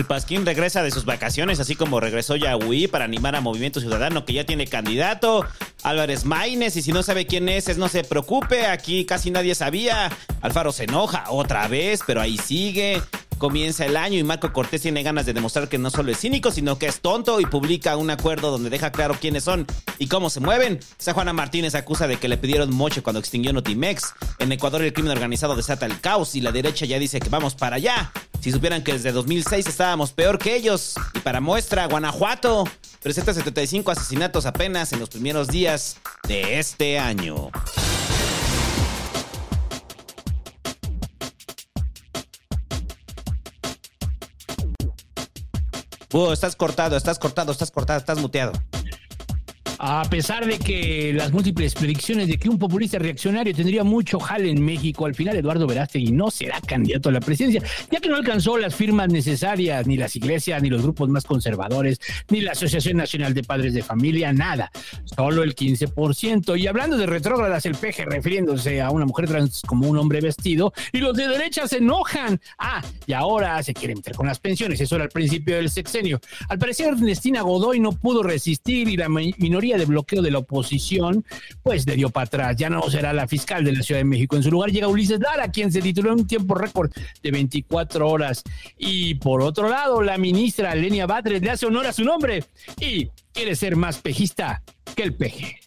El Pasquín regresa de sus vacaciones, así como regresó Yahweh para animar a Movimiento Ciudadano, que ya tiene candidato. Álvarez Maínez, y si no sabe quién es, es no se preocupe, aquí casi nadie sabía. Alfaro se enoja otra vez, pero ahí sigue. Comienza el año y Marco Cortés tiene ganas de demostrar que no solo es cínico, sino que es tonto y publica un acuerdo donde deja claro quiénes son y cómo se mueven. Esa Juana Martínez acusa de que le pidieron moche cuando extinguió Notimex. En Ecuador el crimen organizado desata el caos y la derecha ya dice que vamos para allá. Si supieran que desde 2006 estábamos peor que ellos. Y para muestra, Guanajuato presenta 75 asesinatos apenas en los primeros días de este año. Uh, estás cortado, estás cortado, estás cortado, estás muteado. A pesar de que las múltiples predicciones de que un populista reaccionario tendría mucho jale en México, al final Eduardo Verástegui no será candidato a la presidencia, ya que no alcanzó las firmas necesarias, ni las iglesias, ni los grupos más conservadores, ni la Asociación Nacional de Padres de Familia, nada. Solo el 15%. Y hablando de retrógradas, el peje refiriéndose a una mujer trans como un hombre vestido, y los de derecha se enojan. Ah, y ahora se quiere meter con las pensiones, eso era al principio del sexenio. Al parecer, Ernestina Godoy no pudo resistir y la mi- minoría de bloqueo de la oposición, pues le dio para atrás. Ya no será la fiscal de la Ciudad de México. En su lugar llega Ulises Lara, quien se tituló en un tiempo récord de 24 horas. Y por otro lado, la ministra Lenia Batres le hace honor a su nombre y quiere ser más pejista que el peje.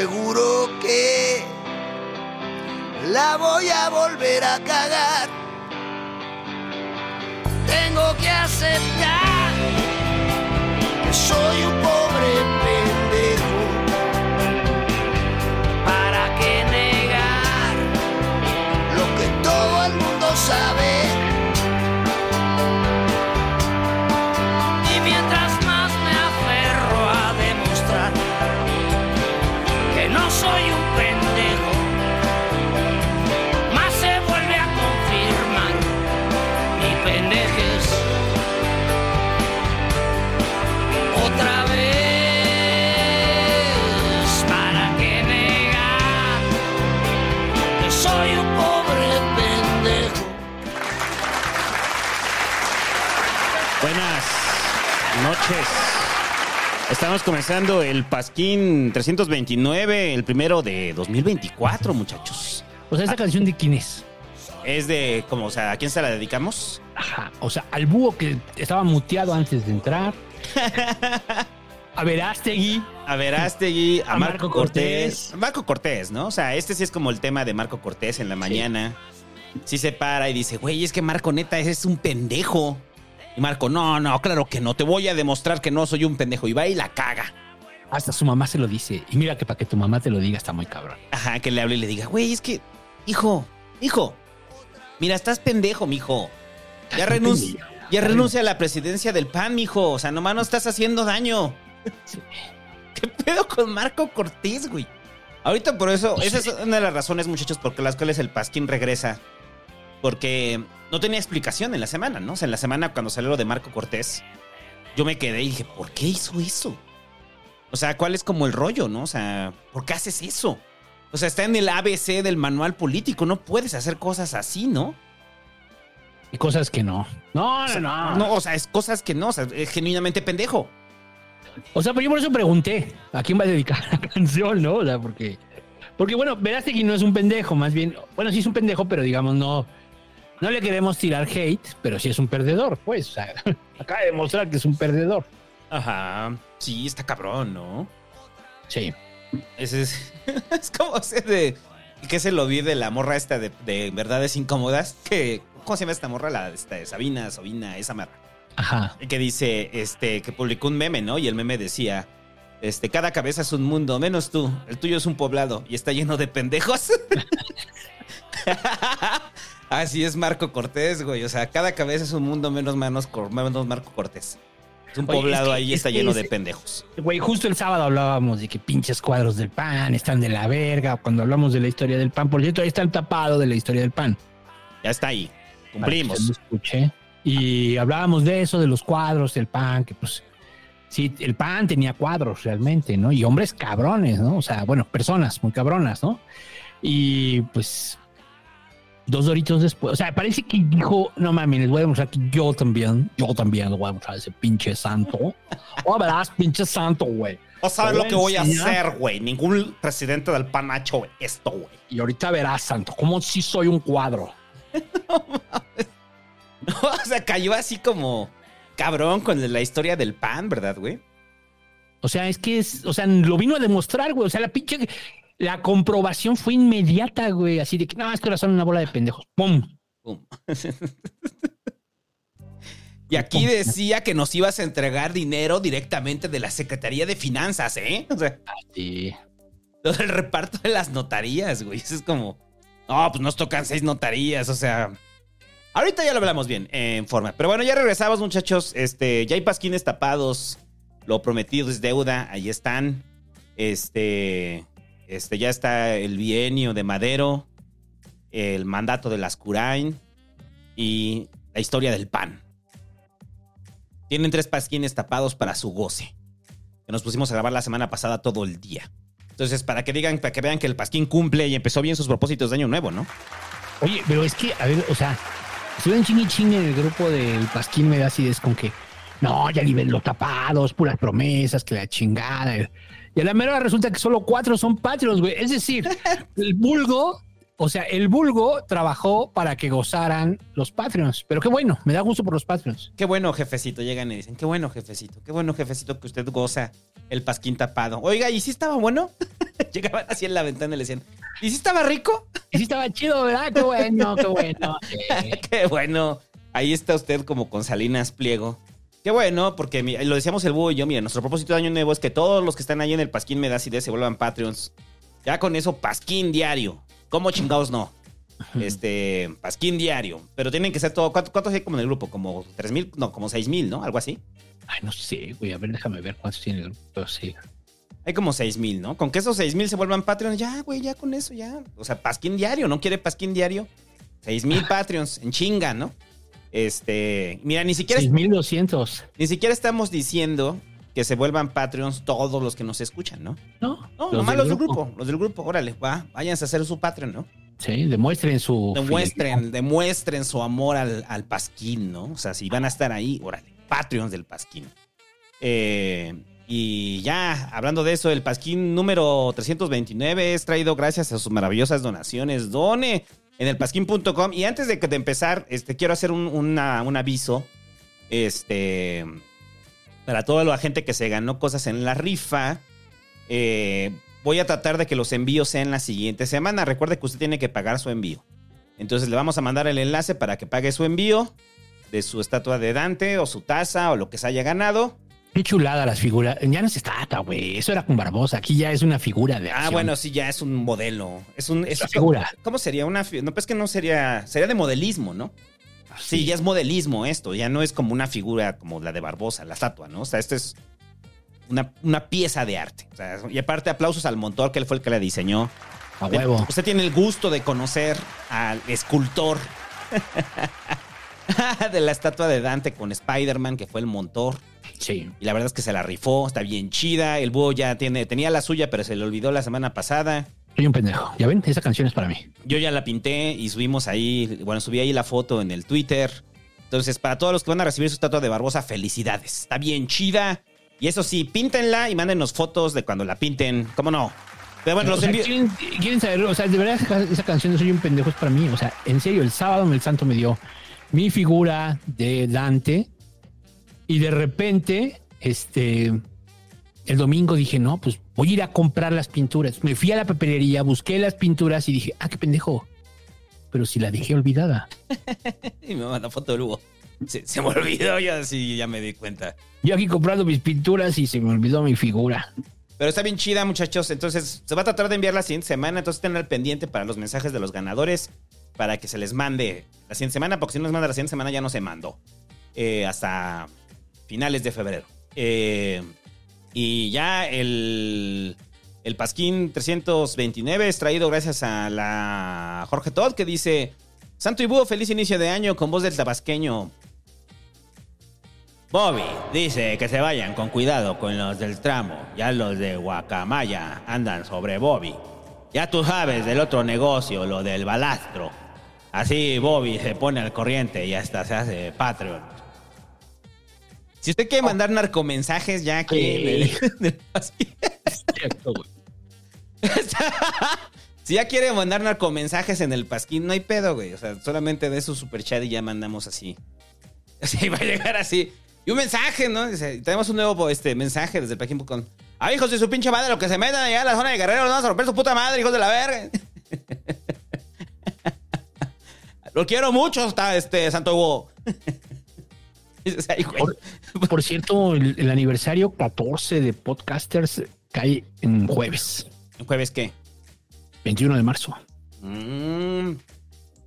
Seguro que la voy a volver a cagar. Tengo que aceptar Estamos comenzando el Pasquín 329, el primero de 2024, muchachos. O sea, ¿esa canción de quién es? Es de, como, o sea, ¿a quién se la dedicamos? Ajá. O sea, al búho que estaba muteado antes de entrar. A Verástegui. A Verástegui, a, A Marco, Marco Cortés. Cortés. Marco Cortés, ¿no? O sea, este sí es como el tema de Marco Cortés en la mañana. Sí se para y dice, güey, es que Marco neta es un pendejo. Y Marco, no, no, claro que no, te voy a demostrar que no soy un pendejo. Y va y la caga. Hasta su mamá se lo dice. Y mira que para que tu mamá te lo diga está muy cabrón. Ajá, que le hable y le diga, güey, es que, hijo, hijo, mira, estás pendejo, mijo. Ya renuncia, ya renuncia a la presidencia del PAN, mijo. O sea, nomás no estás haciendo daño. ¿Qué pedo con Marco Cortés, güey? Ahorita por eso, esa es una de las razones, muchachos, por las cuales el Pasquín regresa. Porque no tenía explicación en la semana, ¿no? O sea, en la semana cuando salió lo de Marco Cortés, yo me quedé y dije, ¿por qué hizo eso? O sea, ¿cuál es como el rollo, no? O sea, ¿por qué haces eso? O sea, está en el ABC del manual político, no puedes hacer cosas así, ¿no? Y cosas que no. No, O sea, no, no. no, o sea, es cosas que no, o sea, es genuinamente pendejo. O sea, pero yo por eso pregunté a quién va a dedicar la canción, ¿no? O sea, porque. Porque, bueno, Verástegui no es un pendejo, más bien. Bueno, sí es un pendejo, pero digamos, no. No le queremos tirar hate, pero sí es un perdedor, pues. O sea, acaba de demostrar que es un perdedor. Ajá. Sí, está cabrón, ¿no? Sí. Ese es, es como ese de. ¿Qué se lo vi de la morra esta de, de verdades incómodas? Que, ¿Cómo se llama esta morra? La esta de Sabina, Sabina, esa marra. Ajá. Que dice, este, que publicó un meme, ¿no? Y el meme decía, este, cada cabeza es un mundo, menos tú. El tuyo es un poblado y está lleno de pendejos. Así es Marco Cortés, güey. O sea, cada cabeza es un mundo menos, Cor- menos Marco Cortés. Es un Oye, poblado es que- ahí es está que lleno de pendejos. Güey, justo el sábado hablábamos de que pinches cuadros del pan están de la verga. Cuando hablamos de la historia del pan, por cierto, ahí está el tapado de la historia del pan. Ya está ahí. Cumplimos. lo escuche. Y hablábamos de eso, de los cuadros del pan, que pues sí, el pan tenía cuadros realmente, ¿no? Y hombres cabrones, ¿no? O sea, bueno, personas muy cabronas, ¿no? Y pues dos doritos después, o sea, parece que dijo, no mames, les voy a demostrar que yo también, yo también le voy a demostrar a ese pinche santo. O verás, pinche santo, güey. O sabes lo que voy a hacer, güey. Ningún presidente del PAN ha hecho esto, güey. Y ahorita verás, santo, como si soy un cuadro. o sea, cayó así como cabrón con la historia del PAN, ¿verdad, güey? O sea, es que es, o sea, lo vino a demostrar, güey. O sea, la pinche, la comprobación fue inmediata, güey. Así de que, no, es que ahora son una bola de pendejos. ¡Pum! Pum. Y aquí decía que nos ibas a entregar dinero directamente de la Secretaría de Finanzas, ¿eh? O sea, Sí. todo el reparto de las notarías, güey. Eso es como, no, pues nos tocan seis notarías, o sea. Ahorita ya lo hablamos bien, en forma. Pero bueno, ya regresamos, muchachos. Este, ya hay pasquines tapados. Lo prometido es deuda. Ahí están. Este, este, ya está el bienio de Madero. El mandato de las Curain. Y la historia del pan. Tienen tres pasquines tapados para su goce. Que nos pusimos a grabar la semana pasada todo el día. Entonces, para que digan, para que vean que el pasquín cumple y empezó bien sus propósitos de año nuevo, ¿no? Oye, pero es que, a ver, o sea, estuvieron chingue chingue en el grupo del Pasquín, me da así, es con que, no, ya ni ven los tapados, puras promesas, que la chingada. Y a la mera resulta que solo cuatro son patrios, güey. Es decir, el vulgo, o sea, el vulgo trabajó para que gozaran los patrios. Pero qué bueno, me da gusto por los patrios. Qué bueno, jefecito. Llegan y dicen, qué bueno, jefecito. Qué bueno, jefecito, que usted goza el pasquín tapado. Oiga, ¿y si estaba bueno? Llegaban así en la ventana y le decían, ¿y si estaba rico? Y sí estaba chido, ¿verdad? Qué bueno, qué bueno. Qué bueno. Ahí está usted como con Salinas Pliego. Qué bueno, porque lo decíamos el búho y yo, mira, nuestro propósito de año nuevo es que todos los que están ahí en el Pasquín Me Das Ideas se vuelvan Patreons. Ya con eso, Pasquín diario. ¿Cómo chingados no? Este, Pasquín diario. Pero tienen que ser todo. ¿Cuánto- ¿Cuántos hay como en el grupo? Como tres mil, no, como seis mil, ¿no? Algo así. Ay, no sé, güey. A ver, déjame ver cuántos tiene el grupo. Sí. Hay como seis mil, ¿no? Con que esos seis mil se vuelvan Patreons, ya, güey, ya con eso, ya. O sea, Pasquín diario, ¿no quiere Pasquín diario? Seis mil Patreons, en chinga, ¿no? Este, mira, ni siquiera, 6200. ni siquiera estamos diciendo que se vuelvan Patreons todos los que nos escuchan, ¿no? No, No, nomás los del grupo, los del grupo, órale, va, váyanse a hacer su Patreon, ¿no? Sí, demuestren su. Demuestren, demuestren su amor al, al Pasquín, ¿no? O sea, si van a estar ahí, órale, Patreons del Pasquín. Eh, y ya, hablando de eso, el pasquín número 329 es traído gracias a sus maravillosas donaciones. Done en el pasquín.com. Y antes de, de empezar, este, quiero hacer un, un aviso. Este. Para toda la gente que se ganó cosas en la rifa. eh, voy a tratar de que los envíos sean la siguiente semana. Recuerde que usted tiene que pagar su envío. Entonces le vamos a mandar el enlace para que pague su envío de su estatua de Dante o su taza o lo que se haya ganado. Qué chulada las figuras. Ya no es estatua, güey. Eso era con Barbosa. Aquí ya es una figura de Ah, acción. bueno, sí, ya es un modelo. Es un. Es Una figura. ¿Cómo sería una No, pues que no sería. Sería de modelismo, ¿no? Sí, ya es modelismo esto. Ya no es como una figura como la de Barbosa, la estatua, ¿no? O sea, esto es una, una pieza de arte. O sea, y aparte, aplausos al montor, que él fue el que la diseñó. A huevo. Usted tiene el gusto de conocer al escultor de la estatua de Dante con Spider-Man, que fue el montor. Sí. Y la verdad es que se la rifó, está bien chida. El búho ya tiene, tenía la suya, pero se le olvidó la semana pasada. Soy un pendejo. ¿Ya ven? Esa canción es para mí. Yo ya la pinté y subimos ahí, bueno, subí ahí la foto en el Twitter. Entonces, para todos los que van a recibir su estatua de Barbosa, felicidades. Está bien chida. Y eso sí, píntenla y mándenos fotos de cuando la pinten. ¿Cómo no? Pero bueno, los sea, envío. ¿quieren, quieren saber? O sea, de verdad esa- esa canción de Soy un pendejo es para mí. O sea, en serio, el sábado el santo me dio mi figura de Dante y de repente, este, el domingo dije, no, pues voy a ir a comprar las pinturas. Me fui a la papelería, busqué las pinturas y dije, ah, qué pendejo. Pero si la dejé olvidada. Y me manda foto del Hugo. Se, se me olvidó, ya sí, ya me di cuenta. Yo aquí comprando mis pinturas y se me olvidó mi figura. Pero está bien chida, muchachos. Entonces, se va a tratar de enviar la siguiente semana. Entonces, estén al pendiente para los mensajes de los ganadores. Para que se les mande la siguiente semana. Porque si no les manda la siguiente semana, ya no se mandó. Eh, hasta finales de febrero. Eh, y ya el, el Pasquín 329 es traído gracias a la Jorge Todd que dice: Santo y Búho, feliz inicio de año con voz del tabasqueño. Bobby dice que se vayan con cuidado con los del tramo. Ya los de Guacamaya andan sobre Bobby. Ya tú sabes del otro negocio, lo del balastro. Así Bobby se pone al corriente y hasta se hace Patreon. Si usted quiere mandar narcomensajes ya aquí en el- en el Pasquín. Si ya quiere mandar narcomensajes en el Pasquín, no hay pedo, güey. O sea, solamente de su super chat y ya mandamos así. Así va a llegar así. Y un mensaje, ¿no? Dice, tenemos un nuevo este, mensaje desde el Pasquín con. Ah, hijos de su pinche madre, lo que se metan allá a la zona de Guerrero, los vamos a romper su puta madre, hijos de la verga. lo quiero mucho, está este Santo Hugo. Dices, "Ay, güey". Por, por cierto, el, el aniversario 14 de Podcasters cae en jueves, ¿En jueves qué? 21 de marzo. Mm,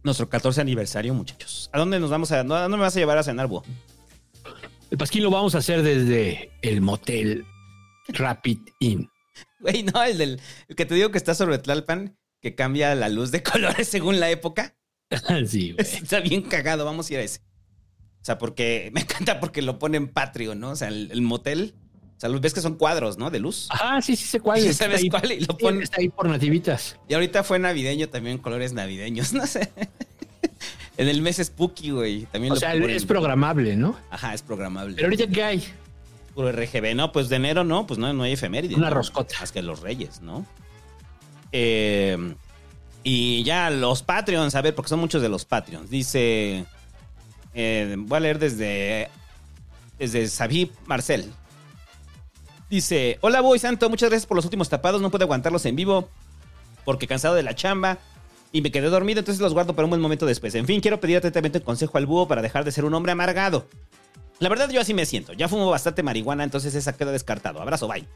nuestro 14 aniversario, muchachos. ¿A dónde nos vamos a.? ¿A dónde me vas a llevar a cenar, Búho? El pasquín lo vamos a hacer desde el motel Rapid Inn. Güey, no, el del el que te digo que está sobre Tlalpan, que cambia la luz de colores según la época. sí, güey. Está bien cagado, vamos a ir a ese. O sea, porque me encanta porque lo ponen patrio, ¿no? O sea, el, el motel. O sea, los ves que son cuadros, ¿no? De luz. Ah, sí, sí sé cuál. Está sabes ahí- cuál y lo sí, ponen. Está ahí por nativitas. Y ahorita fue navideño también, colores navideños, no sé. en el mes spooky, güey. También O lo sea, ponen. es programable, ¿no? Ajá, es programable. Pero ahorita, ¿qué hay? Puro RGB, no, pues de enero no, pues no, no hay efeméride. Una ¿no? roscota. Más que los reyes, ¿no? Eh, y ya los Patreons, a ver, porque son muchos de los Patreons. Dice, eh, voy a leer desde, desde Sabí Marcel. Dice, hola Boy Santo, muchas gracias por los últimos tapados, no puedo aguantarlos en vivo porque cansado de la chamba y me quedé dormido, entonces los guardo para un buen momento después. En fin, quiero pedir atentamente un consejo al búho para dejar de ser un hombre amargado. La verdad yo así me siento. Ya fumo bastante marihuana, entonces esa queda descartado. Abrazo, bye.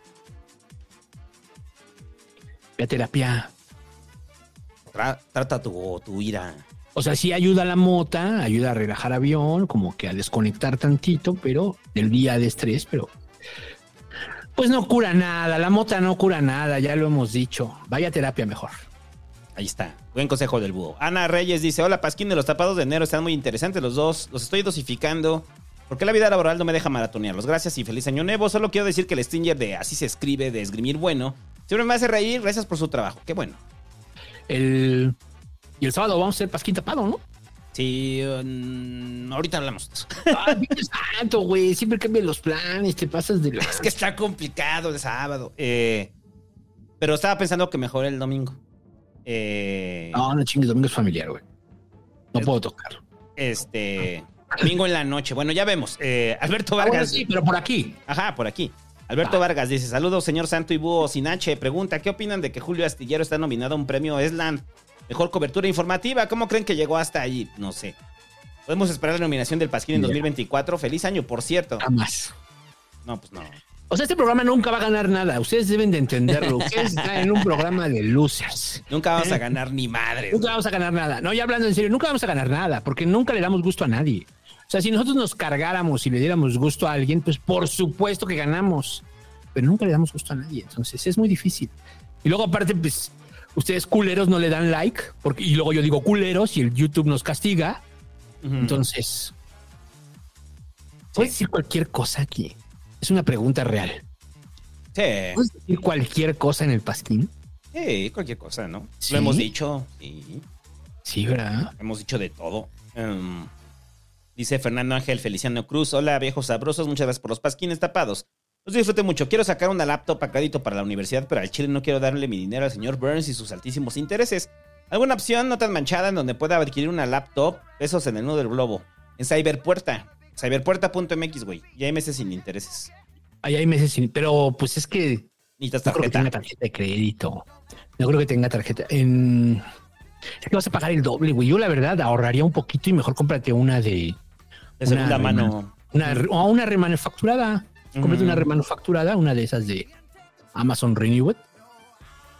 Ve a terapia. Tra- trata tu, tu ira. O sea, sí ayuda a la mota, ayuda a relajar avión, como que a desconectar tantito, pero del día de estrés, pero pues no cura nada, la mota no cura nada, ya lo hemos dicho. Vaya terapia mejor. Ahí está. Buen consejo del búho. Ana Reyes dice: Hola, Pasquín de los tapados de enero. Están muy interesantes los dos. Los estoy dosificando. Porque la vida laboral no me deja maratonearlos. Gracias y feliz año nuevo. Solo quiero decir que el Stinger de Así se escribe, de esgrimir bueno, siempre me hace reír. Gracias por su trabajo. Qué bueno. El, y el sábado vamos a hacer pasquín tapado, ¿no? Sí, mm, ahorita hablamos pinche santo, güey. Siempre cambian los planes, te pasas de. Es que está complicado el sábado. Eh, pero estaba pensando que mejor el domingo. Eh, No, no chingues, domingo es familiar, güey. No puedo tocar. Este. Domingo en la noche. Bueno, ya vemos. Eh, Alberto Ah, bueno, Vargas. sí, pero por aquí. Ajá, por aquí. Alberto Vargas dice: Saludos, señor Santo y Búho sin H. Pregunta: ¿Qué opinan de que Julio Astillero está nominado a un premio Esland? Mejor cobertura informativa. ¿Cómo creen que llegó hasta allí? No sé. Podemos esperar la nominación del Pasquín en Ya. 2024. Feliz año, por cierto. Jamás. No, pues no. O sea, este programa nunca va a ganar nada. Ustedes deben de entenderlo. Ustedes están en un programa de losers. Nunca vamos a ganar ni madre. Nunca vamos a ganar nada. No, ya hablando en serio, nunca vamos a ganar nada, porque nunca le damos gusto a nadie. O sea, si nosotros nos cargáramos y le diéramos gusto a alguien, pues por supuesto que ganamos. Pero nunca le damos gusto a nadie. Entonces es muy difícil. Y luego, aparte, pues, ustedes culeros no le dan like, porque, y luego yo digo culeros y el YouTube nos castiga. Entonces, puedes decir cualquier cosa aquí. Es una pregunta real. Sí. ¿Puedes decir cualquier cosa en el pasquín? Sí, cualquier cosa, ¿no? ¿Sí? Lo hemos dicho. Sí. Sí, ¿verdad? Hemos dicho de todo. Em, dice Fernando Ángel Feliciano Cruz. Hola, viejos sabrosos. Muchas gracias por los pasquines tapados. Los disfruté mucho. Quiero sacar una laptop a crédito para la universidad, pero al chile no quiero darle mi dinero al señor Burns y sus altísimos intereses. ¿Alguna opción no tan manchada en donde pueda adquirir una laptop? Pesos en el nudo del globo. En Cyberpuerta. Cyberpuerta.mx, güey. Ya meses sin intereses. Ahí hay meses sin, pero pues es que Necesitas no creo que tarjeta. tenga tarjeta de crédito. No creo que tenga tarjeta. En... Es que vas a pagar el doble, güey. Yo la verdad ahorraría un poquito y mejor cómprate una de De segunda una mano. una, o una remanufacturada. Ujú. una remanufacturada, una de esas de Amazon Renewed.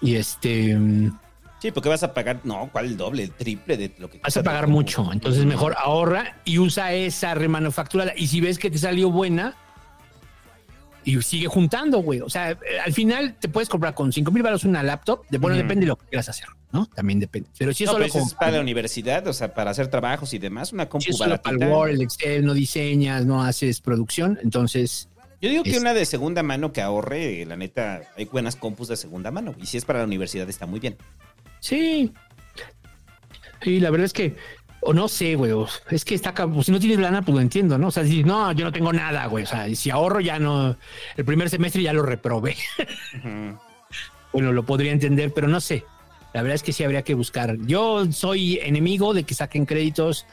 Y este mm, Sí, porque vas a pagar. No, ¿cuál el doble? El triple de lo que. vas a pagar mucho. Entonces mejor ahorra y usa esa remanufacturada. Y si ves que te salió buena y sigue juntando, güey. O sea, eh, al final te puedes comprar con 5 mil baros una laptop. De, bueno, depende de lo que quieras hacer, ¿no? También depende. Pero si es No, solo pues como- es para la universidad, o sea, para hacer trabajos y demás, una si compu es solo para el. Word, el Excel, no diseñas, no haces producción, entonces Yo digo que Es- una de segunda mano que ahorre, la neta, hay buenas compus de segunda mano. Y si es para la universidad, está muy bien. sí. Sí, la verdad es que, o no sé, güey, es que está, pues, si no tienes lana, pues lo entiendo, ¿no? O sea, si no, yo no tengo nada, güey, o sea, y si ahorro ya no, el primer semestre ya lo reprobé. Bueno, lo podría entender, pero no sé. La verdad es que sí habría que buscar. Yo soy enemigo de que saquen créditos,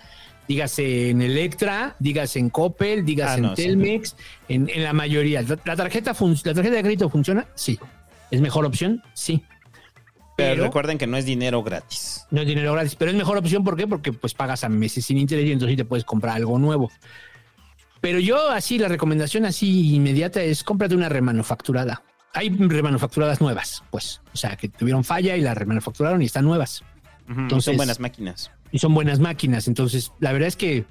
dígase en Electra, dígase en Coppel, dígase Ah, en no, sí. Telmex, en, en la mayoría. La, la tarjeta la tarjeta de crédito funciona, sí. ¿Es mejor opción? Sí. Pero, Pero recuerden que no es dinero gratis. no es dinero gratis, pero es mejor opción, ¿por qué? Porque pues pagas a meses sin interés y entonces sí te puedes comprar algo nuevo. Pero yo así, la recomendación así inmediata es cómprate una remanufacturada. Hay remanufacturadas nuevas, pues. O sea, que tuvieron falla y la remanufacturaron y están nuevas. Ujú, Entonces- Son buenas máquinas. Y son buenas máquinas. Entonces, la verdad es que...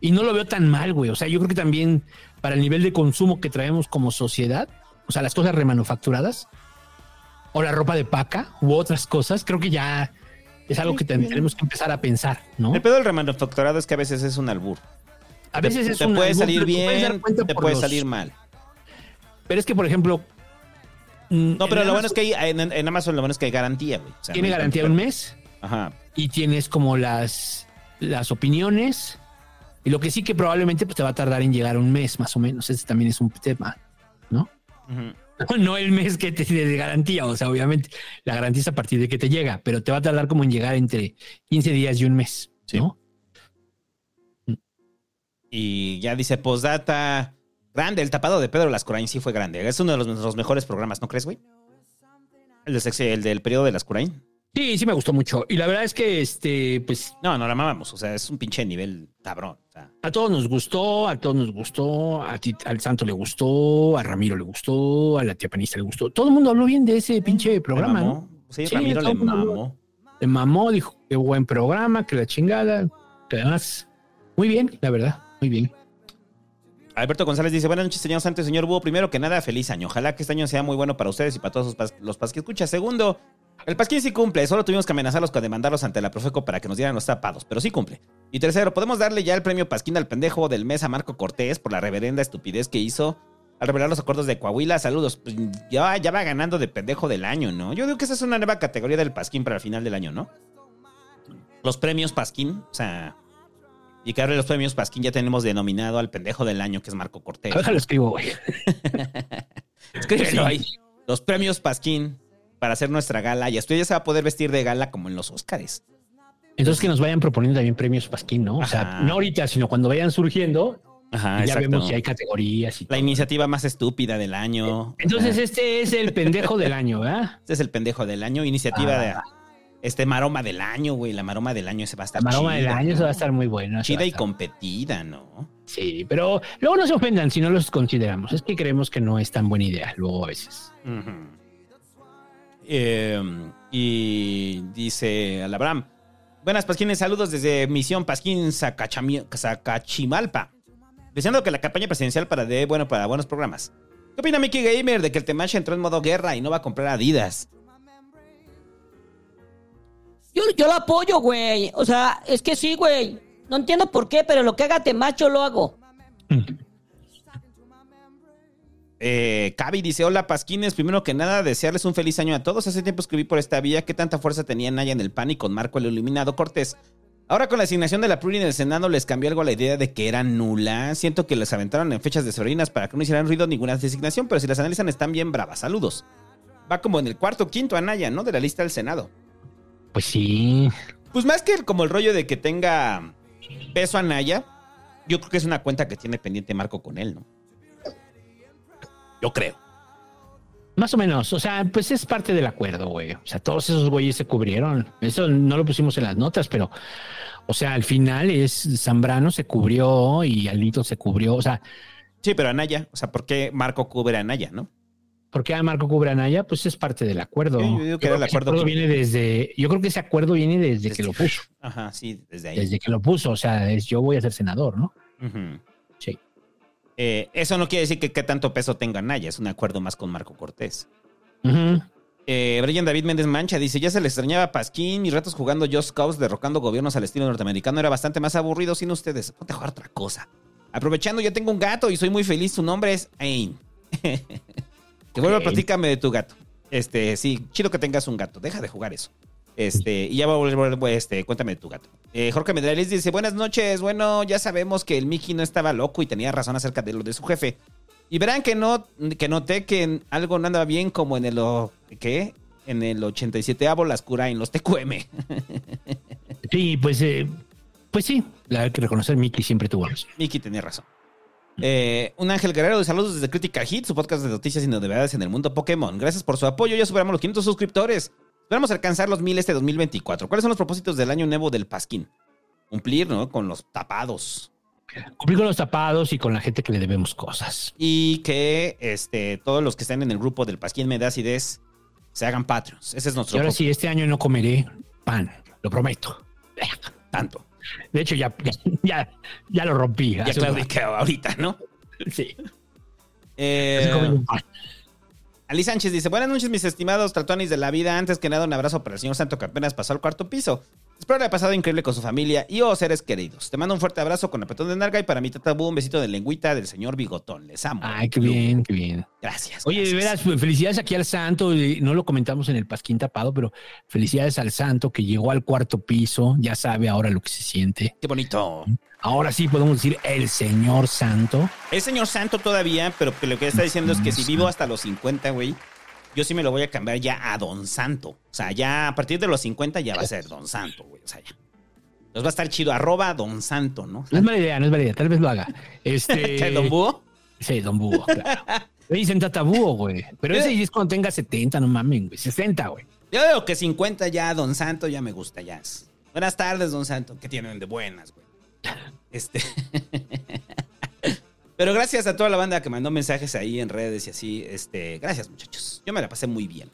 Y no lo veo tan mal, güey. O sea, yo creo que también para el nivel de consumo que traemos como sociedad, o sea, las cosas remanufacturadas, o la ropa de paca, u otras cosas, creo que ya es algo que ten- tenemos que empezar a pensar, ¿no? El pedo del remanufacturado es que a veces es un albur. A veces te, es te un puede albur, salir pero te puedes dar bien, te puede los- salir mal. Pero es que, por ejemplo... No, pero lo bueno es que hay, en, en Amazon lo bueno es que hay garantía, güey. O sea, Tiene no hay garantía un mes. Ajá. y tienes como las, las opiniones. Y lo que sí que probablemente pues, te va a tardar en llegar un mes, más o menos. Ese también es un tema, ¿no? No el mes que te de garantía, o sea, obviamente la garantía es a partir de que te llega, pero te va a tardar como en llegar entre 15 días y un mes, Sí. ¿no? Y ya dice postdata. Grande, el tapado de Pedro Lascurain sí fue grande. Es uno de los, los mejores programas, ¿no crees, güey? El, de sexy- el del periodo de Lascurain. Sí, sí me gustó mucho. Y la verdad es que, este, pues, No, no la mamamos. O sea, es un pinche nivel cabrón. O sea, a todos nos gustó, a todos nos gustó, a ti, al Santo le gustó, a Ramiro le gustó, a la tía panista le gustó. Todo el mundo habló bien de ese pinche programa, ¿no? Sí, Sí, Ramiro le mamó. Le mamó, dijo, qué buen programa, que la chingada, que además, muy bien, la verdad, muy bien. Alberto González dice, buenas noches, señor Santos, señor Búho. Primero que nada, feliz año. Ojalá que este año sea muy bueno para ustedes y para todos los, pas- los pas que escucha. Segundo, el pasquín sí cumple. Solo tuvimos que amenazarlos con demandarlos ante la Profeco para que nos dieran los tapados, pero sí cumple. Y tercero, podemos darle ya el premio Pasquín al pendejo del mes a Marco Cortés por la reverenda estupidez que hizo al revelar los acuerdos de Coahuila. Saludos. Pues, ya, ya va ganando de pendejo del año, ¿no? Yo digo que esa es una nueva categoría del Pasquín para el final del año, ¿no? Los premios Pasquín, o sea, Y que los premios Pasquín ya tenemos denominado al pendejo del año, que es Marco Cortés. Déjalo escribo, güey. Escríbelo ahí. Los premios Pasquín para hacer nuestra gala. Y usted ya se va a poder vestir de gala como en los Óscares. Entonces que nos vayan proponiendo también premios Pasquín, ¿no? O sea, no ahorita, sino cuando vayan surgiendo, Ajá, ya exacto. vemos si hay categorías y La todo. iniciativa más estúpida del año. Entonces Ajá. este es el pendejo del año, ¿verdad? este es el pendejo del año. Iniciativa Ah. de este maroma del año, güey. La maroma del año se va a estar La maroma chida, del año ¿no? se va a estar muy buena. Chida y estar- competida, ¿no? Sí, pero luego no se ofendan si no los consideramos. Es que creemos que no es tan buena idea luego a veces. Ujú. Eh, y dice al Abraham. Buenas Pasquines, saludos desde Misión Pasquín Zacachimalpa. Deseando que la campaña presidencial para de bueno para buenos programas. ¿Qué opina Mickey Gamer de que el Temash entró en modo guerra y no va a comprar Adidas? Yo, yo lo apoyo, güey. O sea, es que sí, güey. No entiendo por qué, pero lo que haga Temacho lo hago. Eh, Cavi dice, hola Pasquines, primero que nada desearles un feliz año a todos. Hace tiempo escribí por esta vía qué tanta fuerza tenía Naya en el PAN y con Marco el iluminado Cortés. Ahora con la asignación de la pluri en el Senado les cambió algo la idea de que era nula. Siento que les aventaron en fechas de sobrinas para que no hicieran ruido ninguna designación, pero si las analizan están bien bravas. Saludos. Va como en el cuarto o quinto Anaya, ¿no? De la lista del Senado. Pues sí. Pues más que como el rollo de que tenga peso Anaya, yo creo que es una cuenta que tiene pendiente Marco con él, ¿no? Yo creo. Más o menos. O sea, pues es parte del acuerdo, güey. O sea, todos esos güeyes se cubrieron. Eso no lo pusimos en las notas, pero, o sea, al final es Zambrano se cubrió y Alito se cubrió. O sea, Sí, pero Anaya, o sea, ¿por qué Marco cubre a Anaya, no? ¿por qué a Marco cubre a Naya? Pues es parte del acuerdo. Yo digo que el acuerdo que- viene desde, yo creo que ese acuerdo viene desde, que lo puso. Ajá, sí, desde ahí. Desde que lo puso. O sea, es yo voy a ser senador, ¿no? Sí. Eh, eso no quiere decir que qué tanto peso tenga Anaya, es un acuerdo más con Marco Cortés. Eh, Brian David Méndez Mancha dice, ya se le extrañaba a Pasquín, mis ratos jugando Just Cause, derrocando gobiernos al estilo norteamericano, era bastante más aburrido sin ustedes. Ponte a jugar otra cosa. Aprovechando, yo tengo un gato y soy muy feliz, su nombre es Ain. que vuelva, platícame de tu gato. Este, sí, chido que tengas un gato, deja de jugar eso. Este, y ya va a volver, este, cuéntame de tu gato. Eh, Jorge Medrales dice, buenas noches, bueno, ya sabemos que el Mickey no estaba loco y tenía razón acerca de lo de su jefe. Y verán que no, que noté que algo no andaba bien como en el, ¿qué? En el 87avo las cura en los TQM. Sí, pues, eh, pues sí, la hay que reconocer, Mickey siempre tuvo razón. Mickey tenía razón. Eh, un Ángel Guerrero de saludos desde Critical Hit, su podcast de noticias y novedades en el mundo Pokémon. Gracias por su apoyo, ya superamos los 500 suscriptores. Esperamos alcanzar los 1000 este 2024. ¿Cuáles son los propósitos del año nuevo del Pasquín? Cumplir, ¿no? Con los tapados. Cumplir con los tapados y con la gente que le debemos cosas. Y que este, todos los que están en el grupo del Pasquín Me da acidez se hagan Patreons. Ese es Y nuestro ahora propósito. sí, este año no comeré pan, lo prometo. Tanto. De hecho, ya, ya, ya, ya lo rompí. Ya claudiqué ahorita, ¿no? Sí. Eh, Ali Sánchez dice, buenas noches mis estimados tratonis de la vida. Antes que nada un abrazo para el señor Santo que apenas pasó al cuarto piso. Espero le haya pasado increíble con su familia y o seres queridos. Te mando un fuerte abrazo con apretón de narga y para mi tatabú un besito de lengüita del señor Bigotón. Les amo. Ay, qué bien, qué bien. Gracias. Oye, de veras, felicidades aquí al santo. No lo comentamos en el Pasquín tapado, pero felicidades al santo que llegó al cuarto piso. Ya sabe ahora lo que se siente. Qué bonito. Ahora sí podemos decir el señor santo. Es señor Santo todavía, pero lo que está diciendo es que si vivo hasta los 50, güey, yo sí me lo voy a cambiar ya a Don Santo. O sea, ya a partir de los 50 ya va a ser Don Santo, güey. O sea, ya. Entonces va a estar chido, arroba Don Santo, ¿no? No es mala idea, no es mala idea. Tal vez lo haga. ¿Qué, Este, Don Búho? Sí, Don Búho, claro. Le dicen tatabúo, güey. Pero ese es cuando tenga 70, no mames, güey. 60, güey. Yo digo que 50 ya, Don Santo, ya me gusta, ya. Buenas tardes, Don Santo. ¿Qué tienen de buenas, güey? Este. Pero gracias a toda la banda que mandó mensajes ahí en redes y así. Este, gracias, muchachos. Yo me la pasé muy bien.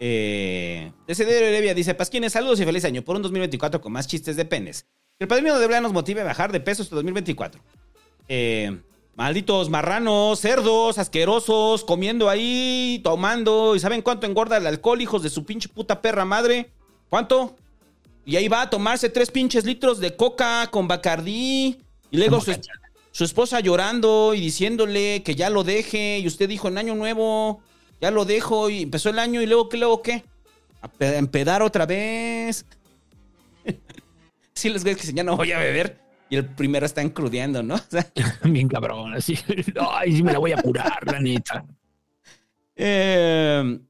Eh, Decidero Heredia dice: Pasquines, saludos y feliz año por un 2024 con más chistes de penes. Que el padrino de Bla nos motive a bajar de peso este 2024. Eh, malditos marranos, cerdos, asquerosos, comiendo ahí, tomando. ¿Y saben cuánto engorda el alcohol, hijos de su pinche puta perra madre? ¿Cuánto? Y ahí va a tomarse tres pinches litros de coca con bacardí. Y luego su, su esposa llorando y diciéndole que ya lo deje. Y usted dijo en año nuevo, ya lo dejo. Y empezó el año y luego, ¿qué, luego qué? A pe- empedar otra vez. sí, les ves que ya no voy a beber. Y el primero está encrudeando, ¿no? O sea, Bien cabrón, así. Ay, sí me la voy a curar, la neta. Eh,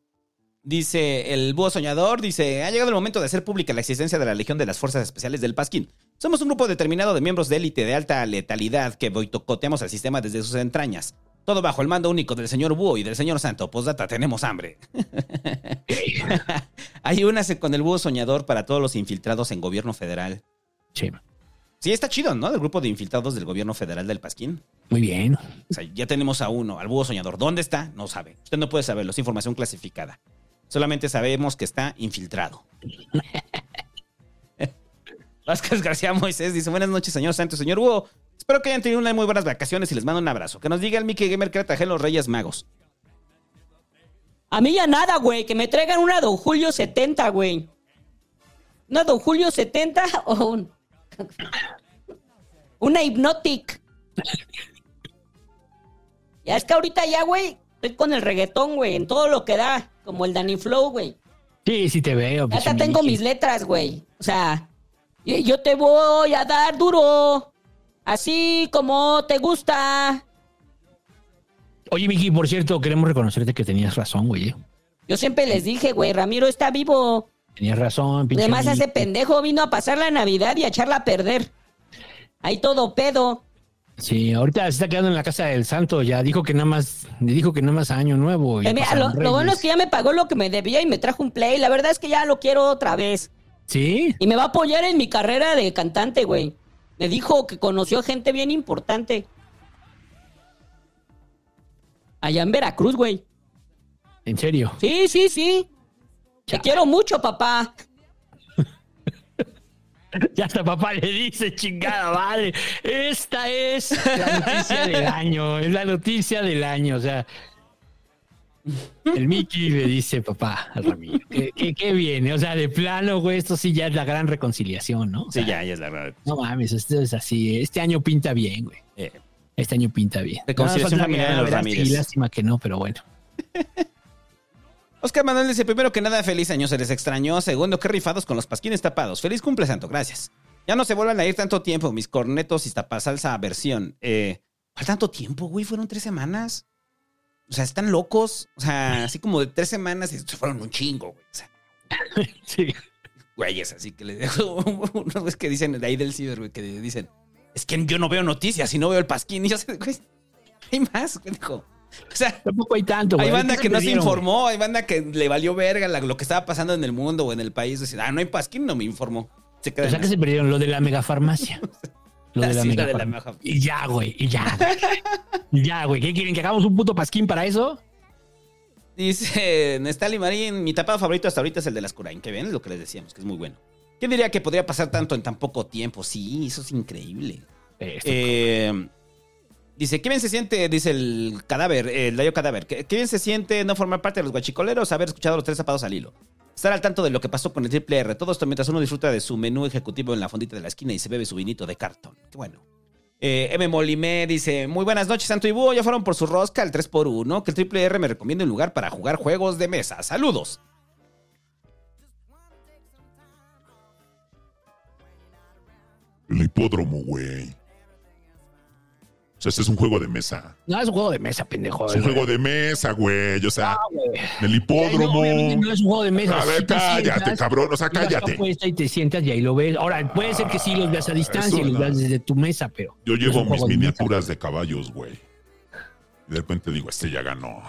dice el búho soñador, dice, ha llegado el momento de hacer pública la existencia de la Legión de las Fuerzas Especiales del Pasquín. Somos un grupo determinado de miembros de élite de alta letalidad que boicoteamos al sistema desde sus entrañas. Todo bajo el mando único del señor Búho y del señor Santo. Postdata, tenemos hambre. Hay una con el búho soñador para todos los infiltrados en gobierno federal. Sí. Sí, está chido, ¿no? Del grupo de infiltrados del gobierno federal del Pasquín. Muy bien. O sea, ya tenemos a uno, al búho soñador. ¿Dónde está? No sabe. Usted no puede saberlo, es información clasificada. Solamente sabemos que está infiltrado. Vázquez García Moisés dice: Buenas noches, señor Santos, señor Búho. Espero que hayan tenido unas muy buenas vacaciones y les mando un abrazo. Que nos diga el Mickey Gamer que le trajeron los Reyes Magos. A mí ya nada, güey. Que me traigan una Don Julio 70, güey. Una Don Julio 70 o un- una Hypnotic. Ya es que ahorita ya, güey, estoy con el reggaetón, güey, en todo lo que da. Como el Danny Flow, güey. Sí, sí te veo. Ya tengo mis letras, güey. O sea, yo te voy a dar duro. Así como te gusta. Oye, Miki, por cierto, queremos reconocerte que tenías razón, güey. eh. Yo siempre les dije, güey, Ramiro está vivo. Tenías razón, pinche Además, ese pendejo vino a pasar la Navidad y a echarla a perder. Ahí todo pedo. Sí, ahorita se está quedando en la casa del santo. Ya dijo que nada más, dijo que nada más año nuevo. Eh, mira, lo, lo bueno es que ya me pagó lo que me debía y me trajo un play. La verdad es que ya lo quiero otra vez. Sí, Y me va a apoyar en mi carrera de cantante, güey. Me dijo que conoció gente bien importante. Allá en Veracruz, güey. en serio. Sí, sí, sí. Te quiero mucho, papá. Ya hasta papá le dice, chingada madre, esta es la noticia del año, es la noticia del año, o sea. El Mickey le dice, papá, al Ramiro, que viene, o sea, de plano, güey, esto sí ya es la gran reconciliación, ¿no? O Sí, ya, ya es la verdad. No mames, esto es así, este año pinta bien, güey. Eh, Este año pinta bien. Reconciliación familiar en los Ramírez. sí, lástima que no, pero bueno. Oscar Manuel dice, primero que nada, feliz año, se les extrañó. Segundo, qué rifados con los pasquines tapados. Feliz cumple, santo, gracias. Ya no se vuelvan a ir tanto tiempo, mis cornetos y tapasalsa versión. Eh, ¿Cuál tanto tiempo, güey? Fueron tres semanas. O sea, están locos. O sea, así como de tres semanas y se fueron un chingo, güey. O sea, Sí. güeyes, así que le dejo unos güeyes que dicen de ahí del ciber, güey, que dicen, es que yo no veo noticias y no veo el pasquín. Y yo sé, güey, hay más, güey, dijo. O sea, Tampoco hay tanto, güey. hay banda ¿Qué que no se güey? informó, hay banda que le valió verga la- lo que estaba pasando en el mundo o en el país. Decir, ah, no hay pasquín, no me informó. Se O sea que se perdieron lo de la megafarmacia. Lo de la lo de la. Y ya, güey, y ya. güey. Ya, güey. ¿Qué quieren? ¿Que hagamos un puto pasquín para eso? Dice Nestali Marín, mi tapado favorito hasta ahorita es el de las Curain, que ven, lo que les decíamos, que es muy bueno. ¿Quién diría que podría pasar tanto en tan poco tiempo? Sí, eso es increíble. Eh, dice, ¿qué bien se siente? Dice el cadáver, el Dayo cadáver. ¿Qué, bien se siente no formar parte de los guachicoleros, haber escuchado los tres zapados al hilo? Estar al tanto de lo que pasó con el triple R. Todo esto mientras uno disfruta de su menú ejecutivo en la fondita de la esquina y se bebe su vinito de cartón. Qué bueno. Eh, M. Molimé dice, muy buenas noches, Santo y. Ya fueron por su rosca el 3x1. Que el triple R me recomienda un lugar para jugar juegos de mesa. Saludos. El hipódromo, güey. O sea, este es un juego de mesa. No, es un juego de mesa, pendejo. Es un juego de mesa, güey. O sea, güey. el hipódromo. No, no es un juego de mesa. A ver, cállate, sientas, cabrón. O sea, cállate. y te sientas y ahí lo ves. Ahora, puede ser que sí los veas a distancia eso y los no. veas desde tu mesa, pero. Yo no llevo mis mesa. miniaturas de caballos, güey. Y de repente digo, este ya ganó.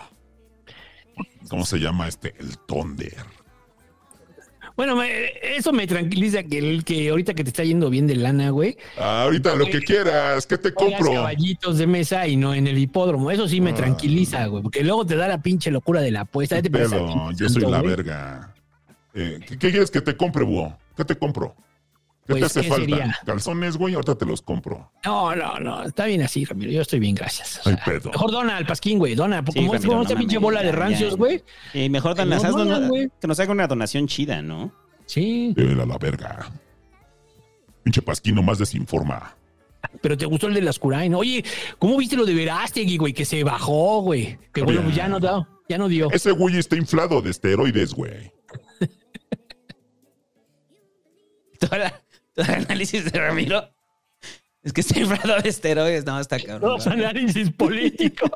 ¿Cómo se llama este? El Thunder. Bueno, me- eso me tranquiliza que, el, que ahorita que te está yendo bien de lana, güey. Ah, ahorita lo que quieras, ¿qué te compro? caballitos de mesa y no en el hipódromo. Eso sí me Ah. tranquiliza, güey. Porque luego te da la pinche locura de la apuesta. Te a- yo soy la güey. verga. Eh, ¿qué, qué quieres que te compre, búho? ¿Qué te compro? ¿Qué Pues, te hace ¿qué falta? sería? Calzones, güey, ahorita te los compro. No, no, no. Está bien así, Ramiro. Yo estoy bien, gracias. O Ay, pedo. Mejor dona al pasquín, güey. Dona. Sí, como es Ramiro, no esta pinche bola de rancios, güey. Y mejor Que donas, no una- güey. que nos haga una donación chida, ¿no? Sí. Llévela a la verga. Pinche pasquino más desinforma. Pero te gustó el de las Curain. Oye, ¿cómo viste lo de Verástegui, güey? Que se bajó, güey. Que bueno, pues ya no dio. Ya no dio. Ese güey está inflado de esteroides, güey. Todo, la- el análisis de Ramiro. Es que está inflado de esteroides. No, está cabrón. Dos análisis políticos.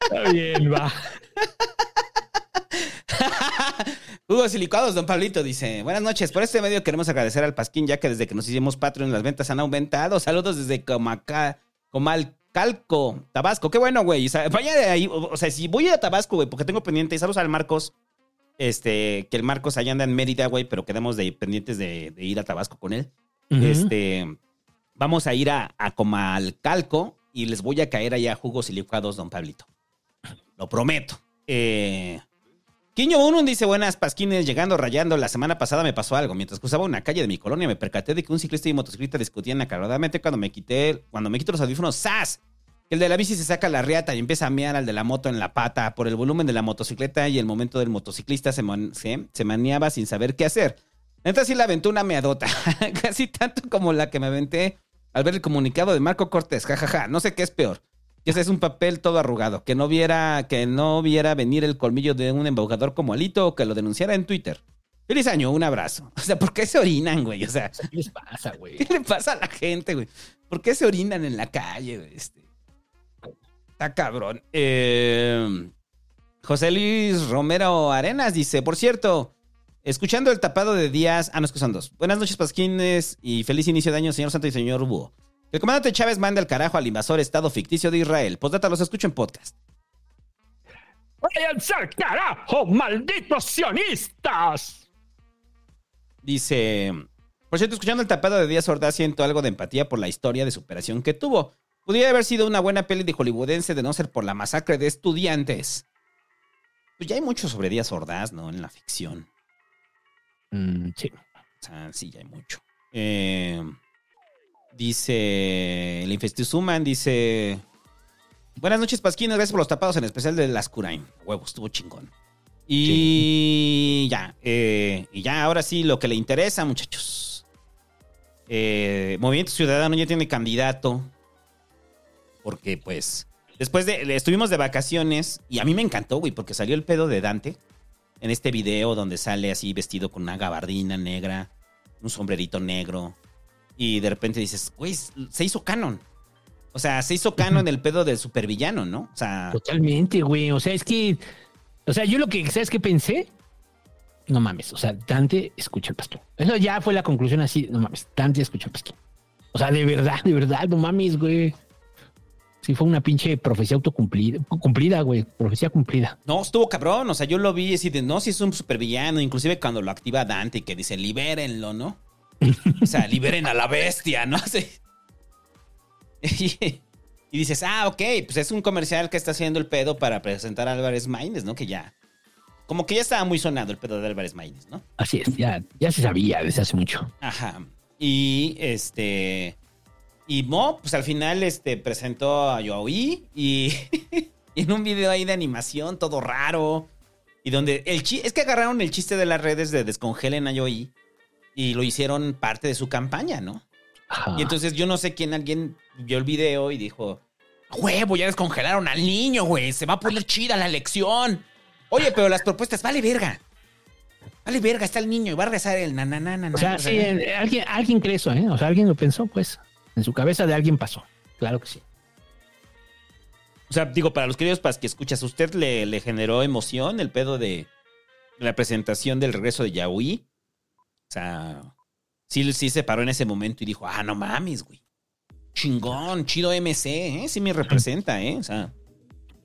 Está bien, va. Jugos y licuados, don Pablito dice, buenas noches, por este medio queremos agradecer al Pasquín ya que desde que nos hicimos Patreon las ventas han aumentado. Saludos desde Comaca, Comalcalco, Tabasco. Qué bueno, güey. O sea, vaya de ahí, o o sea, si voy a Tabasco, güey, porque tengo pendiente, y saludos al Marcos, este, que el Marcos allá anda en Mérida, güey, pero quedamos de pendientes de, de ir a Tabasco con él. Este, vamos a ir a, a Comalcalco y les voy a caer allá jugos y licuados, don Pablito. Lo prometo. Eh, Quiño Unun dice, buenas pasquines, llegando rayando, la semana pasada me pasó algo. Mientras cruzaba una calle de mi colonia me percaté de que un ciclista y motociclista discutían acaloradamente cuando me quité, cuando me quito los audífonos, ¡zas! El de la bici se saca la riata y empieza a mear al de la moto en la pata por el volumen de la motocicleta y el momento del motociclista se, se, se maniaba sin saber qué hacer. Neta sí le aventó una meadota, casi tanto como la que me aventé al ver el comunicado de Marco Cortés, jajaja, no sé qué es peor. Que ese es un papel todo arrugado, que no viera, que no viera venir el colmillo de un embaucador como Alito o que lo denunciara en Twitter. Feliz año, un abrazo. O sea, ¿por qué se orinan, güey? O sea, ¿Qué les pasa, güey? ¿qué le pasa a la gente, güey? ¿Por qué se orinan en la calle, güey? Este, está cabrón. Eh, José Luis Romero Arenas dice, por cierto, escuchando el tapado de Díaz, ah, no, es que son dos. Buenas noches, Pasquines, y feliz inicio de año, señor Santo y señor Búho. El comandante Chávez manda el carajo al invasor Estado ficticio de Israel. Postdata, los escucho en podcast. ¡Váyanse al carajo, malditos sionistas! Dice, por cierto, escuchando el tapado de Díaz Ordaz, siento algo de empatía por la historia de superación que tuvo. Podría haber sido una buena peli de hollywoodense de no ser por la masacre de estudiantes. Pues ya hay mucho sobre Díaz Ordaz, ¿no? En la ficción. Mm, sí. O sea, sí, ya hay mucho. Eh, dice, el Infestusuman dice, buenas noches, Pasquines, gracias por los tapados, en especial de las Curain. Huevo, estuvo chingón. Y ya, eh, y ya, ahora sí, lo que le interesa, muchachos. Eh, Movimiento Ciudadano ya tiene candidato. Porque, pues, después de, estuvimos de vacaciones y a mí me encantó, güey, porque salió el pedo de Dante en este video donde sale así vestido con una gabardina negra, un sombrerito negro. Y de repente dices, güey, se hizo canon. O sea, se hizo canon el pedo del supervillano, ¿no? O sea, Totalmente, güey. O sea, es que. O sea, yo lo que. ¿Sabes qué pensé? No mames. O sea, Dante escucha al pastor. Eso ya fue la conclusión así. No mames. Dante escucha al pastor. O sea, de verdad, de verdad, no mames, güey. Sí, fue una pinche profecía autocumplida, cumplida, güey. Profecía cumplida. no, estuvo cabrón. O sea, yo lo vi así de, no, si es un supervillano. Inclusive cuando lo activa Dante, que dice, libérenlo, ¿no? O sea, liberen a la bestia, ¿no? Sí. Y, y dices, ah, ok, pues es un comercial que está haciendo el pedo para presentar a Álvarez Maínez, ¿no? Que ya, como que ya estaba muy sonado el pedo de Álvarez Maínez, ¿no? Así es, ya, ya se sabía desde hace mucho. Ajá. Y este. Y Mo, pues al final este, presentó a Yoaoi y, y en un video ahí de animación, todo raro. Y donde el chi es que agarraron el chiste de las redes de descongelen a Yoaoi y lo hicieron parte de su campaña, ¿no? Ajá. Y entonces yo no sé quién, alguien vio el video y dijo, huevo, ya descongelaron al niño, güey, se va a poner chida la elección. Oye, pero las propuestas, vale verga. Vale verga, está el niño y va a rezar el nananana. O sea, sí, eh, alguien, alguien cree eso, ¿eh? O sea, alguien lo pensó, pues. En su cabeza de alguien pasó. Claro que sí. O sea, digo, para los queridos para que escuchas, ¿usted le, le generó emoción el pedo de la presentación del regreso de Yaoi? O sea, sí, sí se paró en ese momento y dijo, ah, no mames, güey. Chingón, chido MC, ¿eh? Sí me representa, ¿eh? O sea,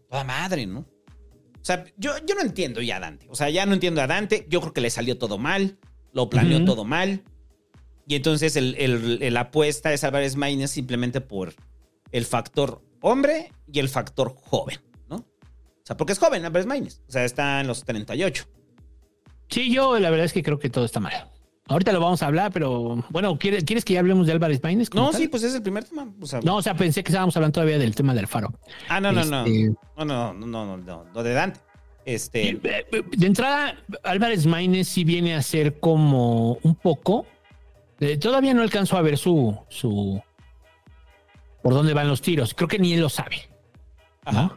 toda madre, ¿no? O sea, yo, yo no entiendo ya a Dante. O sea, ya no entiendo a Dante. Yo creo que le salió todo mal. Lo planeó todo mal. Y entonces el, el- el apuesta es Álvarez Maínez simplemente por el factor hombre y el factor joven, ¿no? O sea, porque es joven Álvarez Maínez. O sea, está en los 38. Sí, yo la verdad es que creo que todo está mal. Ahorita lo vamos a hablar, pero bueno, ¿quieres, ¿quieres que ya hablemos de Álvarez Maínez? No, tal? sí, pues es el primer tema. O sea, No, o sea, pensé que estábamos hablando todavía del tema del faro. ah, no, no, no. Este- No, no, no, no, no, no, lo de Dante. Este, Eh, eh, De entrada, Álvarez Maínez sí viene a ser como un poco. Eh, todavía no alcanzó a ver su, su. por dónde van los tiros. Creo que ni él lo sabe. ajá.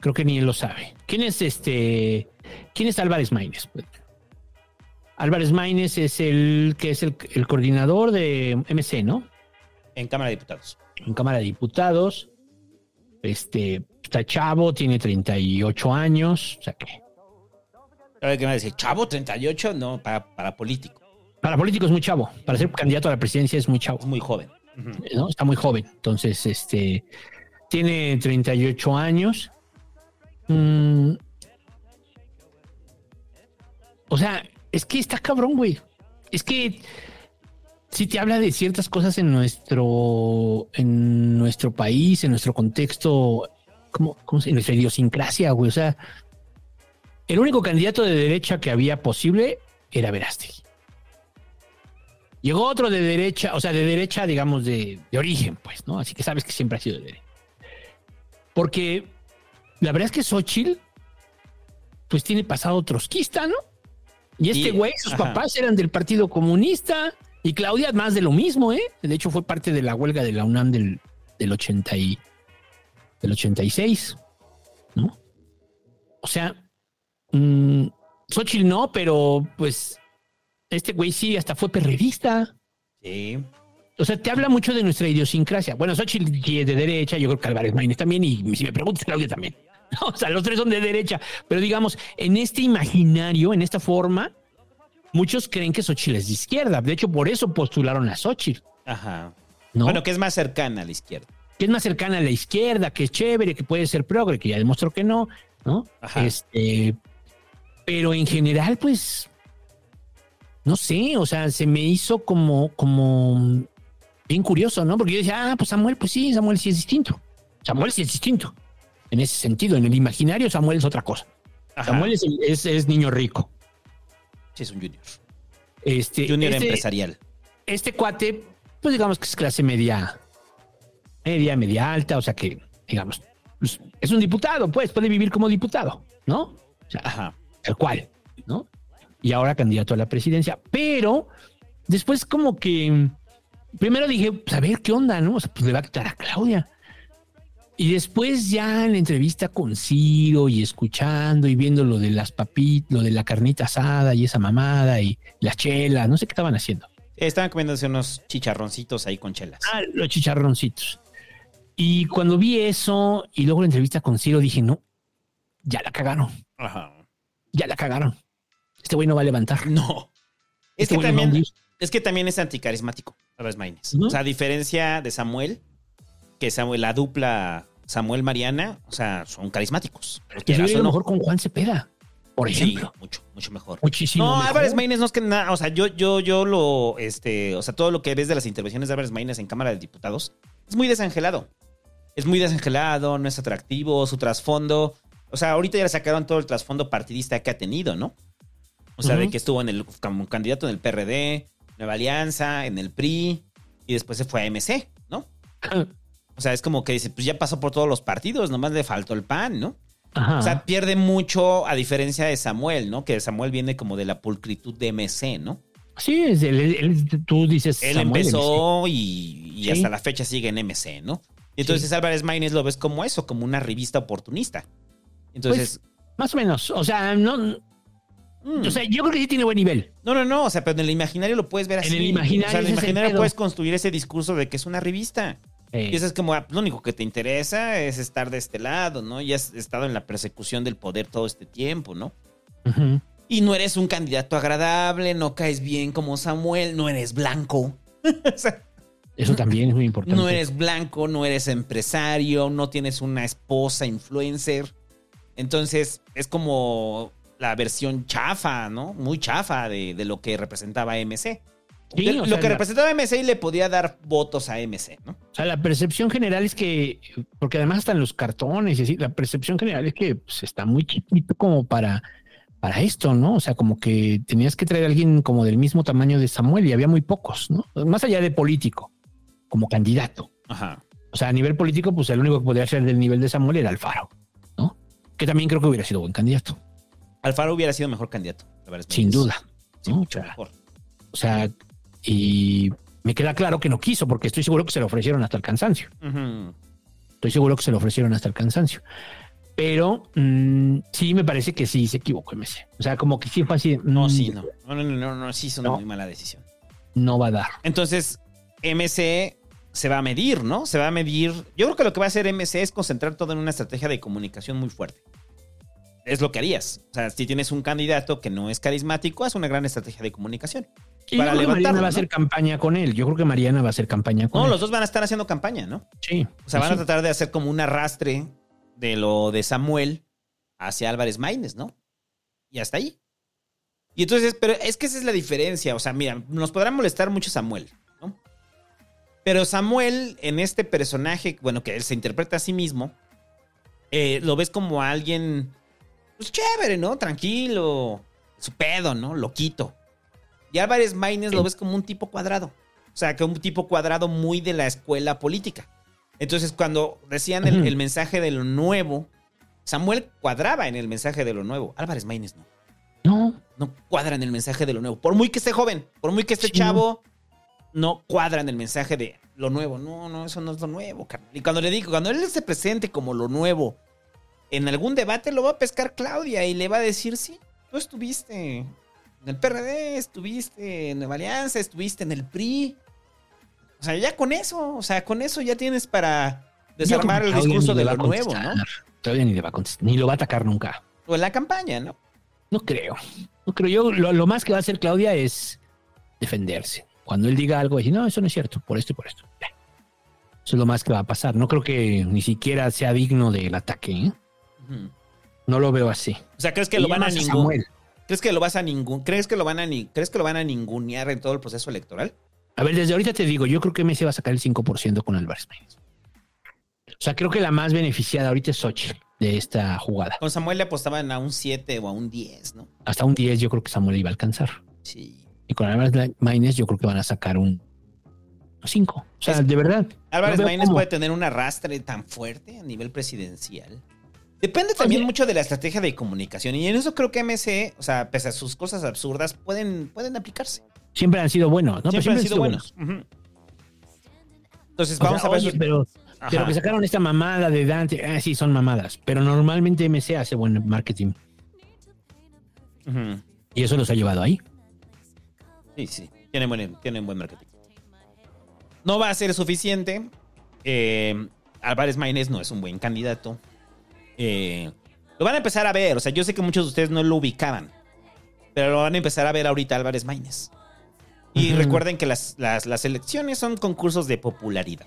Creo que ni él lo sabe. ¿Quién es este? ¿Quién es Álvarez Maínez? Álvarez Maínez es el que es el, el coordinador de MC, ¿no? En Cámara de Diputados. En Cámara de Diputados. Este, está chavo, tiene 38 años, o sea que A qué me dice, chavo, 38, no, para, para político. Para político es muy chavo, para ser candidato a la presidencia es muy chavo. Es muy joven. ¿no? Está muy joven. Entonces, este, tiene 38 años. Mm. o sea, es que está cabrón, güey. Es que si te habla de ciertas cosas en nuestro, en nuestro país, en nuestro contexto, ¿cómo, cómo se, en nuestra idiosincrasia, güey. O sea, el único candidato de derecha que había posible era Verástegui. Llegó otro de derecha, o sea, de derecha, digamos, de, de origen, pues, ¿no? Así que sabes que siempre ha sido de derecha. Porque la verdad es que Xochitl, pues tiene pasado trotskista, ¿no? Y este güey, sus ajá. papás eran del Partido Comunista. Y Claudia más de lo mismo, ¿eh? De hecho, fue parte de la huelga de la UNAM del, del, 80 y, del 86, ¿no? O sea, mm, Xochitl no, pero pues este güey sí, hasta fue perredista. Sí. O sea, te habla mucho de nuestra idiosincrasia. Bueno, Xochitl es de derecha, yo creo que Álvarez Maínez también, y si me preguntas, Claudia también. O sea, los tres son de derecha. Pero digamos, en este imaginario, en esta forma, muchos creen que Xochitl es de izquierda. De hecho, por eso postularon a Xochitl, Ajá. ¿no? Bueno, que es más cercana a la izquierda. que es más cercana a la izquierda, que es chévere, que puede ser progre, que ya demostró que no, ¿no? Ajá. Este, pero en general, pues, no sé, o sea, se me hizo como, como bien curioso, ¿no? Porque yo decía, ah, pues Samuel, pues sí, Samuel sí es distinto. Samuel sí es distinto. En ese sentido, en el imaginario, Samuel es otra cosa. Ajá. Samuel es, es- es niño rico. Sí, es un junior. Este, Junior este- empresarial. este cuate, pues digamos que es clase media, media, media alta, o sea que, digamos, pues, es un diputado, pues puede vivir como diputado, ¿no? O sea, Ajá. tal cual. Y ahora candidato a la presidencia, pero después como que, primero dije, pues a ver qué onda, ¿no? O sea, pues le va a quitar a Claudia. Y después ya en la entrevista con Ciro y escuchando y viendo lo de las papitas, lo de la carnita asada y esa mamada y las chelas, no sé qué estaban haciendo. Estaban comiéndose unos chicharroncitos ahí con chelas. Ah, los chicharroncitos. Y cuando vi eso y luego la entrevista con Ciro, dije, no, ya la cagaron, Ajá. ya la cagaron. Este güey no va a levantar. No. Es Este que, no va a también, es que también es anticarismático, Álvarez Maínez. Ujú. O sea, a diferencia de Samuel, que Samuel, la dupla Samuel Mariana, o sea, son carismáticos. Que se Quieras hubiera o ido no. mejor con Juan Cepeda, por Sí, ejemplo. mucho, mucho mejor. Muchísimo No, mejor. Álvarez Maínez no es que nada, o sea, yo, yo, yo lo, este, o sea, todo lo que ves de las intervenciones de Álvarez Maínez en Cámara de Diputados es muy desangelado. Es muy desangelado, no es atractivo, su trasfondo, o sea, ahorita ya le sacaron todo el trasfondo partidista que ha tenido, ¿no? O sea, de que estuvo en el, como candidato en el PRD, Nueva Alianza, en el PRI, y después se fue a MC, ¿no? O sea, es como que dice, pues ya pasó por todos los partidos, nomás le faltó el PAN, ¿no? Ajá. O sea, pierde mucho a diferencia de Samuel, ¿no? Que Samuel viene como de la pulcritud de MC, ¿no? sí, es el- el- el- tú dices. Él Samuel, empezó y, y Sí. hasta la fecha sigue en MC, ¿no? Y entonces Álvarez Maínez lo ves como eso, como una revista oportunista. Entonces, Más o menos. O sea, no. Mm, O sea, yo creo que sí tiene buen nivel. no, no, no, o sea, pero en el imaginario lo puedes ver En así. el imaginario O sea, en el imaginario puedes construir ese discurso de que es una revista. Eh, Y eso es como, ah, lo único que te interesa es estar de este lado, ¿no? Y has estado en la persecución del poder todo este tiempo, ¿no? Y no eres un candidato agradable, no caes bien como Samuel, no eres blanco. O sea, Eso también es muy importante. no eres blanco, no eres empresario, no tienes una esposa influencer. Entonces es como la versión chafa, ¿no? Muy chafa de, de lo que representaba MC. Sí, De- lo sea, que representaba MC y le podía dar votos a MC, ¿no? O sea, la percepción general es que, porque además están los cartones y así, la percepción general es que pues, está muy chiquito como para, para esto, ¿no? O sea, como que tenías que traer a alguien como del mismo tamaño de Samuel y había muy pocos, ¿no? Más allá de político, como candidato. Ajá. O sea, a nivel político, pues el único que podría ser del nivel de Samuel era Alfaro, ¿no? Que también creo que hubiera sido buen candidato, Alfaro hubiera sido mejor candidato. Sin duda. Sí, ¿no? mucho O sea, mejor. O sea, y me queda claro que no quiso, porque estoy seguro que se lo ofrecieron hasta el cansancio. Estoy seguro que se lo ofrecieron hasta el cansancio. Pero mm, sí me parece que sí se equivocó MC. O sea, como que sí fue así. No, mm, sí, no. No, no, no, no, no, sí es una No. muy mala decisión. No va a dar. Entonces, MC se va a medir, ¿no? Se va a medir. Yo creo que lo que va a hacer MC es concentrar todo en una estrategia de comunicación muy fuerte. Es lo que harías. O sea, si tienes un candidato que no es carismático, haz una gran estrategia de comunicación. Para yo creo que Mariana va a ¿no? hacer campaña con él. Yo creo que Mariana va a hacer campaña con No, él. los dos van a estar haciendo campaña, ¿no? Sí. O sea, van a tratar de hacer como un arrastre de lo de Samuel hacia Álvarez Maínez, ¿no? Y hasta ahí. Y entonces, pero es que esa es la diferencia. O sea, mira, nos podrá molestar mucho Samuel, ¿no? Pero Samuel, en este personaje, bueno, que él se interpreta a sí mismo, eh, lo ves como a alguien, pues chévere, ¿no? Tranquilo, su pedo, ¿no? Loquito. Y Álvarez Maínez lo ves como un tipo cuadrado. O sea, que un tipo cuadrado muy de la escuela política. Entonces, cuando decían el, mensaje de lo nuevo, Samuel cuadraba en el mensaje de lo nuevo. Álvarez Maínez no. No. No cuadra en el mensaje de lo nuevo. Por muy que esté joven, por muy que esté Sí, chavo, no cuadra en el mensaje de lo nuevo. No, no, eso no es lo nuevo, carnal. Y cuando le digo, cuando él se presente como lo nuevo en algún debate, lo va a pescar Claudia y le va a decir, sí, tú estuviste en el PRD, estuviste en Nueva Alianza, estuviste en el PRI. O sea, ya con eso, o sea, con eso ya tienes para desarmar el discurso de lo nuevo, ¿no? ni le va a contestar, ni lo va a atacar nunca. O en la campaña, ¿no? No creo. No creo. Yo lo, lo más que va a hacer Claudia es defenderse. Cuando él diga algo, decir, no, eso no es cierto, por esto y por esto. Eso es lo más que va a pasar. No creo que ni siquiera sea digno del ataque. ¿eh? No lo veo así. O sea, ¿crees que lo van a ningún Samuel. ¿Crees que lo vas a ningún ¿Crees que lo van a ni crees que lo van a ningunear en todo el proceso electoral? A ver, desde ahorita te digo, yo creo que Messi va a sacar el 5% con Álvarez Maínez. O sea, creo que la más beneficiada ahorita es Xochitl de esta jugada. Con Samuel le apostaban a un 7 o a un 10, ¿no? Hasta un 10 yo creo que Samuel iba a alcanzar. Sí. Y con Álvarez Maínez yo creo que van a sacar un 5. O sea, Es- de verdad. Álvarez no Maínez puede tener un arrastre tan fuerte a nivel presidencial. Depende también Oye. mucho de la estrategia de comunicación. Y en eso creo que MC, o sea, pese a sus cosas absurdas, pueden, pueden aplicarse. Siempre han sido buenos, ¿no? Siempre, han sido buenos. Entonces, O vamos sea, a ver. oye, sus- pero, Ajá. pero que sacaron esta mamada de Dante. Ah, sí, son mamadas. Pero normalmente MC hace buen marketing. Y eso los ha llevado ahí. Sí, sí. Tienen buen, tienen buen marketing. No va a ser suficiente. Eh, Álvarez Maínez no es un buen candidato. Eh, lo van a empezar a ver. O sea, yo sé que muchos de ustedes no lo ubicaban. Pero lo van a empezar a ver ahorita Álvarez Maínez. Y recuerden que las, las- las elecciones son concursos de popularidad.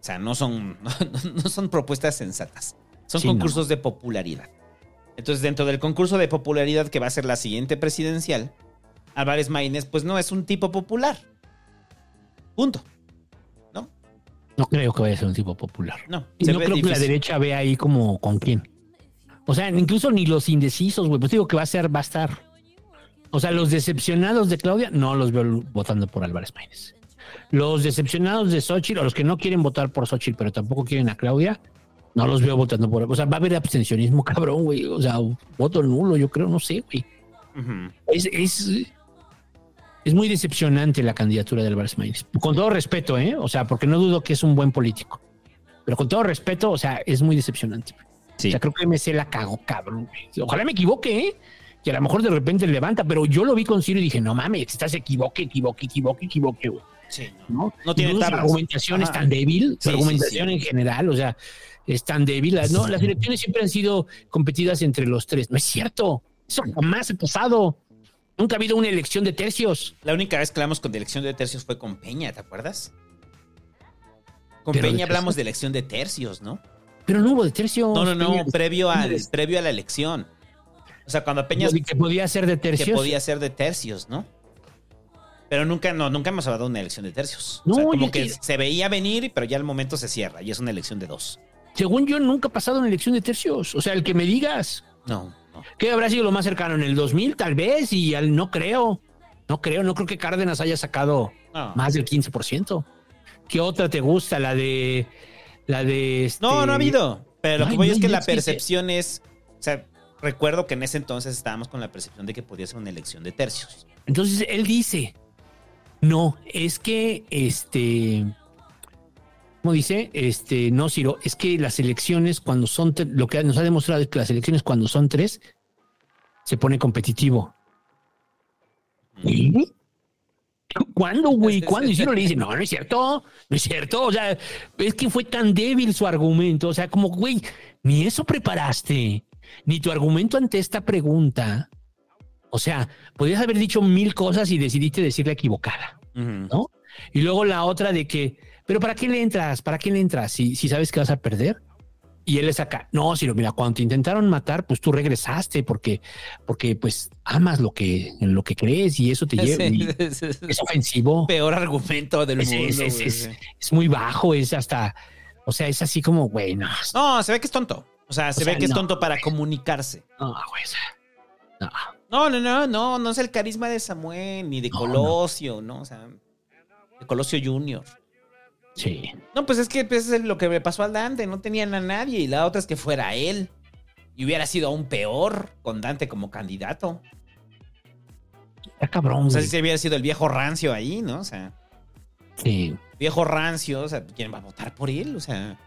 O sea, no son, no son propuestas sensatas. Son Sí, no. concursos de popularidad. Entonces, dentro del concurso de popularidad que va a ser la siguiente presidencial, Álvarez Maínez, pues no es un tipo popular. Punto. No creo que vaya a ser un tipo popular. No. Y no creo que la derecha vea ahí como con quién. O sea, incluso ni los indecisos, güey. Pues digo que va a ser, va a estar. O sea, los decepcionados de Claudia, no los veo votando por Álvarez Maínez. Los decepcionados de Xochitl, o los que no quieren votar por Xochitl, pero tampoco quieren a Claudia, no los veo votando por. O sea, va a haber abstencionismo, cabrón, güey. O sea, voto nulo, yo creo, no sé, güey. Ujú. Es, es, es muy decepcionante la candidatura de Álvarez Maínez. Con todo respeto, ¿eh? O sea, porque no dudo que es un buen político. Pero con todo respeto, o sea, es muy decepcionante. Sí. O sea, creo que MC la cagó, cabrón. Ojalá me equivoque, ¿eh? Que a lo mejor de repente levanta, pero yo lo vi con Ciro y dije, no mames, estás equivoque, equivoque, equivoque, equivoque, güey. Sí, no. ¿no? No tiene su argumentación es tan débil, su Sí, argumentación sí, en general, o sea, es tan débil. No, las elecciones siempre han sido competidas entre los tres. No es cierto. Eso jamás ha pasado. Nunca ha habido una elección de tercios. La única vez que hablamos con elección de tercios fue con Peña, ¿te acuerdas? Con Pero de Peña hablamos de elección de tercios, ¿no? Pero no hubo de tercios. No, no, no, Peña. previo, al, previo a la elección. O sea, cuando Peña Que podía ser de que tercios. podía ser de tercios, ¿no? Pero nunca, no, nunca hemos hablado de una elección de tercios. No, o sea, como que que- se veía venir, pero ya al momento se cierra y es una elección de dos. Según yo, nunca ha pasado una elección de tercios. O sea, el que me digas. No. ¿Qué habrá sido lo más cercano? En el 2000, tal vez, y al, no creo. No creo, no creo que Cárdenas haya sacado No. más del 15%. ¿Qué otra te gusta? La de. La de. este- No, no ha habido. Pero lo que voy no es que la percepción es. O sea, recuerdo que en ese entonces estábamos con la percepción de que podía ser una elección de tercios. Entonces él dice: No, es que este. Como dice, este, no, Ciro, es que las elecciones cuando son, lo que nos ha demostrado es que las elecciones cuando son tres, se pone competitivo. ¿Y? ¿Cuándo, güey? ¿Cuándo? Y Ciro le dice, no, no es cierto, no es cierto. O sea, es que fue tan débil su argumento. O sea, como, güey, ni eso preparaste, ni tu argumento ante esta pregunta. O sea, podrías haber dicho mil cosas y decidiste decir la equivocada. ¿no? Y luego la otra de que, pero ¿para qué le entras? ¿Para qué le entras? Si, si sabes que vas a perder. Y él le saca, no, Ciro, mira, cuando te intentaron matar, pues tú regresaste porque, porque pues amas lo que, lo que crees y eso te lleva. es ofensivo. Peor argumento del Es, mundo. es- es- güey. es- es muy bajo, es hasta, o sea, es así como, güey, no, No, se ve que es tonto. O sea, se O ve que es no. tonto para comunicarse. no, güey, o sea, no. No, no, no, no, no es el carisma de Samuel ni de No, Colosio, ¿no? O sea, de Colosio Junior. Sí. No, pues es que pues, es lo que le pasó al Dante, no tenían a nadie. Y la otra es que fuera él. Y hubiera sido aún peor con Dante como candidato. Está cabrón, O sea, güey. si hubiera sido el viejo rancio ahí, ¿no? O sea, Sí. viejo rancio, o sea, ¿quién va a votar por él? O sea,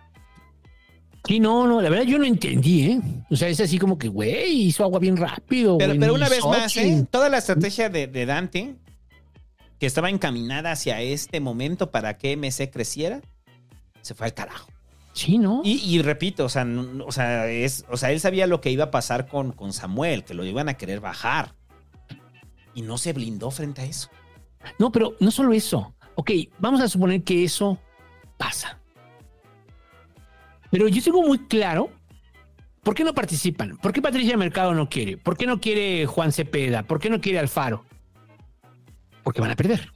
Sí, no, no, la verdad yo no entendí, ¿eh? O sea, es así como que, güey, hizo agua bien rápido. pero, güey, pero una vez más, ¿eh? Toda la estrategia de, de Dante, que estaba encaminada hacia este momento para que MC creciera, se fue al carajo. Sí, ¿no? Y, y repito, o sea, no- o, sea, es, o sea, él sabía lo que iba a pasar con, con Samuel, que lo iban a querer bajar. Y no se blindó frente a eso. No, pero no solo eso. Ok, vamos a suponer que eso pasa. Pero yo tengo muy claro por qué no participan. ¿Por qué Patricia Mercado no quiere? ¿Por qué no quiere Juan Cepeda? ¿Por qué no quiere Alfaro? Porque van a perder.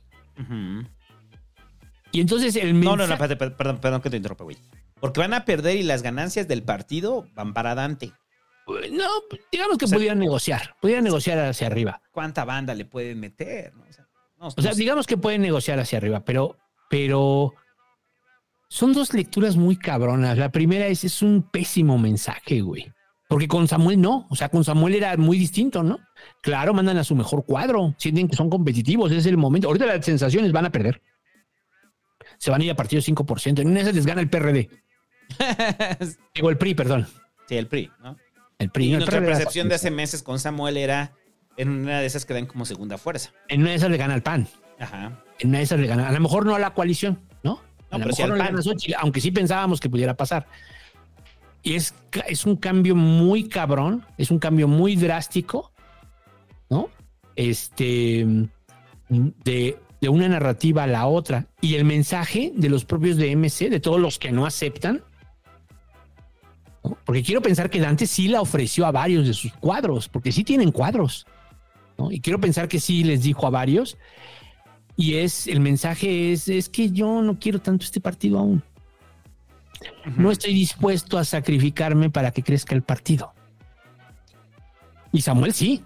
Y entonces el No, no, no, mensaje- per- perdón, perdón que te interrumpa, güey. Porque van a perder y las ganancias del partido van para Dante. No, digamos que O sea- pudieran negociar. Pudieran negociar hacia arriba. ¿Cuánta banda le pueden meter? no? O sea, no, O sea, no- digamos que pueden negociar hacia arriba, pero, pero son dos lecturas muy cabronas. La primera es, es un pésimo mensaje, güey. Porque con Samuel no. O sea, con Samuel era muy distinto, ¿no? Claro, mandan a su mejor cuadro. Sienten que son competitivos. Ese es el momento. Ahorita las sensaciones van a perder. Se van a ir a partido 5%. En una de esas les gana el PRD. Digo, el PRI, perdón. sí, el PRI, ¿no? El PRI. Y no, nuestra percepción de hace meses con Samuel era en una de esas que dan como segunda fuerza. En una de esas le gana el PAN. Ajá. En una de esas le gana. A lo mejor no a la coalición, ¿no? A lo pero mejor no le gana a Xochitl, aunque sí pensábamos que pudiera pasar. Y es, es un cambio muy cabrón, es un cambio muy drástico, ¿no? Este, de, de una narrativa a la otra. Y el mensaje de los propios de MC, de todos los que no aceptan, porque quiero pensar que Dante sí la ofreció a varios de sus cuadros, porque sí tienen cuadros, ¿no? Y quiero pensar que sí les dijo a varios. Y es el mensaje es, es que yo no quiero tanto este partido aún. No estoy dispuesto a sacrificarme para que crezca el partido. Y Samuel sí.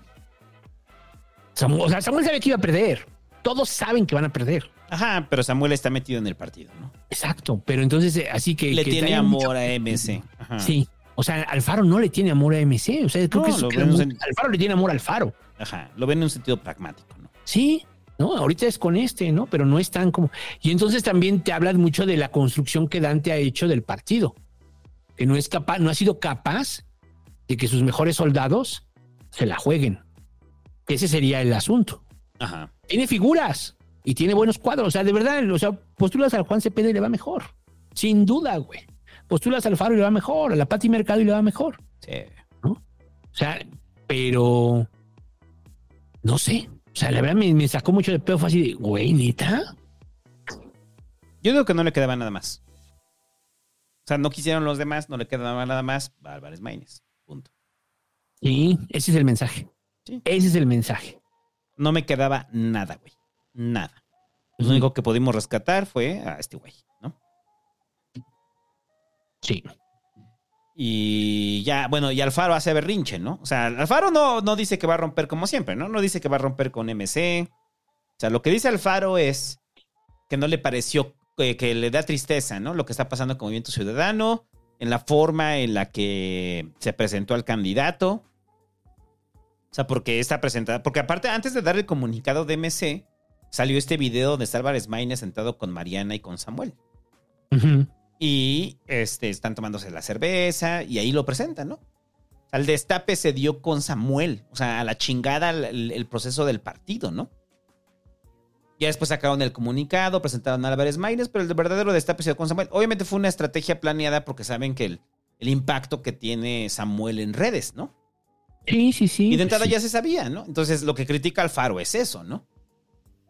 Samuel, o sea, Samuel sabe que iba a perder. Todos saben que van a perder. Ajá, pero Samuel está metido en el partido, ¿no? Exacto. Pero entonces, eh, así que. Le que tiene mucho- amor a MC. Ajá. Sí. O sea, Alfaro no le tiene amor a MC. O sea, creo No, que eso muy- en- Alfaro le tiene amor al Faro. Ajá. Lo ven en un sentido pragmático, ¿no? Sí, ¿no? Ahorita es con este, ¿no? Pero no es tan como. Y entonces también te hablas mucho de la construcción que Dante ha hecho del partido. Que no es capaz, no ha sido capaz de que sus mejores soldados se la jueguen. Ese sería el asunto. Ajá. Tiene figuras y tiene buenos cuadros. O sea, de verdad, o sea, postulas al Juan Cepeda y le va mejor. Sin duda, güey. Postulas al Faro y le va mejor, a la Pati Mercado y le va mejor. Sí. O sea, pero no sé. O sea, la verdad me, me sacó mucho de pedo. Fue así de, güey, neta. Yo digo que no le quedaba nada más. O sea, no quisieron los demás, no le quedaba nada más. Álvarez Maínez. Punto. Sí, ese es el mensaje. Sí. Ese es el mensaje. No me quedaba nada, güey. Nada. Lo único que pudimos rescatar fue a este güey, ¿no? Sí. Y ya, bueno, y Alfaro hace berrinche, ¿no? O sea, Alfaro no, no dice que va a romper como siempre, ¿no? No dice que va a romper con MC. O sea, lo que dice Alfaro es que no le pareció, eh, que le da tristeza, ¿no? Lo que está pasando con Movimiento Ciudadano, en la forma en la que se presentó al candidato. O sea, porque está presentada, porque aparte, antes de dar el comunicado de MC, salió este video donde está Álvarez sentado con Mariana y con Samuel. Ujú. Y este, están tomándose la cerveza y ahí lo presentan, ¿no? Al destape se dio con Samuel. O sea, a la chingada el, el proceso del partido, ¿no? Ya después sacaron el comunicado, presentaron a Álvarez Maínez, pero el verdadero destape se dio con Samuel. Obviamente fue una estrategia planeada porque saben que el, el impacto que tiene Samuel en redes, ¿no? Sí, sí, sí. Y de entrada sí. ya se sabía, ¿no? Entonces lo que critica Alfaro es eso, ¿no?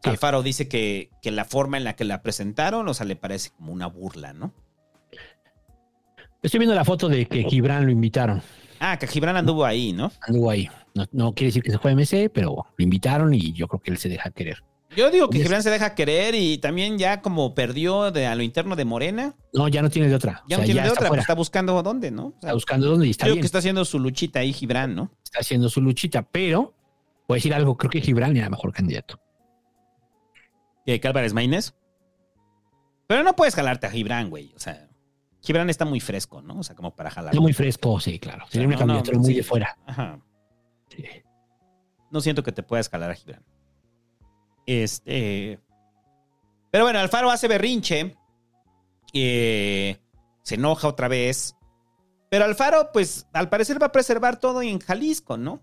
Sí. Alfaro dice que, que la forma en la que la presentaron, o sea, le parece como una burla, ¿no? Estoy viendo la foto de que Gibran lo invitaron. Ah, que Gibran anduvo ahí, ¿no? Anduvo ahí. No, no quiere decir que se fue a MC, pero lo invitaron y yo creo que él se deja querer. Yo digo que. Gibran se deja querer y también ya como perdió de, a lo interno de Morena, No, ya no tiene de otra. ya O no tiene de está otra, pues está buscando dónde, ¿no? O sea, Está buscando dónde y está creo bien. que está haciendo su luchita ahí Gibran, ¿no? Está haciendo su luchita, pero voy a decir algo. Creo que Gibran era mejor candidato. Que Álvarez Maínez. Pero no puedes jalarte a Gibran, güey. O sea, Gibran está muy fresco, ¿no? O sea, como para jalar. Está muy fresco, sí, claro. Sería no, una candidatura no, muy sí. de fuera. Ajá. Sí. No siento que te puedas jalar a Gibran. Este. Pero bueno, Alfaro hace berrinche. eh, se enoja otra vez. Pero Alfaro, pues, al parecer va a preservar todo en Jalisco, ¿no?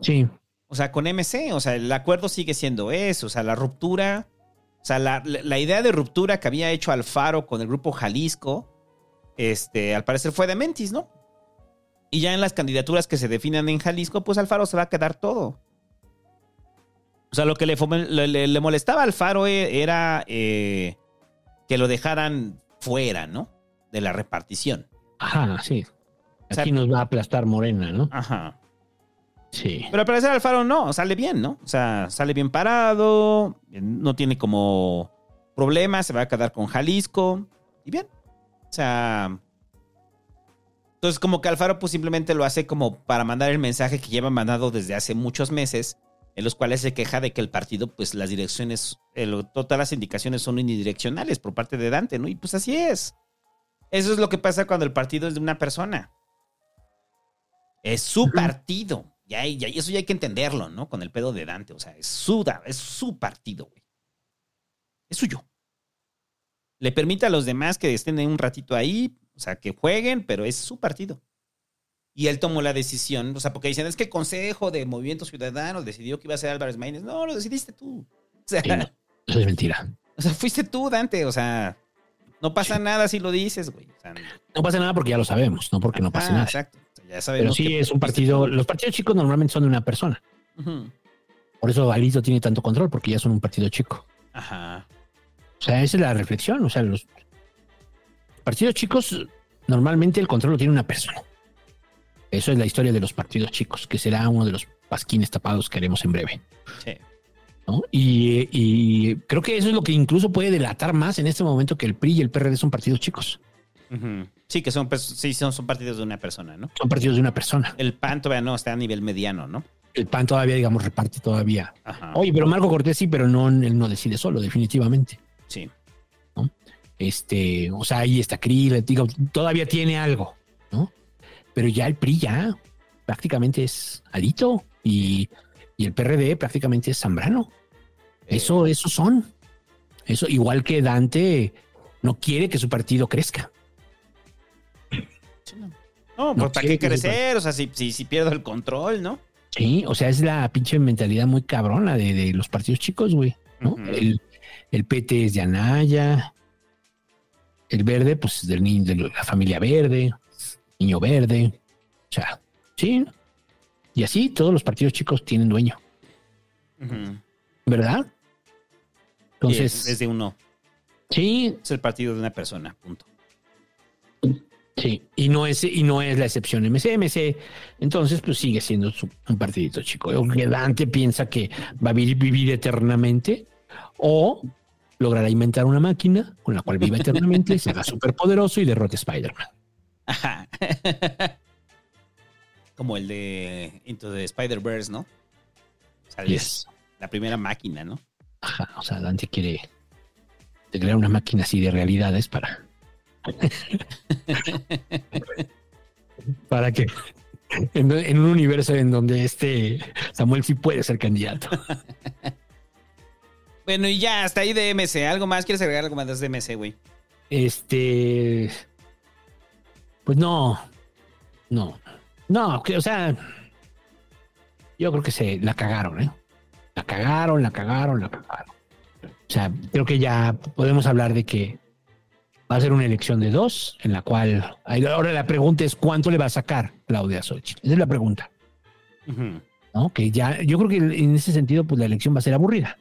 Sí. O sea, con MC, o sea, el acuerdo sigue siendo eso, o sea, la ruptura, o sea, la- la idea de ruptura que había hecho Alfaro con el grupo Jalisco, este, al parecer fue de Mentis, ¿no? Y ya en las candidaturas que se definan en Jalisco, pues Alfaro se va a quedar todo. O sea, lo que le, molestaba a Alfaro eh, era eh, que lo dejaran fuera, ¿no? De la repartición. Ajá, sí. O sea- Aquí nos va a aplastar Morena, ¿no? Ajá. Sí. Pero al parecer Alfaro no, sale bien, ¿no? O sea, sale bien parado, no tiene como problemas, se va a quedar con Jalisco y bien. O sea, entonces como que Alfaro pues simplemente lo hace como para mandar el mensaje que lleva mandado desde hace muchos meses, en los cuales se queja de que el partido pues las direcciones, el- todas las indicaciones son unidireccionales por parte de Dante, ¿no? Y pues así es. Eso es lo que pasa cuando el partido es de una persona. Es su partido. Ya, ya, eso ya hay que entenderlo, ¿no? Con el pedo de Dante. O sea, es su, es su partido, güey. Es suyo. Le permite a los demás que estén un ratito ahí, o sea, que jueguen, pero es su partido. Y él tomó la decisión, o sea, porque dicen, es que el Consejo de Movimiento Ciudadano decidió que iba a ser Álvarez Maínez. No, lo decidiste tú. O sea, Sí, no, eso es mentira. o sea, fuiste tú, Dante. O sea, no pasa nada si lo dices, güey. O sea, No pasa nada porque ya lo sabemos, no porque no pase ah, nada. Exacto. O sea, ya Pero sabemos sí que es un partido. Los partidos chicos normalmente son de una persona. Por eso Alito tiene tanto control, porque ya son un partido chico. Ajá. O sea, esa es la reflexión. O sea, los partidos chicos, normalmente el control lo tiene una persona. Eso es la historia de los partidos chicos, que será uno de los pasquines tapados que haremos en breve. Sí. ¿no? Y, y creo que eso es lo que incluso puede delatar más en este momento que el PRI y el PRD son partidos chicos. Sí, que son, sí, son, son partidos de una persona, ¿no? Son partidos de una persona. El PAN todavía no está a nivel mediano, ¿no? El PAN todavía, digamos, reparte todavía. Ajá. Oye, pero Marco Cortés sí, pero no, él no decide solo, definitivamente. Sí. Este, o sea, ahí está Krill, digo, todavía tiene algo, ¿no? Pero ya el PRI ya prácticamente es Alito y, y el PRD prácticamente es Zambrano. Eso, eso son. Eso, igual que Dante no quiere que su partido crezca. No, No pues ¿para quiere qué crecer? O sea, si, si, si pierdo el control, ¿no? Sí, o sea, es la pinche mentalidad muy cabrona de, de los partidos chicos, güey. ¿no? El, el PT es de Anaya, el verde, pues del niño de la familia verde, niño verde. O sea, sí. Y así todos los partidos chicos tienen dueño. ¿verdad? Entonces, Sí, es, de uno. sí, Es el partido de una persona, punto. sí. Y no es, y no es la excepción MC. MC, entonces, pues sigue siendo su- un partidito chico. Aunque Dante piensa que va a vivir, vivir eternamente, o logrará inventar una máquina con la cual viva eternamente, se haga superpoderoso y derrote a Spider-Man. Ajá. Como el de Into the Spider-Verse, ¿no? O sea, Yes. La primera máquina, ¿no? Ajá, o sea, Dante quiere crear una máquina así de realidades para. para que en, en un universo en donde este Samuel sí puede ser candidato. Bueno, y ya, hasta ahí de MC. ¿Algo más? ¿Quieres agregar algo más de MC, güey? este, pues no, no, no, que, o sea, yo creo que se la cagaron, ¿eh? La cagaron, la cagaron, la cagaron. O sea, creo que ya podemos hablar de que va a ser una elección de dos, en la cual ahora la pregunta es cuánto le va a sacar Claudia Xochitl. Esa es la pregunta. Ujú. ¿no? Que ya, yo creo que en ese sentido, pues la elección va a ser aburrida.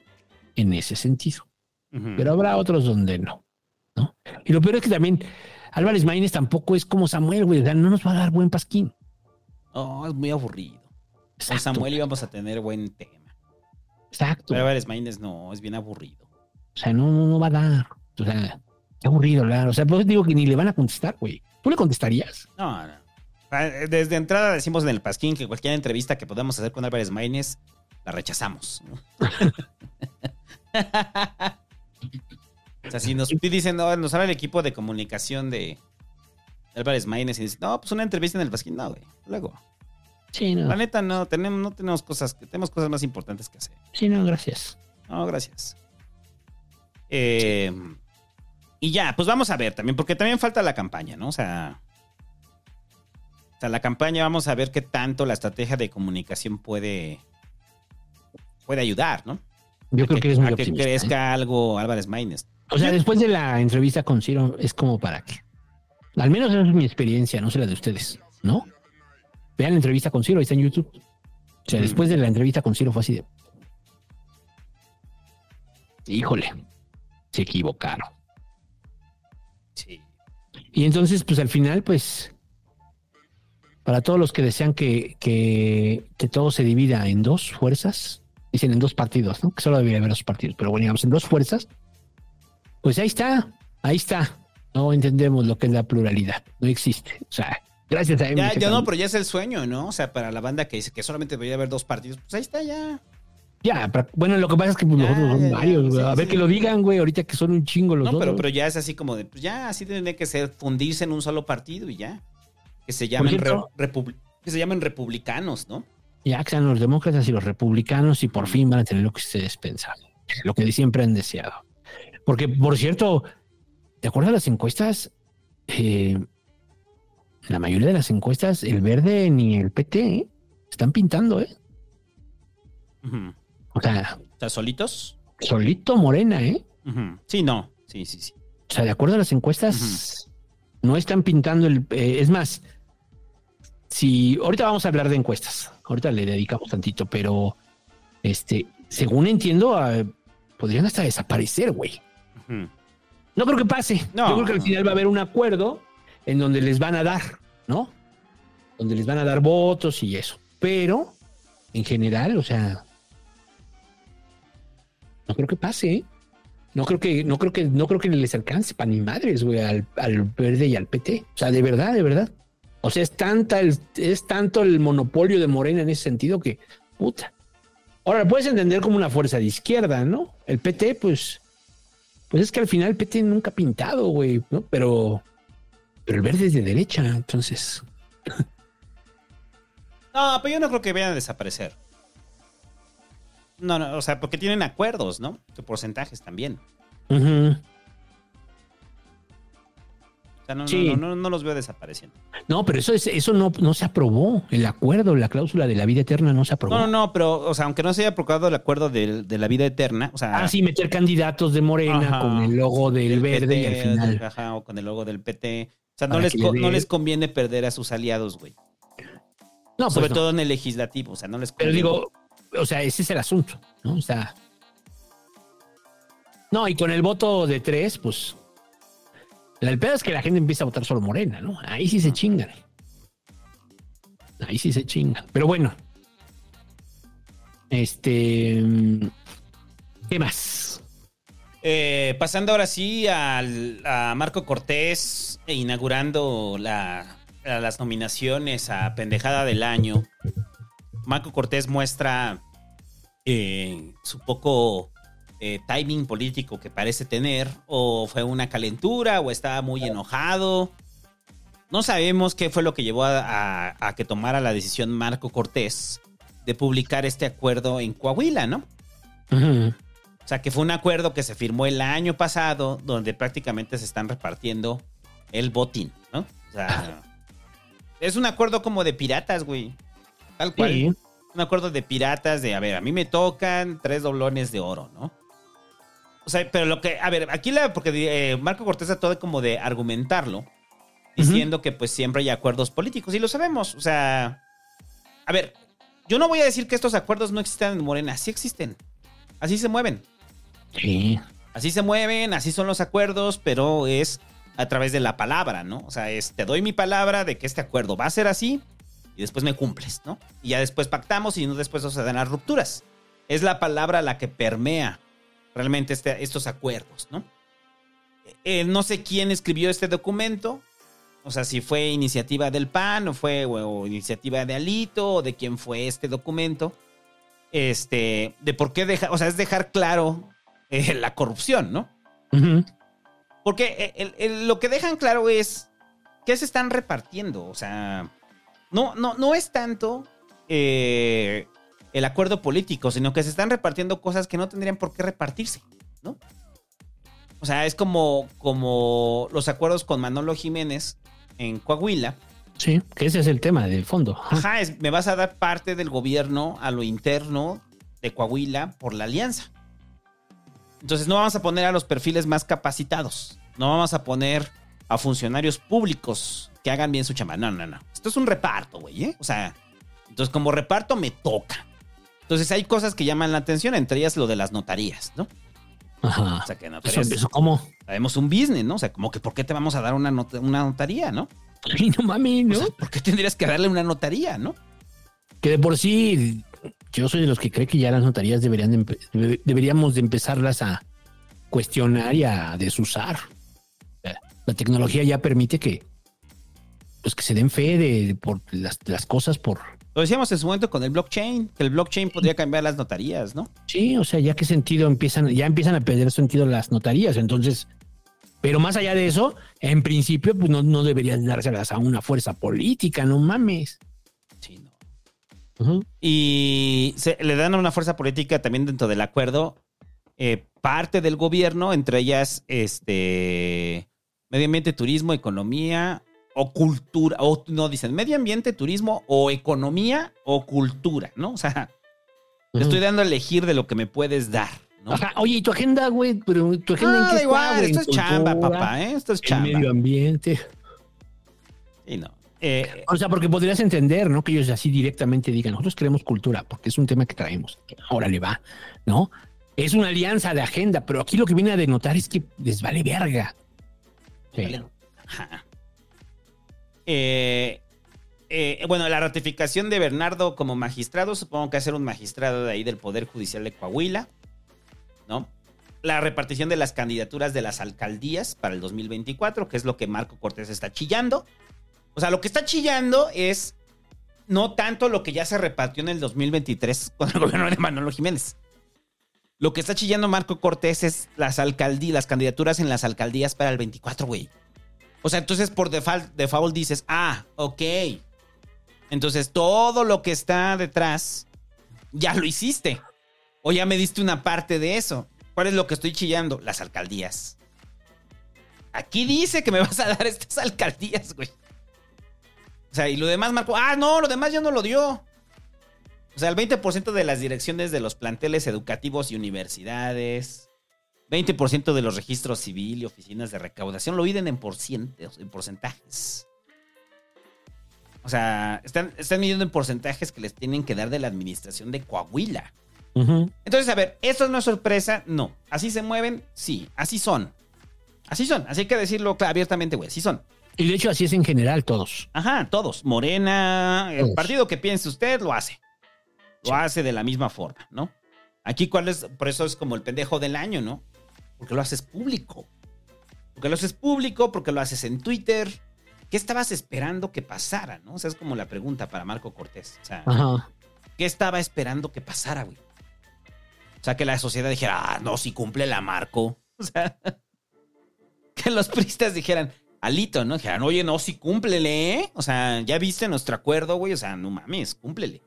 En ese sentido. Pero habrá otros donde no. ¿no? Y lo peor es que también Álvarez Maínez tampoco es como Samuel, güey. O sea, no nos va a dar buen pasquín. Oh, es muy aburrido. Con. Samuel íbamos a tener buen tema. Exacto. Pero Álvarez Maínez no, es bien aburrido. O sea, no, no, no va a dar. O sea, qué aburrido, claro. O sea, pues digo que ni le van a contestar, güey. ¿Tú le contestarías? No, no. Ah, Desde entrada decimos en el Pasquín que cualquier entrevista que podamos hacer con Álvarez Maínez la rechazamos. ¿no? o sea, si nos dicen, no, nos habla el equipo de comunicación de Álvarez Maínez y dice, no, pues una entrevista en el Pasquín, no, güey. Luego. Sí, no. La neta, no, tenemos, no tenemos cosas, tenemos cosas más importantes que hacer. Sí, no, gracias. No, gracias. Eh, y ya, pues vamos a ver también, porque también falta la campaña, ¿no? O sea, o sea, la campaña vamos a ver qué tanto la estrategia de comunicación puede, puede ayudar, ¿no? Yo creo que eres muy a que. ¿eh? crezca algo Álvarez Maínez. O sea, después de la entrevista con Ciro, es como para que. Al menos esa es mi experiencia, no sé la de ustedes, ¿no? Vean la entrevista con Ciro, ahí está en YouTube. O sea, después de la entrevista con Ciro fue así de. Híjole, se equivocaron. Sí. Y entonces, pues al final, pues. Para todos los que desean que, que, que todo se divida en dos fuerzas, dicen en dos partidos, ¿no? Que solo debería haber dos partidos, pero bueno, digamos en dos fuerzas, pues ahí está, ahí está. No entendemos lo que es la pluralidad, no existe. O sea, gracias a Ya, MG ya no, pero ya es el sueño, ¿no? O sea, para la banda que dice que solamente debería haber dos partidos, pues ahí está ya. Ya, pero- bueno, lo que pasa es que pues, Ya, otros son varios, sí, A ver sí. que lo digan, güey, ahorita que son un chingo los No, pero, pero ya es así como de, pues ya, así tiene que ser, fundirse en un solo partido y ya. Que se llamen, re- que se llamen republicanos, ¿no? Ya que sean los demócratas y los republicanos y por fin van a tener lo que ustedes pensan, lo que siempre han deseado. Porque, por cierto, ¿te acuerdas de las encuestas? Eh, la mayoría de las encuestas, el verde ni el PT ¿eh? están pintando, ¿eh? O sea, O sea, solitos. solito Morena, ¿eh? Sí, no. Sí, sí, sí. O sea, de acuerdo a las encuestas, no están pintando el. eh, es más, si ahorita vamos a hablar de encuestas, ahorita le dedicamos tantito, pero este, según entiendo, ah, podrían hasta desaparecer, güey. No creo que pase. No. Yo creo que al final va a haber un acuerdo en donde les van a dar, ¿no? Donde les van a dar votos y eso. Pero, en general, o sea, no creo que pase, ¿eh? No creo que, no creo que, no creo que les alcance para ni madres, güey, al, al verde y al PT. O sea, de verdad, de verdad. O sea, es tanta el, es tanto el monopolio de Morena en ese sentido que, puta. Ahora, lo puedes entender como una fuerza de izquierda, ¿no? El PT, pues, pues es que al final el PT nunca ha pintado, güey, ¿no? Pero, pero el verde es de derecha, entonces. No, pero yo no creo que vayan a desaparecer. No, no, o sea, porque tienen acuerdos, ¿no? De porcentajes también. Ujú. O sea, no, Sí. no, no, no los veo desapareciendo. No, pero eso es, eso no, no se aprobó. El acuerdo, la cláusula de la vida eterna no se aprobó. No, no, pero, o sea, aunque no se haya aprobado el acuerdo del- de, la vida eterna, o sea. Ah, sí, meter candidatos de Morena Ajá. con el logo del del verde y al final. ajá, o con el logo del PT. O sea, no les, le no les conviene perder a sus aliados, güey. No, pues Sobre todo en el legislativo, o sea, no les Pero conviene. digo, o sea, ese es el asunto, ¿no? O sea. No, y con el voto de tres, pues. El pedo es que la gente empieza a votar solo Morena, ¿no? Ahí sí se chingan. Ahí sí se chingan. Pero bueno. Este. ¿Qué más? Eh, pasando ahora sí al, a Marco Cortés, e inaugurando la- a las nominaciones a Pendejada del Año. Marco Cortés muestra eh, su poco eh, timing político que parece tener, o fue una calentura, o estaba muy enojado. No sabemos qué fue lo que llevó a, a- a que tomara la decisión Marco Cortés de publicar este acuerdo en Coahuila, ¿no? O sea, que fue un acuerdo que se firmó el año pasado, donde prácticamente se están repartiendo el botín, ¿no? O sea, es un acuerdo como de piratas, güey. Tal cual. Sí. Un acuerdo de piratas de, a ver, a mí me tocan tres doblones de oro, ¿no? O sea, pero lo que, a ver, aquí la, porque eh, Marco Cortés trató de como de argumentarlo, diciendo que pues siempre hay acuerdos políticos, y lo sabemos, o sea, a ver, yo no voy a decir que estos acuerdos no existan en Morena, sí existen, así se mueven. Sí. Así se mueven, así son los acuerdos, pero es a través de la palabra, ¿no? O sea, es te doy mi palabra de que este acuerdo va a ser así y después me cumples, ¿no? Y ya después pactamos y no después se dan las rupturas. Es la palabra la que permea realmente este- estos acuerdos, ¿no? Eh, no sé quién escribió este documento, o sea, si fue iniciativa del PAN o fue o, iniciativa de Alito o de quién fue este documento, este, de por qué dejar, o sea, es dejar claro eh, la corrupción, ¿no? Porque eh, el- el- lo que dejan claro es que se están repartiendo. O sea, no, no, no es tanto eh, el acuerdo político, sino que se están repartiendo cosas que no tendrían por qué repartirse, ¿no? O sea, es como, como los acuerdos con Manolo Jiménez en Coahuila. Sí, que ese es el tema del fondo. Ajá, es- me vas a dar parte del gobierno a lo interno de Coahuila por la alianza. Entonces no vamos a poner a los perfiles más capacitados. No vamos a poner a funcionarios públicos que hagan bien su chamba. No, no, no. Esto es un reparto, güey, ¿eh? O sea, entonces como reparto me toca. Entonces hay cosas que llaman la atención, entre ellas lo de las notarías, ¿no? Ajá. O sea, que Eso, notarías... eso ¿Cómo? Sabemos un business, ¿no? O sea, como que ¿por qué te vamos a dar una, not- una notaría, no? Ay, no mames, ¿no? O sea, ¿por qué tendrías que darle una notaría, no? Que de por sí, yo soy de los que cree que ya las notarías deberían de deberíamos de empezarlas a cuestionar y a desusar. La tecnología ya permite que pues que se den fe de, por las, las cosas por Lo decíamos en su momento con el blockchain, que el blockchain podría cambiar las notarías, ¿no? sí, o sea, ya qué sentido empiezan, ya empiezan a perder sentido las notarías. Entonces, pero más allá de eso, en principio, pues no, no deberían dárselas a una fuerza política, no mames. Sí, no. Y se, le dan una fuerza política también dentro del acuerdo, eh, parte del gobierno, entre ellas, este, medio ambiente, turismo, economía o cultura, o no dicen medio ambiente, turismo o economía o cultura, ¿no? O sea, te estoy dando a elegir de lo que me puedes dar, ¿no? Ajá, oye, ¿y tu agenda, güey? Pero tu agenda en Ah, qué da igual, esto ¿En es chamba, papá, ¿eh? Esto es El chamba. medio ambiente. Sí, no. Eh, O sea, porque podrías entender, ¿no? Que ellos así directamente digan, nosotros queremos cultura, porque es un tema que traemos. Órale, va, ¿no? Es una alianza de agenda, pero aquí lo que viene a denotar es que les vale verga. Sí. Vale. Ajá. Eh, eh, bueno, la ratificación de Bernardo como magistrado, supongo que ser un magistrado de ahí del Poder Judicial de Coahuila, ¿no? La repartición de las candidaturas de las alcaldías para el 2024, que es lo que Marco Cortés está chillando. O sea, lo que está chillando es no tanto lo que ya se repartió en el 2023 con el gobierno de Manolo Jiménez. Lo que está chillando Marco Cortés es las alcaldías, las candidaturas en las alcaldías para el 24, güey. O sea, entonces por default, default dices, ah, ok. Entonces todo lo que está detrás ya lo hiciste. O ya me diste una parte de eso. ¿Cuál es lo que estoy chillando? Las alcaldías. Aquí dice que me vas a dar estas alcaldías, güey. O sea, y lo demás, Marco, ah, no, lo demás ya no lo dio. O sea, el 20% de las direcciones de los planteles educativos y universidades, 20% de los registros civil y oficinas de recaudación lo miden en, en porcentajes. O sea, están, están midiendo en porcentajes que les tienen que dar de la administración de Coahuila. Entonces, a ver, ¿esto es una sorpresa? No. ¿Así se mueven? Sí, así son. Así son, así hay que decirlo abiertamente, güey, así son. Y de hecho así es en general todos. Ajá, todos. Morena, el partido que piense usted lo hace. Lo hace de la misma forma, ¿no? Aquí, ¿cuál es? Por eso es como el pendejo del año, ¿no? Porque lo haces público. Porque lo haces público, porque lo haces en Twitter. ¿Qué estabas esperando que pasara, no? O sea, es como la pregunta para Marco Cortés. O sea, Ajá. ¿qué estaba esperando que pasara, güey? O sea, que la sociedad dijera, ah, no, si cumple la Marco. O sea, que los pristas dijeran, alito, ¿no? Dijeran, oye, no, si cúmplele, ¿eh? O sea, ya viste nuestro acuerdo, güey. O sea, no mames, cúmplele.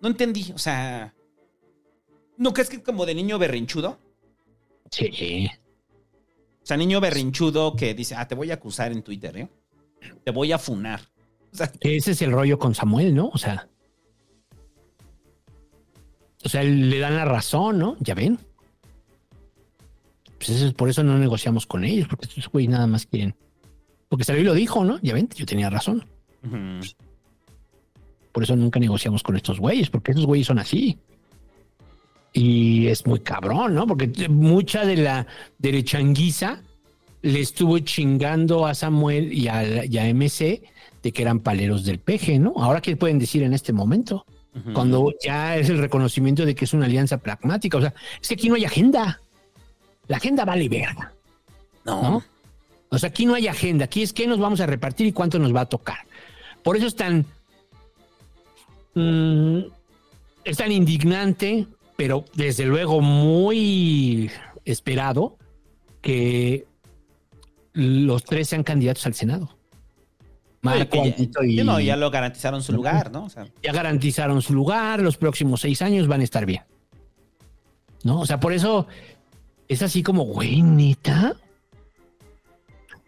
No entendí, o sea. ¿No crees que como de niño berrinchudo? Sí. O sea, niño berrinchudo que dice, ah, te voy a acusar en Twitter, ¿eh? Te voy a funar. O sea, Ese es el rollo con Samuel, ¿no? O sea. O sea, le dan la razón, ¿no? Ya ven. Pues eso es por eso no negociamos con ellos, porque estos güeyes nada más quieren. Porque salió y lo dijo, ¿no? Ya ven, yo tenía razón. Por eso nunca negociamos con estos güeyes, porque esos güeyes son así. Y es muy cabrón, ¿no? Porque mucha de la derechanguiza le estuvo chingando a Samuel y a, y a MC de que eran paleros del peje, ¿no? Ahora, ¿qué pueden decir en este momento? Cuando ya es el reconocimiento de que es una alianza pragmática. O sea, es que aquí no hay agenda. La agenda vale verga. no. ¿no? O sea, aquí no hay agenda. Aquí es qué nos vamos a repartir y cuánto nos va a tocar. Por eso es tan. mm, es tan indignante, pero desde luego muy esperado que los tres sean candidatos al Senado. Marco, ya, y- no, ya lo garantizaron su lugar, ¿no? O sea, ya garantizaron su lugar, los próximos seis años van a estar bien. ¿No? O sea, por eso es así como, güey, neta.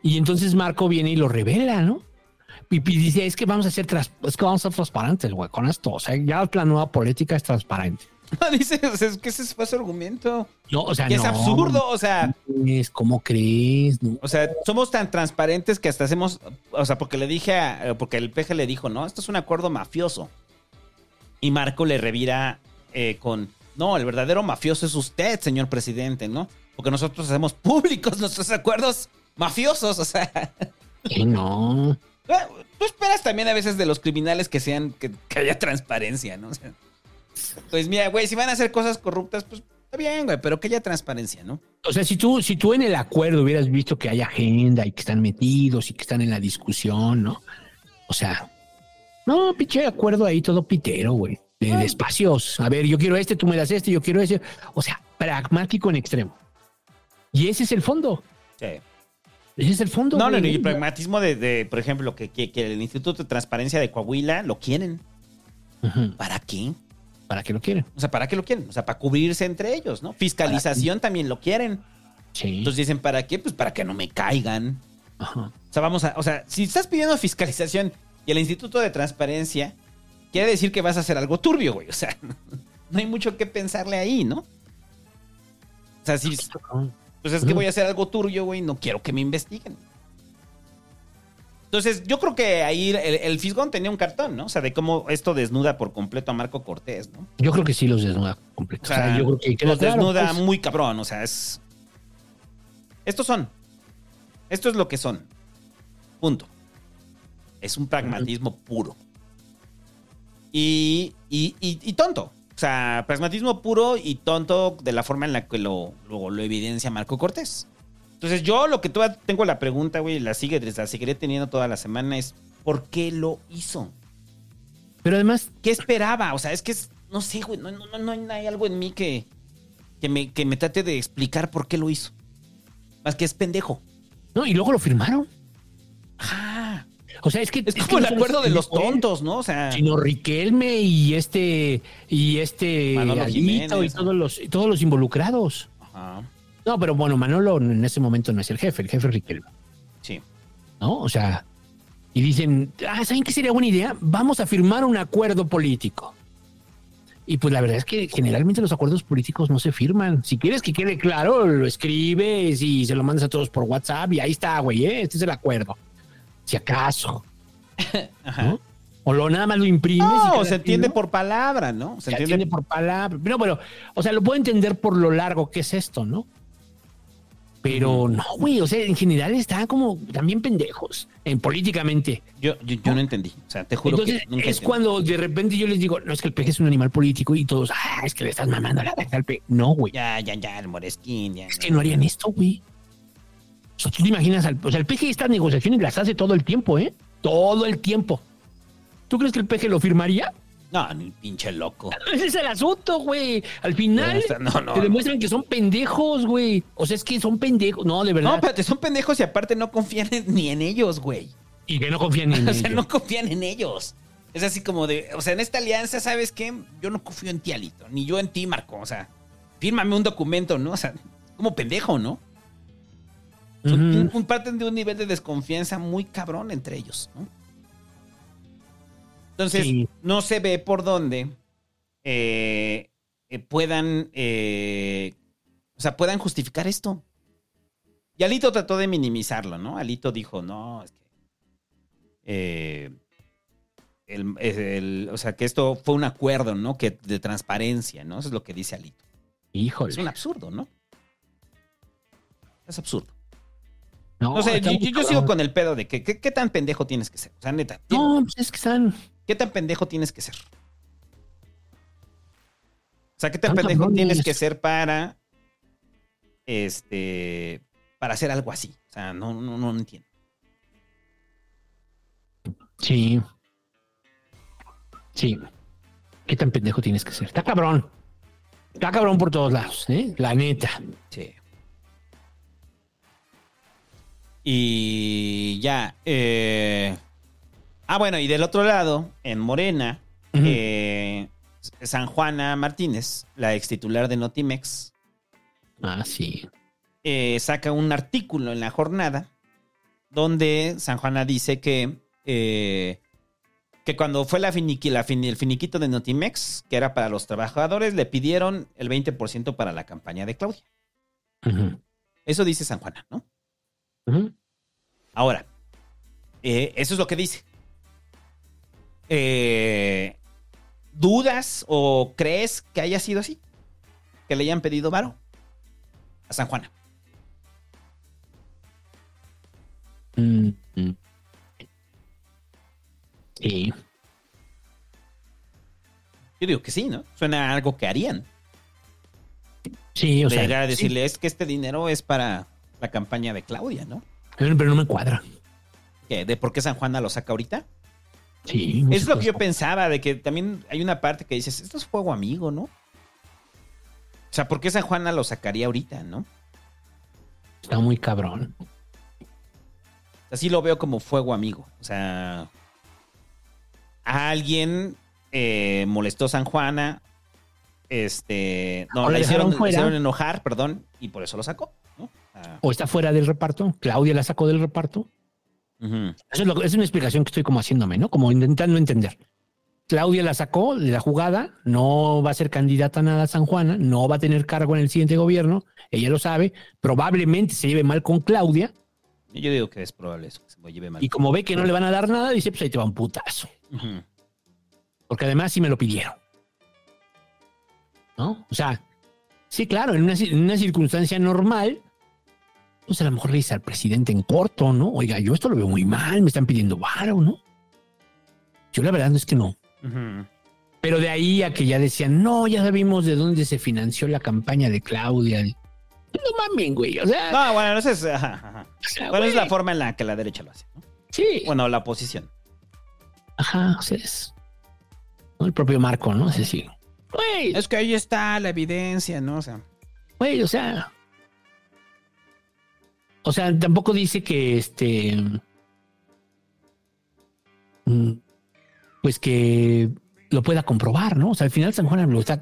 Y entonces Marco viene y lo revela, ¿no? Y, y dice, es que vamos a ser es que vamos a ser transparentes, güey, con esto. O sea, ya la nueva política es transparente. dice, o sea, es que ese fue su argumento. No, o sea, Y es no. absurdo, o sea, Es como crees, ¿no? o sea, somos tan transparentes que hasta hacemos, o sea, porque le dije, a- porque el peje le dijo, no, esto es un acuerdo mafioso. Y Marco le revira eh, con, no, el verdadero mafioso es usted, señor presidente, ¿no? Porque nosotros hacemos públicos nuestros acuerdos mafiosos, o sea. Que no. Tú esperas también a veces de los criminales que sean, que, que haya transparencia, ¿no? O sea, pues mira, güey, si van a hacer cosas corruptas, pues está bien, güey, pero que haya transparencia, ¿no? O sea, si tú, si tú en el acuerdo hubieras visto que hay agenda y que están metidos y que están en la discusión, ¿no? O sea, no, pinche acuerdo ahí todo pitero, güey. De, de espacios. A ver, yo quiero este, tú me das este, yo quiero ese. O sea, pragmático en extremo. Y ese es el fondo. Sí. Ese es el fondo. No, no, güey. no, y el pragmatismo de, de, por ejemplo, que, que- que el Instituto de Transparencia de Coahuila lo quieren. ¿Para qué? ¿Para qué lo quieren? O sea, ¿para qué lo quieren? O sea, para cubrirse entre ellos, ¿no? Fiscalización también lo quieren. Sí. Entonces dicen, ¿para qué? Pues para que no me caigan. Ajá. O sea, vamos a, o sea, si estás pidiendo fiscalización y el Instituto de Transparencia quiere decir que vas a hacer algo turbio, güey. O sea, no hay mucho que pensarle ahí, ¿no? O sea, si pues es que voy a hacer algo turbio, güey, no quiero que me investiguen. Entonces, yo creo que ahí el, el Fisgón tenía un cartón, ¿no? O sea, de cómo esto desnuda por completo a Marco Cortés, ¿no? Yo creo que sí los desnuda completo. O sea, yo creo que los claro, desnuda pues. muy cabrón, o sea, es... Estos son. Esto es lo que son. Punto. Es un pragmatismo puro. Y, y, y- y tonto. O sea, pragmatismo puro y tonto de la forma en la que lo, lo, lo evidencia Marco Cortés. Entonces yo lo que todavía tengo la pregunta, güey, la sigue, la seguiré teniendo toda la semana, es ¿por qué lo hizo? Pero además, ¿Qué esperaba? O sea, es que es, no sé, güey, no, no, no, no hay, algo en mí que, que, me, que me trate de explicar por qué lo hizo. Más que es pendejo. no, y luego lo firmaron. Ah, O sea, es que. es que como el acuerdo es de los tontos, ¿no? O sea, Sino Riquelme y este. Y este. Manolo Alito Jiménez, y todos los, y todos los involucrados. ajá, No, pero bueno, Manolo en ese momento no es el jefe, el jefe es Riquelme. sí. ¿No? O sea. Y dicen, ah, ¿saben qué sería buena idea? Vamos a firmar un acuerdo político. Y pues la verdad es que generalmente los acuerdos políticos no se firman. Si quieres que quede claro, lo escribes y se lo mandas a todos por WhatsApp y ahí está, güey, ¿eh? este es el acuerdo. Si acaso. ¿no? O lo nada más lo imprimes. No, se entiende por palabra, ¿no? Se Se entiende entiende por palabra. No, pero, o sea, lo puedo entender por lo largo que es esto, ¿no? Pero no, güey, o sea, en general están como también pendejos, en políticamente. Yo, yo, yo no entendí. O sea, te juro Entonces, que nunca es entendí. cuando de repente yo les digo, no, es que el peje es un animal político y todos, ah, es que le estás mamando la verga al peje. No, güey, Ya, ya, ya, el Moresquín, ya. es que no harían esto, güey. O sea, tú te imaginas, al, o sea, el peje estas negociaciones las hace todo el tiempo, ¿eh? Todo el tiempo. ¿Tú crees que el peje lo firmaría? No, ni pinche loco. Ese es el asunto, güey. Al final No, no, no, te no. demuestran que son pendejos, güey. O sea, es que son pendejos. No, de No, verdad. espérate, son pendejos y aparte no confían ni en ellos, güey. y que no confían en O sea, ellos. no confían en ellos. Es así como de, o sea, en esta alianza, ¿sabes qué? Yo no confío en ti, Alito, ni yo en ti, Marco. O sea, fírmame un documento, ¿no? O sea, como pendejo, ¿no? Un, un- parten de un nivel de desconfianza muy cabrón entre ellos, ¿no? Entonces, Sí. no se ve por dónde eh, eh, puedan, eh, o sea, puedan justificar esto. Y Alito trató de minimizarlo, ¿no? Alito dijo, no, es que... el- o sea, que esto fue un acuerdo, ¿no? Que de transparencia, ¿no? Eso es lo que dice Alito. Híjole. Es un absurdo, ¿no? Es absurdo. No, No sé, yo, yo sigo con el pedo de que ¿qué, qué tan pendejo tienes que ser. O sea, neta. No, pues es que están. ¿Qué tan pendejo tienes que ser? O sea, ¿qué tan pendejo cabrones. tienes que ser para. Este. Para hacer algo así? O sea, no, no, no entiendo. Sí. Sí. ¿Qué tan pendejo tienes que ser? Está cabrón. Está cabrón por todos lados, ¿eh? La neta. Sí. Y ya. eh, Ah, bueno, y del otro lado, en Morena, eh, San Juana Martínez, la ex titular de Notimex, Ah, sí. eh, saca un artículo en la jornada donde San Juana dice que, eh, que cuando fue la finiqui- la fini- el finiquito de Notimex, que era para los trabajadores, le pidieron el 20% para la campaña de Claudia. Eso dice San Juana, ¿no? Ahora, eh, eso es lo que dice. Eh, ¿Dudas o crees que haya sido así? Que le hayan pedido varo a San Juana. Mm, mm. Sí. Yo digo que sí, ¿no? Suena a algo que harían. Sí, o de sea. llegar a sí. decirle, es que este dinero es para la campaña de Claudia, ¿no? Pero pero no me cuadra. ¿Qué? ¿De por qué San Juana lo saca ahorita? Sí. Es lo que yo pensaba, de que también hay una parte que dices, esto es fuego amigo, ¿no? O sea, ¿por qué San Juana lo sacaría ahorita, no? Está muy cabrón. Así lo veo como fuego amigo. O sea, a alguien eh, molestó San Juana. Este. No, la hicieron, la enojar, perdón, y por eso lo sacó. ¿no? Ah, O está fuera del reparto. Claudia la sacó del reparto. Eso es, lo- es una explicación que estoy como haciéndome, ¿no? Como intentando entender. Claudia la sacó de la jugada, no va a ser candidata a nada a San Juana, no va a tener cargo en el siguiente gobierno, ella lo sabe, probablemente se lleve mal con Claudia Yo digo que es probable eso, que se lleve mal. y como ve que no le van a dar nada, dice, pues ahí te va un putazo, porque además sí me lo pidieron. ¿No? O sea, sí, claro, en una, en una circunstancia normal, pues a lo mejor le dice al presidente en corto, ¿no? Oiga, yo esto lo veo muy mal, me están pidiendo varo, ¿no? Yo la verdad no es que no. Pero de ahí a que ya decían, no, ya sabemos de dónde se financió la campaña de Claudia. No mamen, güey. O sea, No, bueno, esa es, ajá, ajá. o sea, Bueno, es la forma en la que la derecha lo hace. ¿no? Sí. Bueno, la oposición. Ajá, o sea, es. ¿no? El propio Marco, ¿no? Es decir, güey, Es que ahí está la evidencia, ¿no? O sea, güey, o sea. O sea, tampoco dice que este. mm, Pues que lo pueda comprobar, ¿no? O sea, al final San Juan lo está,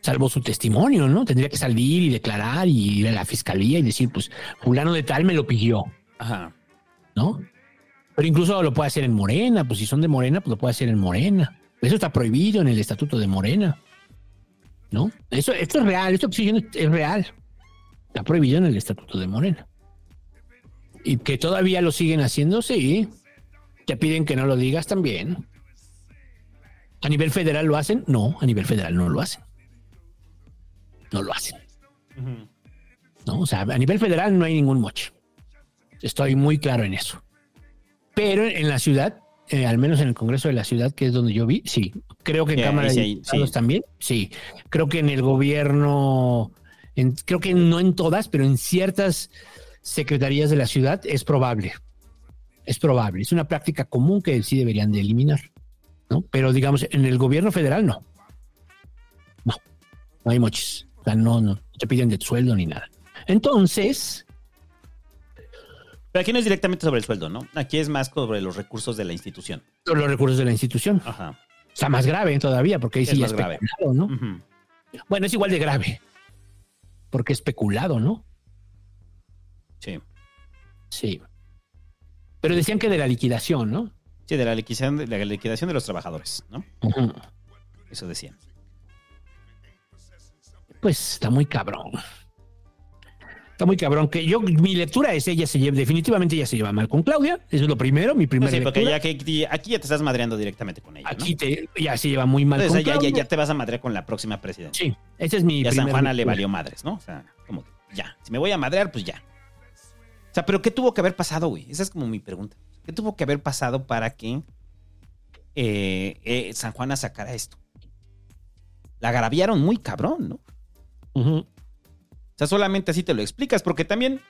salvo su testimonio, ¿no? Tendría que salir y declarar y ir a la fiscalía y decir, pues, fulano de tal me lo pidió. ajá. ¿no? Pero incluso lo puede hacer en Morena, pues si son de Morena, pues lo puede hacer en Morena. Eso está prohibido en el estatuto de Morena. ¿No? Eso, esto es real, esto que estoy diciendo es real. Está prohibido en el estatuto de Morena. Y que todavía lo siguen haciendo, sí. Te piden que no lo digas también. ¿A nivel federal lo hacen? No, a nivel federal no lo hacen. No lo hacen. ¿no? O sea, a nivel federal no hay ningún moche. Estoy muy claro en eso. Pero en la ciudad, eh, al menos en el Congreso de la ciudad, que es donde yo vi, sí. Creo que en Cámara sí de Diputados sí. también, sí. Creo que en el gobierno, en- creo que no en todas, pero en ciertas secretarías de la ciudad es probable. Es probable. Es una práctica común que sí deberían de eliminar. ¿no? Pero digamos, en el gobierno federal no. No, no hay moches. O sea, no, no, te piden de sueldo ni nada. Entonces, Pero aquí no es directamente sobre el sueldo, ¿no? Aquí es más sobre los recursos de la institución. los recursos de la institución. Ajá. Está más grave todavía, porque ahí Es sí ya más es grave. ¿no? Bueno, es igual de grave. porque especulado, ¿no? Sí. Sí. Pero decían que de la liquidación, ¿no? Sí, de la liquidación de, la liquidación de los trabajadores, ¿no? Eso decían. Pues está muy cabrón. Está muy cabrón. Que yo, mi lectura es ella se lleva, definitivamente ella se lleva mal con Claudia. Eso es lo primero, mi No, primera sí, porque lectura. ya que aquí, ya te estás madreando directamente con ella. ¿no? Aquí te, ya se lleva muy mal Entonces con ya, ya, Claudia. ya te vas a madrear con la próxima presidenta. Sí, esa es mi Y a San primera Juana le valió madres, ¿no? O sea, como que ya. Si me voy a madrear, pues ya. O sea, pero ¿qué tuvo que haber pasado, güey? Esa es como mi pregunta. ¿Qué tuvo que haber pasado para que eh, eh, San Juana sacara esto? La agraviaron muy cabrón, ¿no? O sea, solamente así te lo explicas, porque también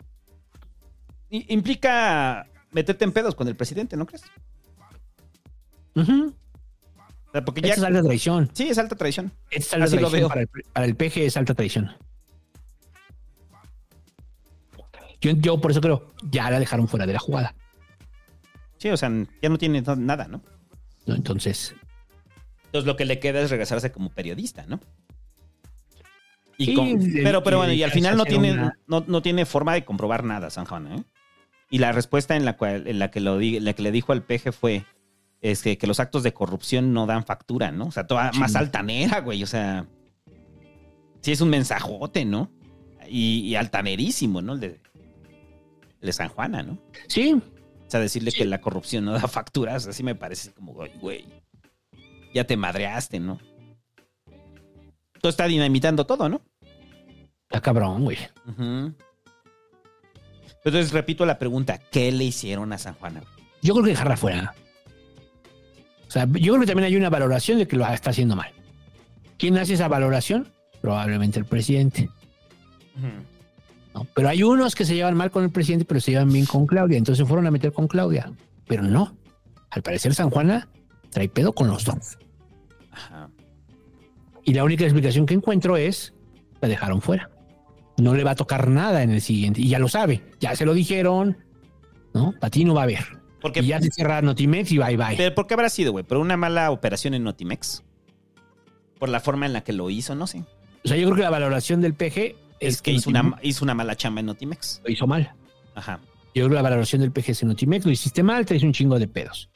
implica meterte en pedos con el presidente, ¿no crees? O sea, porque ya... es alta traición. Sí, es alta traición. Es alta Así lo veo. para el, para el PG es alta traición. Yo, yo por eso creo, ya la dejaron fuera de la jugada. Sí, o sea, ya no tiene nada, ¿no? ¿no? Entonces, Entonces lo que le queda es regresarse como periodista, ¿no? Y Sí, con- de- pero, pero bueno, y al final no tiene, una- no, no tiene forma de comprobar nada, San Juan, ¿eh? Y la respuesta en la cual, en la que lo di- la que le dijo al peje fue es que, que los actos de corrupción no dan factura, ¿no? O sea, toda Sí. más altanera, güey. O sea, sí es un mensajote, ¿no? Y, y altanerísimo, ¿no? El de, de San Juana, ¿no? sí, O sea, decirle que la corrupción no da facturas, así me parece como, "Ay, güey, ya te madreaste, ¿no? Todo está dinamitando todo, ¿no? está cabrón, güey. Entonces, repito la pregunta, ¿qué le hicieron a San Juana? Yo creo que dejarla fuera. O sea, yo creo que también hay una valoración de que lo está haciendo mal. ¿Quién hace esa valoración? Probablemente el presidente. ¿No? Pero hay unos que se llevan mal con el presidente, pero se llevan bien con Claudia. Entonces fueron a meter con Claudia. Pero no. Al parecer San Juana trae pedo con los dos. Ajá. Y la única explicación que encuentro es la dejaron fuera. No le va a tocar nada en el siguiente. Y ya lo sabe. Ya se lo dijeron. ¿No? Para ti no va a haber. Porque, Y ya se cierra Notimex y bye bye. pero ¿Por qué habrá sido, güey? ¿Por una mala operación en Notimex? ¿Por la forma en la que lo hizo? No sé. O sea, yo creo que la valoración del PG Es que hizo una, hizo una mala chamba en Notimex. lo hizo mal. Ajá. Yo la valoración del PG es en Notimex, lo hiciste mal, traes un chingo de pedos.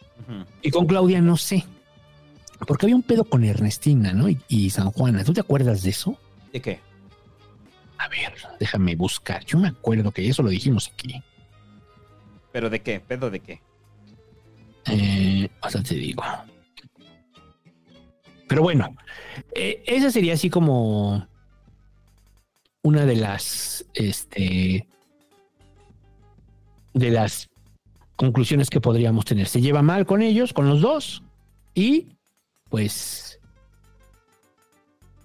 Y con Claudia no sé. Porque había un pedo con Ernestina, ¿no? Y, y San Juana. ¿Tú te acuerdas de eso? ¿De qué? A ver, déjame buscar. Yo me acuerdo que eso lo dijimos aquí. ¿Pero de qué? ¿Pedo de qué? Eh, hasta te digo. Pero bueno, eh, esa sería así como una de las, este, de las conclusiones que podríamos tener. Se lleva mal con ellos, con los dos, y pues,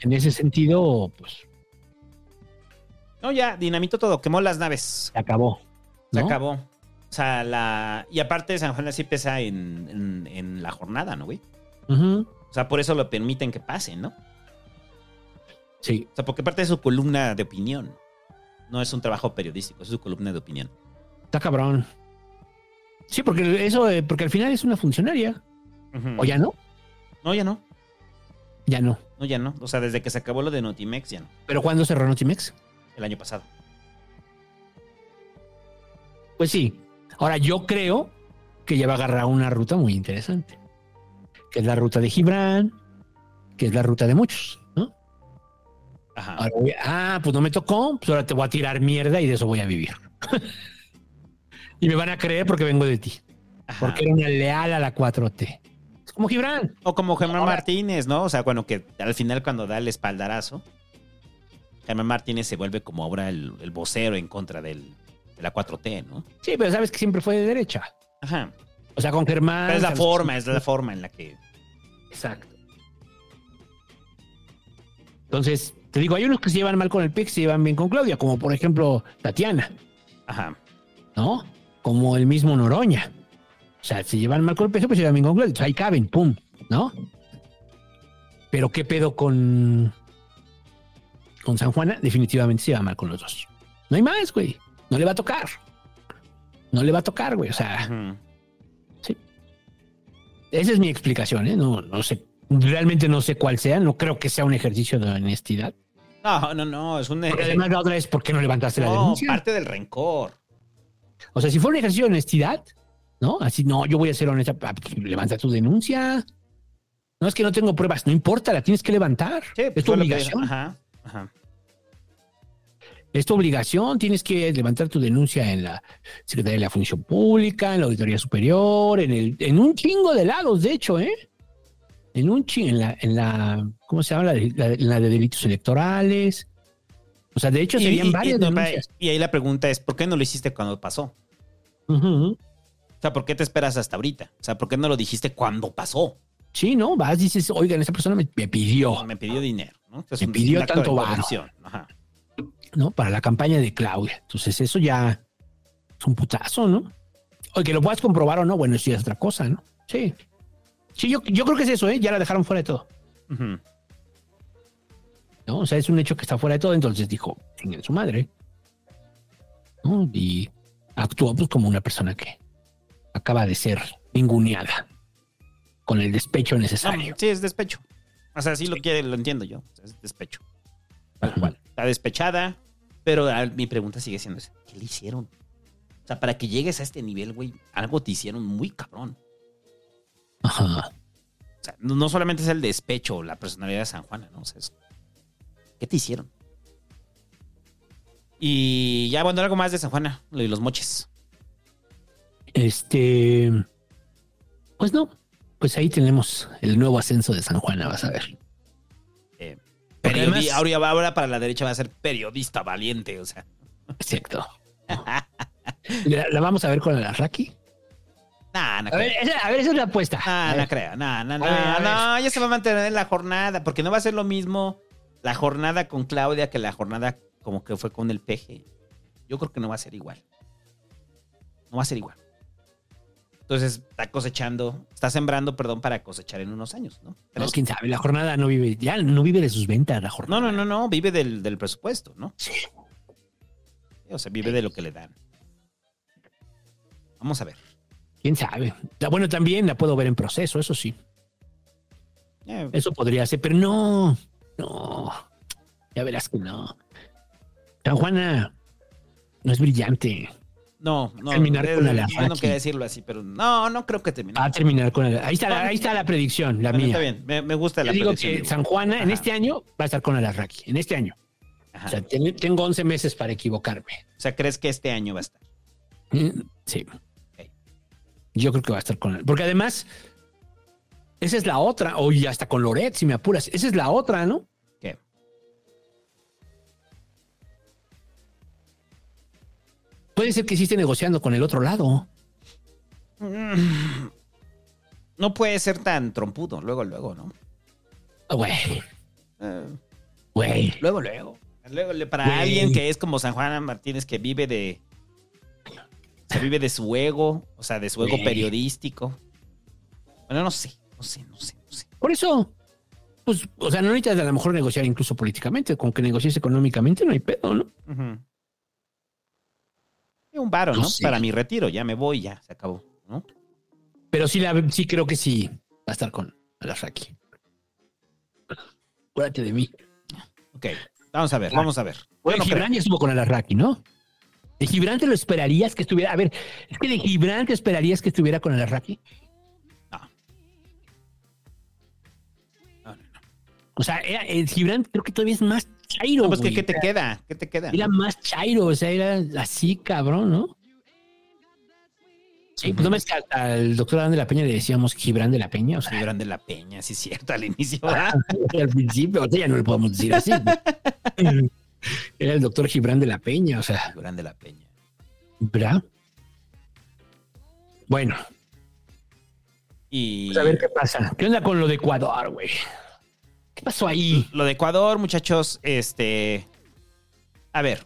en ese sentido, pues, No, ya, dinamitó todo, quemó las naves. se acabó. Se acabó. O sea, la. Y aparte, San Juan sí pesa en, en, en la jornada, ¿no, güey? O sea, por eso lo permiten que pase, ¿no? Sí, O sea, porque parte de su columna de opinión. No es un trabajo periodístico, es su columna de opinión. está cabrón. Sí, porque eso, eh, porque al final es una funcionaria. ¿O ya no? No, ya no. Ya no. No, ya no. O sea, desde que se acabó lo de Notimex, ya no. ¿Pero cuándo cerró Notimex? El año pasado. Pues sí. Ahora yo creo que ya va a agarrar una ruta muy interesante. Que es la ruta de Gibran, que es la ruta de muchos. Ajá. Ahora voy a- ah, pues no me tocó, pues ahora te voy a tirar mierda y de eso voy a vivir. y me van a creer porque vengo de ti. Ajá. Porque era una leal a la 4T. Es como Gibran. O como Germán Ahora- Martínez, ¿no? O sea, bueno, que al final cuando da el espaldarazo, Germán Martínez se vuelve como ahora el, el vocero en contra del, de la 4T, ¿no? Sí, pero sabes que siempre fue de derecha. Ajá. O sea, con Germán. Pero es la forma, es la forma en la que... Exacto. Entonces, te digo, hay unos que se llevan mal con el PIC, se llevan bien con Claudia, como por ejemplo Tatiana, Ajá. ¿no? Como el mismo Noroña. O sea, se llevan mal con el PG, pues se llevan bien con Claudia. Entonces, ahí caben, pum, ¿no? Pero qué pedo con con San Juana, definitivamente se lleva mal con los dos. No hay más, güey. No le va a tocar. No le va a tocar, güey. O sea, Ujú. esa es mi explicación, ¿eh? No, no sé. Realmente no sé cuál sea. No creo que sea un ejercicio de honestidad. No, no, no, es un... Porque además la otra es, ¿por qué no levantaste la no, denuncia? parte del rencor. O sea, si fue un ejercicio de honestidad, ¿no? Así, no, yo voy a ser honesta, ah, pues, levanta tu denuncia. No es que no tengo pruebas, no importa, la tienes que levantar. Sí, es pues tu lo que- obligación. Ajá, ajá. Es tu obligación, tienes que levantar tu denuncia en la Secretaría de la Función Pública, en la Auditoría Superior, en el, en un chingo de lados, de hecho, ¿eh? En un chingo, en la, en la, ¿cómo se llama? La, de- la- en la de delitos electorales. O sea, de hecho, Y- serían y- varias y, denuncias. y ahí la pregunta es, ¿por qué no lo hiciste cuando pasó? O sea, ¿por qué te esperas hasta ahorita? O sea, ¿por qué no lo dijiste cuando pasó? Sí, ¿no? Vas, dices, oigan, esa persona me, me pidió, Me pidió dinero, ¿no? Me un- pidió un tanto varo. Ajá. ¿no? Para la campaña de Claudia. Entonces, eso ya es un putazo, ¿no? O que lo puedas comprobar o no, bueno, eso ya es otra cosa, ¿no? Sí. Sí, yo, yo creo que es eso, ¿eh? Ya la dejaron fuera de todo. Ujú. ¿No? O sea, es un hecho que está fuera de todo, entonces dijo, en su madre. ¿no? Y actuó pues como una persona que acaba de ser ninguneada con el despecho necesario. No, sí, es despecho. O sea, sí lo quiere, lo entiendo yo. Es despecho. Tal cual. Está despechada, pero ah, mi pregunta sigue siendo esa. ¿Qué le hicieron? O sea, para que llegues a este nivel, güey, algo te hicieron muy cabrón. Ajá. O sea, no, no solamente es el despecho, la personalidad de San Juana, ¿no? O sea, es- ¿qué te hicieron? Y ya, bueno, algo más de San Juana, lo de los moches. Este, pues no, pues ahí tenemos el nuevo ascenso de San Juana, vas a ver. Eh, además- ahora, para la derecha va a ser periodista valiente, o sea. Exacto. ¿La, la vamos a ver con el Arraki? Nah, no A ver, esa, a ver, esa es la apuesta. Ah, A no creo, no, no, no, A ver, a ver. no, ya se va a mantener la jornada, porque no va a ser lo mismo la jornada con Claudia que la jornada como que fue con el peje. Yo creo que no va a ser igual. No va a ser igual. Entonces está cosechando, está sembrando, perdón, para cosechar en unos años, ¿no? No, ¿Crees? quién sabe, la jornada no vive, ya no vive de sus ventas la jornada. No, no, no, no, vive del, del presupuesto, ¿no? Sí. O sea, vive de lo que le dan. Vamos a ver. Quién sabe. Bueno, también la puedo ver en proceso, eso sí. Eh, Eso podría ser, pero no, no. Ya verás que no. San Juana no es brillante. no, no, terminar con yo no quería decirlo así, pero no, no creo que termine. Va a terminar con. Ahí está, la, ahí está la predicción, la mía. está bien, me, me gusta Yo la digo predicción. que San Juana en este año va a estar con el Arraki. En este año. Ajá. O sea, ten- tengo 11 meses para equivocarme. O sea, ¿crees que este año va a estar? Mm, Sí. Yo creo que va a estar con él. Porque además, esa es la otra. O y hasta con Loret, si me apuras. Esa es la otra, ¿no? ¿Qué? Puede ser que sí esté negociando con el otro lado. No puede ser tan trompudo, luego, luego, ¿no? Ah, Güey, Eh, güey. luego, luego. Luego, para Güey. alguien que es como San Juan Martínez, que vive de. Se vive de su ego, o sea, de su ego Güey. periodístico. Bueno, no sé, no sé, no sé, no sé. Por eso, pues, o sea, no necesitas a lo mejor negociar incluso políticamente. Con que negocies económicamente no hay pedo, ¿no? Y Un varo, No ¿no? sé. Para mi retiro, ya me voy, ya, se acabó, ¿no? Pero sí, la, sí creo que sí va a estar con Alasraki. Acuérdate de mí. Ok, vamos a ver, vamos a ver. Bueno, creo. Gibran ya estuvo con Alasraki, ¿no? ¿De Gibran te lo esperarías que estuviera? A ver, es que de Gibran te esperarías que estuviera con Alasraki. O sea, era, el Gibran creo que todavía es más chairo. No, pues, ¿qué, te queda? ¿Qué te queda? Era más chairo, o sea, era así, cabrón, ¿no? Sí, pues no ves que al- doctor Adán de la Peña le decíamos Gibran de la Peña, o sea, Gibran de la Peña, sí, cierto, al inicio. ¿verdad? al principio, ahorita ya no le podemos decir así. Era el doctor Gibran de la Peña, o sea, Gibran de la Peña. ¿verdad? Bueno, Y pues a ver qué pasa. ¿Qué onda con lo de Ecuador, güey? ¿Qué pasó ahí? lo de Ecuador, muchachos, este. A ver,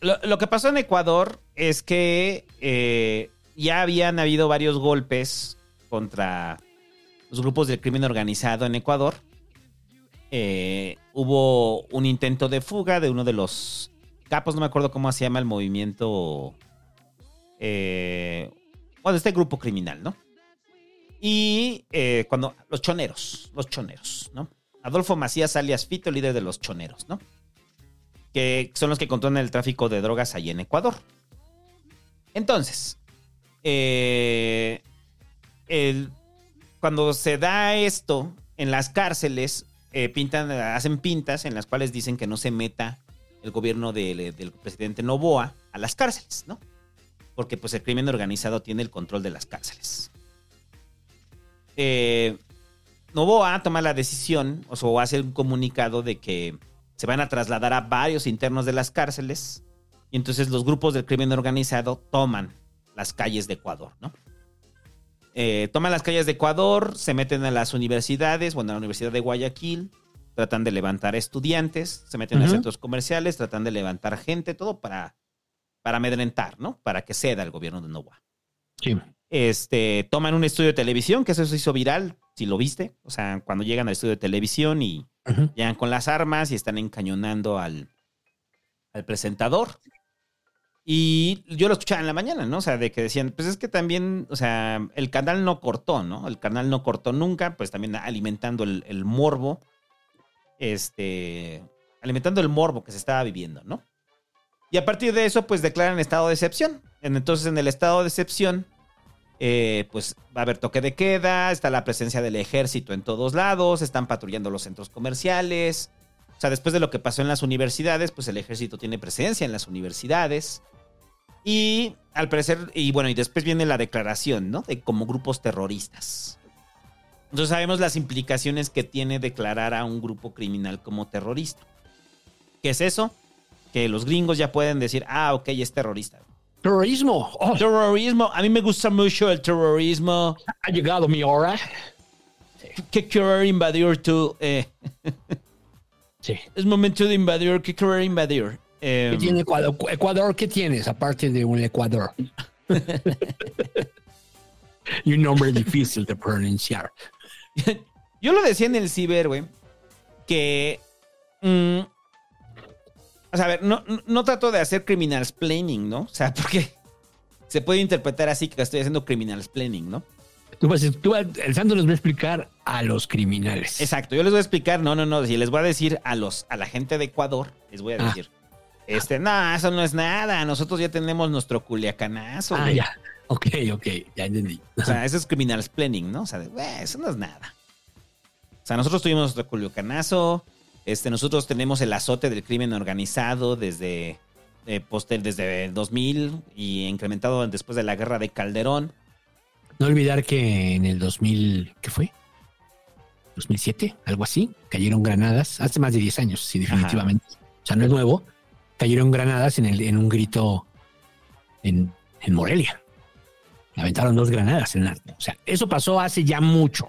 lo, que pasó en Ecuador es que eh, ya habían habido varios golpes contra los grupos del crimen organizado en Ecuador. Eh, hubo un intento de fuga de uno de los capos, no me acuerdo cómo se llama el movimiento. Eh, bueno, este grupo criminal, ¿no? Y eh, cuando los choneros, los choneros, ¿no? Adolfo Macías alias Fito, líder de los choneros, ¿no? que son los que controlan el tráfico de drogas ahí en Ecuador. Entonces, eh, cuando se da esto en las cárceles, eh, pintan, hacen pintas en las cuales dicen que no se meta el gobierno del, del presidente Novoa a las cárceles, ¿no? Porque pues el crimen organizado tiene el control de las cárceles. Eh, Novoa toma la decisión, o sea, hace un comunicado de que se van a trasladar a varios internos de las cárceles y entonces los grupos del crimen organizado toman las calles de Ecuador, ¿no? Eh, toman las calles de Ecuador, se meten a las universidades, bueno, a la Universidad de Guayaquil, tratan de levantar estudiantes, se meten a Ujú. centros comerciales, tratan de levantar gente, todo para, para amedrentar, ¿no? Para que ceda el gobierno de Novoa. Sí. Este, toman un estudio de televisión, que eso se hizo viral, si lo viste. O sea, cuando llegan al estudio de televisión y llegan con las armas y están encañonando al, al presentador. Y yo lo escuchaba en la mañana, ¿no? O sea, de que decían, pues es que también, o sea, el canal no cortó, ¿no? El canal no cortó nunca, pues también alimentando el, el morbo, este, alimentando el morbo que se estaba viviendo, ¿no? Y a partir de eso, pues declaran estado de excepción. En- Entonces, en el estado de excepción, eh, pues va a haber toque de queda, está la presencia del ejército en todos lados, están patrullando los centros comerciales. O sea, después de lo que pasó en las universidades, pues el ejército tiene presencia en las universidades. Y al parecer, y bueno, y después viene la declaración, ¿no? De como grupos terroristas. Entonces sabemos las implicaciones que tiene declarar a un grupo criminal como terrorista. ¿Qué es eso? Que los gringos ya pueden decir, ah, ok, es terrorista. Terrorismo. Oh, Terrorismo, a mí me gusta mucho el terrorismo. ha llegado mi hora. ¿Qué querer invadir tú? Eh, Sí. es momento de invadir, ¿qué querer invadir? Eh, ¿Qué tiene Ecuador? Ecuador, ¿qué tienes aparte de un Ecuador? y un nombre difícil de pronunciar. Yo lo decía en el ciber, güey, que... mm, o sea, a ver, no, no- trato de hacer criminal planning, ¿no? O sea, porque se puede interpretar así que estoy haciendo criminal planning, ¿no? Tú vas, tú vas- el santo les va a explicar a los criminales. Exacto, yo les voy a explicar, no, no, no, si les voy a decir a los a la gente de Ecuador, les voy a Ah. decir, este, no, eso no es nada, nosotros ya tenemos nuestro culiacanazo, Ah, ya. Ok, ok, ya entendí. O sea, eso es criminal planning, ¿no? O sea, de, "Güey, eso no es nada. O sea, nosotros tuvimos nuestro culiacanazo, este, nosotros tenemos el azote del crimen organizado desde, eh, poster, desde el 2000 y incrementado después de la guerra de Calderón. No olvidar que en el 2000, ¿qué fue? 2007, algo así, cayeron granadas, hace más de 10 años, sí, definitivamente. O sea, no es nuevo. Cayeron granadas en, el, en un grito en, en Morelia. Aventaron dos granadas en la- O sea, eso pasó hace ya mucho.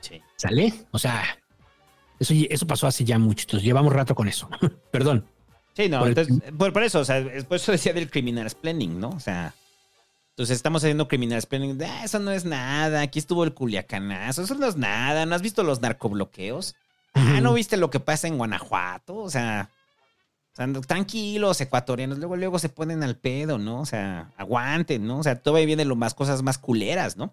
Sí. ¿Sale? O sea, eso, eso pasó hace ya mucho. Entonces llevamos rato con eso. Perdón. Sí, no, Por el- entonces, por, por eso, o sea, por eso decía del criminal planning, ¿no? O sea, entonces estamos haciendo criminal planning, de, "Ah, eso no es nada, aquí estuvo el culiacanazo, eso no es nada, ¿no has visto los narcobloqueos? Ah, ¿no viste lo que pasa en Guanajuato? O sea, o sea, tranquilos, ecuatorianos, luego, luego se ponen al pedo, ¿no? O sea, aguanten, ¿no? O sea, todavía vienen lo más cosas más culeras, ¿no?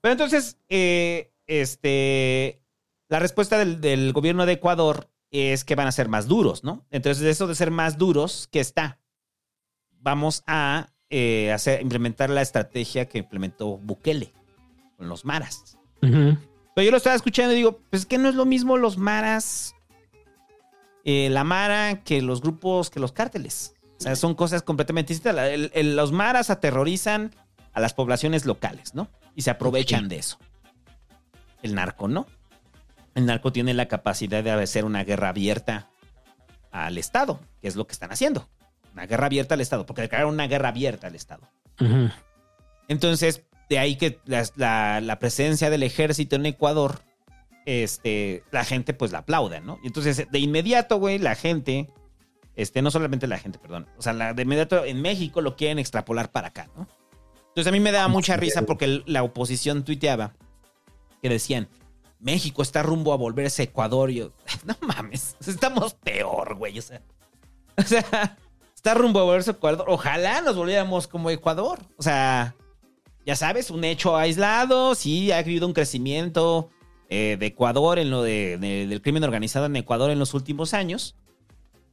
Pero entonces, eh, este, la respuesta del, del gobierno de Ecuador es que van a ser más duros, ¿no? Entonces, eso de ser más duros, ¿qué está? Vamos a eh, hacer, implementar la estrategia que implementó Bukele con los maras. Ujú. Pero yo lo estaba escuchando y digo, pues que no es lo mismo los maras, eh, la mara, que los grupos, que los cárteles. O sea, son cosas completamente distintas. La- el- el- los maras aterrorizan a las poblaciones locales, ¿no? Y se aprovechan de eso. El narco, ¿no? El narco tiene la capacidad de hacer una guerra abierta al Estado, que es lo que están haciendo. Una guerra abierta al Estado, porque declararon una guerra abierta al Estado. Entonces, de ahí que la, la presencia del ejército en Ecuador, este, la gente pues la aplauda, ¿no? Y entonces, de inmediato, güey, la gente, este, no solamente la gente, perdón, o sea, la, de inmediato en México lo quieren extrapolar para acá, ¿no? Entonces a mí me daba mucha risa porque la oposición tuiteaba que decían, México está rumbo a volverse Ecuador. Yo, no mames, estamos peor, güey. O sea, o sea, está rumbo a volverse Ecuador. Ojalá nos volviéramos como Ecuador. O sea, ya sabes, un hecho aislado. Sí, ha habido un crecimiento eh, de Ecuador en lo de- del crimen organizado en Ecuador en los últimos años.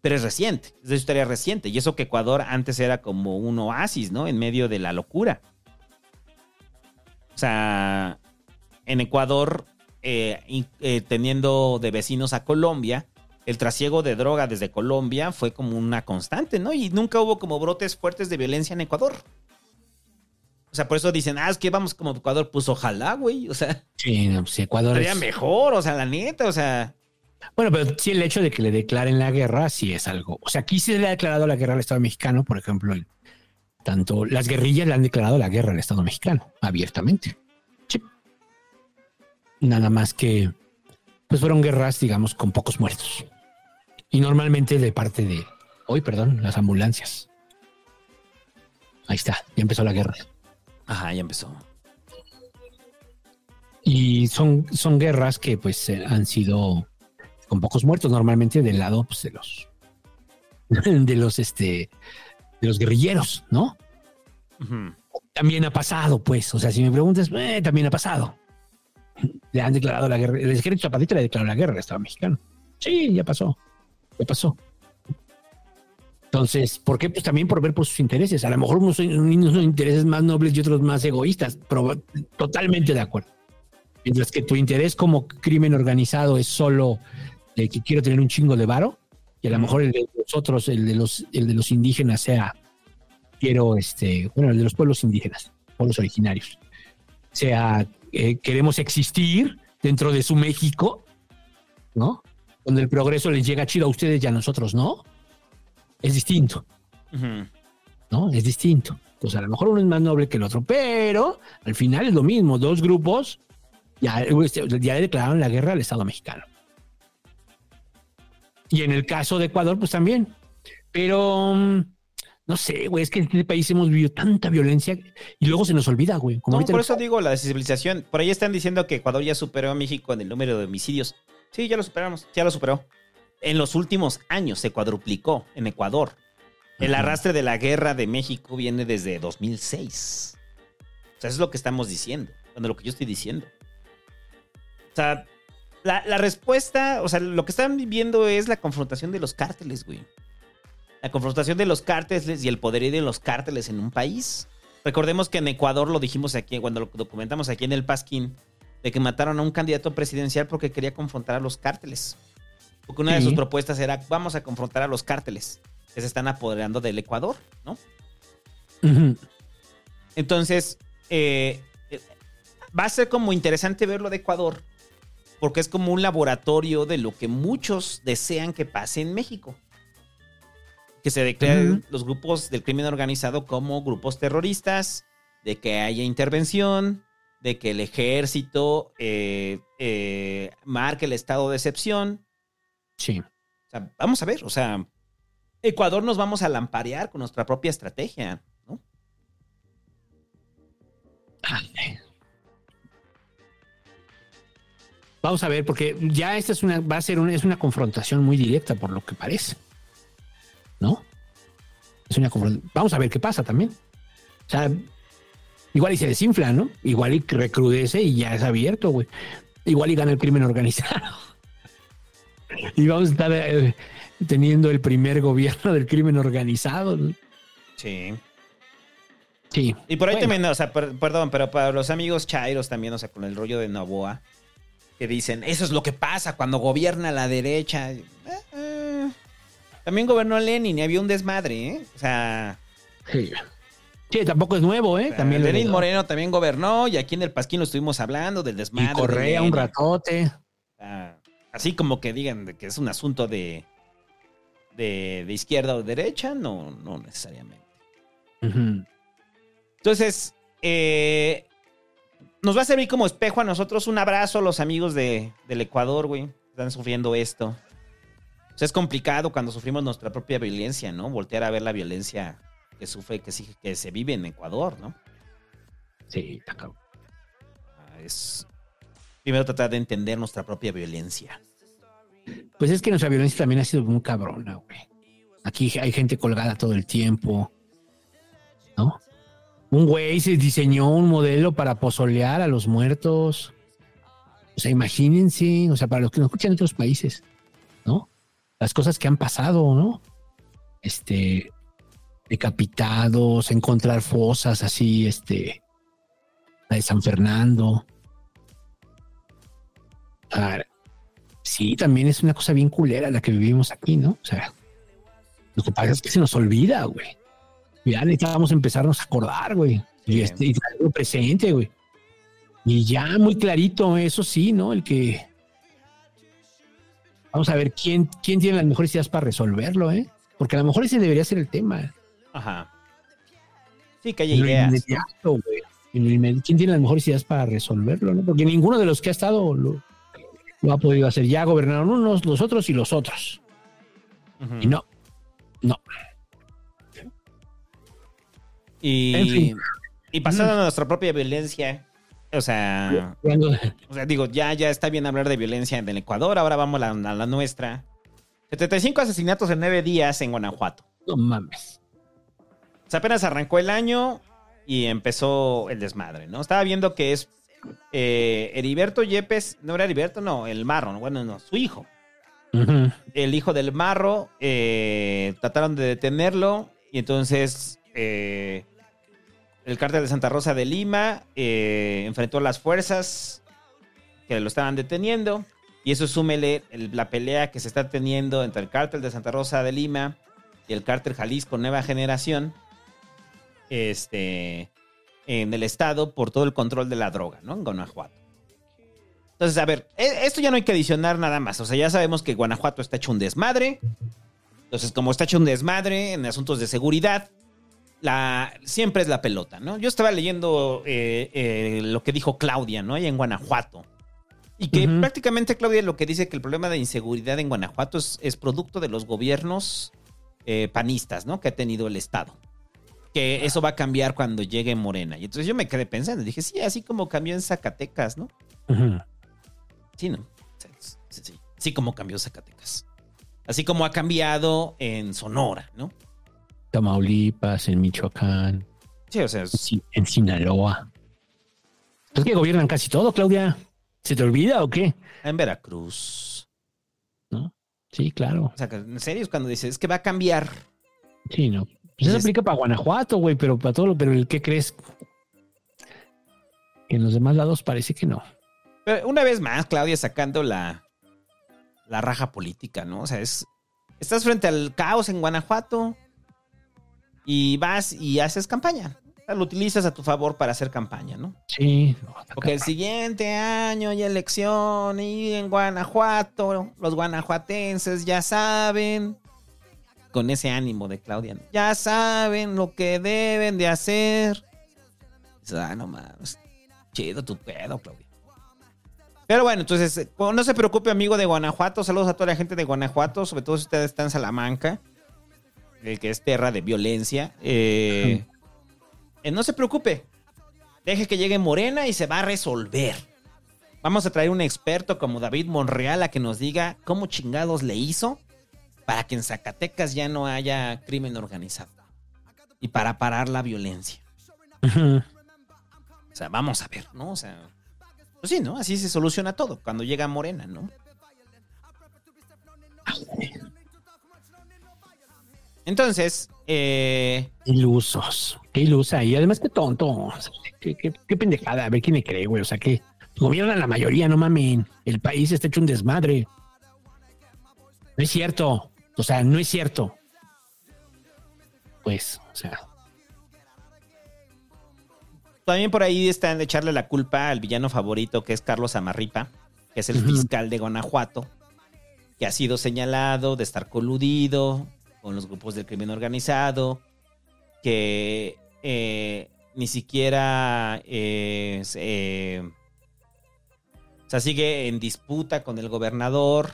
Pero es reciente, es de historia reciente. Y eso que Ecuador antes era como un oasis, ¿no? En medio de la locura. O sea, en Ecuador, eh, eh, teniendo de vecinos a Colombia, el trasiego de droga desde Colombia fue como una constante, ¿no? Y nunca hubo como brotes fuertes de violencia en Ecuador. O sea, por eso dicen, ah, es que vamos como Ecuador, pues ojalá, güey. O sea, Sí, no, pues Ecuador es- mejor, o sea, la neta, o sea. Bueno, pero sí el hecho de que le declaren la guerra sí es algo. O sea, aquí se le ha declarado la guerra al Estado mexicano, por ejemplo, tanto las guerrillas le han declarado la guerra al Estado mexicano, abiertamente. Nada más que, pues fueron guerras, digamos, con pocos muertos. Y normalmente de parte de, hoy, perdón, las ambulancias. Ahí está, ya empezó la guerra. Ajá, ya empezó. Y son, son guerras que pues eh, han sido con pocos muertos normalmente del lado pues, de los de los este de los guerrilleros, ¿no? También ha pasado, pues. O sea, si me preguntas, eh, también ha pasado. Le han declarado la guerra. El ejército zapatista le declaró la guerra al Estado mexicano. Sí, ya pasó. Ya pasó. Entonces, ¿por qué? Pues también por ver por sus intereses. A lo mejor unos, unos intereses más nobles y otros más egoístas. Proba- totalmente de acuerdo. Mientras que tu interés como crimen organizado es solo de que quiero tener un chingo de varo, y a lo mejor el de los otros, el de los, el de los indígenas sea quiero, este, bueno, el de los pueblos indígenas, pueblos originarios, sea eh, queremos existir dentro de su México, ¿no? Donde el progreso les llega chido a ustedes y a nosotros, ¿no? Es distinto. ¿no? Es distinto. Entonces, a lo mejor uno es más noble que el otro, pero al final es lo mismo. Dos grupos ya, este, ya declararon la guerra al Estado mexicano. Y en el caso de Ecuador, pues también. Pero mm, no sé, güey, es que en este país hemos vivido tanta violencia y luego se nos olvida, güey. Como No, por eso digo la civilización. Por ahí están diciendo que Ecuador ya superó a México en el número de homicidios. Sí, ya lo superamos, ya lo superó. En los últimos años se cuadruplicó en Ecuador. El arrastre de la guerra de México viene desde 2006. O sea, eso es lo que estamos diciendo, bueno, lo que yo estoy diciendo. O sea, la, la respuesta, o sea, lo que están viviendo es la confrontación de los cárteles, güey. La confrontación de los cárteles y el poderío de los cárteles en un país. Recordemos que en Ecuador lo dijimos aquí, cuando lo documentamos aquí en el Pasquín, de que mataron a un candidato presidencial porque quería confrontar a los cárteles. Porque una de sus propuestas era, vamos a confrontar a los cárteles que se están apoderando del Ecuador, ¿no? Entonces, eh, eh, va a ser como interesante verlo de Ecuador, porque es como un laboratorio de lo que muchos desean que pase en México. Que se declaren los grupos del crimen organizado como grupos terroristas, de que haya intervención, de que el ejército eh, eh, marque el estado de excepción. Sí. O sea, vamos a ver, o sea, Ecuador nos vamos a lamparear con nuestra propia estrategia, ¿no? Vamos a ver, porque ya esta es una, va a ser una, es una confrontación muy directa por lo que parece. ¿No? Es una Vamos a ver qué pasa también. O sea, igual y se desinfla, ¿no? Igual y recrudece y ya es abierto, güey. Igual y gana el crimen organizado. y vamos a estar eh, teniendo el primer gobierno del crimen organizado. ¿no? Sí. Sí. Y por ahí Bueno. también, o sea, per- perdón, pero para los amigos chairos también, o sea, con el rollo de Novoa, que dicen, eso es lo que pasa cuando gobierna la derecha. Eh, eh, También gobernó Lenin y había un desmadre, ¿eh? O sea, Sí. Sí, tampoco es nuevo, ¿eh? También Lenin. Moreno también gobernó y aquí en el Pasquín lo estuvimos hablando del desmadre. Y de Correa un ratote. Ah, así como que digan que es un asunto de, de, de izquierda o de derecha, no, no necesariamente. Entonces, eh, nos va a servir como espejo a nosotros. Un abrazo a los amigos de, del Ecuador, güey. Están sufriendo esto. O sea, es complicado cuando sufrimos nuestra propia violencia, ¿no? Voltear a ver la violencia que sufre, que, sí- que se vive en Ecuador, ¿no? Sí, está cabrón. Ah, Es primero tratar de entender nuestra propia violencia. Pues es que nuestra violencia también ha sido muy cabrona, güey. Aquí hay gente colgada todo el tiempo, ¿no? Un güey se diseñó un modelo para pozolear a los muertos. O sea, imagínense, o sea, para los que nos escuchan en otros países, ¿no? Las cosas que han pasado, ¿no? Este, decapitados, encontrar fosas así, este, la de San Fernando. Ah, sí, también es una cosa bien culera la que vivimos aquí, ¿no? O sea, lo que pasa es que se nos olvida, güey. Ya necesitamos empezarnos a acordar, güey. Y, este, y traerlo presente, güey. Y ya muy clarito, eso sí, ¿no? El que. Vamos a ver quién, quién tiene las mejores ideas para resolverlo, ¿eh? Porque a lo mejor ese debería ser el tema. Ajá. Sí, que haya lo ideas. ¿Quién tiene las mejores ideas para resolverlo? ¿no? Porque ninguno de los que ha estado lo, lo ha podido hacer. Ya gobernaron unos, los otros y los otros. Y no, no. Y, En fin. y pasando a nuestra propia violencia. O sea, o digo, ya, ya está bien hablar de violencia en el Ecuador, ahora vamos a la, a la nuestra. 75 asesinatos en nueve días en Guanajuato. No mames. O sea, apenas arrancó el año y empezó el desmadre, ¿no? Estaba viendo que es eh, Heriberto Yepes, no era Heriberto, no, el Marro, bueno, no, su hijo. El hijo del Marro, eh, trataron de detenerlo y entonces eh, el cártel de Santa Rosa de Lima eh, enfrentó a las fuerzas que lo estaban deteniendo y eso súmele el- la pelea que se está teniendo entre el cártel de Santa Rosa de Lima y el cártel Jalisco Nueva Generación este, en el estado por todo el control de la droga, ¿no? En Guanajuato. Entonces, a ver, e- esto ya no hay que adicionar nada más. O sea, ya sabemos que Guanajuato está hecho un desmadre. Entonces, como está hecho un desmadre en asuntos de seguridad, la, siempre es la pelota, ¿no? Yo estaba leyendo eh, eh, lo que dijo Claudia, ¿no? Allá en Guanajuato. Y que prácticamente Claudia lo que dice que el problema de inseguridad en Guanajuato es, es producto de los gobiernos eh, panistas, ¿no? Que ha tenido el Estado. Que eso va a cambiar cuando llegue Morena. Y entonces yo me quedé pensando, dije, sí, así como cambió en Zacatecas, ¿no? Sí, ¿no? Sí, sí, sí. Sí, como cambió Zacatecas. Así como ha cambiado en Sonora, ¿no? Tamaulipas, en Michoacán, Sí, o sea, es- en Sinaloa. Es que gobiernan casi todo, Claudia. ¿Se te olvida o qué? en Veracruz. ¿No? Sí, claro. O sea, en serio es cuando dices, es que va a cambiar. Sí, no. Pues eso aplica para Guanajuato, güey, pero para todo lo, pero el que crees en los demás lados parece que no. Pero una vez más, Claudia sacando la, la raja política, ¿no? O sea, es. Estás frente al caos en Guanajuato y vas y haces campaña. O sea, lo utilizas a tu favor para hacer campaña, ¿no? Sí. no, Porque el siguiente año hay elección y en Guanajuato, los guanajuatenses ya saben, con ese ánimo de Claudia, ya saben lo que deben de hacer. Ah, no mames, chido tu pedo, Claudia. Pero bueno, entonces, eh, no se preocupe, amigo de Guanajuato. Saludos a toda la gente de Guanajuato, sobre todo si ustedes están en Salamanca, eh, que es tierra de violencia. Eh, eh, no se preocupe, Deje que llegue Morena y se va a resolver. Vamos a traer un experto como David Monreal a que nos diga cómo chingados le hizo para que en Zacatecas ya no haya crimen organizado. Y para parar la violencia. O sea, vamos a ver, ¿no? O sea, pues sí, ¿no? Así se soluciona todo cuando llega Morena, ¿no? Entonces, eh, Ilusos. Qué ilusa. Y además, qué tonto. Qué, qué- qué pendejada. A ver quién le cree, güey. O sea, que gobiernan la mayoría, no mamen. El país está hecho un desmadre. No es cierto. O sea, no es cierto. Pues, o sea, También por ahí están de echarle la culpa al villano favorito que es Carlos Amarripa, que es el fiscal de Guanajuato, que ha sido señalado de estar coludido con los grupos del crimen organizado, que eh, ni siquiera eh, eh, o sea, sigue en disputa con el gobernador,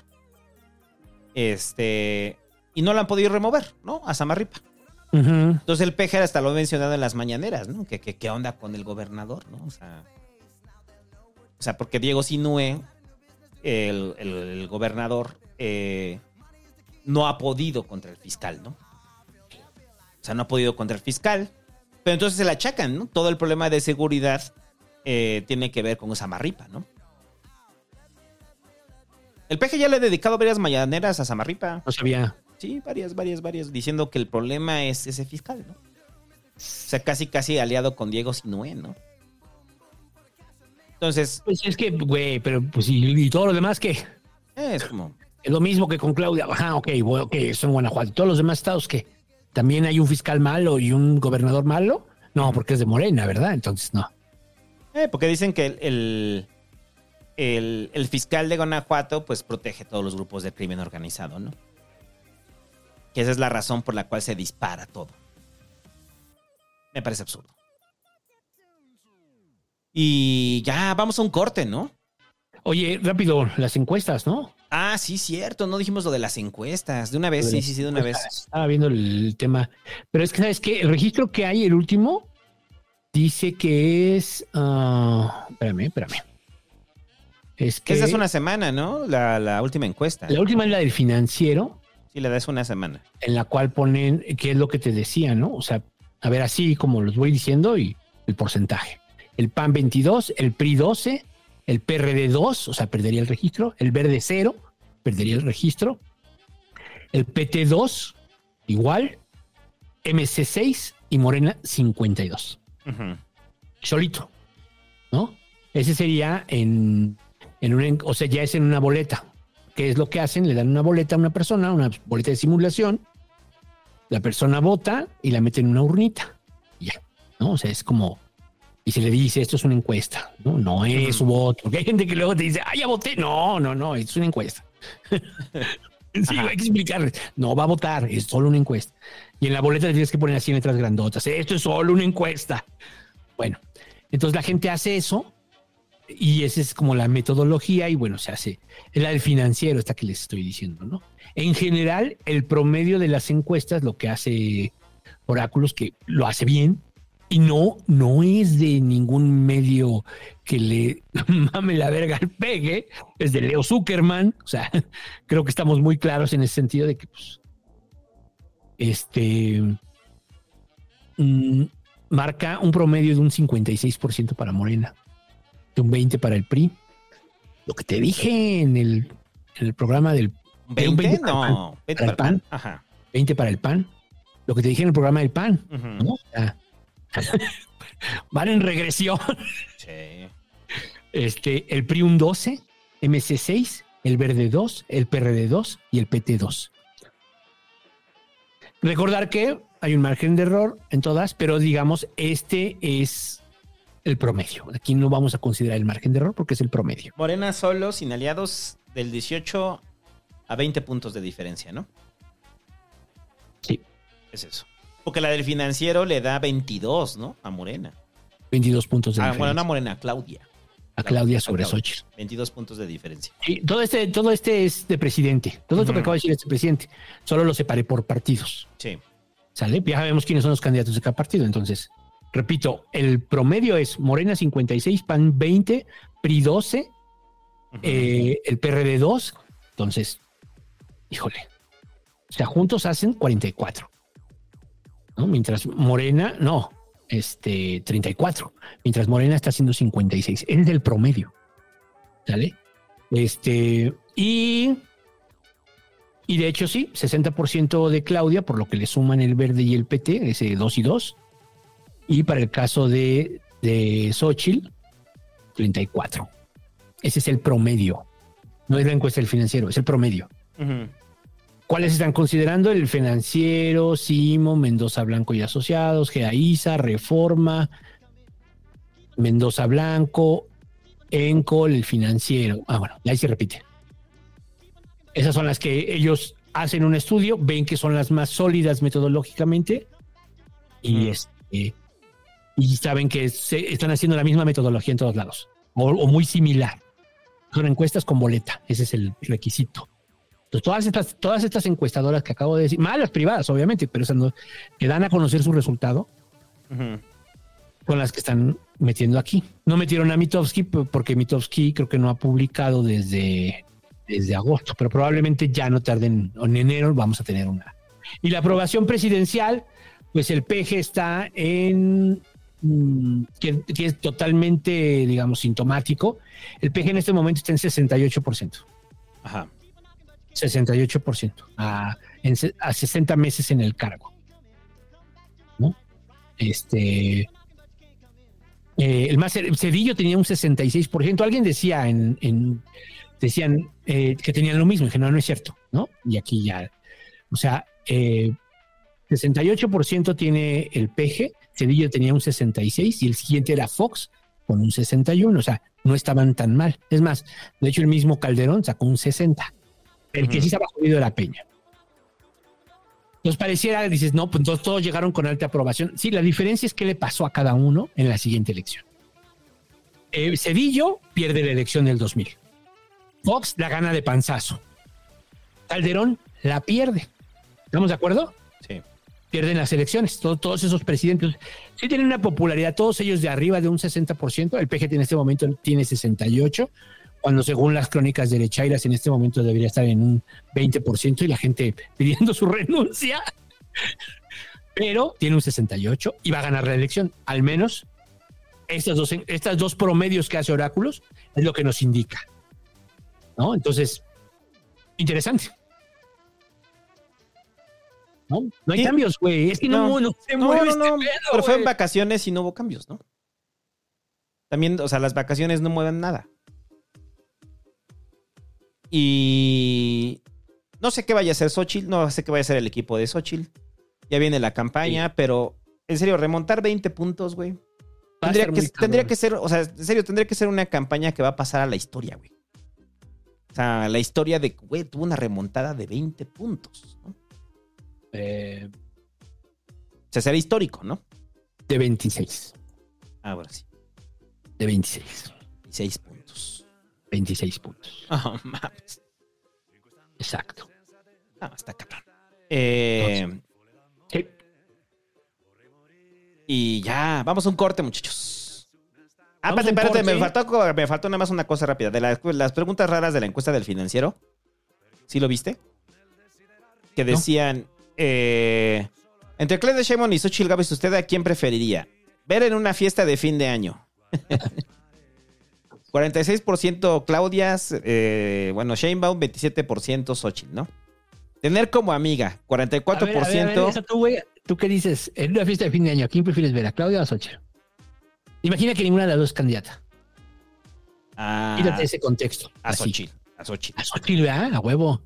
este, y no lo han podido remover, ¿no? A Samarripa. ujú. Entonces el Pejer hasta lo ha mencionado en las mañaneras, ¿no? Que, que- qué onda con el gobernador, ¿no? O sea, o sea porque Diego Sinue, el, el- el gobernador, eh, no ha podido contra el fiscal, ¿no? O sea, no ha podido contra el fiscal. Pero entonces se la achacan, ¿no? Todo el problema de seguridad eh, tiene que ver con esa marripa, ¿no? El peje ya le ha dedicado varias mañaneras a Samarripa. No sabía. Sí, varias, varias, varias, diciendo que el problema es ese fiscal, ¿no? O sea, casi, casi aliado con Diego Sinué, ¿no? Entonces, Pues es que, güey, pero pues y, y todo lo demás que es como... es lo mismo que con Claudia. Ajá, ok, bueno, ok, eso en Guanajuato. ¿Y todos los demás estados que también hay un fiscal malo y un gobernador malo? No, porque es de Morena, ¿verdad? Entonces no. Eh, porque dicen que el, el, el- el fiscal de Guanajuato pues protege todos los grupos de crimen organizado, ¿no? Que esa es la razón por la cual se dispara todo. Me parece absurdo. Y ya vamos a un corte, ¿no? Oye, rápido, las encuestas, ¿no? Ah, sí, cierto. No dijimos lo de las encuestas. De una vez, sí, sí, sí, de una vez. Estaba viendo el tema. Pero es que, ¿sabes qué? El registro que hay, el último, dice que es. ah, espérame, espérame. Es que. Esa es una semana, ¿no? La, la última encuesta. La última es la del financiero, Sí, la das una semana. en la cual ponen qué es lo que te decía, ¿no? O sea, a ver, así como los voy diciendo y el porcentaje. El PAN 22, el PRI 12, el PRD 2, o sea, perdería el registro, el Verde 0, perdería el registro, el PT 2, igual, MC 6 y Morena 52. Ujú. Solito, ¿no? Ese sería en, en una, o sea, ya es en una boleta. ¿Qué es lo que hacen? Le dan una boleta a una persona, una boleta de simulación. La persona vota y la mete en una urnita. Ya, ¿no? O sea, es como. Y se le dice, esto es una encuesta, ¿no? No es su voto. Porque hay gente que luego te dice, ah, ya voté. No, no, no, es una encuesta. sí, hay que explicarles. No va a votar, es solo una encuesta. Y en la boleta le tienes que poner así en letras grandotas. Esto es solo una encuesta. Bueno, entonces la gente hace eso y esa es como la metodología y bueno, se hace. Es la del financiero, esta que les estoy diciendo, ¿no? En general, el promedio de las encuestas, lo que hace Oráculos, que lo hace bien y no, no es de ningún medio que le mame la verga al pegue, es de Leo Zuckerman. O sea, creo que estamos muy claros en ese sentido de que, pues, este mm, marca un promedio de un 56% para Morena, de un 20% para el PRI. Lo que te dije en el, en el programa del de un ¿20? 20 para el PAN, 20 para el para el PAN. Ajá. 20 para el PAN. Lo que te dije en el programa del PAN. ¿no? O sea, van en regresión. Sí. Este, el PRI un 12, MC 6, el Verde 2, el PRD 2 y el PT 2. Recordar que hay un margen de error en todas, pero digamos, este es el promedio. Aquí no vamos a considerar el margen de error porque es el promedio. Morena solo, sin aliados, del 18 a 20 puntos de diferencia, ¿no? Sí. Es eso. Porque la del financiero le da 22, ¿no? A Morena. 22 puntos de Ah, diferencia. bueno, no a Morena, a Claudia. a Claudia sobre. Xochitl. 22 puntos de diferencia. Sí, todo este, todo este es de presidente. Todo esto que acabo de decir es de presidente. Solo lo separé por partidos. Sí. ¿Sale? Ya sabemos quiénes son los candidatos de cada partido. Entonces, repito, el promedio es Morena 56, PAN 20, PRI 12, eh, el PRD 2. Entonces, híjole. O sea, juntos hacen 44. Mientras Morena, no, este 34. Mientras Morena está haciendo 56. Es del promedio. ¿Sale? Este, y y de hecho, sí, 60% de Claudia, por lo que le suman el verde y el PT, ese 2 y 2. Y para el caso de, de Xochitl, 34. Ese es el promedio. No es la encuesta del financiero, es el promedio. ¿Cuáles están considerando? El financiero, Simo, Mendoza Blanco y Asociados, GAISA, Reforma, Mendoza Blanco, Encol, el financiero. Ah, bueno, ahí se repite. Esas son las que ellos hacen un estudio, ven que son las más sólidas metodológicamente y, este, y saben que se- están haciendo la misma metodología en todos lados o, o muy similar. Son encuestas con boleta, ese es el requisito. Entonces, todas estas, todas estas encuestadoras que acabo de decir, malas privadas, obviamente, pero esas no- que dan a conocer su resultado, con las que están metiendo aquí. No metieron a Mitowski p- porque Mitowski creo que no ha publicado desde, desde agosto, pero probablemente ya no tarden, en enero vamos a tener una. Y la aprobación presidencial, pues el PG está en, mm, que, que es totalmente, digamos, sintomático. El PG en este momento está en 68%. Ajá. 68%, a, en a 60 meses en el cargo. ¿No? Este. eh, el más Cedillo tenía un 66%. Alguien decía en, en- decían eh, que tenían lo mismo. Dije, no, no es cierto, ¿no? Y aquí ya. O sea, eh, 68% tiene el PG, Cedillo tenía un 66 y el siguiente era Fox con un 61. O sea, no estaban tan mal. Es más, de hecho, el mismo Calderón sacó un 60. El que Ujú. sí estaba jodido era Peña. Nos pareciera, dices, no, pues entonces todos llegaron con alta aprobación. Sí, la diferencia es qué le pasó a cada uno en la siguiente elección. Eh, Cedillo pierde la elección del 2000. Fox la gana de panzazo. Calderón la pierde. ¿Estamos de acuerdo? Sí. Pierden las elecciones. Todo- todos esos presidentes sí tienen una popularidad, todos ellos de arriba de un 60%. El PGT en este momento tiene 68%, cuando según las crónicas derechairas en este momento debería estar en un 20% y la gente pidiendo su renuncia. Pero tiene un 68% y va a ganar la elección. Al menos estas dos, estas dos promedios que hace Oráculos es lo que nos indica. ¿No? Entonces, interesante. ¿No? No hay Sí. cambios, güey. Es que no, No. no, se No, mueve no, este pedo, pero fue en vacaciones y no hubo cambios, ¿no? También, o sea, las vacaciones no mueven nada. Y no sé qué vaya a hacer Xochitl, no sé qué vaya a hacer el equipo de Xochitl. Ya viene la campaña, pero en serio, remontar 20 puntos, güey. Tendría que, tendría que ser, o sea, en serio, tendría que ser una campaña que va a pasar a la historia, güey. O sea, la historia de, güey, tuvo una remontada de 20 puntos, ¿no? Eh, O sea, será histórico, ¿no? de 26. Ahora sí, De 26. 6 puntos. 26 puntos. Oh, mames. Exacto. Ah, está cabrón. Eh, Sí. y ya, vamos a un corte, muchachos. Ah, espérate, espérate, me faltó, me faltó nada más una cosa rápida. De la- las preguntas raras de la encuesta del financiero. ¿Sí lo viste? Que No. decían, eh, entre Claudia Sheinbaum y Xochitl Gálvez, ¿usted a quién preferiría? Ver en una fiesta de fin de año. 46% Claudias, eh, bueno, Sheinbaum, 27% Xochitl, ¿no? Tener como amiga, 44%. A ver, a ver, a ver, eso tú, güey, ¿tú qué dices? En una fiesta de fin de año, ¿a quién prefieres ver? ¿A Claudia o a Xochitl? Imagina que ninguna de las dos es candidata. a, Quítate ese contexto. a Así. Xochitl. A Xochitl. A Xochitl, ¿verdad? A huevo.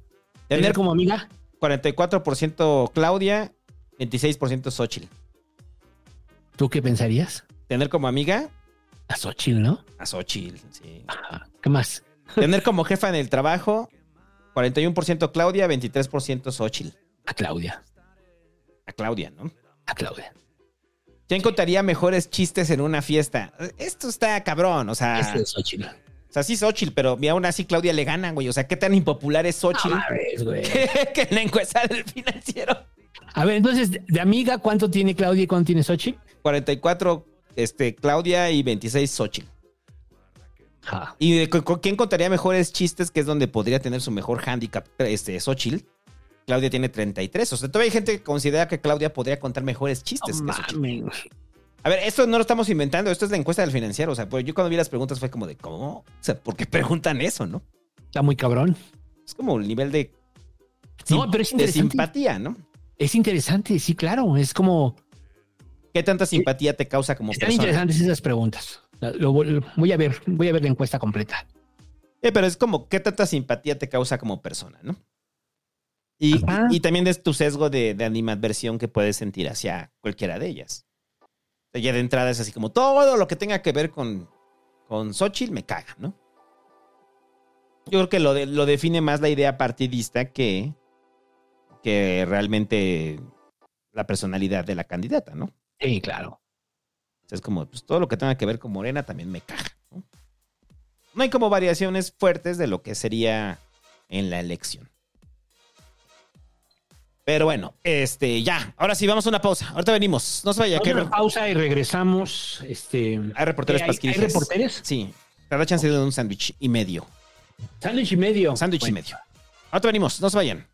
Tener Tener como amiga 44% Claudia, 26% Xochitl. ¿Tú qué pensarías? Tener como amiga A Xochitl, ¿no? a Xochitl. sí. Ajá. ¿Qué más? Tener como jefa en el trabajo, 41% Claudia, 23% Xochitl. A Claudia. A Claudia, ¿no? A Claudia. ¿Quién contaría mejores chistes en una fiesta? Esto está cabrón, o sea, Este es Xochitl. o sea, sí Xochitl, pero aún así Claudia le gana, güey. O sea, ¿qué tan impopular es Xochitl No mames, güey. que en la encuesta del financiero? A ver, entonces, de de amiga, ¿cuánto tiene Claudia y cuánto tiene Xochitl? 44 este, Claudia y 26 Xochitl. Ja. ¿Y de con- con quién contaría mejores chistes? Que es donde podría tener su mejor handicap, este, Xochitl. Claudia tiene 33. O sea, todavía hay gente que considera que Claudia podría contar mejores chistes No que Xochitl. A ver, esto no lo estamos inventando, esto es la encuesta del financiero. O sea, pues yo cuando vi las preguntas fue como de, ¿cómo? O sea, ¿por qué preguntan eso, no? Está muy cabrón. Es como el nivel de, No, pero es de simpatía, ¿no? Es interesante, sí, claro. Es como. ¿Qué tanta simpatía te causa como Están persona? interesantes esas preguntas. Lo voy- voy a ver, voy a ver la encuesta completa. Eh, pero es como, ¿qué tanta simpatía te causa como persona, no? Y, también es tu sesgo de, de animadversión que puedes sentir hacia cualquiera de ellas. O sea, ya de entrada es así como todo lo que tenga que ver con, con Xochitl me caga, ¿no? Yo creo que lo, de- lo define más la idea partidista que, que realmente la personalidad de la candidata, ¿no? Sí, claro. O sea, es como, pues todo lo que tenga que ver con Morena también me caga. ¿no? No hay como variaciones fuertes de lo que sería en la elección. Pero bueno, este, ya. Ahora sí, vamos a una pausa. Ahorita venimos. No se vaya. Vamos que a una pausa y regresamos. Este, hay reporteros ¿Hay- hay reporteros? Sí. Te da chance de un sándwich y medio. sándwich y medio. Sándwich y medio. Ahorita venimos. No se vayan.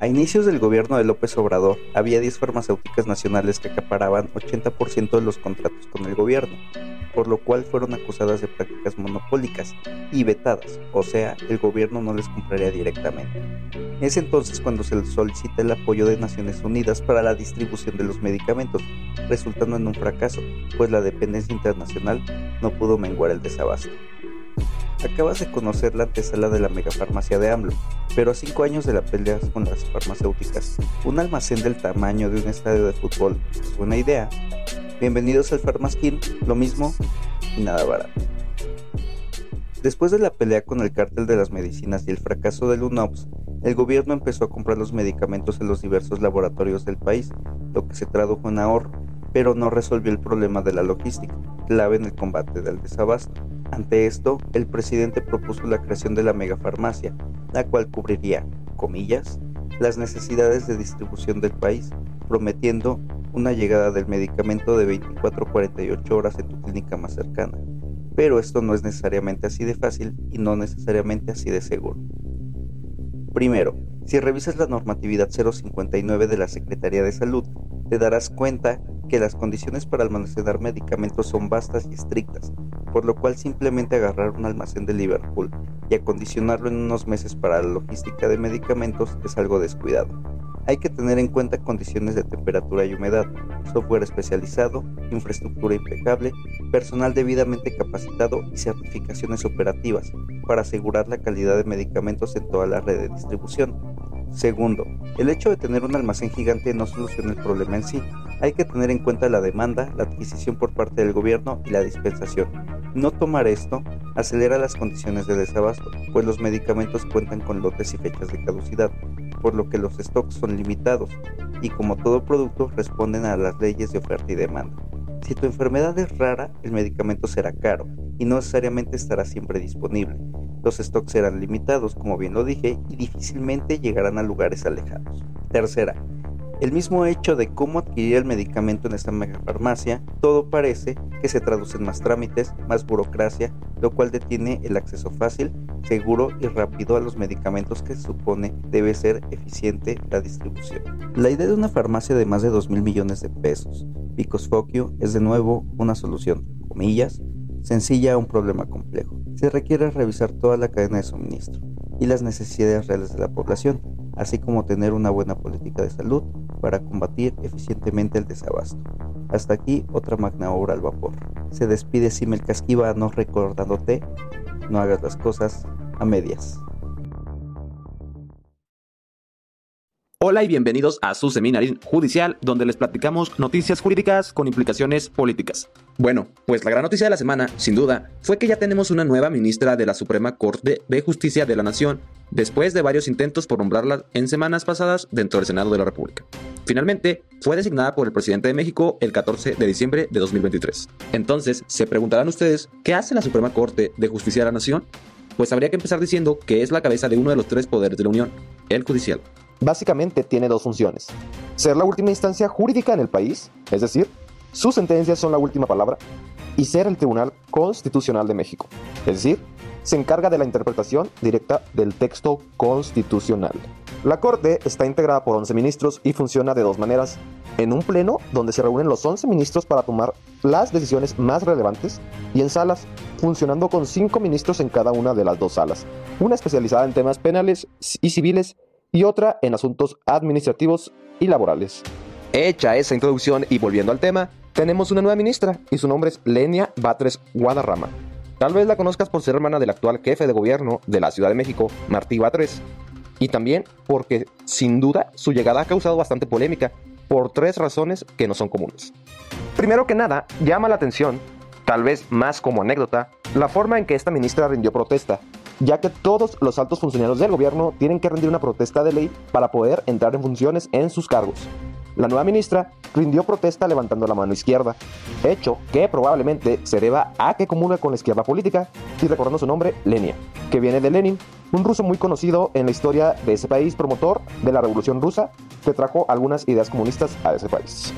A inicios del gobierno de López Obrador, había 10 farmacéuticas nacionales que acaparaban 80% de los contratos con el gobierno, por lo cual fueron acusadas de prácticas monopólicas y vetadas, o sea, el gobierno no les compraría directamente. Es entonces cuando se solicita el apoyo de Naciones Unidas para la distribución de los medicamentos, resultando en un fracaso, pues la dependencia internacional no pudo menguar el desabasto. Acabas de conocer la antesala de la megafarmacia de AMLO, pero a cinco años de la pelea con las farmacéuticas, un almacén del tamaño de un estadio de fútbol es buena idea. Bienvenidos al Farmaskin, lo mismo y nada barato. Después de la pelea con el cártel de las medicinas y el fracaso del UNOPS, el gobierno empezó a comprar los medicamentos en los diversos laboratorios del país, lo que se tradujo en ahorro, pero no resolvió el problema de la logística, clave en el combate del desabasto. Ante esto, el presidente propuso la creación de la megafarmacia, la cual cubriría, comillas, las necesidades de distribución del país, prometiendo una llegada del medicamento de 24 a 48 horas en tu clínica más cercana. Pero esto no es necesariamente así de fácil y no necesariamente así de seguro. Primero, si revisas la normatividad 059 de la Secretaría de Salud, te darás cuenta que las condiciones para almacenar medicamentos son vastas y estrictas, por lo cual simplemente agarrar un almacén de Liverpool y acondicionarlo en unos meses para la logística de medicamentos es algo descuidado. Hay que tener en cuenta condiciones de temperatura y humedad, software especializado, infraestructura impecable, personal debidamente capacitado y certificaciones operativas para asegurar la calidad de medicamentos en toda la red de distribución. Segundo, el hecho de tener un almacén gigante no soluciona el problema en sí. Hay que tener en cuenta la demanda, la adquisición por parte del gobierno y la dispensación. No tomar esto acelera las condiciones de desabasto, pues los medicamentos cuentan con lotes y fechas de caducidad, por lo que los stocks son limitados y como todo producto responden a las leyes de oferta y demanda. Si tu enfermedad es rara, el medicamento será caro y no necesariamente estará siempre disponible. Los stocks serán limitados, como bien lo dije, y difícilmente llegarán a lugares alejados. Tercera, el mismo hecho de cómo adquirir el medicamento en esta megafarmacia, todo parece que se traduce en más trámites, más burocracia, lo cual detiene el acceso fácil, seguro y rápido a los medicamentos que se supone debe ser eficiente la distribución. La idea de una farmacia de más de 2 mil millones de pesos, Picos Focchio, es de nuevo una solución, comillas, sencilla a un problema complejo. Se requiere revisar toda la cadena de suministro y las necesidades reales de la población, así como tener una buena política de salud para combatir eficientemente el desabasto. Hasta aquí otra magna obra al vapor. Se despide Simel Casquiva no recordándote, no hagas las cosas a medias. Hola y bienvenidos a su seminario judicial donde les platicamos noticias jurídicas con implicaciones políticas. Bueno, pues la gran noticia de la semana, sin duda, fue que ya tenemos una nueva ministra de la Suprema Corte de Justicia de la Nación, después de varios intentos por nombrarla en semanas pasadas dentro del Senado de la República. Finalmente, fue designada por el presidente de México el 14 de diciembre de 2023. Entonces, se preguntarán ustedes, ¿qué hace la Suprema Corte de Justicia de la Nación? Pues habría que empezar diciendo que es la cabeza de uno de los tres poderes de la Unión, el judicial. Básicamente tiene dos funciones. Ser la última instancia jurídica en el país, es decir, sus sentencias son la última palabra, y ser el Tribunal Constitucional de México, es decir, se encarga de la interpretación directa del texto constitucional. La Corte está integrada por 11 ministros y funciona de dos maneras. En un pleno, donde se reúnen los 11 ministros para tomar las decisiones más relevantes, y en salas, funcionando con 5 ministros en cada una de las dos salas, una especializada en temas penales y civiles y otra en asuntos administrativos y laborales. Hecha esa introducción y volviendo al tema, tenemos una nueva ministra y su nombre es Lenia Batres Guadarrama. Tal vez la conozcas por ser hermana del actual jefe de gobierno de la Ciudad de México, Martí Batres, y también porque sin duda su llegada ha causado bastante polémica por tres razones que no son comunes. Primero que nada, llama la atención, tal vez más como anécdota, la forma en que esta ministra rindió protesta, ya que todos los altos funcionarios del gobierno tienen que rendir una protesta de ley para poder entrar en funciones en sus cargos. La nueva ministra rindió protesta levantando la mano izquierda, hecho que probablemente se deba a que comulga con la izquierda política y recordando su nombre, Lenia, que viene de Lenin, un ruso muy conocido en la historia de ese país, promotor de la revolución rusa, que trajo algunas ideas comunistas a ese país.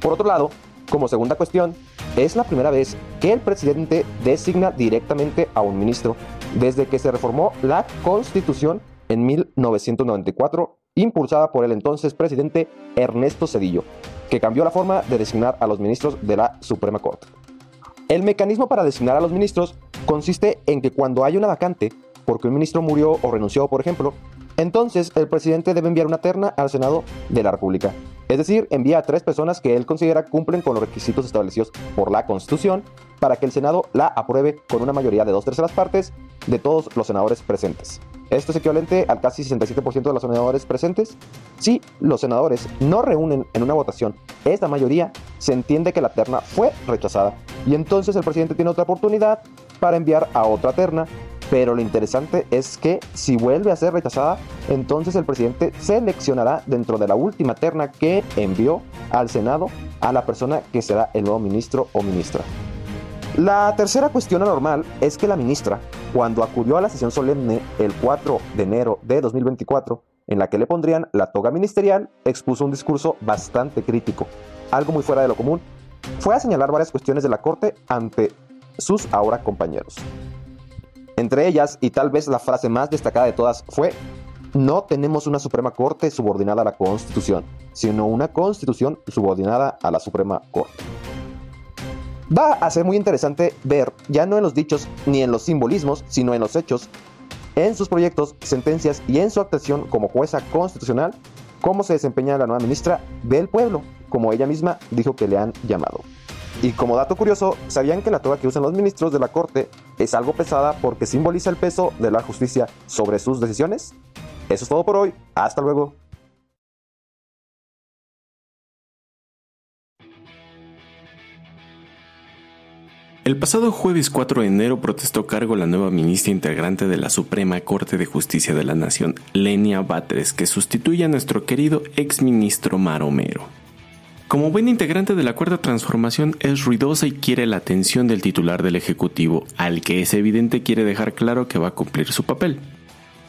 Por otro lado, como segunda cuestión, es la primera vez que el presidente designa directamente a un ministro desde que se reformó la Constitución en 1994 impulsada por el entonces presidente Ernesto Cedillo, que cambió la forma de designar a los ministros de la Suprema Corte. El mecanismo para designar a los ministros consiste en que cuando hay una vacante, porque un ministro murió o renunció, por ejemplo, entonces el presidente debe enviar una terna al Senado de la República. Es decir, envía a tres personas que él considera cumplen con los requisitos establecidos por la Constitución para que el Senado la apruebe con una mayoría de dos terceras partes de todos los senadores presentes. Esto es equivalente al casi 67% de los senadores presentes. Si los senadores no reúnen en una votación esta mayoría, se entiende que la terna fue rechazada y entonces el presidente tiene otra oportunidad para enviar a otra terna. Pero lo interesante es que si vuelve a ser rechazada, entonces el presidente seleccionará dentro de la última terna que envió al Senado a la persona que será el nuevo ministro o ministra. La tercera cuestión anormal es que la ministra, cuando acudió a la sesión solemne el 4 de enero de 2024, en la que le pondrían la toga ministerial, expuso un discurso bastante crítico, algo muy fuera de lo común. Fue a señalar varias cuestiones de la Corte ante sus ahora compañeros. Entre ellas, y tal vez la frase más destacada de todas, fue, no tenemos una Suprema Corte subordinada a la Constitución, sino una Constitución subordinada a la Suprema Corte. Va a ser muy interesante ver, ya no en los dichos ni en los simbolismos, sino en los hechos, en sus proyectos, sentencias y en su actuación como jueza constitucional, cómo se desempeña la nueva ministra del pueblo, como ella misma dijo que le han llamado. Y como dato curioso, ¿sabían que la toga que usan los ministros de la Corte es algo pesada porque simboliza el peso de la justicia sobre sus decisiones? Eso es todo por hoy, hasta luego. El pasado jueves 4 de enero protestó cargo la nueva ministra integrante de la Suprema Corte de Justicia de la Nación, Lenia Batres, que sustituye a nuestro querido exministro Maromero. Como buen integrante de la Cuarta Transformación, es ruidosa y quiere la atención del titular del Ejecutivo, al que es evidente quiere dejar claro que va a cumplir su papel.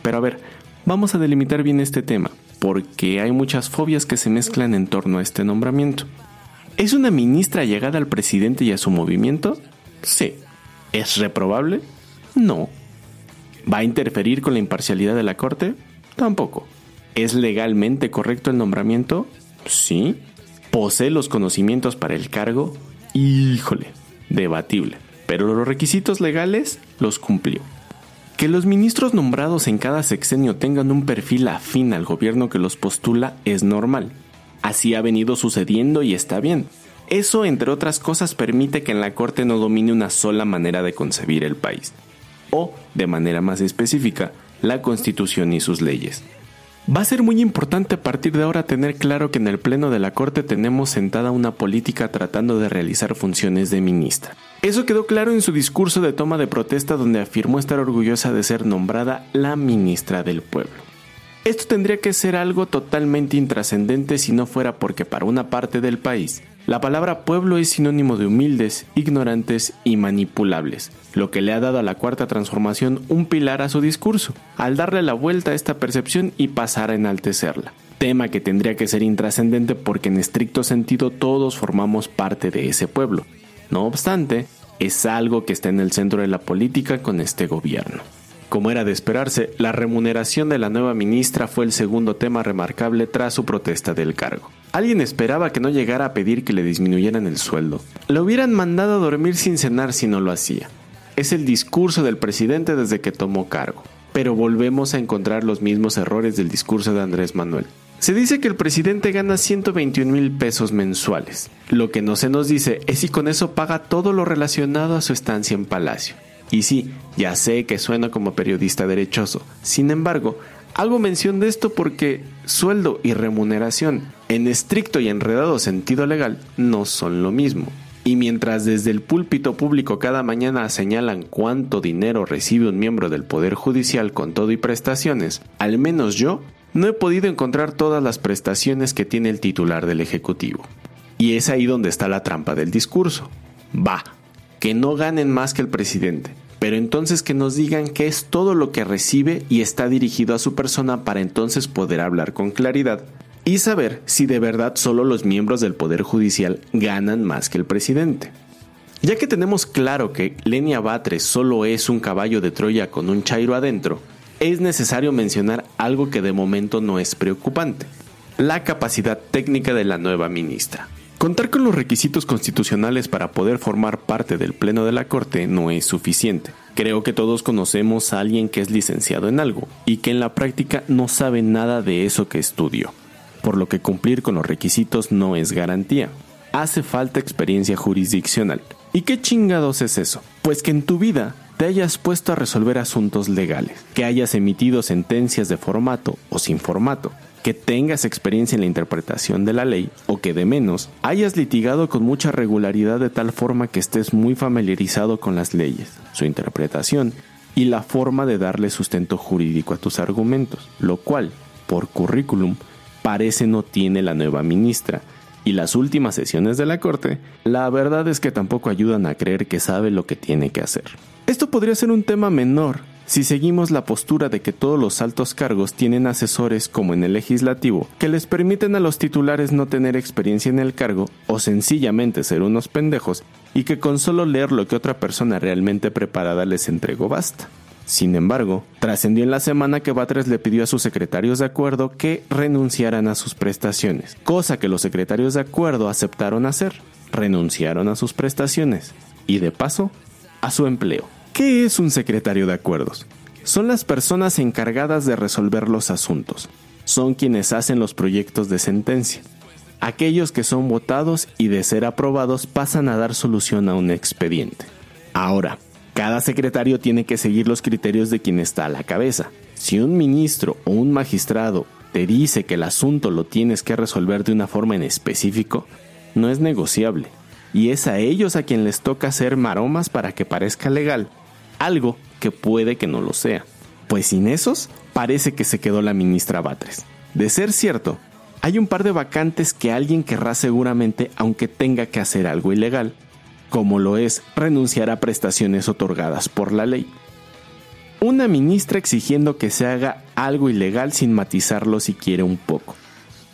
Pero a ver, vamos a delimitar bien este tema, porque hay muchas fobias que se mezclan en torno a este nombramiento. ¿Es una ministra llegada al presidente y a su movimiento? Sí. ¿Es reprobable? No. ¿Va a interferir con la imparcialidad de la Corte? Tampoco. ¿Es legalmente correcto el nombramiento? Sí. ¿Posee los conocimientos para el cargo? Híjole, debatible. Pero los requisitos legales los cumplió. Que los ministros nombrados en cada sexenio tengan un perfil afín al gobierno que los postula es normal. Así ha venido sucediendo y está bien. Eso, entre otras cosas, permite que en la Corte no domine una sola manera de concebir el país, o, de manera más específica, la Constitución y sus leyes. Va a ser muy importante a partir de ahora tener claro que en el Pleno de la Corte tenemos sentada una política tratando de realizar funciones de ministra. Eso quedó claro en su discurso de toma de protesta donde afirmó estar orgullosa de ser nombrada la ministra del pueblo. Esto tendría que ser algo totalmente intrascendente si no fuera porque para una parte del país la palabra pueblo es sinónimo de humildes, ignorantes y manipulables, lo que le ha dado a la cuarta transformación un pilar a su discurso, al darle la vuelta a esta percepción y pasar a enaltecerla. Tema que tendría que ser intrascendente porque en estricto sentido todos formamos parte de ese pueblo. No obstante, es algo que está en el centro de la política con este gobierno. Como era de esperarse, la remuneración de la nueva ministra fue el segundo tema remarcable tras su protesta del cargo. Alguien esperaba que no llegara a pedir que le disminuyeran el sueldo. Le hubieran mandado a dormir sin cenar si no lo hacía. Es el discurso del presidente desde que tomó cargo. Pero volvemos a encontrar los mismos errores del discurso de Andrés Manuel. Se dice que el presidente gana 121 mil pesos mensuales. Lo que no se nos dice es si con eso paga todo lo relacionado a su estancia en Palacio. Y sí, ya sé que suena como periodista derechoso. Sin embargo, hago mención de esto porque sueldo y remuneración, en estricto y enredado sentido legal, no son lo mismo. Y mientras desde el púlpito público cada mañana señalan cuánto dinero recibe un miembro del Poder Judicial con todo y prestaciones, al menos yo no he podido encontrar todas las prestaciones que tiene el titular del Ejecutivo. Y es ahí donde está la trampa del discurso. Va, que no ganen más que el presidente, pero entonces que nos digan qué es todo lo que recibe y está dirigido a su persona para entonces poder hablar con claridad y saber si de verdad solo los miembros del Poder Judicial ganan más que el presidente. Ya que tenemos claro que Lenia Batres solo es un caballo de Troya con un chairo adentro, es necesario mencionar algo que de momento no es preocupante, la capacidad técnica de la nueva ministra. Contar con los requisitos constitucionales para poder formar parte del Pleno de la Corte no es suficiente. Creo que todos conocemos a alguien que es licenciado en algo y que en la práctica no sabe nada de eso que estudió, por lo que cumplir con los requisitos no es garantía. Hace falta experiencia jurisdiccional. ¿Y qué chingados es eso? Pues que en tu vida te hayas puesto a resolver asuntos legales, que hayas emitido sentencias de formato o sin formato, que tengas experiencia en la interpretación de la ley o que de menos hayas litigado con mucha regularidad de tal forma que estés muy familiarizado con las leyes, su interpretación y la forma de darle sustento jurídico a tus argumentos, lo cual, por currículum, parece no tiene la nueva ministra. Y las últimas sesiones de la Corte, la verdad es que tampoco ayudan a creer que sabe lo que tiene que hacer. Esto podría ser un tema menor si seguimos la postura de que todos los altos cargos tienen asesores como en el legislativo, que les permiten a los titulares no tener experiencia en el cargo o sencillamente ser unos pendejos y que con solo leer lo que otra persona realmente preparada les entregó basta. Sin embargo, trascendió en la semana que Batres le pidió a sus secretarios de acuerdo que renunciaran a sus prestaciones, cosa que los secretarios de acuerdo aceptaron hacer, renunciaron a sus prestaciones y de paso a su empleo. ¿Qué es un secretario de acuerdos? Son las personas encargadas de resolver los asuntos. Son quienes hacen los proyectos de sentencia. Aquellos que son votados y de ser aprobados pasan a dar solución a un expediente. Ahora, cada secretario tiene que seguir los criterios de quien está a la cabeza. Si un ministro o un magistrado te dice que el asunto lo tienes que resolver de una forma en específico, no es negociable. Y es a ellos a quien les toca hacer maromas para que parezca legal algo que puede que no lo sea. Pues sin esos, parece que se quedó la ministra Batres. De ser cierto, hay un par de vacantes que alguien querrá seguramente aunque tenga que hacer algo ilegal, como lo es renunciar a prestaciones otorgadas por la ley. Una ministra exigiendo que se haga algo ilegal sin matizarlo si quiere un poco.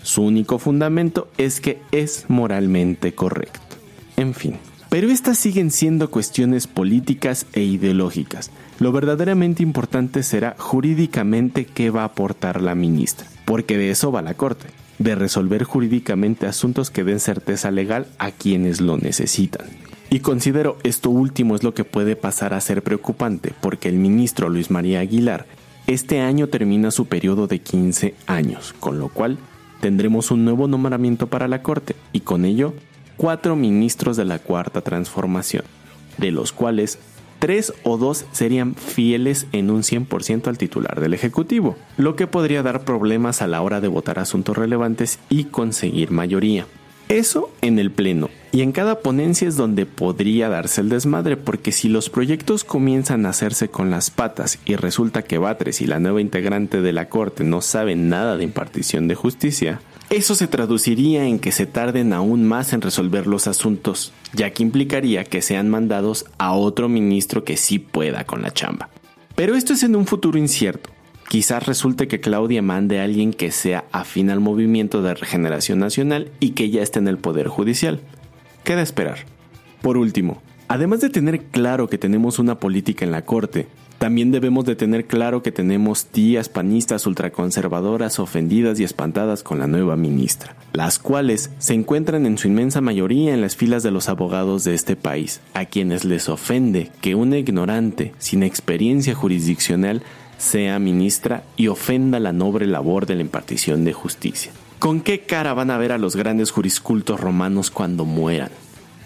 Su único fundamento es que es moralmente correcto. En fin. Pero estas siguen siendo cuestiones políticas e ideológicas. Lo verdaderamente importante será jurídicamente qué va a aportar la ministra, porque de eso va la Corte, de resolver jurídicamente asuntos que den certeza legal a quienes lo necesitan. Y considero esto último es lo que puede pasar a ser preocupante, porque el ministro Luis María Aguilar este año termina su periodo de 15 años, con lo cual tendremos un nuevo nombramiento para la Corte y con ello cuatro ministros de la Cuarta Transformación, de los cuales tres o dos serían fieles en un 100% al titular del Ejecutivo, lo que podría dar problemas a la hora de votar asuntos relevantes y conseguir mayoría. Eso en el Pleno. Y en cada ponencia es donde podría darse el desmadre, porque si los proyectos comienzan a hacerse con las patas y resulta que Batres y la nueva integrante de la Corte no saben nada de impartición de justicia, eso se traduciría en que se tarden aún más en resolver los asuntos, ya que implicaría que sean mandados a otro ministro que sí pueda con la chamba. Pero esto es en un futuro incierto. Quizás resulte que Claudia mande a alguien que sea afín al movimiento de regeneración nacional y que ya esté en el Poder Judicial. Queda esperar. Por último, además de tener claro que tenemos una política en la Corte, también debemos de tener claro que tenemos tías panistas ultraconservadoras ofendidas y espantadas con la nueva ministra, las cuales se encuentran en su inmensa mayoría en las filas de los abogados de este país, a quienes les ofende que una ignorante sin experiencia jurisdiccional sea ministra y ofenda la noble labor de la impartición de justicia. ¿Con qué cara van a ver a los grandes juriscultos romanos cuando mueran?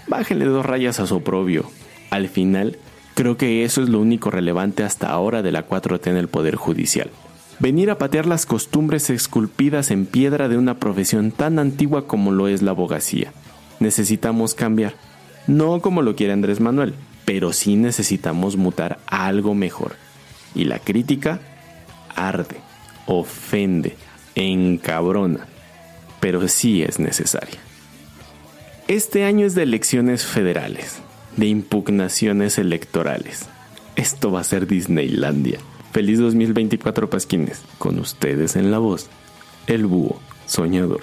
Bájenle dos rayas a su oprobio. Al final, Creo que eso es lo único relevante hasta ahora de la 4T en el Poder Judicial. Venir a patear las costumbres esculpidas en piedra de una profesión tan antigua como lo es la abogacía. Necesitamos cambiar. No como lo quiere Andrés Manuel, pero sí necesitamos mutar algo mejor. Y la crítica arde, ofende, encabrona, pero sí es necesaria. Este año es de elecciones federales de impugnaciones electorales. Esto va a ser Disneylandia. Feliz 2024 Pasquines. Con ustedes en la voz, el búho soñador.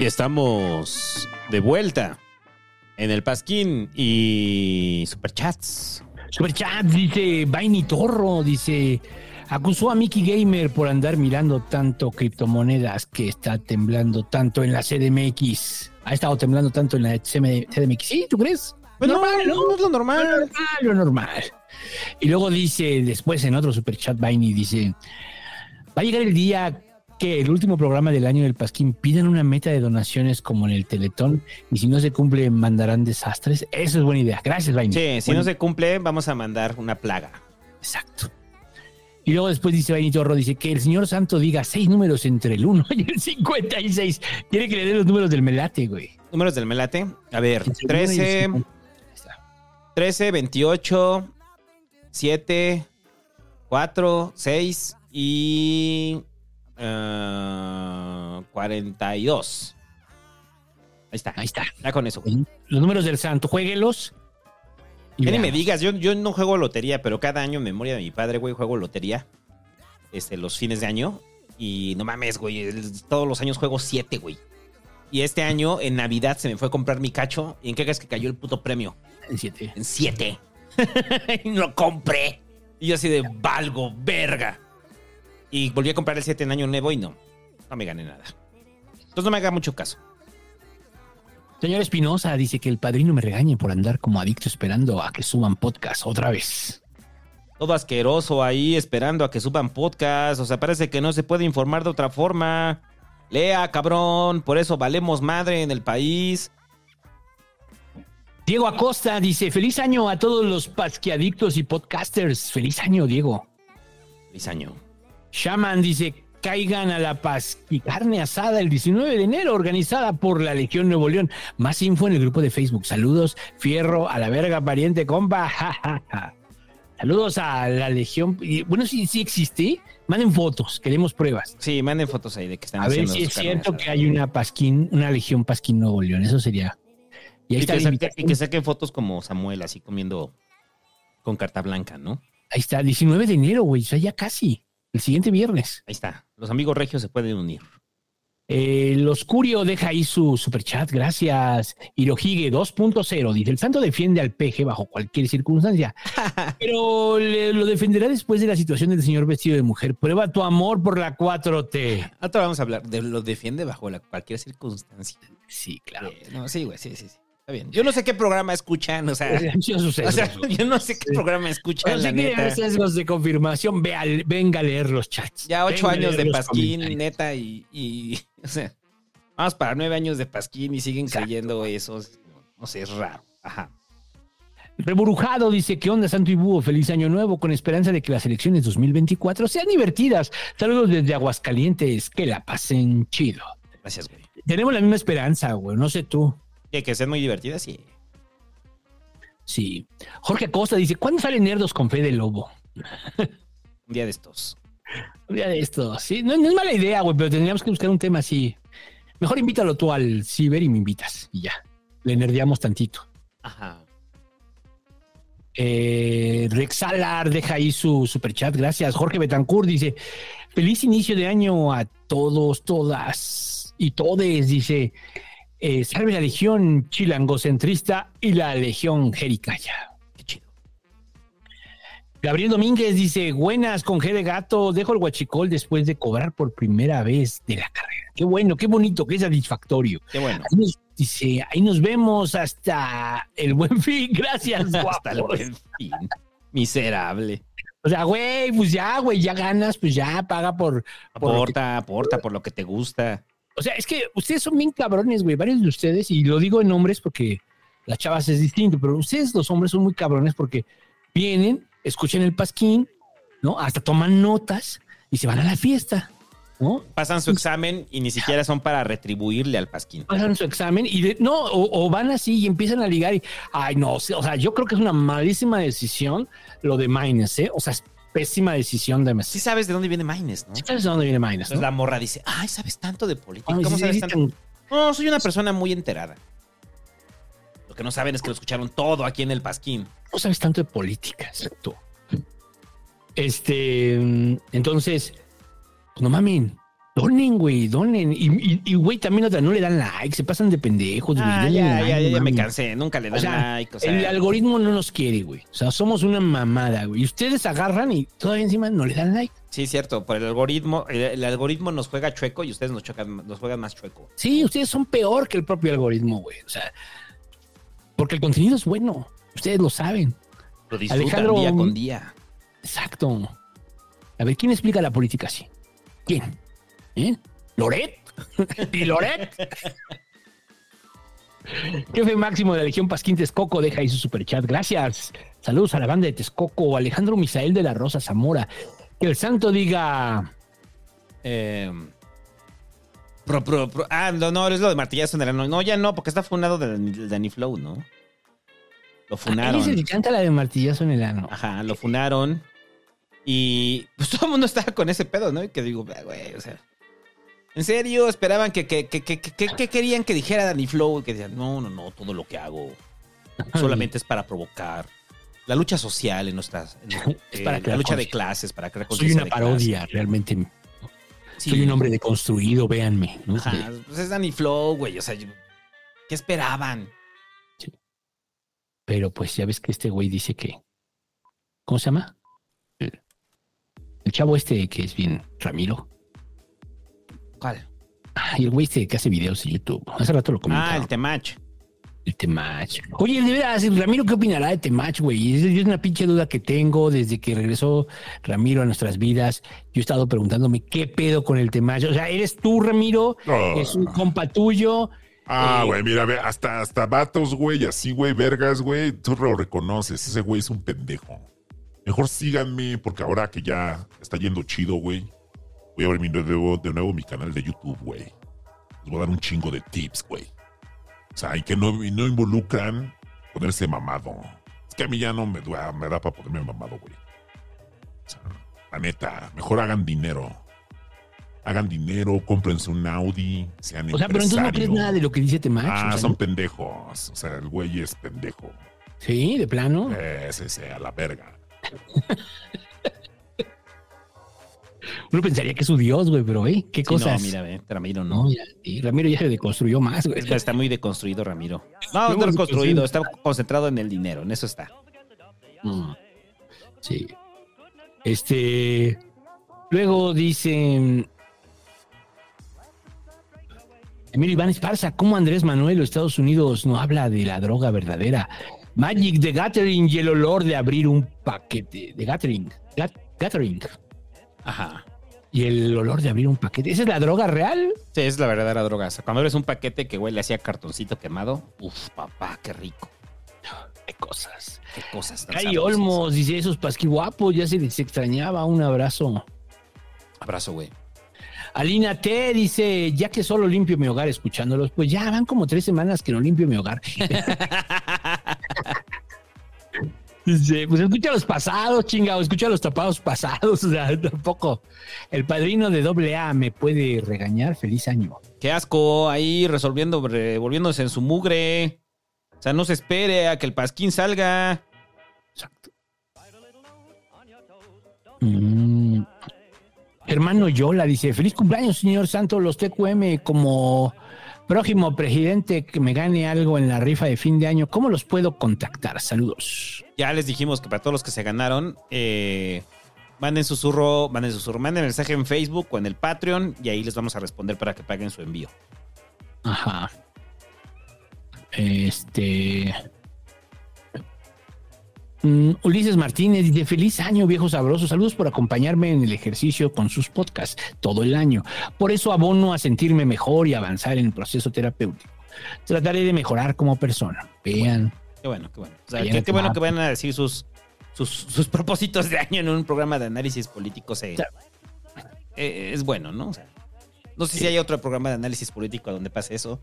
Y estamos de vuelta en el Pasquín y Superchats. Superchats, dice Vaini Torro, dice, acusó a Mickey Gamer por andar mirando tanto criptomonedas que está temblando tanto en la CDMX. Ha estado temblando tanto en la CDMX. ¿Sí? ¿Tú crees? Pues no, no, es lo normal. Lo normal, lo normal. Y luego dice, después en otro superchat, Vaini dice, va a llegar el día que el último programa del año del Pasquín pidan una meta de donaciones como en el Teletón y si no se cumple mandarán desastres. Eso es buena idea. Gracias, Vaini. Sí, si no se cumple, vamos a mandar una plaga. Exacto. Y luego después dice Vaini Torro, dice que el señor Santo diga seis números entre el 1 y el 56. Quiere que le dé los números del melate, güey. Números del melate. A ver, 13, 13, 28, 7, 4, 6 y uh, 42. Ahí está. Ahí está. Ya con eso. Los números del santo, jueguelos. Ya ni me digas, yo, yo no juego lotería, pero cada año en memoria de mi padre, güey, juego lotería. Este, los fines de año. Y no mames, güey, todos los años juego 7, güey. Y este año, en Navidad, se me fue a comprar mi cacho. ¿Y en qué crees que cayó el puto premio? En 7. En 7. y lo compré. Y yo así de valgo, verga. Y volví a comprar el 7 en año nuevo y no. No me gané nada. Entonces no me haga mucho caso. Señor Espinosa dice que el padrino me regañe por andar como adicto esperando a que suban podcast otra vez. Todo asqueroso ahí esperando a que suban podcast. O sea, parece que no se puede informar de otra forma. Lea, cabrón. Por eso valemos madre en el país. Diego Acosta dice, feliz año a todos los pasquiadictos y podcasters. Feliz año, Diego. Feliz año. Shaman dice, caigan a la pasquicarne asada el 19 de enero, organizada por la Legión Nuevo León. Más info en el grupo de Facebook. Saludos, fierro, a la verga, pariente, compa. Ja, ja, ja. Saludos a la Legión. Y, Bueno, sí, sí existe. Manden fotos, queremos pruebas. Sí, manden fotos ahí de que están A ver si es cierto que hay una pasquín, una Legión Pasquín Nuevo León. Eso sería. Y ahí Y está que, saque- y que saquen fotos como Samuel, así comiendo con carta blanca, ¿no? Ahí está, 19 de enero, güey. O sea, ya casi. El siguiente viernes. Ahí está. Los amigos regios se pueden unir. Eh, los Curio deja ahí su superchat, gracias. Hirohige 2.0 dice: El santo defiende al peje bajo cualquier circunstancia, pero le- lo defenderá después de la situación del señor vestido de mujer. Prueba tu amor por la 4T. Ahora vamos a hablar de lo defiende bajo la- cualquier circunstancia. Sí, claro. Eh, no, sí, güey, sí, sí, sí. Está bien. Yo no sé qué programa escuchan, o sea. Yo sus o sea, sesgos. yo no sé qué programa escuchan, quiere ver neta. sesgos de confirmación, vea, venga a leer los chats. Ya ocho años de Pasquín, neta, y, y, o sea, vamos para nueve años de Pasquín y siguen creyendo eso. No sé, es raro. Ajá. Reburujado dice, ¿qué onda, Santo y Búho? Feliz año nuevo, con esperanza de que las elecciones 2024 sean divertidas. Saludos desde Aguascalientes, que la pasen chido. Gracias, güey. Tenemos la misma esperanza, güey, no sé tú. Que, que sean muy divertidas, sí. Sí. Jorge Acosta dice, ¿cuándo salen Nerdos con Fe de Lobo? Un día de estos. Un día de esto, sí. No, no es mala idea, güey, pero tendríamos que buscar un tema así. Mejor invítalo tú al ciber y me invitas, y ya. Le nerdeamos tantito. Ajá. Eh, Rex Salar deja ahí su superchat, gracias. Jorge Betancourt dice: Feliz inicio de año a todos, todas y todes. Dice: eh, Salve la Legión Chilangocentrista y la Legión Jericaya. Qué chido. Gabriel Domínguez dice: Buenas con G de gato. Dejo el guachicol después de cobrar por primera vez de la carrera. Qué bueno, qué bonito, qué satisfactorio. Qué bueno. Ahí nos- dice: Ahí nos vemos hasta el buen fin. Gracias, Hasta el buen fin. Miserable. O sea, güey, pues ya, güey, ya ganas, pues ya paga por. Aporta, aporta por lo que te gusta. O sea, es que ustedes son bien cabrones, güey, varios de ustedes, y lo digo en hombres porque las chavas es distinto, pero ustedes los hombres son muy cabrones porque vienen, escuchan el pasquín, ¿no? Hasta toman notas y se van a la fiesta, ¿no? Pasan su examen y ni siquiera son para retribuirle al Pasquín. Pasan su examen y de- no, o, o van así y empiezan a ligar y, ay, no, o sea, yo creo que es una malísima decisión lo de Mines, ¿eh? O sea, pésima decisión de Sí sabes de dónde viene Maines, ¿no? ¿Sí sabes de dónde viene? Entonces la morra dice, ay, ¿sabes tanto de política? Ay, ¿Cómo sí, sabes sí, tanto? tan- No, soy una persona muy enterada. Lo que no saben es que lo escucharon todo aquí en el Pasquín. no sabes tanto de política, exacto. Este, mm, entonces, pues no mamen, Donen, güey, donen. Y, y- y, güey, también otra, no le dan like, se pasan de pendejos, güey. Ah, ya, like, ya, ya, ya me cansé. Nunca le dan O sea, like. O sea, el algoritmo no nos quiere, güey. O sea, somos una mamada, güey. Y ustedes agarran y todavía encima no le dan like. Sí, cierto. Por el algoritmo, el, el algoritmo nos juega chueco y ustedes nos, chocan, nos juegan más chueco. Sí, ustedes son peor que el propio algoritmo, güey. O sea, porque el contenido es bueno. Ustedes lo saben. Lo disfrutan Alejandro- día con día. Exacto. A ver, ¿quién explica la política así? ¿Quién? ¿Eh? ¿Loret? ¿Y Loret? Jefe máximo de la Legión Pasquín Texcoco deja ahí su superchat. Gracias. Saludos a la banda de Texcoco. Alejandro Misael de la Rosa Zamora. Que el santo diga. Eh, pro- pro- pro- ah, no, no, es lo de martillazo en el ano. No, ya no, porque está funado de, de Danny Flow, ¿no? Lo ¿Quién funaron. que canta la de martillazo en el ano? Ajá, lo funaron. Y pues todo el mundo estaba con ese pedo, ¿no? Y que digo, "Ah, güey, o sea. ¿En serio? ¿Esperaban que, que, que, que, que- que querían que dijera Danny Flow? Que decían, no, no, no, todo lo que hago solamente es para provocar. La lucha social en nuestras. en- Es eh, para la crear lucha de clases, para crear Soy una parodia, clase. realmente. Sí. Soy un hombre deconstruido, véanme. ¿no? Ajá, pues es Danny Flow, güey. O sea, ¿qué esperaban? Pero pues ya ves que este güey dice que. ¿Cómo se llama? El chavo este que es bien Ramiro. ¿Cuál? Ah, y el güey este que hace videos en YouTube. Hace rato lo comentaba. Ah, el Temach. El Temach. Oye, de veras, Ramiro, ¿qué opinará de Temach, güey? Es, es una pinche duda que tengo desde que regresó Ramiro a nuestras vidas. Yo he estado preguntándome qué pedo con el Temach. O sea, ¿eres tú, Ramiro? No. ¿Es un compa tuyo? Ah, Eh, güey, mira, ve, hasta, hasta vatos, güey, así, güey, vergas, güey, tú lo reconoces, ese güey es un pendejo. Mejor síganme, porque ahora que ya está yendo chido, güey, voy a abrir mi nuevo, de nuevo mi canal de YouTube, güey. Les voy a dar un chingo de tips, güey. O sea, y que no, y no involucran ponerse mamado. Es que a mí ya no me, da- me da para ponerme mamado, güey. O sea, la neta, mejor hagan dinero. Hagan dinero, cómprense un Audi, sean O sea, pero entonces no crees nada de lo que dice Temach. Ah, o sea, son ¿no? pendejos. O sea, el güey es pendejo. Sí, de plano. Ese, ese, a la verga. Uno pensaría que es su Dios, güey, pero, ¿eh? ¿Qué Sí, cosas? No, mira, ve, Ramiro no. No, ya, sí, Ramiro ya se deconstruyó más, güey. Está muy deconstruido, Ramiro. No, reconstruido, deconstruido. está concentrado en el dinero, en eso está. Mm. Sí. Este. Luego dicen. Emilio Iván Esparza, ¿cómo Andrés Manuel de Estados Unidos no habla de la droga verdadera? Magic de Gathering y el olor de abrir un paquete de Gathering. Gat- Gathering. Ajá. Y el olor de abrir un paquete. ¿Esa es la droga real? Sí, es la verdadera droga. O sea, cuando eres un paquete que huele así a cartoncito quemado, uf, papá, qué rico. Qué cosas. Qué cosas sabrosas. Olmos, dice esos pasquihuapos, ya se les extrañaba. Un abrazo. Abrazo, güey. Alina T dice, ya que solo limpio mi hogar escuchándolos, pues ya van como tres semanas que no limpio mi hogar. Pues escucha los pasados, chingado, escucha los tapados pasados, o sea, tampoco. El padrino de doble A me puede regañar, feliz año. Qué asco, ahí resolviendo, revolviéndose en su mugre. O sea, no se espere a que el pasquín salga. Mm. Hermano Yola dice, feliz cumpleaños, señor Santo, los TQM como próximo presidente que me gane algo en la rifa de fin de año, ¿cómo los puedo contactar? Saludos. Ya les dijimos que para todos los que se ganaron, eh, manden susurro, manden susurro, manden mensaje en Facebook o en el Patreon y ahí les vamos a responder para que paguen su envío. Ajá. Este. Mm, Ulises Martínez dice: Feliz año, viejo sabroso. Saludos por acompañarme en el ejercicio con sus podcasts todo el año. Por eso abono a sentirme mejor y avanzar en el proceso terapéutico. Trataré de mejorar como persona. Vean. Qué bueno, qué bueno. O sea, qué, bueno que vayan a decir sus, sus, sus propósitos de año en un programa de análisis político. Se, eh, es bueno, ¿no? O sea, no sé si hay otro programa de análisis político donde pase eso.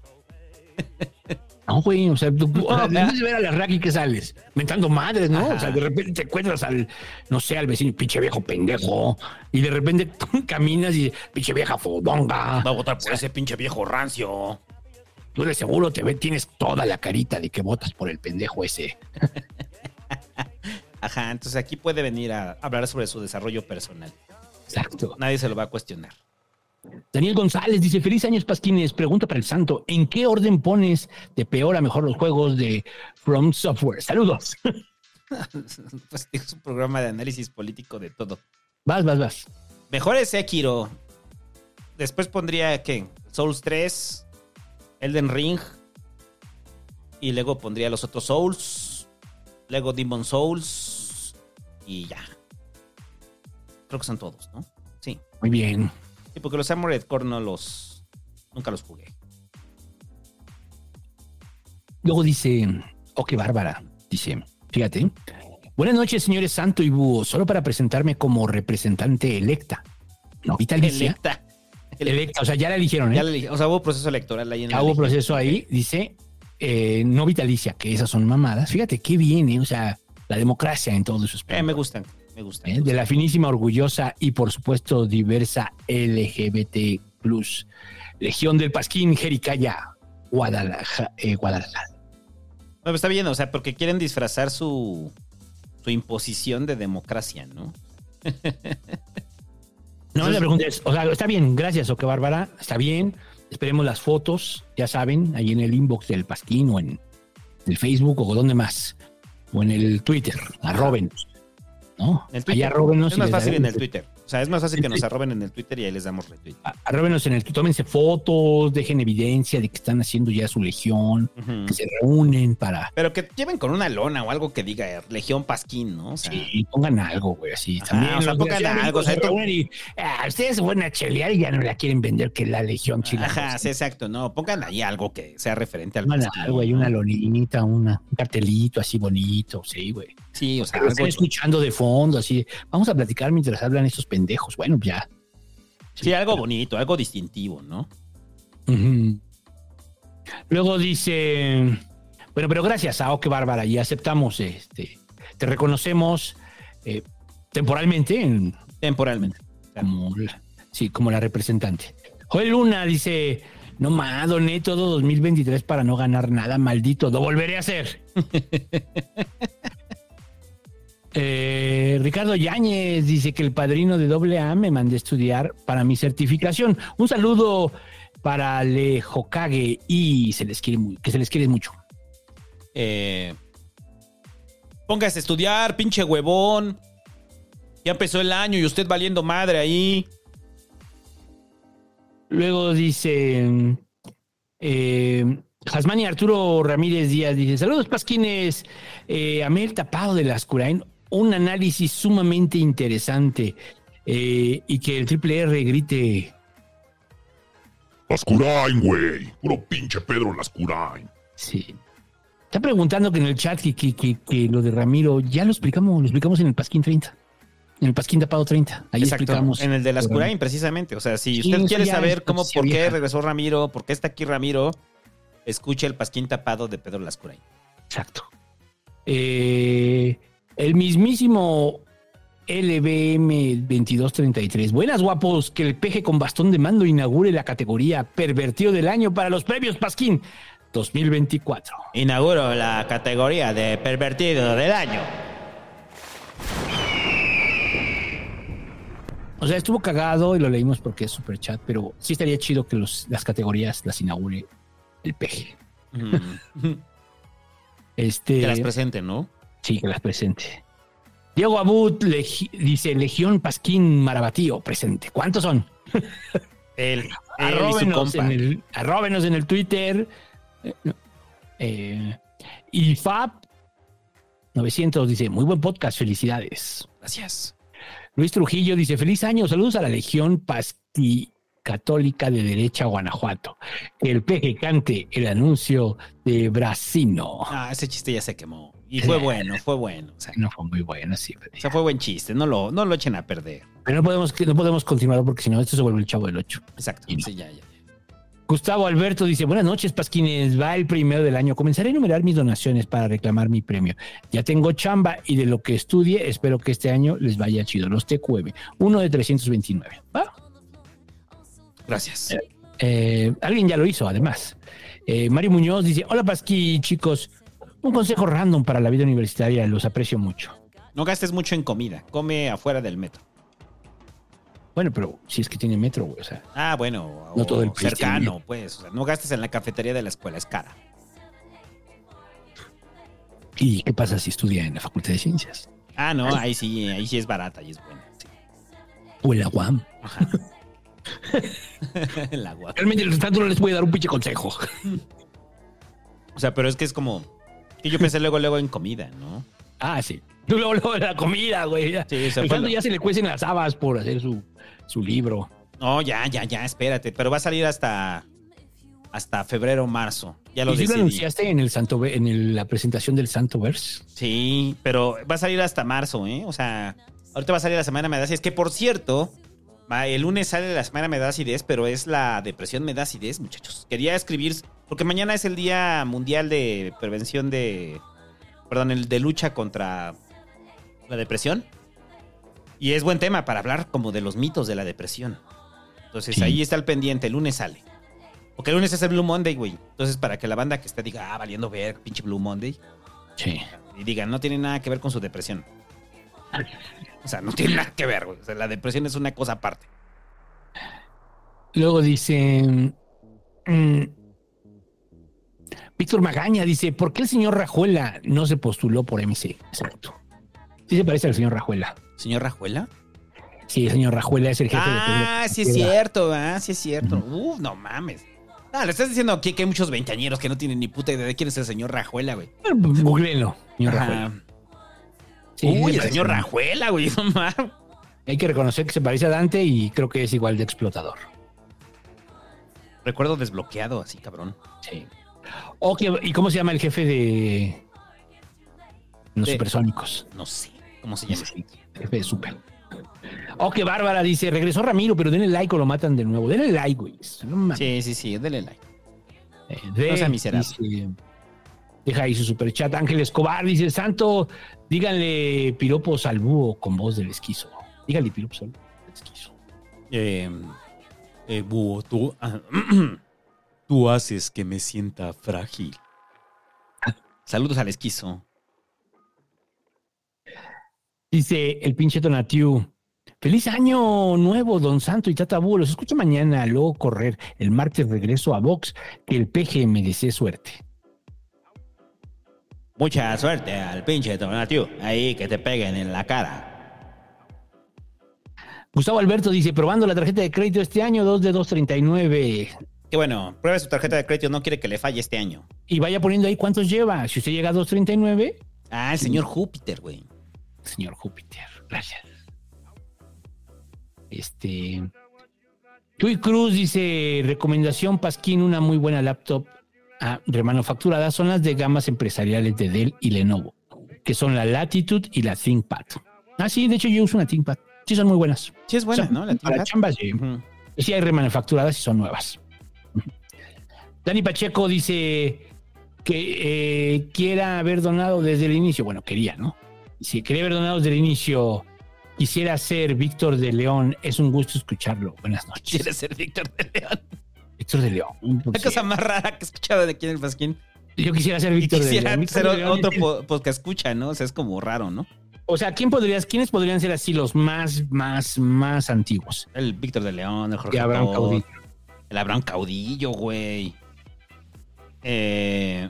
No, güey, o sea, tú, o sea, No, después de ver a la Raki que sales, mentando madres, ¿no? Ajá. O sea, de repente te encuentras al, no sé, al vecino, pinche viejo pendejo, y de repente tú caminas y pinche vieja fodonga. Va a votar por ese pinche viejo rancio. Tú de seguro te ves, tienes toda la carita de que votas por el pendejo ese. Ajá, entonces aquí puede venir a hablar sobre su desarrollo personal. Exacto. Nadie se lo va a cuestionar. Daniel González dice, feliz años Pasquines, pregunta para el santo, ¿en qué orden pones de peor a mejor los juegos de From Software? Saludos. pues es un programa de análisis político de todo. Vas, vas, vas. Mejor es Sekiro. Después pondría, ¿qué? Souls 3, Elden Ring. Y luego pondría los otros Souls. Luego Demon Souls. Y ya. Creo que son todos, ¿no? Sí. Muy bien. Sí, porque los Armored Core no los. Nunca los jugué. Luego dice, oh, qué bárbara. Dice, fíjate. Buenas noches, señores Santo y Búho. Solo para presentarme como representante electa. No, vitalicia. Electa. Electa. O sea, ya la eligieron, ¿eh? Ya la eligieron. O sea, hubo proceso electoral ahí en la hubo proceso ahí. Dice, eh, no vitalicia, que esas son mamadas. Fíjate qué viene, o sea, la democracia en todos sus Eh, me gustan. Me gustan. ¿eh? de la finísima, orgullosa y por supuesto diversa LGBT plus. Legión del Pasquín, Jericaya, Guadalajara. eh, Guadalajara. No, está bien, o sea, porque quieren disfrazar su, su imposición de democracia, ¿no? No, la pregunta es, o sea, está bien, gracias, Oque Bárbara, está bien. Esperemos las fotos, ya saben, ahí en el inbox del Pasquín o en el Facebook o donde más, o en el Twitter, arrobenos. ¿No? El Twitter. Allá arróbenos es más fácil en el Twitter. O sea, es más fácil que nos arroben en el Twitter y ahí les damos retweet. Arróbenos en el tómense fotos, dejen evidencia de que están haciendo ya su legión, que se reúnen para. Pero que lleven con una lona o algo que diga eh, Legión Pasquín, ¿no? O sea, Sí, pongan algo, güey, así. Ajá, También, o sea, pongan algo, o sea, y, ah, ustedes se fueron a chelear y ya no la quieren vender que la Legión Chilena. Ajá, sí, exacto. No, pongan ahí algo que sea referente al Pongan Pasquín, algo, hay ¿no? una lonita, una, un cartelito así bonito, sí, güey. Sí, o sea, escuchando de fondo, así. Vamos a platicar mientras hablan estos pendejos. Bueno, ya. Sí, algo bonito, algo distintivo, ¿no? Luego dice, bueno, pero gracias a Oque Bárbara y aceptamos, este, te reconocemos eh, temporalmente, en- Temporalmente. como, la- sí, como la representante. Joel Luna dice, no más, doné todo 2023 para no ganar nada, maldito, lo volveré a hacer. Eh, Ricardo Yáñez dice que el padrino de doble A me mandé a estudiar para mi certificación. Un saludo para Le Hokage y se les quiere muy, que se les quiere mucho. Eh, póngase a estudiar, pinche huevón. Ya empezó el año y usted valiendo madre ahí. Luego dice eh, Jasmani Arturo Ramírez Díaz dice: Saludos, Pasquines. Eh, Amel Tapado de las Curain, un análisis sumamente interesante. eh, y que el triple R grite. Las Curain, güey. Puro pinche Pedro Las Curain. Sí. Está preguntando que en el chat que, que- que- que lo de Ramiro ya lo explicamos, lo explicamos en el Pasquín 30. En el Pasquín Tapado 30. Ahí Exacto. explicamos. En el de las Lo de Curain, precisamente. O sea, si usted quiere saber cómo, por qué vieja. regresó Ramiro, por qué está aquí Ramiro, escuche el pasquín tapado de Pedro Lascurain. Exacto. Eh, el mismísimo LBM 2233. Buenas, guapos. Que el peje con bastón de mando inaugure la categoría Pervertido del Año para los premios Pasquín 2024. Inauguro la categoría de pervertido del año. O sea, estuvo cagado y lo leímos porque es super chat, pero sí estaría chido que los, las categorías las inaugure el peje. Este, Que las presente, ¿no? Sí, que las presente. Diego Abud legi- dice Legión Pasquín Marabatío presente. ¿Cuántos son? Arróbenos en, el, arróbenos en el Twitter. Eh, no. Eh, y Fab 900 dice, muy buen podcast, felicidades. Gracias. Luis Trujillo dice, feliz año, saludos a la Legión Pasti Católica de Derecha Guanajuato. Que el peje cante el anuncio de Brasino. Ah, ese chiste ya se quemó. Y fue bueno, fue bueno. O sea, No fue muy bueno, sí. o sea, fue buen chiste. No lo, no lo echen a perder. Pero no podemos, no podemos continuar porque si no, esto se vuelve el chavo del 8. Exacto. Sí, ya, ya. Gustavo Alberto dice, buenas noches, Pasquines, va el primero del año. Comenzaré a enumerar mis donaciones para reclamar mi premio. Ya tengo chamba y de lo que estudie, espero que este año les vaya chido. Los TQM, uno de 329. ¿Va? Gracias. Eh, alguien ya lo hizo, además. Eh, Mario Muñoz dice, hola Pasqui, chicos. Un consejo random para la vida universitaria, los aprecio mucho. No gastes mucho en comida. Come afuera del metro. Bueno, pero si es que tiene metro, güey. O sea, Ah, bueno, No todo el cercano, pues. O sea, no gastes en la cafetería de la escuela, es cara. ¿y qué pasa si estudia en la Facultad de Ciencias? Ah, no, ahí sí, ahí sí es barata y es buena. sí. O en la UAM. El agua. Realmente el tanto no les puede dar un pinche consejo. O sea, pero es que es como. Que yo pensé luego, luego en comida, ¿no? Ah, sí. Luego, luego la comida, güey. Sí, se fue lo- ya se le cuecen las habas por hacer su, su libro. No, ya, ya, ya, espérate. Pero va a salir hasta. Hasta febrero, marzo. Ya lo ¿Y si lo decidí. anunciaste en el Santo en el- la presentación del Santo Verse? Sí, pero va a salir hasta marzo, ¿eh? O sea, ahorita va a salir la semana me da acidez. Que por cierto, el lunes sale la semana me da acidez, pero es la depresión me da acidez, muchachos. Quería escribir, porque mañana es el Día Mundial de Prevención de. Perdón, el de lucha contra la depresión. Y es buen tema para hablar como de los mitos de la depresión. Entonces Sí. ahí está el pendiente, el lunes sale. Porque el lunes es el Blue Monday, güey. Entonces, para que la banda que está diga, ah, valiendo ver, pinche Blue Monday. Sí. Y digan, no tiene nada que ver con su depresión. O sea, no tiene nada que ver, güey. O sea, la depresión es una cosa aparte. Luego dice. mm, Víctor Magaña dice: ¿Por qué el señor Rajuela no se postuló por MC? Exacto. Sí se parece al señor Rajuela. ¿Señor Rajuela? Sí, el señor Rajuela es el jefe de Ah, sí es cierto, ah, sí es cierto. Uf, no mames. Ah, le estás diciendo aquí que hay muchos veinteañeros que no tienen ni puta idea de quién es el señor Rajuela, güey. Googleenlo, señor Ajá. Rajuela. Sí, Uy, el señor Rajuela, güey. No mames. Hay que reconocer que se parece a Dante y creo que es igual de explotador. Recuerdo desbloqueado, así, cabrón. Sí. O que- ¿Y cómo se llama el jefe de los De- supersónicos? No sé. ¿Cómo se llama? El jefe de super. O que Bárbara dice, regresó Ramiro, pero denle like o lo matan de nuevo. Denle like, güey. No. Sí, sí, sí, denle like. Eh, de- No sea miserable. dice- deja ahí su superchat. Ángel Escobar dice, Santo, díganle piropos al búho con voz del esquizo. Díganle piropos al búho del esquizo. Eh, eh, búho, tú, ah, tú haces que me sienta frágil. Saludos al esquizo. Dice el pinche Tonatiu. Feliz año nuevo, don Santo y Tata Búho. Los escucho mañana, luego correr. El martes regreso a Vox. Que el peje me desee suerte. Mucha suerte al pinche Tonatiu. Ahí que te peguen en la cara. Gustavo Alberto dice, probando la tarjeta de crédito este año, 2 de 239. Que bueno, pruebe su tarjeta de crédito, no quiere que le falle este año. Y vaya poniendo ahí cuántos lleva. Si usted llega a 239, Ah, el señor Júpiter, güey. señor Júpiter. Gracias. Este. Chuy Cruz dice: recomendación Pasquín, una muy buena laptop ah, remanufacturada. Son las de gamas empresariales de Dell y Lenovo, que son la Latitude y la ThinkPad. Ah, sí, de hecho yo uso una ThinkPad. Sí, son muy buenas. Sí, es buena, ¿no? La para ThinkPad. chambas, sí. Ujú. Sí, hay remanufacturadas y son nuevas. Dani Pacheco dice que eh, quiera haber donado desde el inicio. Bueno, quería, ¿no? Si quería haber donado desde el inicio, quisiera ser Víctor de León. Es un gusto escucharlo. Buenas noches. Quiere ser Víctor de León. Víctor de León. La cosa más rara que he escuchado de aquí en el Pasquín. Yo quisiera ser Víctor de quisiera León. Víctor ser León otro podcast escucha, ¿no? O sea, es como raro, ¿no? O sea, ¿quién podrías, ¿quiénes podrían ser así los más, más, más antiguos? El Víctor de León, el Jorge Y Abraham Caudillo. El Abraham Caudillo, güey. Eh,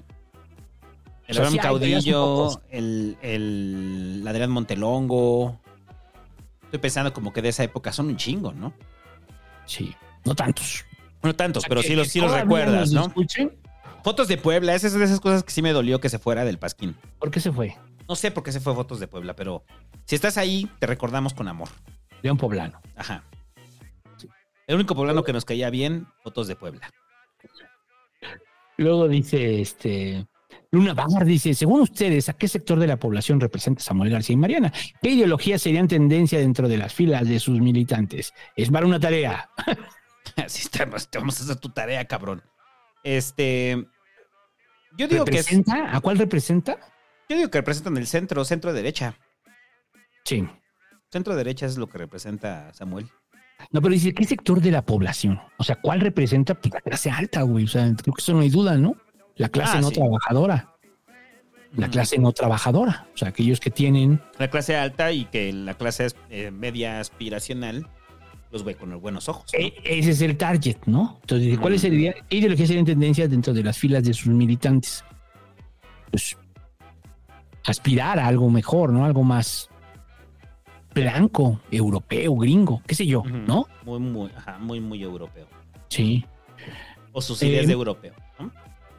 el O sea, Abraham sí Caudillo, el, el Adrián Montelongo. Estoy pensando como que de esa época son un chingo, ¿no? Sí, no tantos. No tantos, O sea, pero sí los, sí los recuerdas, ¿no? escuchen. Fotos de Puebla, esas es de esas cosas que sí me dolió que se fuera del Pasquín. ¿Por qué se fue? No sé por qué se fue Fotos de Puebla, pero si estás ahí, te recordamos con amor. León Poblano. Ajá. El único poblano que nos caía bien, Fotos de Puebla. Luego dice este Luna Bar dice, según ustedes, ¿a qué sector de la población representa Samuel García y Mariana? ¿Qué ideologías serían tendencia dentro de las filas de sus militantes? Es para una tarea. Así estamos, te vamos a hacer tu tarea, cabrón. Este. Yo digo que es. ¿Representa? ¿A cuál representa? Yo digo que representan el centro, centro derecha. Sí. Centro derecha es lo que representa Samuel. No, pero dice, ¿qué sector de la población? O sea, ¿cuál representa? Pues la clase alta, güey. O sea, creo que eso no hay duda, ¿no? La clase Ah, no sí. trabajadora. La clase no trabajadora. O sea, aquellos que tienen La clase alta y que la clase eh, media aspiracional los ve con los buenos ojos. E- ese es el target, ¿no? Entonces, dice, ¿cuáles serían qué ideologías serían tendencias dentro de las filas de sus militantes? Pues aspirar a algo mejor, ¿no? Algo más blanco, europeo, gringo, qué sé yo, ¿no? Muy, muy, ajá, muy, muy europeo. Sí. O sus ideas Eh, de europeo. ¿no?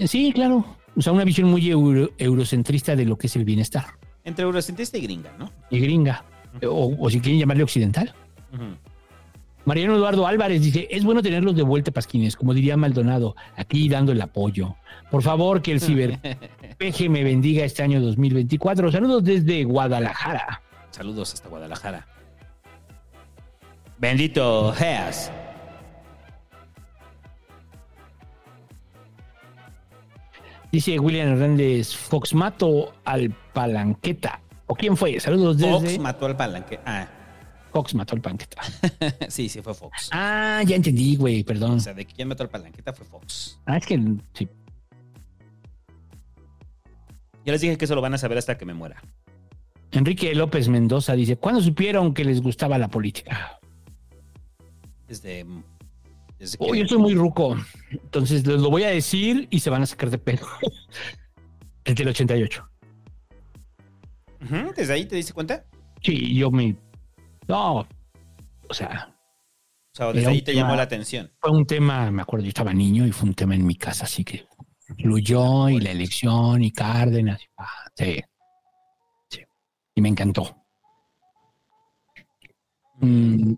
Sí, claro. O sea, una visión muy euro- eurocentrista de lo que es el bienestar. Entre eurocentrista y gringa, ¿no? Y gringa. O, o si quieren llamarle occidental. Mariano Eduardo Álvarez dice, es bueno tenerlos de vuelta, Pasquines, como diría Maldonado, aquí dando el apoyo. Por favor, que el ciber PG me bendiga este año 2024. Saludos desde Guadalajara. Saludos hasta Guadalajara. Bendito seas. Dice William Hernández, Fox mato al palanqueta. ¿O quién fue? Saludos desde... Fox mató al palanque. Ah, Fox mató al palanqueta. sí, sí, fue Fox. Ah, ya entendí, güey, perdón. O sea, de quién mató al palanqueta fue Fox. Ah, es que sí. Ya les dije que eso lo van a saber hasta que me muera. Enrique López Mendoza dice, ¿cuándo supieron que les gustaba la política? Desde. desde que- Oh, yo soy muy ruco. Entonces les lo voy a decir y se van a sacar de pedo. Desde el 88. Ujú, ¿Desde ahí te diste cuenta? Sí, yo me. No. O sea, O sea, desde ahí te tema- llamó la atención. fue un tema, me acuerdo, yo estaba niño y fue un tema en mi casa, así que fluyó y la elección y Cárdenas. ah. Sí. Y me encantó. Mm.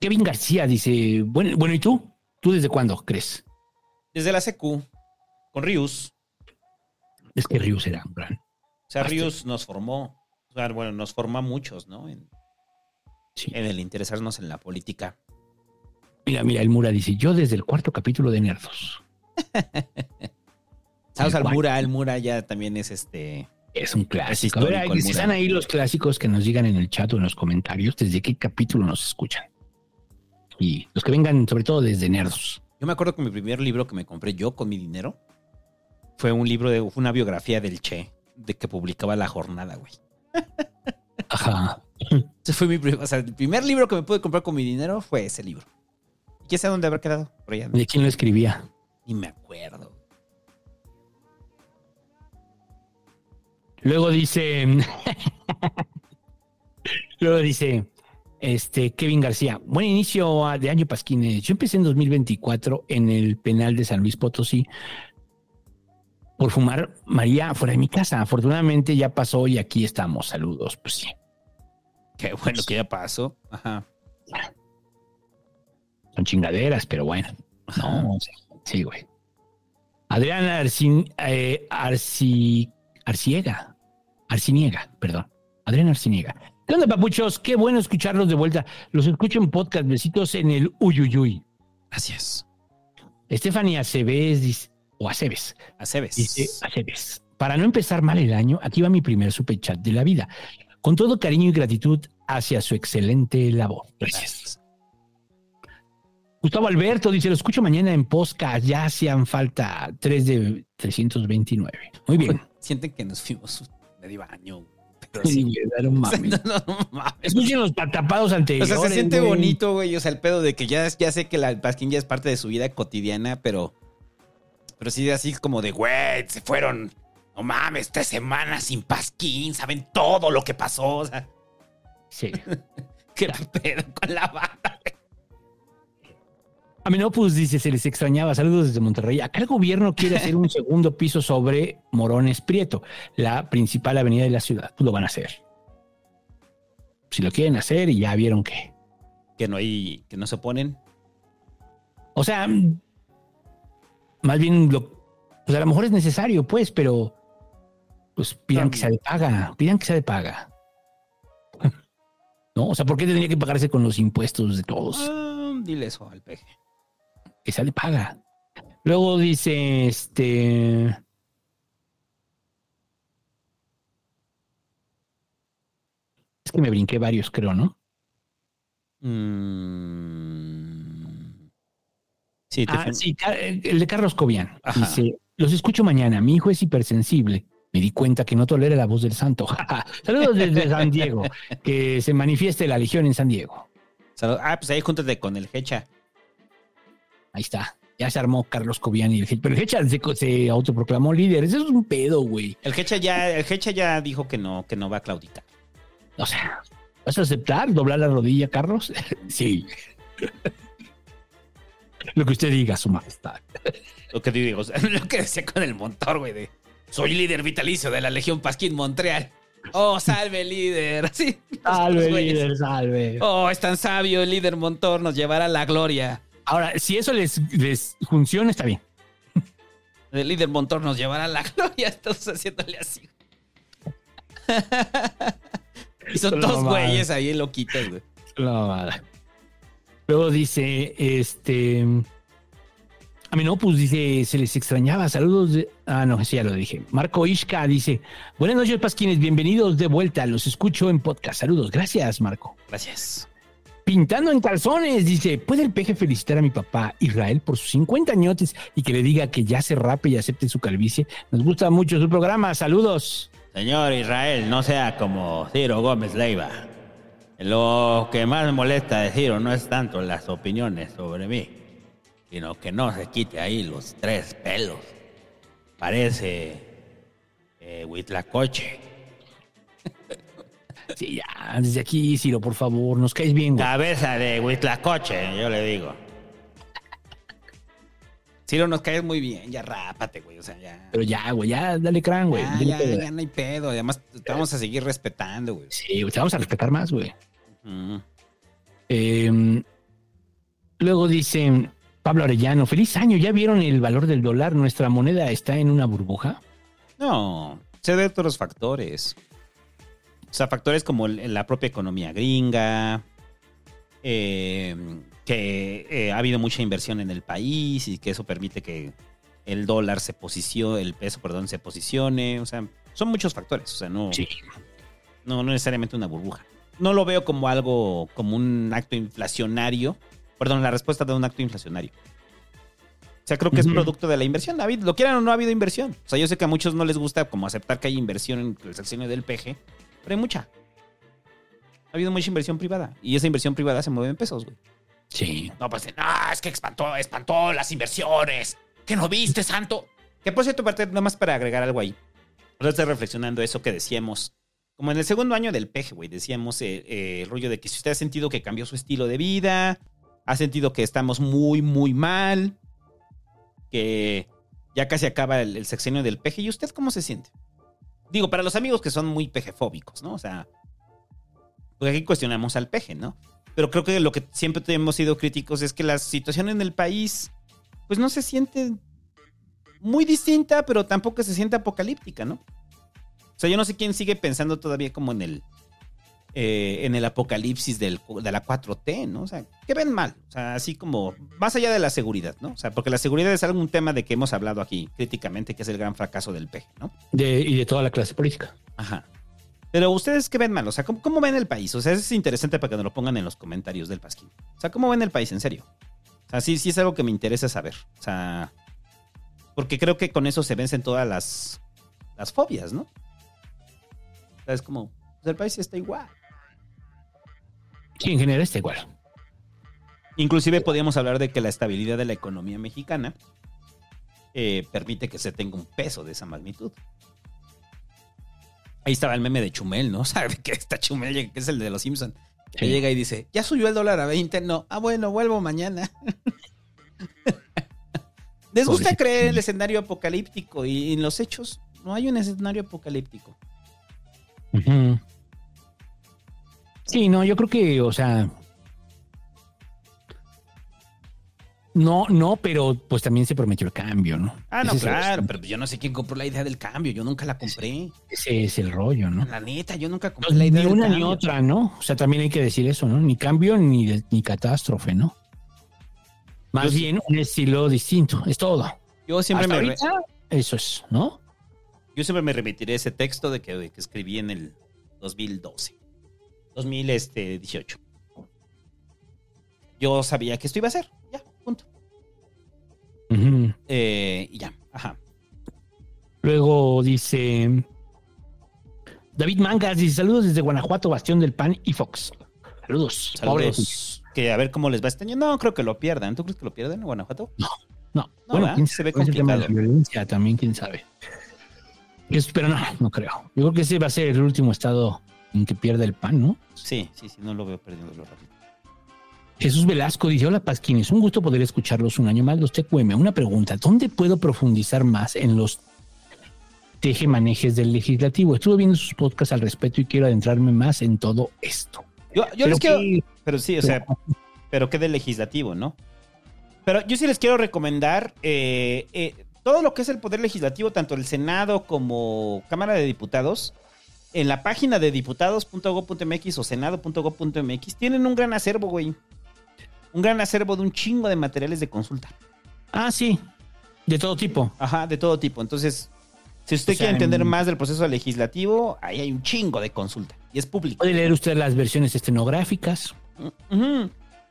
Kevin García dice, bueno, bueno, ¿y tú? ¿Tú desde cuándo crees? Desde la CQ, con Rius. Es que Rius era un gran. O sea. Rius nos formó. O sea, bueno, nos formó a muchos, ¿no? En, en el interesarnos en la política. Mira, mira, el Mura dice, yo desde el cuarto capítulo de Nerdos. Saludos al. Mura. El Mura ya también es este. Es un clásico. Es si están ahí los clásicos que nos digan en el chat o en los comentarios desde qué capítulo nos escuchan. Y los que vengan, sobre todo desde Nerdos. Yo me acuerdo que mi primer libro que me compré yo con mi dinero fue un libro de fue una biografía del Che, de que publicaba La Jornada, güey. Ajá. Ese fue mi primer, o sea, el primer libro que me pude comprar con mi dinero fue ese libro. ¿Y quién sabe dónde habrá quedado? Por allá. ¿De quién lo escribía? Ni me acuerdo. Luego dice. Luego dice. Este, Kevin García, buen inicio de año Pasquines. Yo empecé en 2024 en el penal de San Luis Potosí por fumar María fuera de mi casa. Afortunadamente ya pasó y aquí estamos. Saludos. Pues sí. Qué bueno que ya pasó. Ajá. Son chingaderas, pero bueno. No, sí, güey. Adrián Arcin, eh, Arci- Arciega. Arciniega, perdón. Adrián Arciniega. ¿Qué onda, papuchos? Qué bueno escucharlos de vuelta. Los escucho en podcast. Besitos en el Uyuyuy. Gracias. Stephanie Aceves dice, o Aceves. Aceves. Dice Aceves. Para no empezar mal el año, aquí va mi primer superchat de la vida. Con todo cariño y gratitud hacia su excelente labor. Gracias. Gustavo Alberto dice, lo escucho mañana en podcast, ya hacían falta 3 de 329. Muy bien. Sienten que nos fuimos medio año. Pero Sí, sí. güey, no mames. No, no mames. Escuchen los tapados O anteriores. sea, se siente güey. bonito, güey. O sea, el pedo de que ya, ya sé que la Pasquín ya es parte de su vida cotidiana, pero. Pero sí, así como de, güey, se fueron. No mames, tres semanas sin Pasquín, saben todo lo que pasó. O sea, Sí. qué pedo con la banda. Aminopus dice, se les extrañaba. Saludos desde Monterrey. Acá el gobierno quiere hacer un segundo piso sobre Morones Prieto, la principal avenida de la ciudad. Pues lo van a hacer. Si lo quieren hacer y ya vieron que. Que no hay, que no se oponen. O sea, más bien lo, pues a lo mejor es necesario, pues, pero pues pidan que sea de paga, pidan que sea de paga. No, o sea, ¿por qué tendría que pagarse con los impuestos de todos? Ah, dile eso al peje. Que sea de paga. Luego dice, este... Es que me brinqué varios, creo, ¿no? Mm. Sí, te Ah, sí, Ca- el de Carlos Cobian. Ajá. Dice, los escucho mañana. Mi hijo es hipersensible. Me di cuenta que no tolera la voz del santo. Saludos desde San Diego. Que se manifieste la legión en San Diego. Ah, pues ahí júntate con el Hecha. Ahí está. Ya se armó Carlos Cobiani. El Hecha- pero el Hecha se, se autoproclamó líder. Eso es un pedo, güey. El Hecha ya, el Hecha ya dijo que no, que no va a claudicar. O sea, ¿vas a aceptar doblar la rodilla, Carlos? sí. Lo que usted diga, su majestad. Lo que digo, o sea, lo que decía con el montor, güey, de soy líder vitalicio de la Legión Pasquín Montreal. Oh, salve líder. Sí. Salve, líder, salve. Oh, es tan sabio el líder montor, nos llevará a la gloria. Ahora, si eso les, les funciona, está bien. El líder montor nos llevará a la gloria. Estamos haciéndole así. y son dos güeyes ahí loquitos, güey. La madre. Luego dice, este... A mí no, pues dice, se les extrañaba. Saludos de... Ah, no, ese ya lo dije. Marco Ishka dice, buenas noches, Pasquines, bienvenidos de vuelta. Los escucho en podcast. Saludos. Gracias, Marco. Gracias. Pintando en calzones, dice, ¿puede el peje felicitar a mi papá Israel por sus 50 añotes y que le diga que ya se rape y acepte su calvicie? Nos gusta mucho su programa. Saludos. Señor Israel, no sea como Ciro Gómez Leiva. Lo que más molesta de Ciro no es tanto las opiniones sobre mí, sino que no se quite ahí los tres pelos. Parece eh, Huitlacoche. Sí, ya, desde aquí, Ciro, por favor, nos caes bien. güey. Cabeza de Huitlacoche, yo le digo. Ciro, nos caes muy bien, ya rápate, güey, o sea, ya. Pero ya, güey, ya, dale crán, güey. Ya, ya, ya no hay pedo. Además, te vamos a seguir respetando, güey. Sí, te vamos a respetar más, güey. Eh, luego dicen Pablo Arellano, feliz año, ¿ya vieron el valor del dólar? ¿Nuestra moneda está en una burbuja? No, se a otros factores. O sea, factores como la propia economía gringa, eh, que eh, ha habido mucha inversión en el país y que eso permite que el dólar se posicione, el peso, perdón, se posicione. O sea, son muchos factores. O sea, no, no, no necesariamente una burbuja. No lo veo como algo, como un acto inflacionario. Perdón, la respuesta de un acto inflacionario. O sea, creo que es producto de la inversión. Habido- lo quieran o no ha habido inversión. O sea, yo sé que a muchos no les gusta como aceptar que hay inversión en el sexenio del PG, pero hay mucha. Ha habido mucha inversión privada. Y esa inversión privada se mueve en pesos, güey. Sí. No, pues, no, es que espantó, espantó las inversiones. ¿Qué no viste, santo? Que por cierto, parte, nada más para agregar algo ahí. Ahora estoy reflexionando eso que decíamos. Como en el segundo año del PG, güey, decíamos eh, eh, el rollo de que si usted ha sentido que cambió su estilo de vida, ha sentido que estamos muy, muy mal, que ya casi acaba el, el sexenio del PG, ¿y usted cómo se siente? Digo, para los amigos que son muy PG-fóbicos, ¿no? O sea, porque aquí cuestionamos al PG, ¿no? Pero creo que lo que siempre hemos sido críticos es que la situación en el país, pues no se siente muy distinta, pero tampoco se siente apocalíptica, ¿no? O sea, yo no sé quién sigue pensando todavía como en el eh, en el apocalipsis del, de la 4T, ¿no? O sea, que ven mal. O sea, así como más allá de la seguridad, ¿no? O sea, porque la seguridad es algún tema de que hemos hablado aquí críticamente, que es el gran fracaso del PG, ¿no? De, y de toda la clase política. Ajá. Pero ustedes qué ven mal, o sea, ¿cómo, cómo ven el país? O sea, eso es interesante para que nos lo pongan en los comentarios del Pasquín. O sea, ¿cómo ven el país, en serio? O sea, sí, sí es algo que me interesa saber. O sea, porque creo que con eso se vencen todas las, las fobias, ¿no? O sea, es como, pues el país está igual. Sí, en general está igual. Inclusive podríamos hablar de que la estabilidad de la economía mexicana eh, permite que se tenga un peso de esa magnitud. Ahí estaba el meme de Chumel, ¿no? ¿Sabe que está Chumel, que es el de los Simpson? Que Sí. llega y dice, ¿ya subió el dólar a 20? No. Ah, bueno, vuelvo mañana. ¿Les gusta creer en el escenario apocalíptico? Y en los hechos no hay un escenario apocalíptico. Sí, no, yo creo que, o sea. No, no, pero pues también se prometió el cambio, ¿no? Ah, no, Ese claro, pero yo no sé quién compró la idea del cambio. Yo nunca la compré. Ese es el rollo, ¿no? La neta, yo nunca compré No, la idea ni del una ni otra, ¿no? O sea, también hay que decir eso, ¿no? Ni cambio ni, ni catástrofe, ¿no? Más Yo- bien un estilo distinto, es todo. Yo siempre Hasta me... ahorita, eso es, ¿no? Yo siempre me remitiré a ese texto de que, de que escribí en el 2012. 2018. Yo sabía que esto iba a ser. Ya, punto. Eh, y ya, ajá. Luego dice David Mangas dice saludos desde Guanajuato, Bastión del Pan y Fox. Saludos. Saludos. que a ver cómo les va este año. No, creo que lo pierdan. ¿Tú crees que lo pierden en Guanajuato? No. No, bueno, quién se ve sabe, ese tema de complicado. la violencia también, quién sabe. Es- pero no, no creo. Yo creo que ese va a ser el último estado que pierda el pan, ¿no? Sí, sí, sí, no lo veo perdiéndolo rápido. Jesús Velasco dice, hola Pasquines, un gusto poder escucharlos un año más, los TQM. Una pregunta, ¿dónde puedo profundizar más en los tejemanejes del legislativo? Estuve viendo sus podcasts al respecto y quiero adentrarme más en todo esto. Yo, les quiero. Pero sí, o sea, pero qué del legislativo, ¿no? Pero yo sí les quiero recomendar eh, eh, todo lo que es el poder legislativo, tanto el Senado como Cámara de Diputados. En la página de diputados.gov.mx o senado.gov.mx tienen un gran acervo, güey. Un gran acervo de un chingo de materiales de consulta. Ah, sí. De todo tipo. Ajá, de todo tipo. Entonces, si usted O sea, quiere entender en- más del proceso legislativo, ahí hay un chingo de consulta. Y es público. Puede leer usted las versiones estenográficas,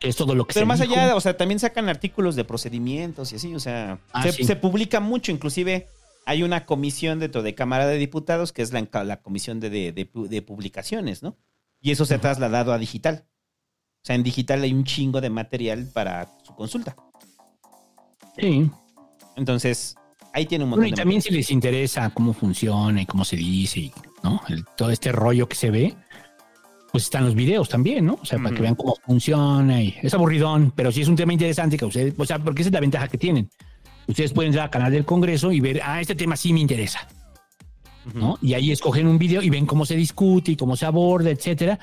es todo lo que Pero se más dijo. allá, o sea, también sacan artículos de procedimientos y así, o sea, Ah, se, sí. se publica mucho, inclusive hay una comisión dentro de Cámara de Diputados que es la, comisión de, de- de pu- de publicaciones, ¿no? Y eso se ha trasladado a digital. O sea, en digital hay un chingo de material para su consulta. Sí. Entonces, ahí tiene un montón Bueno, y de también si les interesa cómo funciona y cómo se dice, y, ¿no? El- todo este rollo que se ve, pues están los videos también, ¿no? O sea, para que vean cómo funciona y es aburridón, pero sí es un tema interesante que ustedes, o sea, porque esa es la ventaja que tienen. Ustedes pueden entrar al canal del Congreso y ver, ah, este tema sí me interesa, ¿no? Y ahí escogen un video y ven cómo se discute y cómo se aborda, etcétera.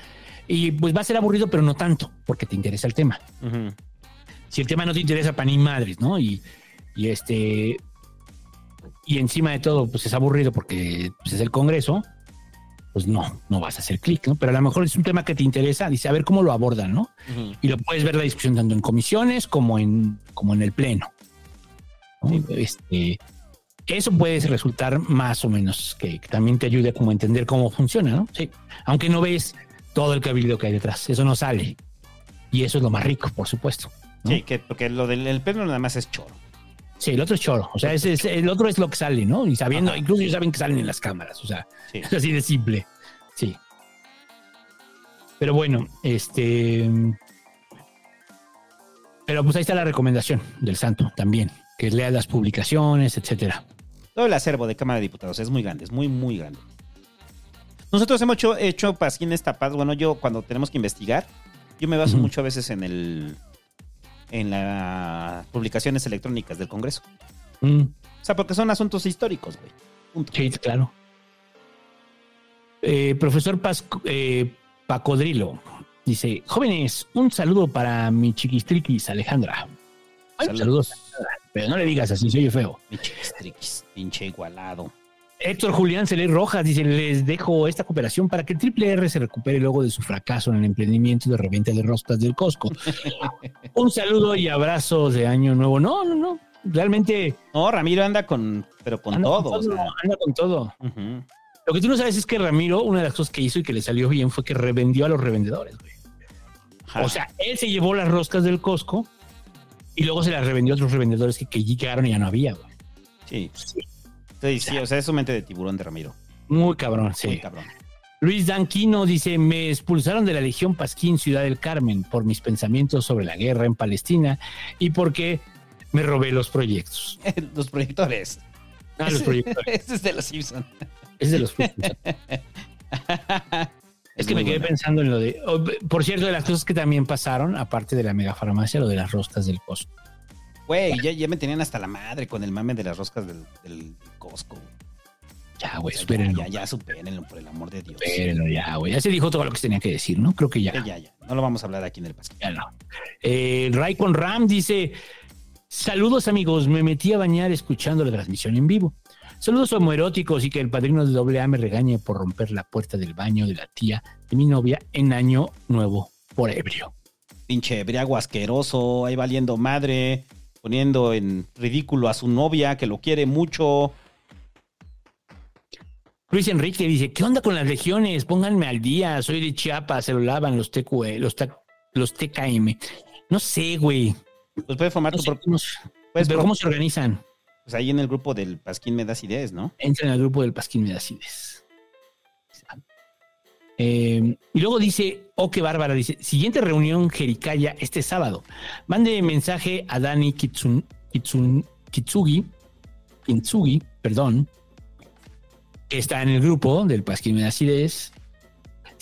Y pues va a ser aburrido, pero no tanto, porque te interesa el tema. Si el tema no te interesa para ni madres, ¿no? Y, y este. Y encima de todo, pues es aburrido porque pues, es el Congreso, pues no, no vas a hacer clic, ¿no? Pero a lo mejor es un tema que te interesa, dice, a ver cómo lo abordan, ¿no? Y lo puedes ver la discusión tanto en comisiones como en, como en el pleno. Este, eso puede resultar más o menos que, que también te ayude como a entender cómo funciona, ¿no? Sí. Aunque no ves todo el cabildo que hay detrás, eso no sale. Y eso es lo más rico, por supuesto. Sí, que, porque lo del el nada más es choro. Sí, el otro es choro. O sea, ese es- el otro es lo que sale, ¿no? Y sabiendo, incluso ellos saben que salen en las cámaras. O sea, Sí. es así de simple. Sí. Pero bueno, este. Pero pues ahí está la recomendación del santo también, que lea las publicaciones, etcétera. Todo el acervo de Cámara de Diputados es muy grande, es muy, muy grande. Nosotros hemos hecho, hecho pasquines tapados. Bueno, yo cuando tenemos que investigar, yo me baso mucho a veces en el en las publicaciones electrónicas del Congreso. Mm, O sea, porque son asuntos históricos, güey. Punto. sí, claro. Eh, profesor Pasco- eh, Pacodrilo dice: Jóvenes, un saludo para mi chiquistriquis Alejandra. Saludos. Pero no le digas así, soy feo. Pinche igualado. Héctor Julián Celer Rojas dice: Les dejo esta cooperación para que Triple R se recupere luego de su fracaso en el emprendimiento de reventa de roscas del Costco. Un saludo y abrazo de año nuevo. No, no, no. Realmente No, Ramiro anda con, pero con anda todo. con o todo. sea. Anda con todo. Lo que tú no sabes es que Ramiro, una de las cosas que hizo y que le salió bien fue que revendió a los revendedores, güey. Ajá. O sea, él se llevó las roscas del Costco y luego se las revendió a otros revendedores que, que llegaron y ya no había, güey. sí. Sí, sí, o sea, es su mente de tiburón de Ramiro. Muy cabrón, sí. Muy cabrón. Luis Danquino dice, me expulsaron de la Legión Pasquín Ciudad del Carmen por mis pensamientos sobre la guerra en Palestina y porque me robé los proyectos. Los proyectores. Ah, los proyectores. Ese es de los Simpsons. Es de los proyectores. Es que me quedé pensando en lo de... oh, por cierto, de las cosas que también pasaron, aparte de la megafarmacia, lo de las roscas del Costco. Güey, ya, ya me tenían hasta la madre con el mame de las roscas del, del Costco. Ya, güey, supérenlo. ya, ya, supérenlo, por el amor de Dios. Supérenlo ya, güey. Ya se dijo todo lo que se tenía que decir, ¿no? Creo que ya. Ya, ya, ya. No lo vamos a hablar aquí en el pasquín. Ya no. Eh, Raikon Ram dice: Saludos, amigos. Me metí a bañar escuchando la transmisión en vivo. Saludos homoeróticos y que el padrino de AA me regañe por romper la puerta del baño de la tía de mi novia en Año Nuevo por ebrio. Pinche briago asqueroso, ahí valiendo madre, poniendo en ridículo a su novia que lo quiere mucho. Luis Enrique dice: ¿Qué onda con las legiones? Pónganme al día. Soy de Chiapas, se lo lavan los, TQE, los, los TKM. No sé, güey. Pues puede formar No tu sé propio. Pues, pero ¿cómo se organizan? Pues ahí en el grupo del Pasquín me das ideas, ¿no? Entran al grupo del Pasquín Medacides. Eh, y luego dice, oh, qué bárbara, dice, siguiente reunión Jericaya este sábado. Mande mensaje a Dani Kitsun, Kitsun, Kitsugi, perdón, que está en el grupo del Pasquín de Acidez. Dice,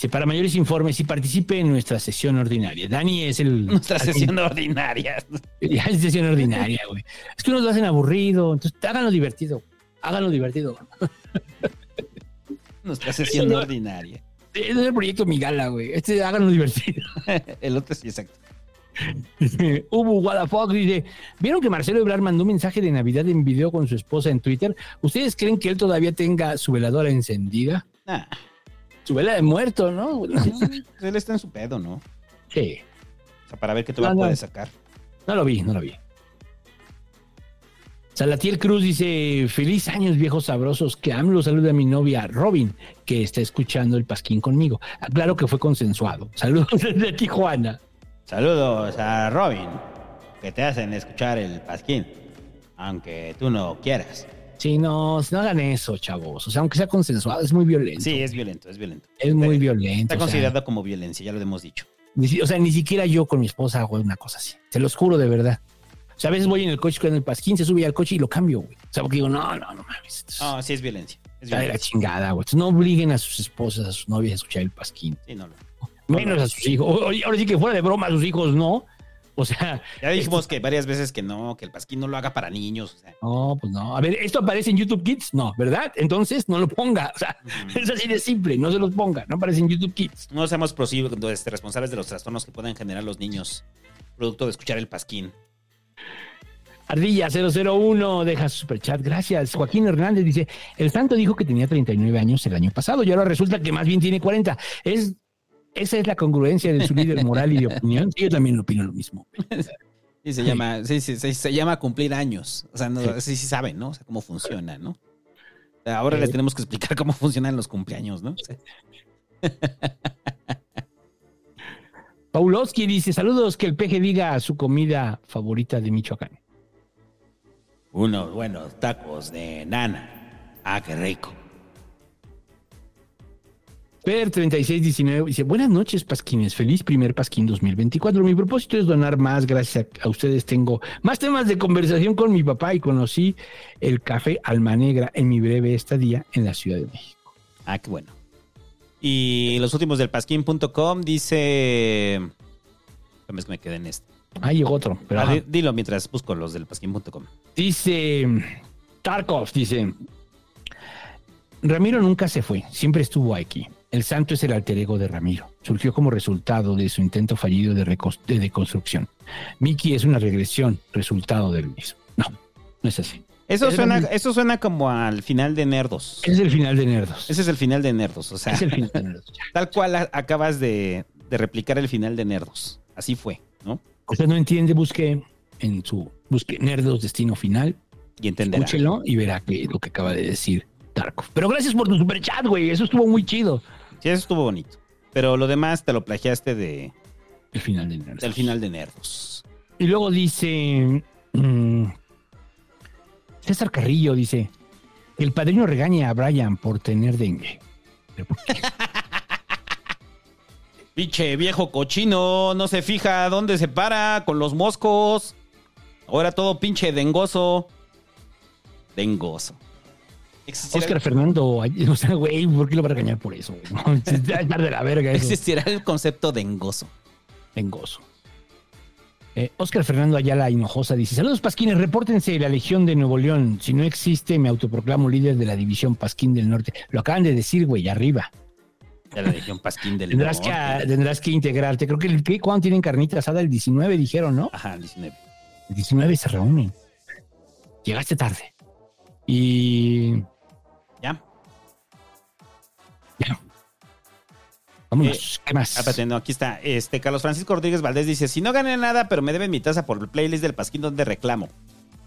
para mayores informes y participe en nuestra sesión ordinaria. Dani es el... Nuestra sesión ordinaria. Ya es sesión ordinaria, güey. Es que unos lo hacen aburrido, entonces háganlo divertido. Háganlo divertido. Nuestra sesión no- ordinaria. Es el proyecto Migala, güey. Este háganlo divertido. El otro sí, exacto. Hubo fuck, dice, ¿vieron que Marcelo Ebrard mandó un mensaje de Navidad en video con su esposa en Twitter? ¿Ustedes creen que él todavía tenga su veladora encendida? Ah, Su vela de muerto, ¿no? él está en su pedo, ¿no? Sí. O sea, para ver qué te va a poder sacar. No lo vi, no lo vi. Salatiel Cruz dice, feliz años viejos sabrosos, que AMLO saluda a mi novia Robin, que está escuchando el pasquín conmigo. Ah, Claro que fue consensuado. Saludos desde Tijuana. Saludos a Robin, que te hacen escuchar el pasquín, aunque tú no quieras. Sí, no, no hagan eso, chavos. O sea, aunque sea consensuado, es muy violento. Sí, es violento, es violento. Es muy violento. Está sea, considerado como violencia, ya lo hemos dicho. Ni o sea, ni siquiera yo con mi esposa hago una cosa así. Se los juro de verdad. O sea, a veces voy en el coche con el pasquín, se sube al coche y lo cambio, güey. O sea, porque digo, no, no, no mames. No, sí es violencia. Es Está de la chingada, güey. Entonces, no obliguen a sus esposas, a sus novias a escuchar el pasquín. Sí, no, no. Menos a sus hijos. Ahora sí que fuera de broma, a sus hijos no. O sea, Ya dijimos que varias veces que no, que el pasquín no lo haga para niños. O sea, no, pues no. A ver, ¿esto aparece en YouTube Kids? No, ¿verdad? Entonces no lo ponga. O sea, es así de simple, no se los ponga. No aparece en YouTube Kids. no seamos posibles, este, responsables de los trastornos que pueden generar los niños producto de escuchar el pasquín. Ardilla 001 deja su superchat. Gracias. Joaquín Hernández dice: El santo dijo que tenía 39 años el año pasado y ahora resulta que más bien tiene 40. Es, esa es la congruencia de su líder moral y de opinión. Sí, yo también opino lo mismo. Sí, se llama, sí, sí, sí, se llama cumplir años. O sea, no, sí, sí saben, ¿no? O sea, cómo funciona, ¿no? O sea, ahora Sí. les tenemos que explicar cómo funcionan los cumpleaños, ¿no? Paulowski dice: Saludos, que el peje diga su comida favorita de Michoacán. Unos buenos tacos de nana. Ah, qué rico. Per 3619 dice, buenas noches, Pasquines. Feliz primer Pasquín 2024. Mi propósito es donar más. Gracias a, a ustedes tengo más temas de conversación con mi papá y conocí el café Alma Negra en mi breve estadía en la Ciudad de México. Ah, qué bueno. Y los últimos del pasquín.com dice. ¿Cómo es que me quedé en este? Ah, llegó otro. Pero Ah, dilo mientras busco los del pasquín.com. Dice Tarkov, dice, Ramiro nunca se fue, siempre estuvo aquí. El santo es el alter ego de Ramiro. Surgió como resultado de su intento fallido de, de deconstrucción. Mickey es una regresión, resultado del mismo. No, no es así. Eso Es suena, el- eso suena como al final de Nerdos. Es el final de Nerdos. Ese es el final de Nerdos. O sea, Es el final de Nerdos. tal cual acabas de, de replicar el final de Nerdos. Así fue, ¿no? Usted no entiende, busque en su, busque Nerdos Destino Final, Y entenderá. escúchelo y verá que lo que acaba de decir Tarkov. Pero gracias por tu superchat, güey, eso estuvo muy chido. Sí, eso estuvo bonito. Pero lo demás te lo plagiaste de, El final de Nerdos. del final de Nerdos. Y luego dice mm, César Carrillo dice el padrino regaña a Brian por tener dengue. ¿Pero por qué? Pinche viejo cochino, no se fija dónde se para con los moscos. Ahora todo pinche dengoso. Dengoso. Existirá, Oscar Fernando, o sea, güey, ¿por qué lo va a regañar por eso? estar de la verga eso. existirá el concepto dengoso. Dengoso. Eh, Oscar Fernando Ayala Hinojosa dice: Saludos, Pasquines, repórtense la Legión de Nuevo León. Si no existe, me autoproclamo líder de la División Pasquín del Norte. Lo acaban de decir, güey, arriba. De la Legión Pasquín del Tendrás que, Norte. tendrás que integrarte. Creo que el que cuando tienen carnita asada el 19 dijeron, ¿no? Ajá, el 19. El 19 se reúnen. Llegaste tarde. Y vámonos. ¿Qué más? Ah, espérate, no, aquí está. Este, Carlos Francisco Rodríguez Valdés dice: Si no gané nada, pero me deben mi tasa por el playlist del Pasquín donde reclamo.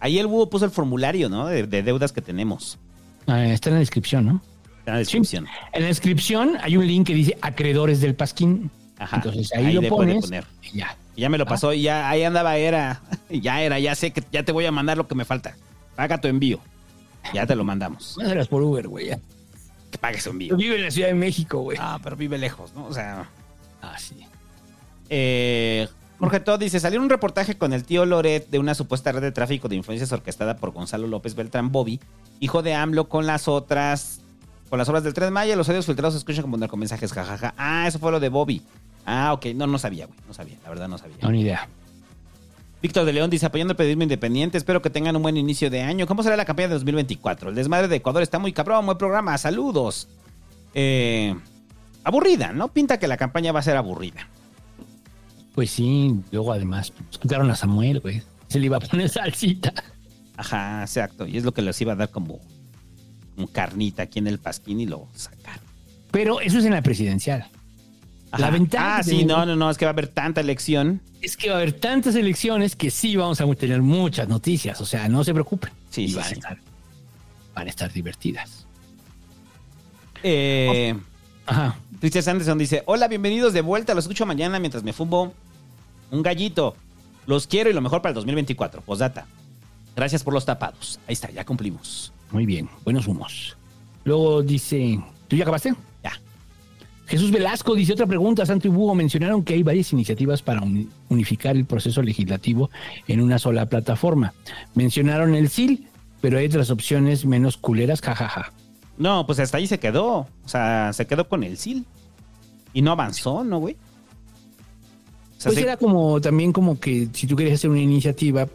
Ahí el búho puso el formulario, ¿no? De, de deudas que tenemos. Ah, está en la descripción, ¿no? Está en la descripción. En la descripción hay un link que dice acreedores del Pasquín. Ajá. Entonces ahí, lo le pones poner. y ya. Y ya me lo pasó y ya ahí andaba, era. Ya era, ya sé que ya te voy a mandar lo que me falta. Paga tu envío. Ya te lo mandamos. Mándalas por Uber, güey. ya. Que pagues un envío. Vive en la Ciudad de México, güey. Ah, pero vive lejos, ¿no? O sea. Ah, sí. Eh, Jorge Todd dice: salió un reportaje con el tío Loret de una supuesta red de tráfico de influencias orquestada por Gonzalo López Beltrán Bobby, hijo de AMLO, con las otras. Con las obras del 3 de mayo, los audios filtrados se escuchan como con mensajes, jajaja. Ah, eso fue lo de Bobby. Ah, ok. No, no sabía, güey. No sabía. La verdad no sabía. No, ni idea. Víctor de León dice, apoyando el periodismo independiente, espero que tengan un buen inicio de año. ¿Cómo será la campaña de 2024? El desmadre de Ecuador está muy cabrón, buen programa, saludos. Eh, aburrida, ¿no? Pinta que la campaña va a ser aburrida. Pues sí, luego además pues, quitaron a Samuel, güey. Se le iba a poner salsita. Ajá, exacto. Y es lo que les iba a dar como, como carnita aquí en el pasquín y lo sacaron. Pero eso es en la presidencial. La ventaja Ah, sí, tenemos no, no, no, es que va a haber tanta elección. es que va a haber tantas elecciones que sí vamos a tener muchas noticias. O sea, no se preocupen. Sí, Y sí, van, sí. A estar, van a estar divertidas. Eh, Ajá. Cristian Sanderson dice, hola, bienvenidos de vuelta, los escucho mañana mientras me fumo un gallito. Los quiero y lo mejor para el 2024. Postdata. Gracias por los tapados. Ahí está, ya cumplimos. Muy bien, buenos humos. Luego dice, ¿tú ya acabaste? Jesús Velasco dice otra pregunta, Santo y Búho mencionaron que hay varias iniciativas para uni- unificar el proceso legislativo en una sola plataforma. Mencionaron el SIL, pero hay otras opciones menos culeras, jajaja. No, pues hasta ahí se quedó. O sea, se quedó con el SIL. Y no avanzó, ¿no, güey? O sea, Pues se- era como también como que si tú querías hacer una iniciativa,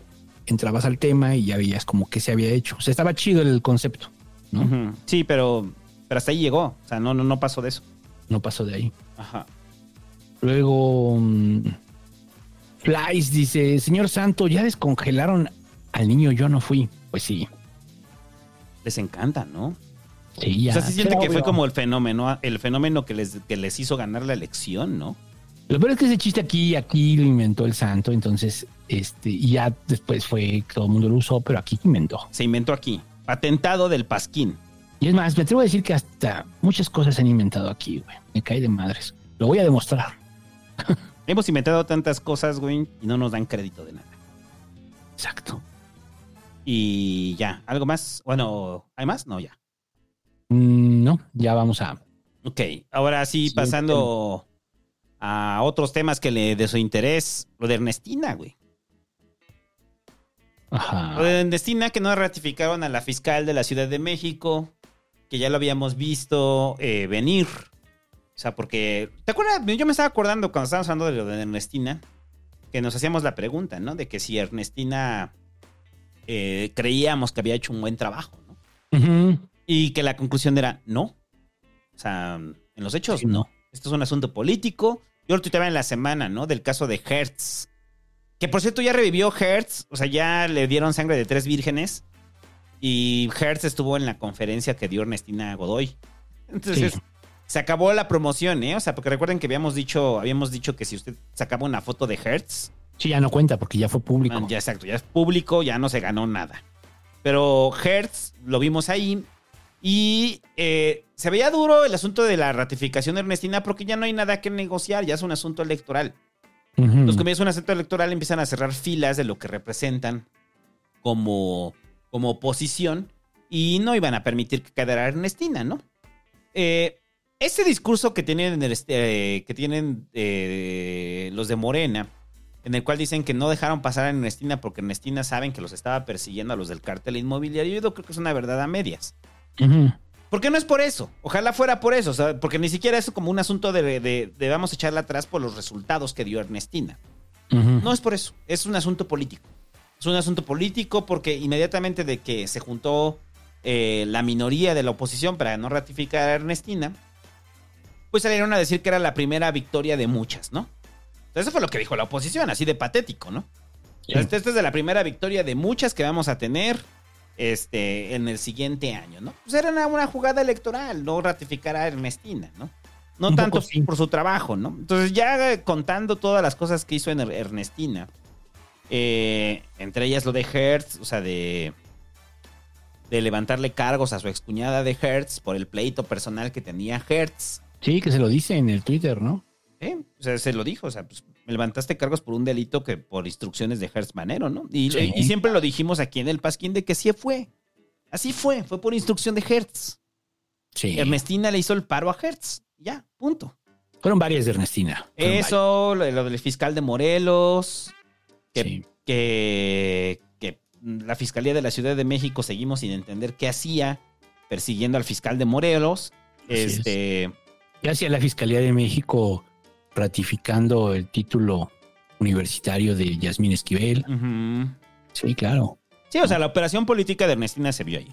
entrabas al tema y ya veías como que se había hecho. O sea, estaba chido el concepto, ¿no? Sí, pero, pero hasta ahí llegó. O sea, no, no, no pasó de eso. No pasó de ahí. Ajá. Luego, mm, Flies dice, señor Santo, ya descongelaron al niño, yo no fui. Pues sí, Les encanta, ¿no? sí, ya. o sea, sí siente Sí, que fue como el fenómeno, el fenómeno que les, que les hizo ganar la elección, ¿no? Lo peor es que ese chiste aquí, aquí lo inventó el Santo, entonces, este, y ya después fue, todo el mundo lo usó, pero aquí inventó. Se inventó aquí. Patentado del Pasquín. Y es más, me atrevo a decir que hasta muchas cosas se han inventado aquí, güey. Me cae de madres. Lo voy a demostrar. Hemos inventado tantas cosas, güey, y no nos dan crédito de nada. Exacto. Y ya, ¿algo más? Bueno, ¿hay más? No, ya. Mm, no, ya vamos a. Ok, ahora sí, pasando a otros temas que le de su interés, lo de Ernestina, güey. Ajá. Lo de Ernestina que no ratificaron a la fiscal de la Ciudad de México, que ya lo habíamos visto eh, venir. O sea, porque, ¿te acuerdas? Yo me estaba acordando cuando estábamos hablando de lo de Ernestina, que nos hacíamos la pregunta, ¿no? De que si Ernestina eh, creíamos que había hecho un buen trabajo, ¿no? Y que la conclusión era no. O sea, en los hechos, Sí, no. Esto es un asunto político. Yo lo tuiteaba en la semana, ¿no? Del caso de Hertz. Que por cierto ya revivió Hertz. O sea, ya le dieron sangre de tres vírgenes. Y Hertz estuvo en la conferencia que dio Ernestina Godoy. Entonces, Sí. se acabó la promoción, ¿eh? O sea, porque recuerden que habíamos dicho, habíamos dicho que si usted sacaba una foto de Hertz, Sí, ya no cuenta porque ya fue público. Ah, Ya, exacto, ya es público, ya no se ganó nada. Pero Hertz lo vimos ahí y eh, se veía duro el asunto de la ratificación de Ernestina porque ya no hay nada que negociar, ya es un asunto electoral. Los que es un asunto electoral empiezan a cerrar filas de lo que representan como, como oposición y no iban a permitir que quedara Ernestina, ¿no? Eh, este discurso que tienen, este, que tienen eh, los de Morena, en el cual dicen que no dejaron pasar a Ernestina porque Ernestina saben que los estaba persiguiendo a los del cártel inmobiliario, yo creo que es una verdad a medias. Porque no es por eso. Ojalá fuera por eso. o sea, porque ni siquiera es como un asunto de, de- de vamos a echarla atrás por los resultados que dio Ernestina. No es por eso. Es un asunto político. Es un asunto político porque inmediatamente de que se juntó eh, la minoría de la oposición para no ratificar a Ernestina, pues salieron a decir que era la primera victoria de muchas, ¿no? Entonces eso fue lo que dijo la oposición, así de patético, ¿no? Sí. Esta esta es de la primera victoria de muchas que vamos a tener este, en el siguiente año, ¿no? Pues era una, una jugada electoral, no ratificar a Ernestina, ¿no? No Un tanto por su trabajo, ¿no? Entonces ya contando todas las cosas que hizo en Er- Ernestina, eh, entre ellas lo de Hertz, o sea, de, de levantarle cargos a su excuñada de Hertz por el pleito personal que tenía Hertz. Sí, que se lo dice en el Twitter, ¿no? ¿eh? O sea, se lo dijo, o sea, pues, me levantaste cargos por un delito que por instrucciones de Hertz Manero, ¿no? Y, Sí. y siempre lo dijimos aquí en el Pasquín de que sí fue. Así fue, fue por instrucción de Hertz. Sí. Ernestina le hizo el paro a Hertz. Ya, punto. Fueron varias de Ernestina. Fueron Eso, lo del fiscal de Morelos, que, que, que la Fiscalía de la Ciudad de México seguimos sin entender qué hacía persiguiendo al fiscal de Morelos. Así es. este, ¿Qué hacía la Fiscalía de México ratificando el título universitario de Yasmín Esquivel? Sí, claro. Sí, o sea, la operación política de Ernestina se vio ahí.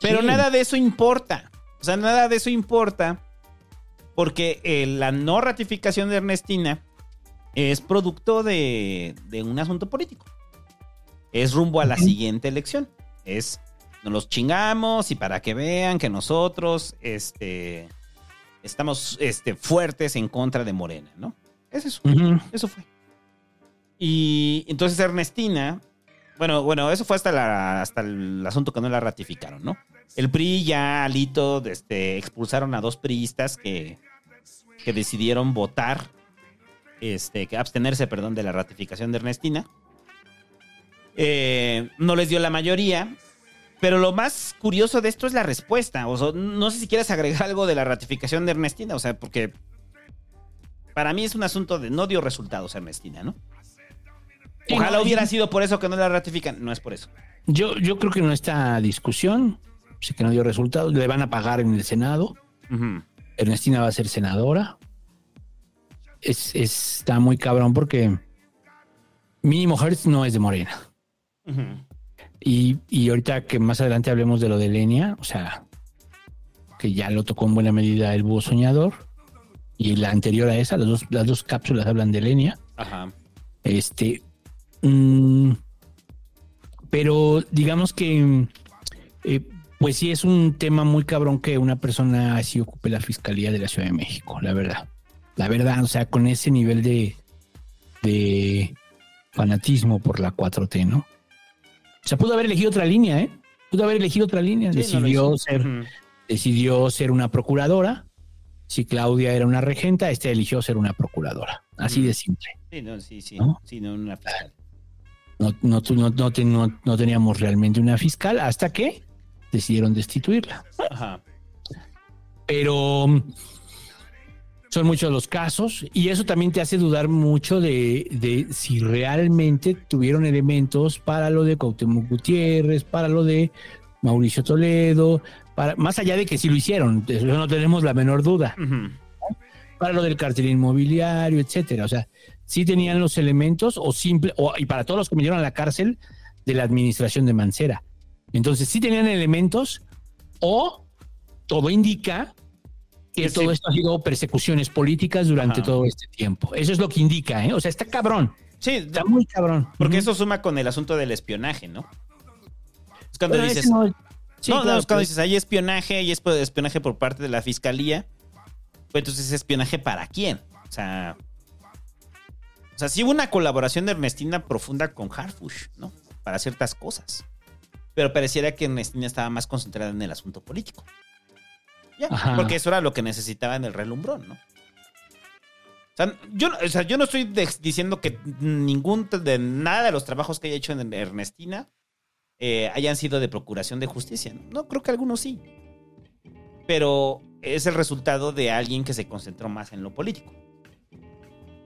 Pero Sí. nada de eso importa. O sea, nada de eso importa porque eh, la no ratificación de Ernestina es producto de, de un asunto político. Es rumbo a la siguiente elección. Es, nos los chingamos y para que vean que nosotros este, estamos este, fuertes en contra de Morena, ¿no? Es eso. Eso fue. Y entonces Ernestina, bueno, bueno, eso fue hasta, la, hasta el asunto que no la ratificaron, ¿no? El PRI ya, Alito, este, expulsaron a dos priistas que, que decidieron votar, este, que abstenerse, perdón, de la ratificación de Ernestina. Eh, no les dio la mayoría, pero lo más curioso de esto es la respuesta. O sea, no sé si quieres agregar algo de la ratificación de Ernestina, o sea, porque para mí es un asunto de no dio resultados Ernestina, ¿no? Sí, Ojalá hubiera sido por eso que no la ratifican. No es por eso. Yo, yo creo que no está discusión. Sé que no dio resultados. Le van a pagar en el Senado. Ernestina va a ser senadora. Es, es- está muy cabrón porque mínimo Hertz no es de Morena. Y, y ahorita que más adelante hablemos de lo de Lenia, o sea, que ya lo tocó en buena medida el búho soñador. Y la anterior a esa, las dos, las dos cápsulas hablan de Lenia. Ajá. Este. mm, pero digamos que. eh, pues sí, es un tema muy cabrón que una persona así ocupe la fiscalía de la Ciudad de México, la verdad. La verdad, o sea, con ese nivel de. de fanatismo por la 4T, ¿no? O sea, pudo haber elegido otra línea, ¿eh? Pudo haber elegido otra línea. Sí, decidió ser. Decidió ser una procuradora. Si Claudia era una regenta, este eligió ser una procuradora. Así de simple. Sí, no, sí, sí. ¿No? Sí, no, una fiscal. No, no, ten- teníamos realmente una fiscal hasta que decidieron destituirla. Ajá. Pero son muchos los casos y eso también te hace dudar mucho de, de si realmente tuvieron elementos para lo de Cuauhtémoc Gutiérrez, para lo de Mauricio Toledo, para, más allá de que sí lo hicieron, eso no tenemos la menor duda. Para lo del cartel inmobiliario, etcétera. O sea, sí tenían los elementos o simple, o, y para todos los que metieron a la cárcel de la administración de Mancera. Entonces, sí tenían elementos o todo indica que todo esto ha sido persecuciones políticas durante Ajá. todo este tiempo. Eso es lo que indica, ¿eh? O sea, está cabrón. Sí, Está muy cabrón. porque eso suma con el asunto del espionaje, ¿no? Es cuando dices. no- sí, no, no, claro, es cuando pero- dices, hay espionaje y es por- espionaje por parte de la fiscalía. Pues entonces, ¿espionaje para quién? O sea. O sea, sí hubo una colaboración de Ernestina profunda con Harfush, ¿no? Para ciertas cosas. Pero pareciera que Ernestina estaba más concentrada en el asunto político. Ya, Ajá. porque eso era lo que necesitaba en el relumbrón, ¿no? O sea, yo, no- o sea, yo no estoy de- diciendo que ningún de nada de los trabajos que haya hecho en Ernestina eh, hayan sido de procuración de justicia. No, No, creo que algunos sí. Pero es el resultado de alguien que se concentró más en lo político.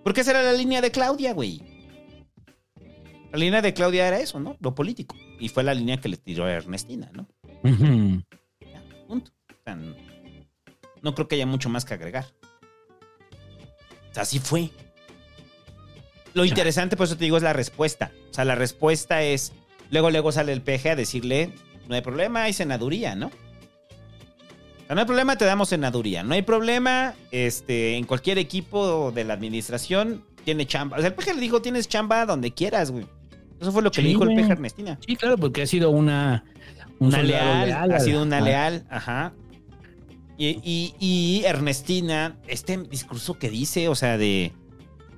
Porque esa era la línea de Claudia, güey. La línea de Claudia era eso, ¿no? Lo político. Y fue la línea que le tiró a Ernestina, ¿no? Ujú. Punto. O sea, no creo que haya mucho más que agregar. O sea, así fue. Lo interesante, por eso te digo, es la respuesta. O sea, la respuesta es. Luego, luego sale el PG a decirle: no hay problema, hay senaduría, ¿no? O sea, no hay problema, te damos senaduría. No hay problema, este, en cualquier equipo de la administración tiene chamba. O sea, el PG le dijo: tienes chamba donde quieras, güey. Eso fue lo que le dijo el. PG a Ernestina. Sí, claro, porque ha sido una. un Una leal, a ha sido una leal, ajá. Y, y- y Ernestina, este discurso que dice, o sea, de.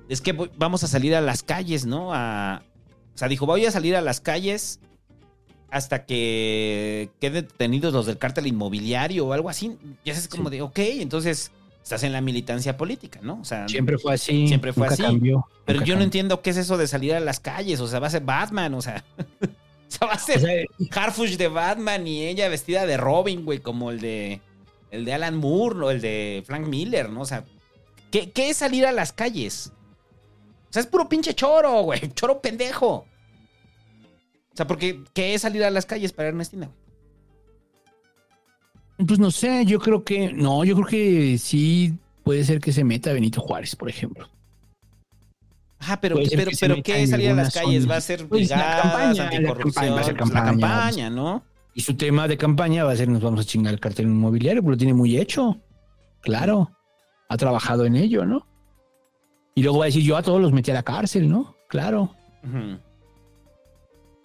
Es que voy- vamos a salir a las calles, ¿no? A, o sea, dijo, voy a salir a las calles hasta que queden detenidos los del cártel inmobiliario o algo así. Y es como de, ok, entonces estás en la militancia política, ¿no? O sea, Siempre fue así. Siempre fue nunca así. cambió, pero yo no entiendo qué es eso de salir a las calles. O sea, va a ser Batman, o sea. o sea, va a ser Harfush de Batman y ella vestida de Robin, güey, como el de. El de Alan Moore o el de Frank Miller, ¿no? O sea, ¿qué, qué es salir a las calles? O sea, es puro pinche choro, güey. Choro pendejo. O sea, porque ¿qué es salir a las calles para Ernestina? Pues no sé, yo creo que. No, yo creo que sí puede ser que se meta Benito Juárez, por ejemplo. Ah, pero, Puede pero, que pero ¿qué es salir a las calles? zona. ¿Va a ser Pues la campaña, la anticorrupción? campaña, va a ser Pues la campaña, ¿no? Y su tema de campaña va a ser: nos vamos a chingar el cartel inmobiliario, porque lo tiene muy hecho. Claro. Ha trabajado en ello, ¿no? Y luego va a decir: yo a todos los metí a la cárcel, ¿no? Claro.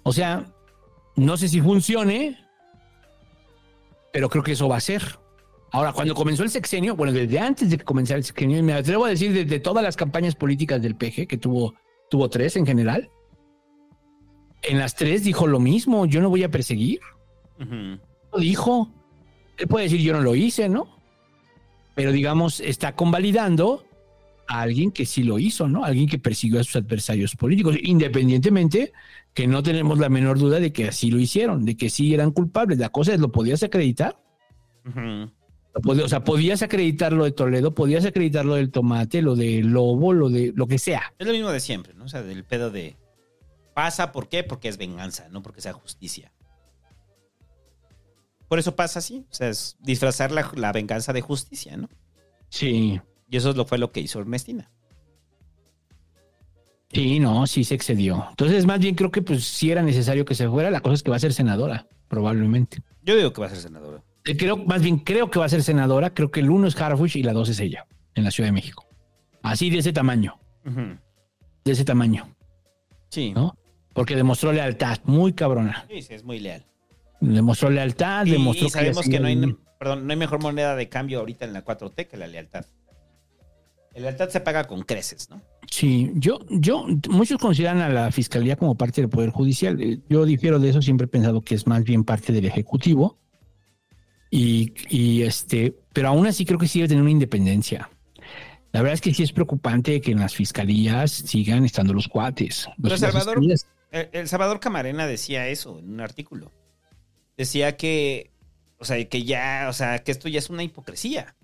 O sea, no sé si funcione, pero creo que eso va a ser. Ahora, cuando comenzó el sexenio, bueno, desde antes de que comenzara el sexenio, me atrevo a decir desde todas las campañas políticas del PG, que tuvo, tuvo tres en general, en las tres dijo lo mismo, yo no voy a perseguir. Lo dijo. Él puede decir yo no lo hice, ¿no? Pero digamos, está convalidando a alguien que sí lo hizo, ¿no? Alguien que persiguió a sus adversarios políticos, independientemente que no tenemos la menor duda de que así lo hicieron, de que sí eran culpables. La cosa es, ¿lo podías acreditar? O sea, podías acreditar lo de Toledo, podías acreditar lo del tomate, lo de Lobo, lo de lo que sea. Es lo mismo de siempre, ¿no? O sea, del pedo de. Pasa, ¿por qué? Porque es venganza, no porque sea justicia. Por eso pasa así. O sea, es disfrazar la, la venganza de justicia, ¿no? Sí. Y eso fue lo que hizo Ernestina. Sí, no, sí se excedió. Entonces, más bien creo que pues sí era necesario que se fuera. La cosa es que va a ser senadora, probablemente. Yo digo que va a ser senadora. Eh, Creo, más bien creo que va a ser senadora. Creo que el uno es Harfuch y la dos es ella, en la Ciudad de México. Así de ese tamaño, de ese tamaño, Sí. ¿no? Porque demostró lealtad, muy cabrona. Sí, sí, es muy leal. Demostró lealtad, Y, demostró y sabemos ella que no hay, perdón, no hay mejor moneda de cambio ahorita en la 4T que la lealtad. La lealtad se paga con creces, ¿no? Sí, yo, yo, muchos consideran a la fiscalía como parte del poder judicial. Eh, Yo difiero de eso, siempre he pensado que es más bien parte del ejecutivo. Y, y este, pero aún así creo que sí debe tener una independencia. La verdad es que sí es preocupante que en las fiscalías sigan estando los cuates. Pero Los- las Salvador, el, el Salvador Camarena decía eso en un artículo. Decía que, o sea, que ya, o sea, que esto ya es una hipocresía.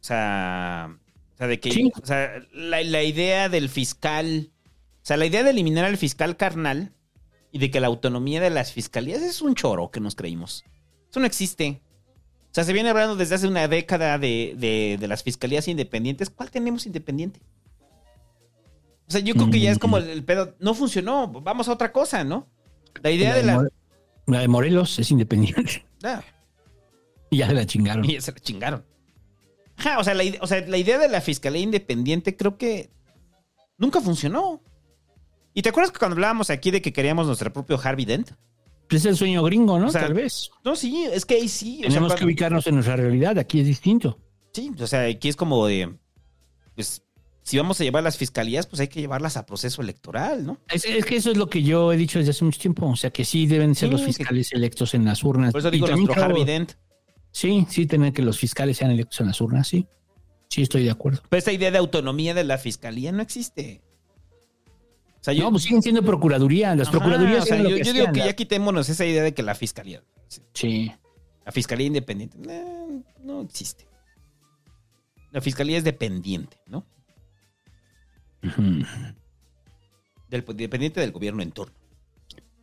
O sea, o sea, de que, Sí. o sea, la, la idea del fiscal, o sea, la idea de eliminar al fiscal carnal y de que la autonomía de las fiscalías es un choro que nos creímos. Eso no existe. O sea, se viene hablando desde hace una década de, de- de las fiscalías independientes. ¿Cuál tenemos independiente? O sea, yo creo que ya es como el, el pedo. No funcionó. Vamos a otra cosa, ¿no? La idea de la. La de Morelos es independiente. Ah, Y ya se la chingaron. y ya se la chingaron. Ajá, o sea, la, o sea, la idea de la fiscalía independiente creo que nunca funcionó. ¿Y te acuerdas que cuando hablábamos aquí de que queríamos nuestro propio Harvey Dent? Es el sueño gringo, ¿no? O sea, Tal vez. No, sí, es que ahí sí. o sea, Tenemos que ubicarnos en nuestra realidad. Aquí es distinto. Sí, o sea, aquí es como de. Pues, si vamos a llevar las fiscalías, pues hay que llevarlas a proceso electoral, ¿no? Es, es que eso es lo que yo he dicho desde hace mucho tiempo. O sea, que sí deben ser Sí, los que- fiscales electos en las urnas. Por eso digo nuestro creo- Harvey Dent. Sí, sí, tener que los fiscales sean electos en las urnas, sí. Sí, estoy de acuerdo. Pero esta idea de autonomía de la fiscalía no existe. O sea, yo, no, pues siguen siendo procuraduría. Las Ajá, procuradurías o sea, lo yo, que yo digo que la- ya quitémonos esa idea de que la fiscalía. Sí. La fiscalía independiente. eh, no existe. La fiscalía es dependiente, ¿no? Del, dependiente del gobierno en turno.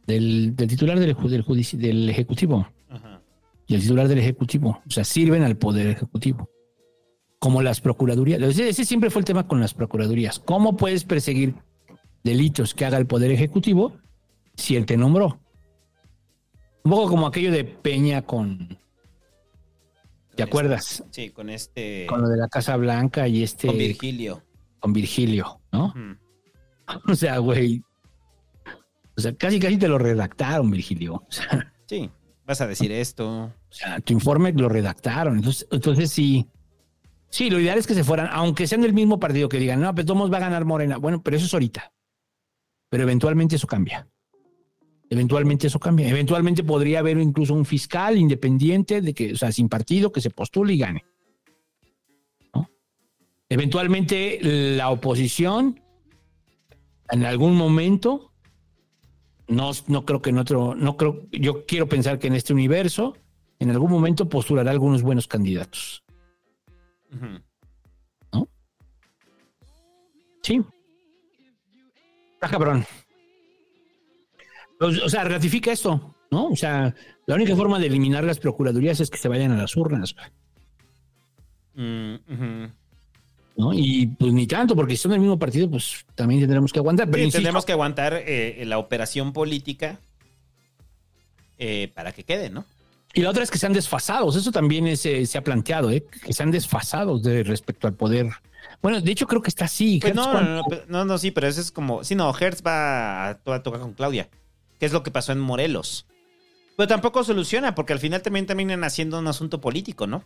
del, del titular del, del, del Ejecutivo Ajá. y el titular del Ejecutivo. O sea, sirven al Poder Ejecutivo. Como las procuradurías. Ese, ese siempre fue el tema con las procuradurías. ¿Cómo puedes perseguir delitos que haga el Poder Ejecutivo si él te nombró? Un poco como aquello de Peña con... ¿Te acuerdas? Sí, con este. Con lo de la Casa Blanca y este... Con Virgilio. Con Virgilio, ¿no? O sea, güey. O sea, casi casi te lo redactaron, Virgilio. O sea, Sí, vas a decir esto. o sea, tu informe lo redactaron. Entonces, entonces sí. Sí, lo ideal es que se fueran, aunque sean del mismo partido, que digan, no, pero todos va a ganar Morena. Bueno, pero eso es ahorita. Pero eventualmente eso cambia. Eventualmente eso cambia. Eventualmente podría haber incluso un fiscal independiente, de que, o sea, sin partido, que se postule y gane. ¿No? Eventualmente la oposición, en algún momento, no, no creo que en otro, no creo, yo quiero pensar que en este universo, en algún momento postulará algunos buenos candidatos. Ujú. Sí. Está cabrón. O, o sea, ratifica esto, ¿no? O sea, la única forma de eliminar las procuradurías es que se vayan a las urnas, Mm. ¿No? Y pues ni tanto, porque si son del mismo partido, pues también tendremos que aguantar. Pero Sí, insisto, tendremos que aguantar eh, la operación política eh, para que quede, ¿no? Y la otra es que sean desfasados. Eso también es, eh, se ha planteado, ¿eh? que sean desfasados de respecto al poder. Bueno, de hecho creo que está así. Pues no, no, no, pe- no, no, sí, pero eso es como. Sí, no, Hertz va a, a tocar con Claudia. ¿Qué es lo que pasó en Morelos? Pero tampoco soluciona, porque al final también terminan haciendo un asunto político, ¿no?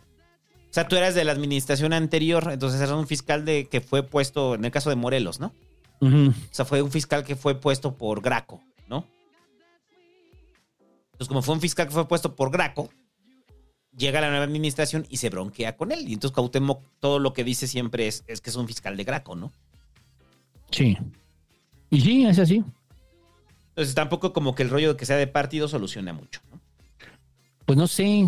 O sea, tú eras de la administración anterior, entonces eras un fiscal de que fue puesto, en el caso de Morelos, ¿no? O sea, fue un fiscal que fue puesto por Graco, ¿no? Entonces, como fue un fiscal que fue puesto por Graco, llega la nueva administración y se bronquea con él. Y entonces Cuauhtémoc todo lo que dice siempre es, es que es un fiscal de Graco, ¿no? Sí. Y sí, es así. Entonces tampoco como que el rollo de que sea de partido soluciona mucho, ¿no? Pues no sé.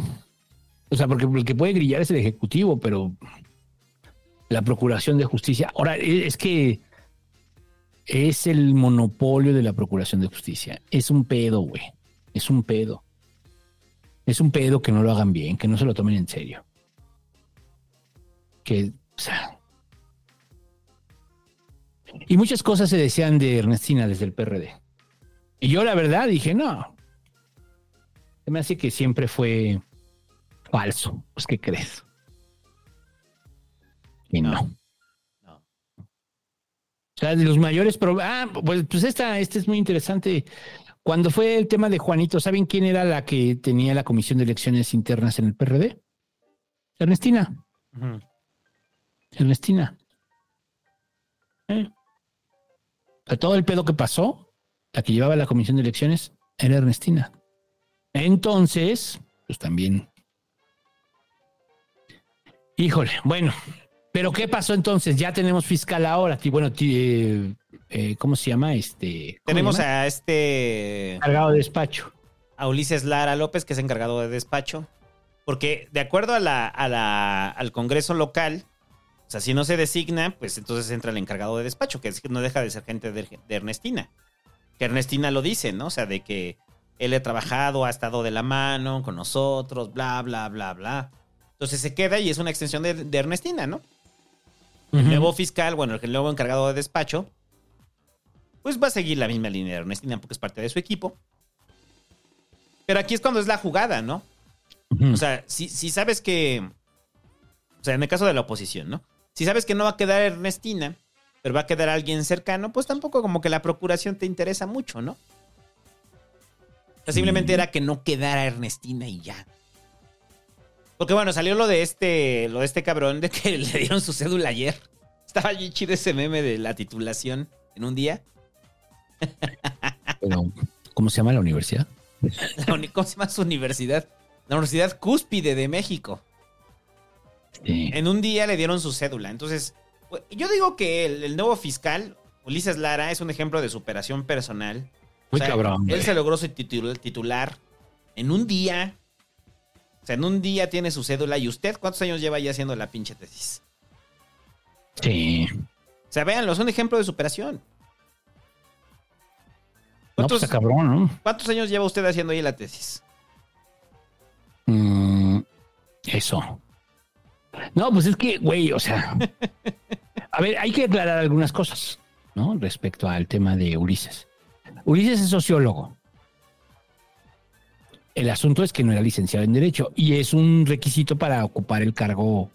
O sea, porque el que puede grillar es el Ejecutivo, pero la Procuración de Justicia. Ahora, e- es que es el monopolio de la Procuración de Justicia. Es un pedo, güey. Es un pedo. Es un pedo que no lo hagan bien, que no se lo tomen en serio. Que, o sea. Y muchas cosas se decían de Ernestina desde el PRD. Y yo, la verdad, dije, no, se me hace que siempre fue falso. Pues, ¿qué crees? Y no. O sea, de los mayores problemas. Ah, pues, pues esta, este es muy interesante. Cuando fue el tema de Juanito, ¿saben quién era la que tenía la comisión de elecciones internas en el PRD? Ernestina. Ernestina. ¿Eh? O sea, todo el pedo que pasó, la que llevaba la comisión de elecciones, era Ernestina. Entonces, pues también. Híjole, bueno. Pero ¿qué pasó entonces? Ya tenemos fiscal ahora. Bueno, eh, eh, ¿cómo se llama? Este. ¿cómo Tenemos llama? a este... Encargado de despacho. A Ulises Lara López, que es encargado de despacho. Porque de acuerdo a la, a la- al Congreso local, o sea, si no se designa, pues entonces entra el encargado de despacho, que es que no deja de ser gente de, de Ernestina. Que Ernestina lo dice, ¿no? O sea, de que él ha trabajado, ha estado de la mano con nosotros, bla, bla, bla, bla. Entonces se queda y es una extensión de, de Ernestina, ¿no? El nuevo fiscal, bueno, el nuevo encargado de despacho, pues va a seguir la misma línea de Ernestina porque es parte de su equipo. Pero aquí es cuando es la jugada, ¿no? O sea, si, si sabes que. O sea, en el caso de la oposición, ¿no? Si sabes que no va a quedar Ernestina, pero va a quedar alguien cercano, pues tampoco como que la procuración te interesa mucho, ¿no? O sea, simplemente era que no quedara Ernestina y ya. Porque bueno, salió lo de este, lo de este cabrón de que le dieron su cédula ayer. Estaba allí chido ese meme de la titulación en un día. ¿cómo se llama la universidad? La ¿Cómo se llama su universidad? La Universidad Cúspide de México. En un día le dieron su cédula. Entonces, yo digo que el, el nuevo fiscal, Ulises Lara, es un ejemplo de superación personal. Muy cabrón, Él se logró su titul- titular en un día. O sea, en un día tiene su cédula. ¿Y usted cuántos años lleva ya haciendo la pinche tesis? Sí. O sea, véanlo, es un ejemplo de superación. No, pues está cabrón, ¿no? ¿Cuántos años lleva usted haciendo ahí la tesis? Mm, eso. No, pues es que, güey, o sea. A ver, hay que aclarar algunas cosas, ¿no? Respecto al tema de Ulises. Ulises es sociólogo. El asunto es que no era licenciado en Derecho y es un requisito para ocupar el cargo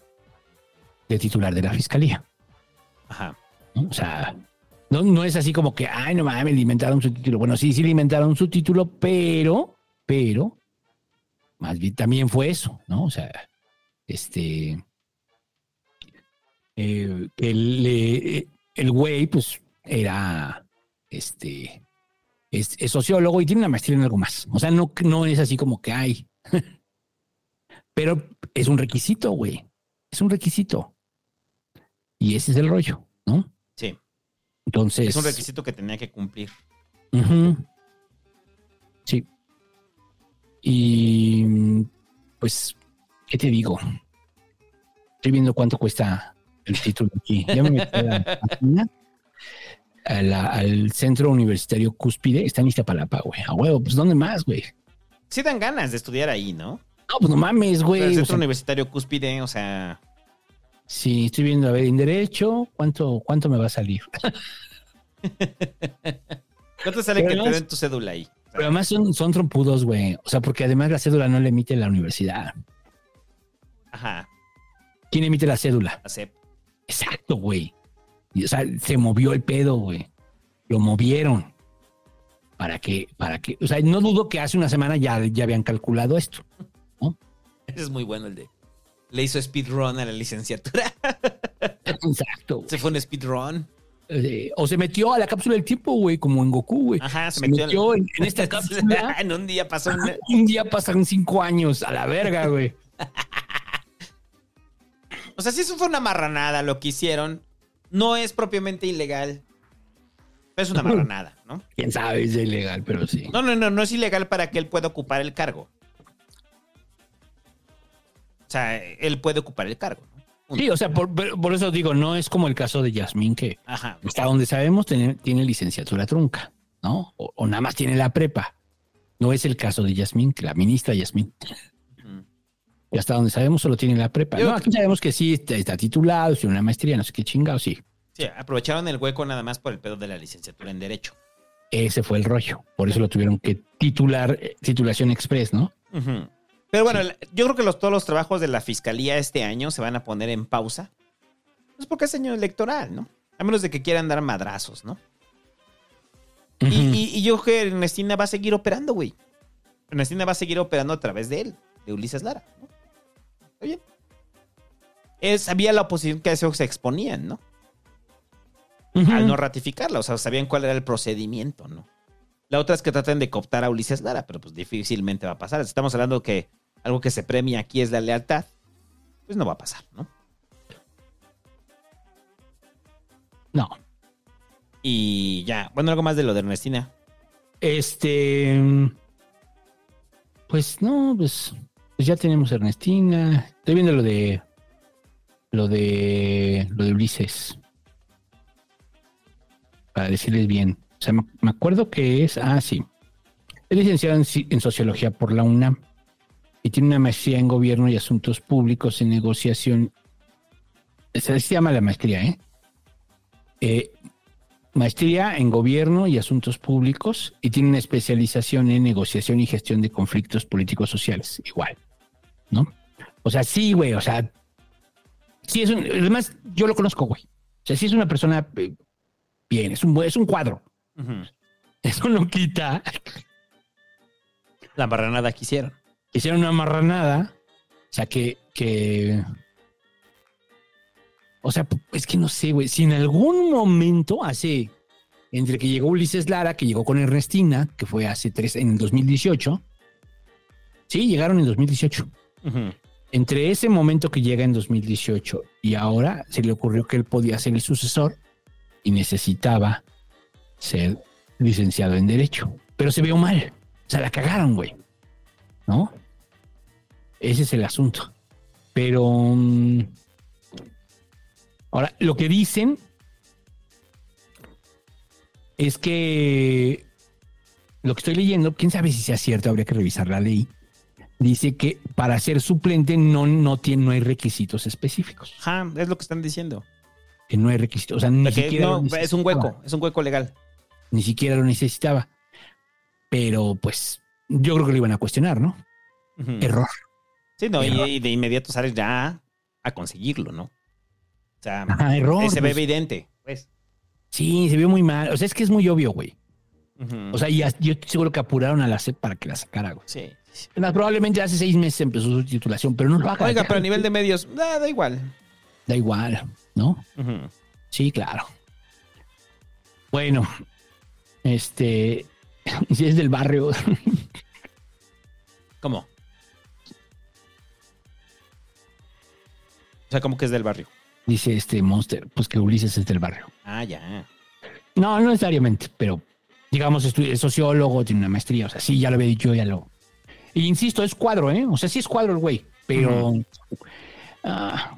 de titular de la fiscalía. Ajá. O sea, no, no es así como que, ay, no mames, le inventaron su título. Bueno, sí, sí le inventaron su título, pero, pero, más bien también fue eso, ¿no? O sea, este, eh, el, eh, el güey, pues, era, este, es, es sociólogo y tiene una maestría en algo más. O sea, no, no es así como que hay. pero es un requisito, güey. Es un requisito. Y ese es el rollo, ¿no? Sí. Entonces. Es un requisito que tenía que cumplir. Sí. Y pues pues, ¿qué te digo? Estoy viendo cuánto cuesta el título aquí. Ya me metí a la página, a la- al Centro Universitario Cúspide. Está en Iztapalapa, güey. A huevo, pues ¿dónde más, güey? Sí dan ganas de estudiar ahí, ¿no? No, pues no mames, güey. el o centro sea, universitario cúspide, o sea, Sí, estoy viendo, a ver, en derecho, ¿cuánto, cuánto me va a salir? ¿cuánto sale Pero que te den tu cédula ahí? Pero además son, son trompudos, güey. O sea, porque además la cédula no la emite la universidad. Ajá, ¿Quién emite la cédula? la CEP. Exacto, güey. Y, o sea, se movió el pedo, güey. Lo movieron. Para que, para que, o sea, no dudo que hace una semana ya, ya habían calculado esto. Ese es muy bueno el de. Le hizo speedrun a la licenciatura. Exacto. Se fue un speedrun. Eh, o se metió a la cápsula del tiempo, güey, como en Goku, güey. Ajá, se, Se metió, metió en, en esta cápsula. en un día pasó un. Un día pasaron cinco años a la verga, güey. O sea, si eso fue una marranada lo que hicieron, no es propiamente ilegal. Es una marranada, ¿no? Quién sabe, es ilegal, pero sí. No, no, no, no es ilegal para que él pueda ocupar el cargo. O sea, él puede ocupar el cargo. ¿no? Sí, o sea, por, por- por eso digo, no es como el caso de Yasmín, que Ajá. hasta donde sabemos tiene, tiene licenciatura trunca, ¿no? O, o nada más tiene la prepa. No es el caso de Yasmín, que la ministra Yasmín. Y hasta donde sabemos solo tiene la prepa. Yo- no, aquí sabemos que sí está, está titulado, tiene una maestría, no sé qué chingado, sí. Sí, aprovecharon el hueco nada más por el pedo de la licenciatura en Derecho. Ese fue el rollo. Por eso lo tuvieron que titular, eh, titulación express, ¿no? Pero bueno, yo creo que los, todos los trabajos de la fiscalía este año se van a poner en pausa. Pues porque es año electoral, ¿no? A menos de que quieran dar madrazos, ¿no? Y, y- y yo creo que Ernestina va a seguir operando, güey. Ernestina va a seguir operando a través de él, de Ulises Lara. ¿no? Está bien. Es, había la oposición que a eso se exponían, ¿no? Al no ratificarla, o sea, sabían cuál era el procedimiento, ¿no? La otra es que traten de cooptar a Ulises Lara, pero pues difícilmente va a pasar. Estamos hablando que algo que se premia aquí es la lealtad. Pues no va a pasar, ¿no? No. Y ya, bueno, algo más de lo de Ernestina. Este. Pues no, pues, pues ya tenemos Ernestina. Estoy viendo lo de. Lo de. Lo de Ulises. Para decirles bien. O sea, me, acuerdo que es. Ah, sí. Es licenciado en, ci- en sociología por la UNAM. Y tiene una maestría en gobierno y asuntos públicos en negociación. Se llama la maestría, ¿eh? Eh, maestría en gobierno y asuntos públicos y tiene una especialización en negociación y gestión de conflictos políticos sociales, igual, ¿no? O sea, sí, güey, o sea, sí es un, además yo lo conozco, güey. O sea, sí es una persona eh, bien, es un es un cuadro. Eso no quita. La marranada que hicieron. Hicieron una marranada, o sea, que que o sea, es que no sé, güey, si en algún momento hace entre que llegó Ulises Lara, que llegó con Ernestina, que fue hace tres, en el 2018. Sí, llegaron en 2018. Entre ese momento que llega en 2018 y ahora se le ocurrió que él podía ser el sucesor y necesitaba ser licenciado en Derecho. Pero se vio mal. O sea, la cagaron, güey. ¿No? Ese es el asunto. Pero. mm, ahora, lo que dicen es que lo que estoy leyendo, quién sabe si sea cierto, habría que revisar la ley. Dice que para ser suplente no, no, tiene, no hay requisitos específicos. Ajá, es lo que están diciendo. Que no hay requisitos. O sea, ni siquiera. no, es un hueco, es un hueco legal. Ni siquiera lo necesitaba. Pero pues yo creo que lo iban a cuestionar, ¿no? Error. Sí, no, y, Error. y de inmediato sales ya a conseguirlo, ¿no? O sea, Ajá, error, se ve pues. evidente, pues. Sí, se vio muy mal. O sea, es que es muy obvio, güey. O sea, y yo estoy seguro que apuraron a la SEP para que la sacara, güey. Sí. Probablemente hace seis meses empezó su titulación, pero no lo haga. Oiga, pero a nivel de medios, da, da igual. Da igual, ¿no? Sí, claro. Bueno, este, si es del barrio, ¿Cómo? O sea, ¿cómo que es del barrio? dice este Monster, pues que Ulises es del barrio. Ah, ya. No, no necesariamente, pero digamos, es sociólogo, tiene una maestría, o sea, sí, ya lo había dicho, ya lo, Y insisto, es cuadro, ¿eh? O sea, sí es cuadro el güey, pero... ah,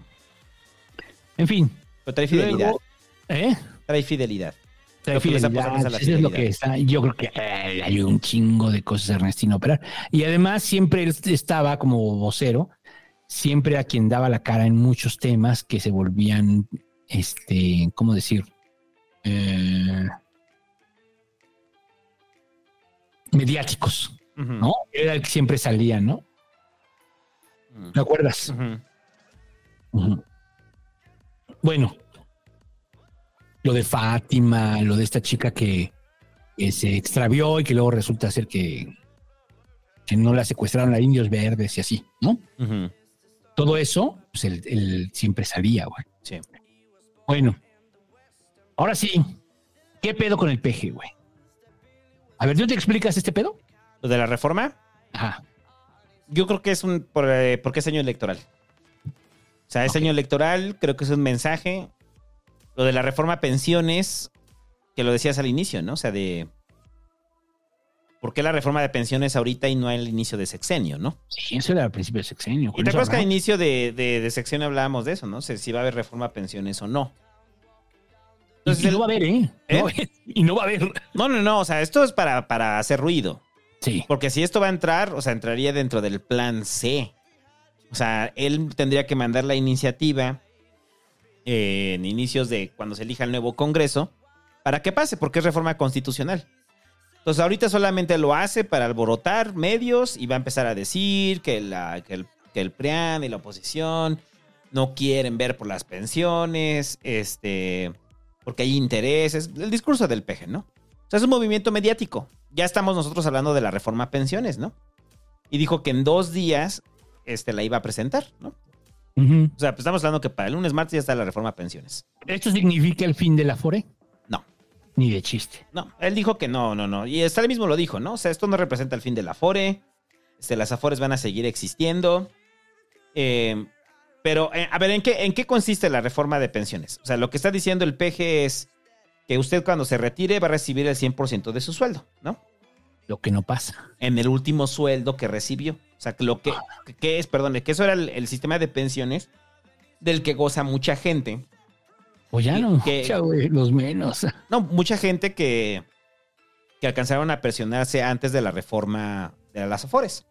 en fin. Pero trae fidelidad. Luego, ¿Eh? Trae fidelidad. Trae fidelidad, apostamos a la eso es lo fidelidad. que está. Yo creo que eh, ayuda un chingo de cosas a Ernestino operar. Y además siempre él estaba como vocero, siempre a quien daba la cara en muchos temas que se volvían, este, ¿cómo decir? Eh, mediáticos, ¿no? Era el que siempre salía, ¿no? ¿Te acuerdas? Bueno, lo de Fátima, lo de esta chica que, que se extravió y que luego resulta ser que, que no la secuestraron a indios verdes y así, ¿no? Todo eso, pues él, él siempre salía, güey. Bueno, ahora sí, ¿qué pedo con el peje, güey? A ver, ¿tú te explicas este pedo? ¿Lo de la reforma? Ajá. Yo creo que es un. Por, eh, porque es año electoral. O sea, es año electoral, creo que es un mensaje. Lo de la reforma a pensiones, que lo decías al inicio, ¿no? O sea, de. ¿Por qué la reforma de pensiones ahorita y no al inicio de sexenio, no? Sí, eso era al principio del sexenio. Y te acuerdas que al inicio de, de, de sexenio hablábamos de eso, ¿no? O sea, si va a haber reforma a pensiones o no. Y, y no va a haber, ¿eh? ¿Eh? No, y no va a haber. No, no, no. O sea, esto es para, para hacer ruido. Sí. Porque si esto va a entrar, o sea, entraría dentro del plan C. O sea, él tendría que mandar la iniciativa en inicios de cuando se elija el nuevo Congreso para que pase, porque es reforma constitucional. Entonces, ahorita solamente lo hace para alborotar medios y va a empezar a decir que, que, el, que el PRIAN y la oposición no quieren ver por las pensiones, este, porque hay intereses. El discurso del peje, ¿no? O sea, es un movimiento mediático. Ya estamos nosotros hablando de la reforma a pensiones, ¿no? Y dijo que en dos días este, la iba a presentar, ¿no? O sea, pues estamos hablando que para el lunes, martes ya está la reforma a pensiones. ¿Esto significa el fin de la FORE? No. Ni de chiste. No, él dijo que no, no, no. Y hasta él mismo lo dijo, ¿no? O sea, esto no representa el fin de la Afore. Este, las Afores van a seguir existiendo. Eh, pero, eh, a ver, ¿en qué, ¿en qué consiste la reforma de pensiones? O sea, lo que está diciendo el PG es que usted cuando se retire va a recibir el 100% de su sueldo, ¿no? Lo que no pasa. En el último sueldo que recibió. O sea, que lo que, que- es, perdón, que eso era el, el sistema de pensiones del que goza mucha gente. O ya no, que- mucha, güey, los menos. No, mucha gente que, que alcanzaron a presionarse antes de la reforma de las Afores.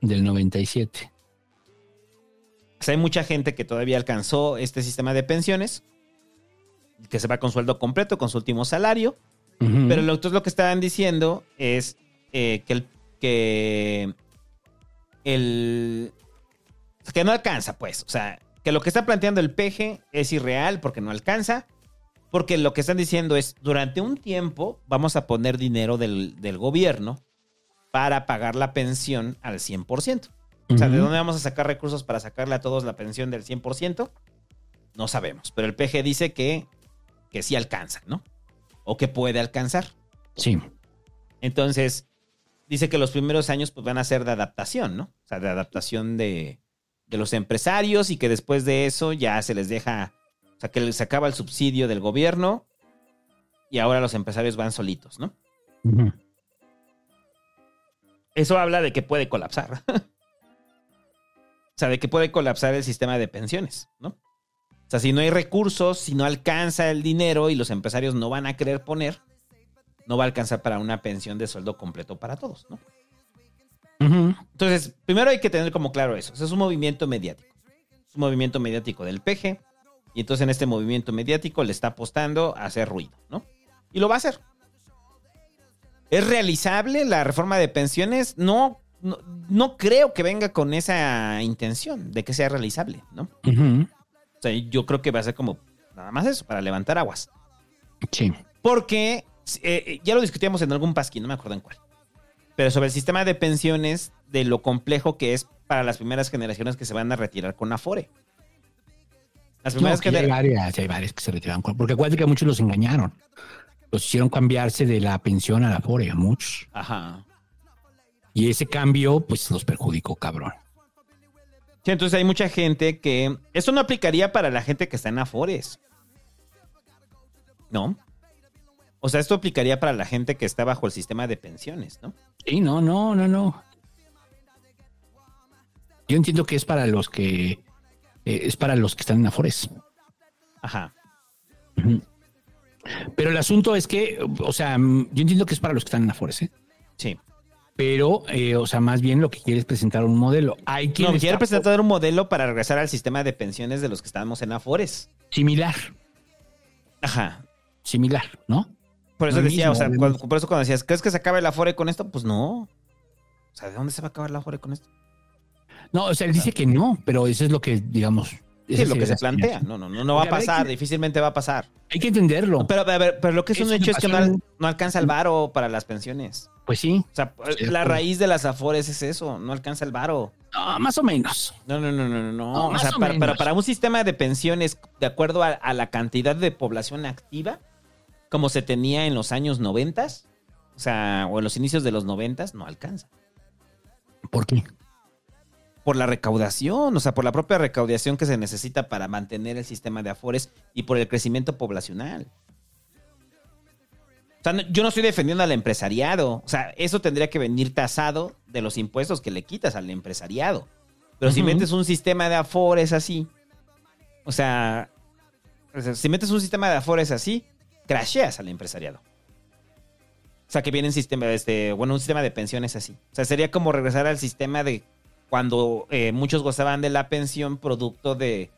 Del 97. O sea, hay mucha gente que todavía alcanzó este sistema de pensiones, que se va con sueldo completo, con su último salario. Pero lo, entonces lo que estaban diciendo es eh, que el que el que no alcanza, pues. O sea, que lo que está planteando el PG es irreal porque no alcanza. Porque lo que están diciendo es, durante un tiempo vamos a poner dinero del, del gobierno para pagar la pensión al 100%. O sea, ¿de dónde vamos a sacar recursos para sacarle a todos la pensión del 100%? No sabemos. Pero el PG dice que, que sí alcanza, ¿no? O que puede alcanzar. Sí. Entonces, dice que los primeros años pues, van a ser de adaptación, ¿no? O sea, de adaptación de, de los empresarios y que después de eso ya se les deja, o sea, que les acaba el subsidio del gobierno y ahora los empresarios van solitos, ¿no? Eso habla de que puede colapsar. o sea, de que puede colapsar el sistema de pensiones, ¿no? O sea, si no hay recursos, si no alcanza el dinero y los empresarios no van a querer poner, no va a alcanzar para una pensión de sueldo completo para todos, ¿no? Entonces, primero hay que tener como claro eso. O sea, es un movimiento mediático. Es un movimiento mediático del PG. Y entonces en este movimiento mediático le está apostando a hacer ruido, ¿no? Y lo va a hacer. ¿Es realizable la reforma de pensiones? No, no, no creo que venga con esa intención de que sea realizable, ¿no? Sea, yo creo que va a ser como nada más eso, para levantar aguas. Sí. Porque eh, ya lo discutíamos en algún pasquín, no me acuerdo en cuál. Pero sobre el sistema de pensiones, de lo complejo que es para las primeras generaciones que se van a retirar con Afore. Las No, primeras que ya hay varias, hay varias que se retiraron. con- Porque acuérdate que a muchos los engañaron. Los hicieron cambiarse de la pensión a la FORE, a muchos. Ajá. Y ese cambio, pues los perjudicó, cabrón. Sí, entonces hay mucha gente que. Esto no aplicaría para la gente que está en Afores. ¿No? O sea, esto aplicaría para la gente que está bajo el sistema de pensiones, ¿no? Sí, no, no, no, no. Yo entiendo que es para los que eh, es para los que están en Afores. Ajá. Pero el asunto es que, o sea, yo entiendo que es para los que están en Afores, ¿eh? Sí. Pero, eh, o sea, más bien lo que quiere es presentar un modelo. Hay quien No, quiere presentar un modelo para regresar al sistema de pensiones de los que estábamos en Afores. similar, Ajá. similar, ¿no? Por eso decía, mismo, o sea, cuando- por eso cuando decías, ¿crees que se acabe el Afore con esto? Pues no. O sea, ¿de dónde se va a acabar el Afore con esto? No, o sea, él dice que no, pero eso es lo que, digamos. Sí, esa es lo que se la plantea. No, no, no, no va a pasar, difícilmente va a pasar. Hay que entenderlo. Pero, a ver, pero lo que es, un hecho es que no, al- no alcanza el varo para las pensiones. Pues sí. O sea, la acuerdo. raíz de las Afores es eso, no alcanza el varo. No, más o menos. No, no, no, no, no, no. O sea, o para, para- un sistema de pensiones, de acuerdo a, a la cantidad de población activa, como se tenía en los años noventas, o sea, o en los inicios de los noventas, no alcanza. ¿Por qué? Por la recaudación, o sea, por la propia recaudación que se necesita para mantener el sistema de Afores y por el crecimiento poblacional. O sea, yo no estoy defendiendo al empresariado. O sea, eso tendría que venir tasado de los impuestos que le quitas al empresariado. Pero si metes un sistema de afores así, o sea, o sea, si metes un sistema de afores así, crasheas al empresariado. O sea, que viene un sistema, este, bueno, un sistema de pensiones así. O sea, sería como regresar al sistema de cuando eh, muchos gozaban de la pensión producto de,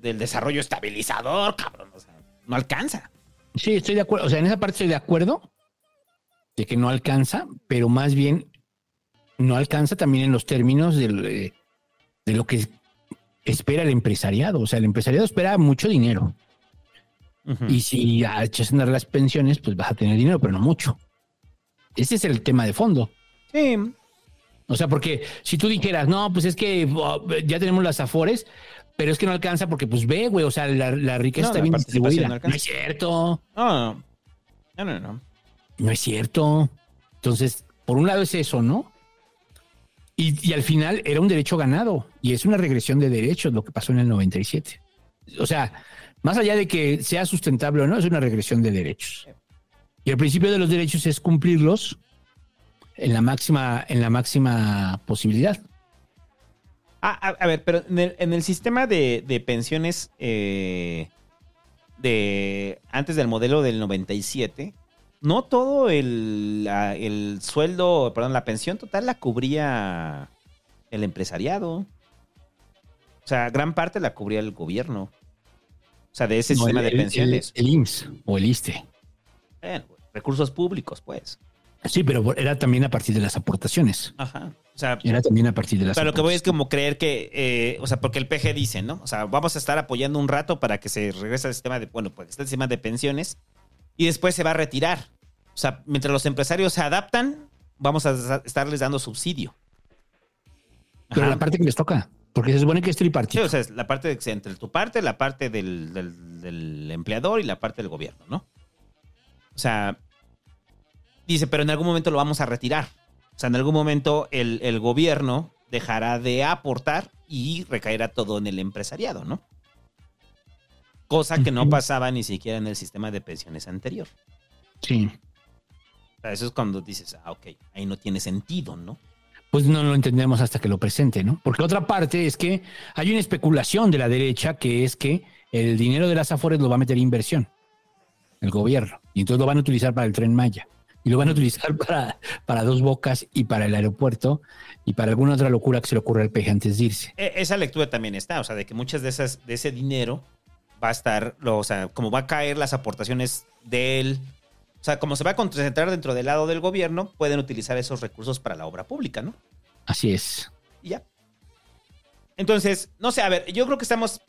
del desarrollo estabilizador, cabrón. O sea, no alcanza. Sí, estoy de acuerdo. O sea, en esa parte estoy de acuerdo de que no alcanza, pero más bien no alcanza también en los términos del, eh, de lo que espera el empresariado. O sea, el empresariado espera mucho dinero. Y si echas a andar las pensiones, pues vas a tener dinero, pero no mucho. Ese es el tema de fondo. Sí. O sea, porque si tú dijeras, no, pues es que oh, ya tenemos las afores, pero es que no alcanza porque, pues ve, güey, o sea, la, la riqueza No, está la bien distribuida. no es cierto. No, no, no, no, no. No es cierto. Entonces, por un lado es eso, ¿no? Y, y al final era un derecho ganado y es una regresión de derechos lo que pasó en el 97. O sea, más allá de que sea sustentable o no, es una regresión de derechos. Y el principio de los derechos es cumplirlos en la máxima, en la máxima posibilidad. Ah, a, a ver, pero en el, en el sistema de, de pensiones eh, de antes del modelo del 97, no todo el, la- el sueldo, perdón, la pensión total la cubría el empresariado. O sea, gran parte la cubría el gobierno. O sea, de ese No, sistema el- de el- pensiones. El, IMSS o el ISTE. Bueno, recursos públicos, pues. Sí, pero era también a partir de las aportaciones. Ajá. O sea, Era también a partir de las Pero lo que voy es como creer que, eh, o sea, porque el PG dice, ¿no? O sea, vamos a estar apoyando un rato para que se regrese al sistema de, bueno, pues está el sistema de pensiones y después se va a retirar. O sea, mientras los empresarios se adaptan, vamos a estarles dando subsidio. Pero la parte que les toca, porque se supone que es Sí, tripartito. o sea, es la parte de, entre tu parte, la parte del, del- del empleador y la parte del gobierno, ¿no? O sea, dice, pero en algún momento lo vamos a retirar. O sea, en algún momento el, el gobierno dejará de aportar y recaerá todo en el empresariado, ¿no? Cosa que no pasaba ni siquiera en el sistema de pensiones anterior. Sí. O sea, eso es cuando dices, ah, ok, ahí no tiene sentido, ¿no? Pues no lo entendemos hasta que lo presente, ¿no? Porque otra parte es que hay una especulación de la derecha que es que el dinero de las afores lo va a meter inversión, el gobierno, y entonces lo van a utilizar para el tren Maya, y lo van a utilizar para, para dos bocas y para el aeropuerto y para alguna otra locura que se le ocurra al peje antes de irse. E- esa lectura también está, o sea, de que muchas de esas, de ese dinero va a estar, o sea, como va a caer las aportaciones del, o sea, como se va a concentrar dentro del lado del gobierno, pueden utilizar esos recursos para la obra pública, ¿no? Así es. Y ya. Entonces, no sé, a ver, yo creo que estamos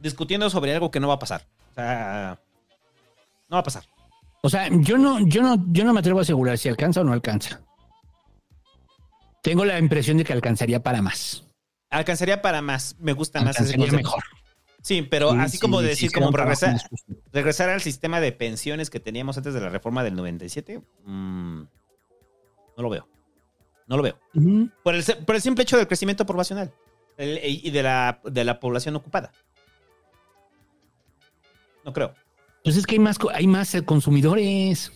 discutiendo sobre algo que no va a pasar. O sea, no va a pasar. O sea, yo no, yo no, yo no me atrevo a asegurar si alcanza o no alcanza. Tengo la impresión de que alcanzaría para más. Alcanzaría para más, me gusta más ese mejor. Sí, pero Sí, así sí, como decir, sí, como regresar, al sistema de pensiones que teníamos antes de la reforma del 97, mm, no lo veo. No lo veo. El, por el simple hecho del crecimiento poblacional el- y de la, de la población ocupada. No creo. Pues es que hay más, hay más eh, consumidores.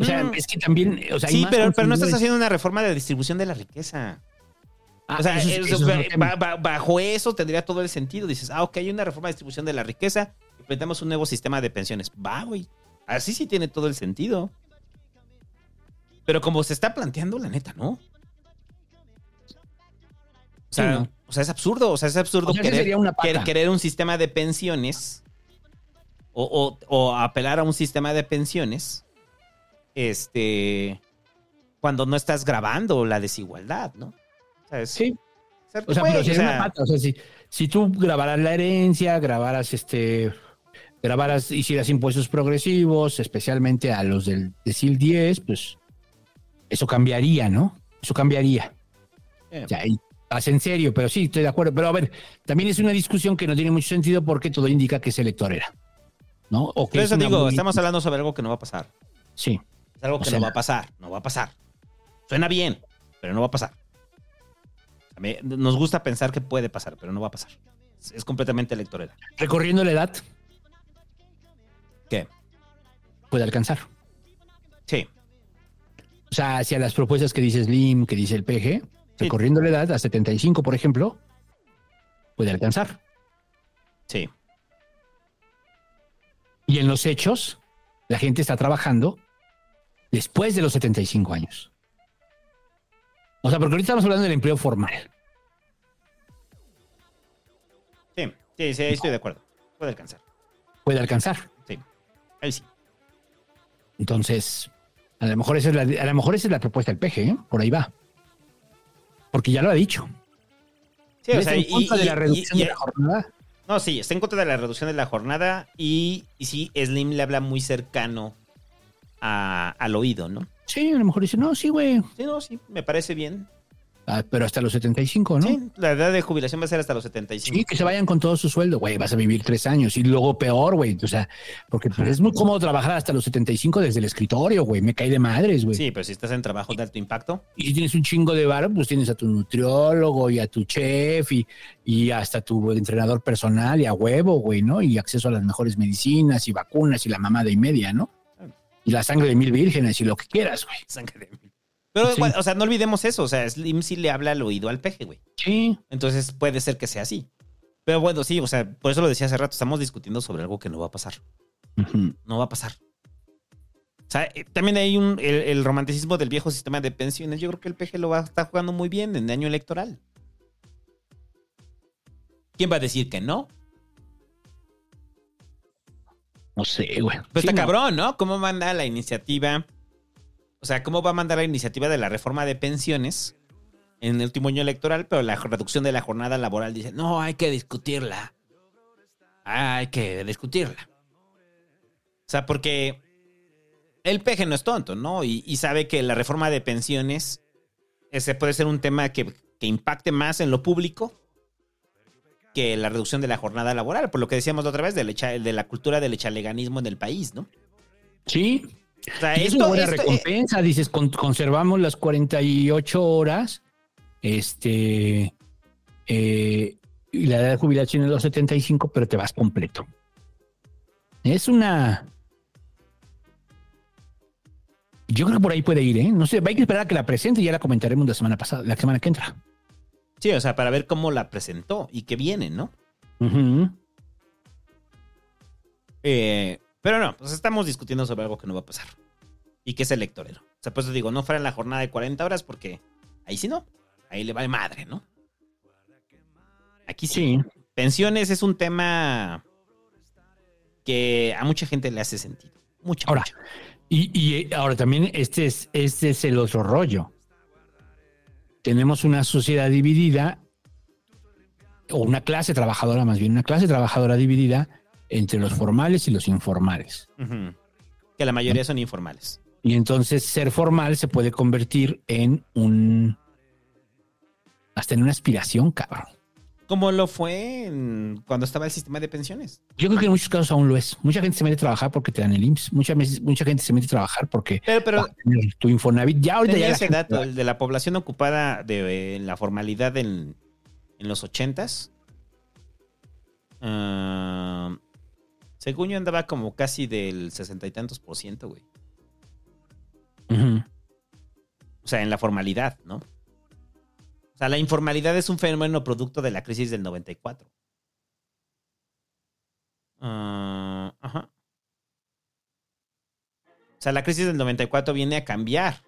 O sea, Mm. es que también, o sea, hay sí, más pero, pero no estás haciendo una reforma de distribución de la riqueza. Ah, o sea, eso eso- eso bajo eso tendría todo el sentido. Dices, ah, ok, hay una reforma de distribución de la riqueza, implementamos un nuevo sistema de pensiones. Va, güey. Así sí tiene todo el sentido. Pero como se está planteando, la neta, ¿no? O sea, Sí, ¿no? o sea, es absurdo. O sea, es absurdo O sea, ese querer, sería una querer un sistema de pensiones o, o- o apelar a un sistema de pensiones este cuando no estás grabando la desigualdad, ¿no? O sea, es- Sí. O sea, pero o sería sea, una pata. O sea, si, si tú grabaras la herencia, grabaras este. Grabaras, hicieras impuestos progresivos, especialmente a los del decil 10, pues eso cambiaría, ¿no? Eso cambiaría. Eh. O sea, y vas en serio, pero sí, estoy de acuerdo. Pero a ver, también es una discusión que no tiene mucho sentido porque todo indica que es electorera. ¿No? O que Por es eso digo, muy- estamos hablando sobre algo que no va a pasar. Sí. Es algo O que sea, no va a pasar, no va a pasar. Suena bien, pero no va a pasar. A mí- nos gusta pensar que puede pasar, pero no va a pasar. Es, es completamente electorera. Recorriendo la edad, ¿Qué? puede alcanzar. Sí. O sea, hacia las propuestas que dice Slim, que dice el PG, recorriendo la edad a 75, por ejemplo, puede alcanzar. Sí. Y en los hechos, la gente está trabajando después de los 75 años. O sea, porque ahorita estamos hablando del empleo formal. Sí, sí, sí, estoy de acuerdo. Puede alcanzar. Puede alcanzar. Sí. Ahí sí. Entonces, a lo mejor esa es la, a lo mejor esa es la propuesta del PG, ¿eh? por ahí va. Porque ya lo ha dicho. Sí, o ¿Ves sea, en y- de la y- reducción y- de la jornada? No, sí, está en contra de la reducción de la jornada y, y sí, Slim le habla muy cercano a- al oído, ¿no? Sí, a lo mejor dice, no, sí, güey. Sí, no, sí, me parece bien. Ah, pero hasta los 75, ¿no? Sí, la edad de jubilación va a ser hasta los 75. Sí, que se vayan con todo su sueldo, güey, vas a vivir tres años y luego peor, güey, o sea, porque pues, es muy cómodo trabajar hasta los 75 desde el escritorio, güey, me cae de madres, güey. Sí, pero si estás en trabajo de alto impacto, Y si tienes un chingo de bar, pues tienes a tu nutriólogo y a tu chef y, y hasta tu entrenador personal y a huevo, güey, ¿no? Y acceso a las mejores medicinas y vacunas y la mamada y media, ¿no? Y la sangre de mil vírgenes y lo que quieras, güey. sangre de mil. Pero, Sí. o sea, no olvidemos eso. O sea, Slim sí le habla al oído al peje, güey. Sí. Entonces puede ser que sea así. Pero bueno, sí, o sea, por eso lo decía hace rato. Estamos discutiendo sobre algo que no va a pasar. No va a pasar. O sea, eh, también hay un, el, el romanticismo del viejo sistema de pensiones. Yo creo que el PG lo va a estar jugando muy bien en el año electoral. ¿Quién va a decir que no? No sé, güey. Pues Sí, está no. cabrón, ¿no? ¿Cómo manda la iniciativa? O sea, ¿cómo va a mandar la iniciativa de la reforma de pensiones en el último año electoral? Pero la reducción de la jornada laboral dice, no, hay que discutirla. Hay que discutirla. O sea, porque el peje no es tonto, ¿no? Y, sabe que la reforma de pensiones ese puede ser un tema que, impacte más en lo público que la reducción de la jornada laboral, por lo que decíamos otra vez de la, de la cultura del echaleganismo en el país, ¿no? Sí. O sea, Y es esto- una buena esto- eh, recompensa, dices, con- conservamos las 48 horas, este, eh, y la edad de jubilación es los 75, pero te vas completo. Es una... Yo creo que por ahí puede ir, ¿eh? No sé, hay que esperar a que la presente y ya la comentaremos la semana pasada, la semana que entra. Sí, o sea, para ver cómo la presentó y qué viene, ¿no? Ujú. Eh, pero no, pues estamos discutiendo sobre algo que no va a pasar. Y que es electorero. O sea, pues te digo, no fuera en la jornada de 40 horas porque ahí sí no. Ahí le vale madre, ¿no? Aquí sí. Pensiones es un tema que a mucha gente le hace sentido. Mucha, Ahora, mucha. y, y, eh, ahora también este es, este es el otro rollo. Tenemos una sociedad dividida, o una clase trabajadora más bien, una clase trabajadora dividida entre los formales y los informales. Que la mayoría son informales. Y entonces ser formal se puede convertir en un... hasta en una aspiración, cabrón. Como lo fue en- cuando estaba el sistema de pensiones. Yo creo que en muchos casos aún lo es. Mucha gente se mete a trabajar porque te dan el IMSS. Mucha, mucha gente se mete a trabajar porque Pero, pero tener tu Infonavit. Ya ahorita ya ese gente- dato, el de la población ocupada de en la formalidad en, en los ochentas. Ah, según yo andaba como casi del sesenta y tantos por ciento, güey. O sea, en la formalidad, ¿no? O sea, la informalidad es un fenómeno producto de la crisis del 94. Ah, ajá. O sea, la crisis del 94 viene a cambiar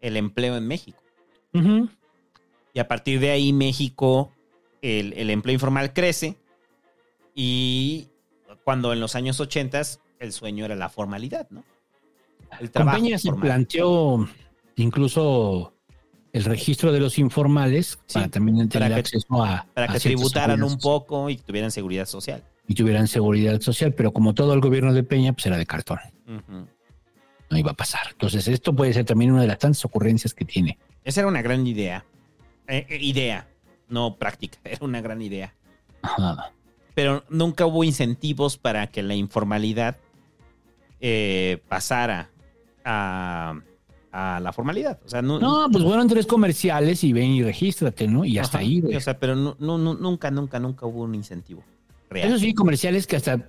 el empleo en México. Ujú. Y a partir de ahí México, el, el empleo informal crece y cuando en los años 80 el sueño era la formalidad, ¿no? El trabajo Peña se formal. planteó incluso el registro de los informales para también tener para que- acceso a Para que tributaran un poco y tuvieran seguridad social. y tuvieran seguridad social, pero como todo el gobierno de Peña, pues era de cartón. No iba a pasar. Entonces, esto puede ser también una de las tantas ocurrencias que tiene. Esa era una gran idea. Eh, eh, idea, no práctica, era una gran idea. Ajá. Pero nunca hubo incentivos para que la informalidad eh, pasara a, a la formalidad. O sea, no, No, pues fueron tres comerciales y ven y regístrate, ¿no? Y hasta Ajá, ahí, güey. O sea, pero no, no, no, nunca, nunca, nunca hubo un incentivo real. Eso sí, comerciales que hasta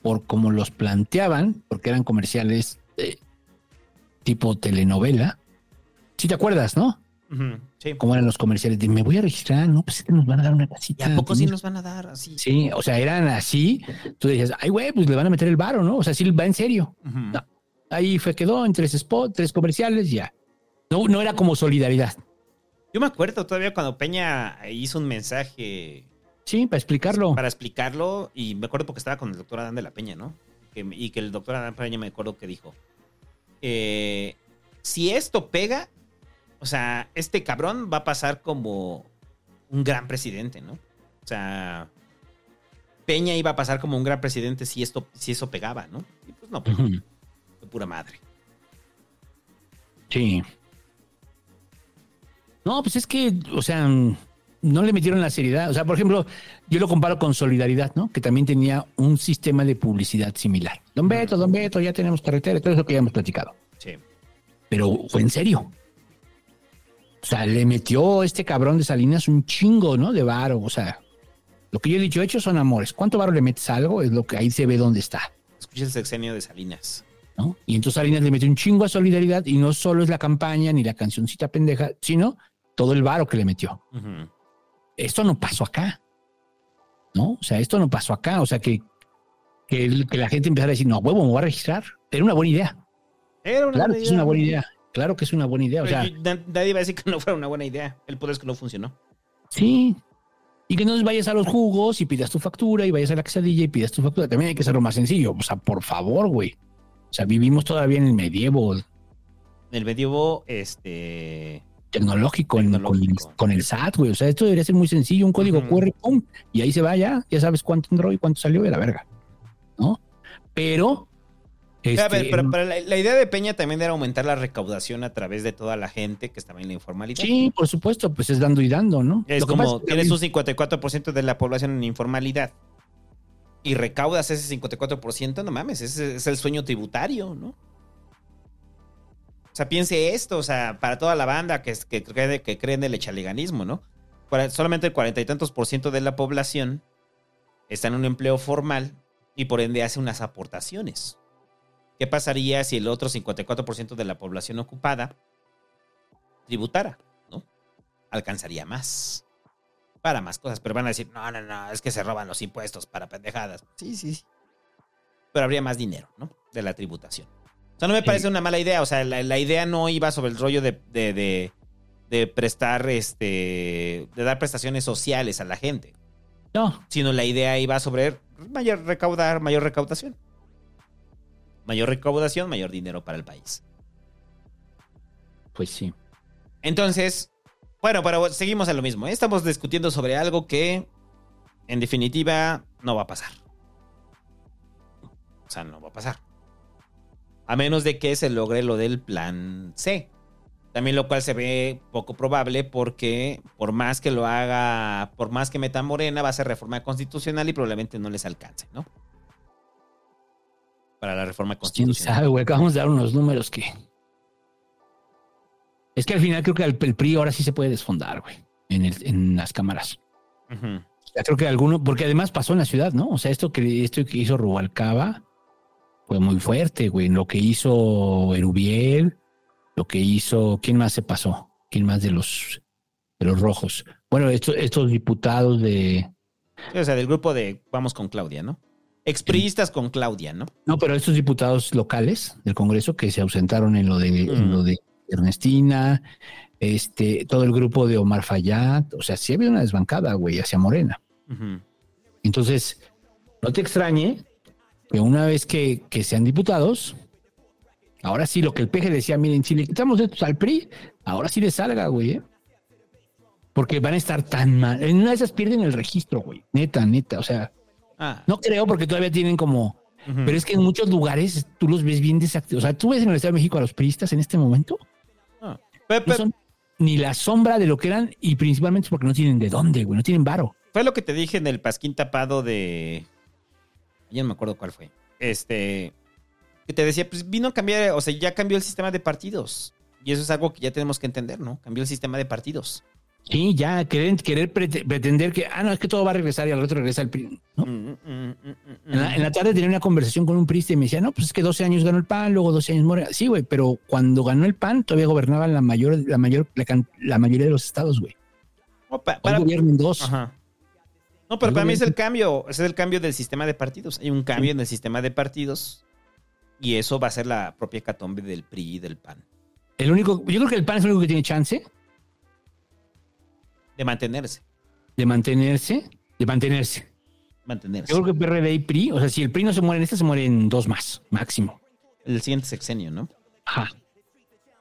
por como los planteaban, porque eran comerciales eh, tipo telenovela. Si te acuerdas, ¿no? Sí. Cómo eran los comerciales de me voy a registrar, no, pues nos van a dar una ¿Y casita. a poco sí tienes- nos van a dar así? Sí, o sea, eran así. Tú decías, ay, güey, pues le van a meter el varo, ¿no? O sea, sí va en serio. No. Ahí fue, quedó en tres spots, tres comerciales, ya. No, no era como solidaridad. Yo me acuerdo todavía cuando Peña hizo un mensaje Sí, para explicarlo. para explicarlo y me acuerdo porque estaba con el doctor Adán de la Peña, ¿no? Que- y que el doctor Adán Peña me acuerdo que dijo, eh, si esto pega, o sea, este cabrón va a pasar como un gran presidente, ¿no? O sea, Peña iba a pasar como un gran presidente si esto, si eso pegaba, ¿no? Y pues no, de pura madre. Sí. No, pues es que, o sea, no le metieron la seriedad. O sea, por ejemplo, yo lo comparo con Solidaridad, ¿no? Que también tenía un sistema de publicidad similar. Don Beto, Don Beto, ya tenemos carretera, todo eso que ya hemos platicado. Sí. Pero fue en serio. O sea, le metió este cabrón de Salinas un chingo, ¿no? De varo. O sea, lo que yo he dicho, hechos son amores. ¿Cuánto varo le metes a algo? Es lo que ahí se ve dónde está. Escucha el sexenio de Salinas. ¿no? Y entonces Salinas le metió un chingo a solidaridad y no solo es la campaña ni la cancioncita pendeja, sino todo el varo que le metió. Esto no pasó acá. ¿No? O sea, esto no pasó acá. O sea, que, que, el- que la gente empezara a decir, no, huevo, me voy a registrar. Era una buena idea. Era una Claro buena que es una buena idea. Claro que es una buena idea. O sea, nadie va a decir que no fuera una buena idea. El poder es que no funcionó. sí. Y que entonces vayas a los jugos y pidas tu factura y vayas a la quesadilla y pidas tu factura. También hay que hacerlo más sencillo. O sea, por favor, güey. O sea, vivimos todavía en el medievo El medievo, este. tecnológico, en- Tecnológico. Con, con el SAT, güey. O sea, esto debería ser muy sencillo. Un código Ujú. QR, pum, y ahí se va ya. Ya sabes cuánto entró y cuánto salió de la verga. ¿No? Pero. A este, ver, pero, pero la, la idea de Peña también era aumentar la recaudación a través de toda la gente que estaba en la informalidad. sí, por supuesto, pues es dando y dando, ¿no? Es Lo como es que tienes también- un 54% de la población en informalidad y recaudas ese 54%, no mames, ese es el sueño tributario, ¿no? O sea, piense esto, o sea, para toda la banda que, que, cree, que cree en el echaleganismo, ¿no? Solamente el cuarenta y tantos por ciento de la población está en un empleo formal y por ende hace unas aportaciones. ¿Qué pasaría si el otro 54% de la población ocupada tributara, ¿no? Alcanzaría más. Para más cosas, pero van a decir, no, no, no, es que se roban los impuestos para pendejadas. Sí, sí, sí. Pero habría más dinero, ¿no? De la tributación. O sea, no me parece una mala idea. O sea, la, la idea no iba sobre el rollo de, de, de- de prestar, este, de dar prestaciones sociales a la gente. No. Sino la idea iba sobre mayor recaudar, mayor recaudación. Mayor recaudación, mayor dinero para el país. Pues sí. Entonces, bueno, pero seguimos a lo mismo. ¿eh? Estamos discutiendo sobre algo que, en definitiva, no va a pasar. O sea, no va a pasar. A menos de que se logre lo del plan C. También lo cual se ve poco probable porque por más que lo haga, por más que meta Morena, va a ser reforma constitucional y probablemente no les alcance, ¿no? Para la reforma Pues, quién constitucional. sabe, güey. Acabamos de dar unos números que. Es que al final creo que el, el PRI ahora sí se puede desfondar, güey. En, el- en las cámaras. Ya creo que alguno, porque además pasó en la ciudad, ¿no? O sea, esto que, esto que hizo Rubalcaba fue muy fuerte, güey. Lo que hizo Erubiel, lo que hizo, ¿quién más se pasó? ¿Quién más de los de los rojos. Bueno, estos, estos diputados de... O sea, del grupo de Vamos con Claudia, ¿no? Expriistas con Claudia, ¿no? No, pero estos diputados locales del Congreso que se ausentaron en lo de, en lo de Ernestina, este, todo el grupo de Omar Fayad, o sea, sí había una desbancada, güey, hacia Morena. Entonces, no te extrañe que una vez que, que sean diputados, ahora sí lo que el peje decía, miren, si le quitamos estos al PRI, ahora sí le salga, güey, ¿eh? Porque van a estar tan mal. En una de esas pierden el registro, güey. Neta, neta. O sea, Ah, no creo porque todavía tienen como. Pero es que en muchos lugares tú los ves bien desactivados. O sea, tú ves en el Estado de México a los priistas en este momento. ah. No son ni la sombra de lo que eran y principalmente porque no tienen de dónde, güey. No tienen varo. Fue lo que te dije en el pasquín tapado de. Ya no me acuerdo cuál fue. Este. Que te decía, pues vino a cambiar, o sea, ya cambió el sistema de partidos. Y eso es algo que ya tenemos que entender, ¿no? Cambió el sistema de partidos. Sí, ya querer, querer prete- pretender que, ah, no, es que todo va a regresar y al otro regresa el PRI. ¿no? Mm, En, la, en la tarde tenía una conversación con un priista y me decía, no, pues es que 12 años ganó el PAN, luego 12 años Morena. Sí, güey, pero cuando ganó el PAN todavía gobernaban la mayor, la mayor, la, la mayoría de los estados, güey. Para- gobiernan dos. Ajá. No, pero Hoy para mí es el cambio, es el cambio del sistema de partidos. Hay un cambio en el sistema de partidos y eso va a ser la propia catombe del PRI y del PAN. El único, yo creo que el PAN es el único que tiene chance De mantenerse, de mantenerse, de mantenerse. mantenerse. Yo creo que PRD y PRI, o sea, si el PRI no se muere en esta, se muere en dos más, máximo. El siguiente sexenio, ¿no? Ajá.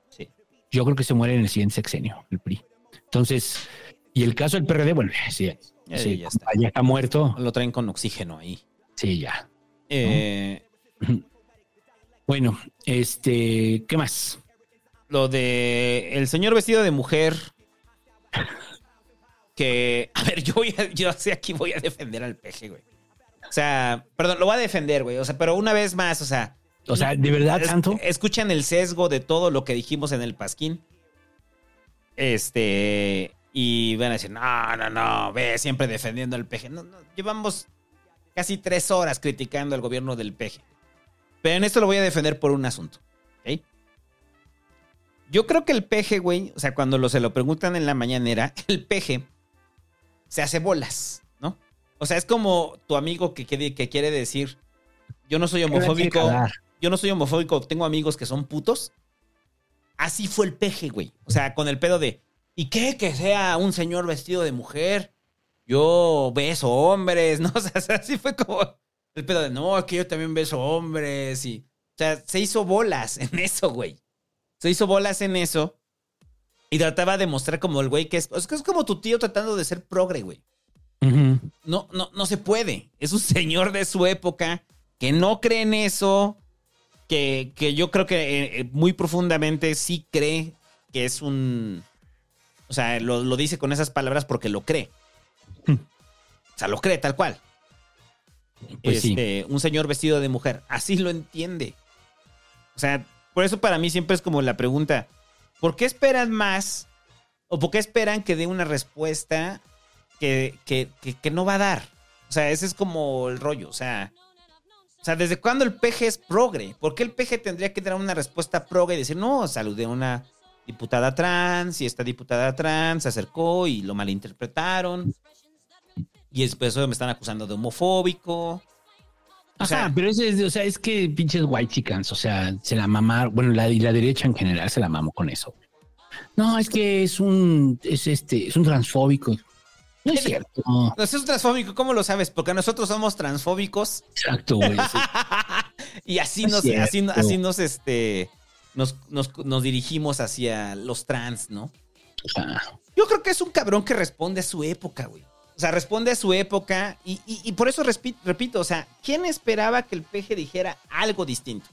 Sí. Yo creo que se muere en el siguiente sexenio, el PRI. Entonces, y el caso del PRD, bueno, sí, Ya, sí, ya está. ya está muerto. Lo traen con oxígeno ahí. Sí, ya. Eh, Bueno, este, ¿qué más? lo de el señor vestido de mujer. Que, a ver, yo voy a, yo sé aquí voy a defender al peje, güey. O sea, perdón, lo voy a defender, güey. O sea, pero una vez más, o sea. O sea, ¿de verdad tanto? Escuchan el sesgo de todo lo que dijimos en el Pasquín. Este. Y van a decir, no, no, no, ve, siempre defendiendo al peje. No, no, llevamos casi tres horas criticando al gobierno del peje. Pero en esto lo voy a defender por un asunto. ¿ok? Yo creo que el peje, güey, o sea, cuando lo, se lo preguntan en la mañanera, el peje se hace bolas, ¿no? O sea, es como tu amigo que, quiere- que quiere decir, yo no soy homofóbico, yo no soy homofóbico, tengo amigos que son putos. Así fue el peje, güey. O sea, con el pedo de, ¿y qué? Que sea un señor vestido de mujer. Yo beso hombres, ¿no? O sea, así fue como el pedo de, no, es que yo también beso hombres. Y, o sea, se hizo bolas en eso, güey. Se hizo bolas en eso. Y trataba de mostrar como el güey que es. Es que es como tu tío tratando de ser progre, güey. No, no, no se puede. Es un señor de su época que no cree en eso. Que, que yo creo que eh, eh, muy profundamente sí cree que es un. O sea, lo, lo dice con esas palabras porque lo cree. O sea, lo cree tal cual. Pues sí. este, Un señor vestido de mujer. Así lo entiende. O sea, por eso para mí siempre es como la pregunta: ¿por qué esperan más? ¿O por qué esperan que dé una respuesta que, que, que- no va a dar? O sea, ese es como el rollo. O sea, o sea, ¿desde cuándo el peje es progre? ¿Por qué el peje tendría que dar una respuesta progre y decir, no, saludé a una diputada trans y esta diputada trans se acercó y lo malinterpretaron? Y después me están acusando de homofóbico. O sea, Ajá, pero ese es, o sea, es que pinches white chicans, o sea, se la mamaron, bueno, la, y la derecha en general se la mamó con eso. No, es que es un, es este, es un transfóbico. No es cierto. no, es un transfóbico, ¿cómo lo sabes? Porque nosotros somos transfóbicos Exacto, güey. sí. y así No nos, así, así nos, este, nos, nos, nos dirigimos hacia los trans, ¿no? Yo creo que es un cabrón que responde a su época, güey. O sea, responde a su época y, y- por eso repito, o sea, ¿quién esperaba que el peje dijera algo distinto?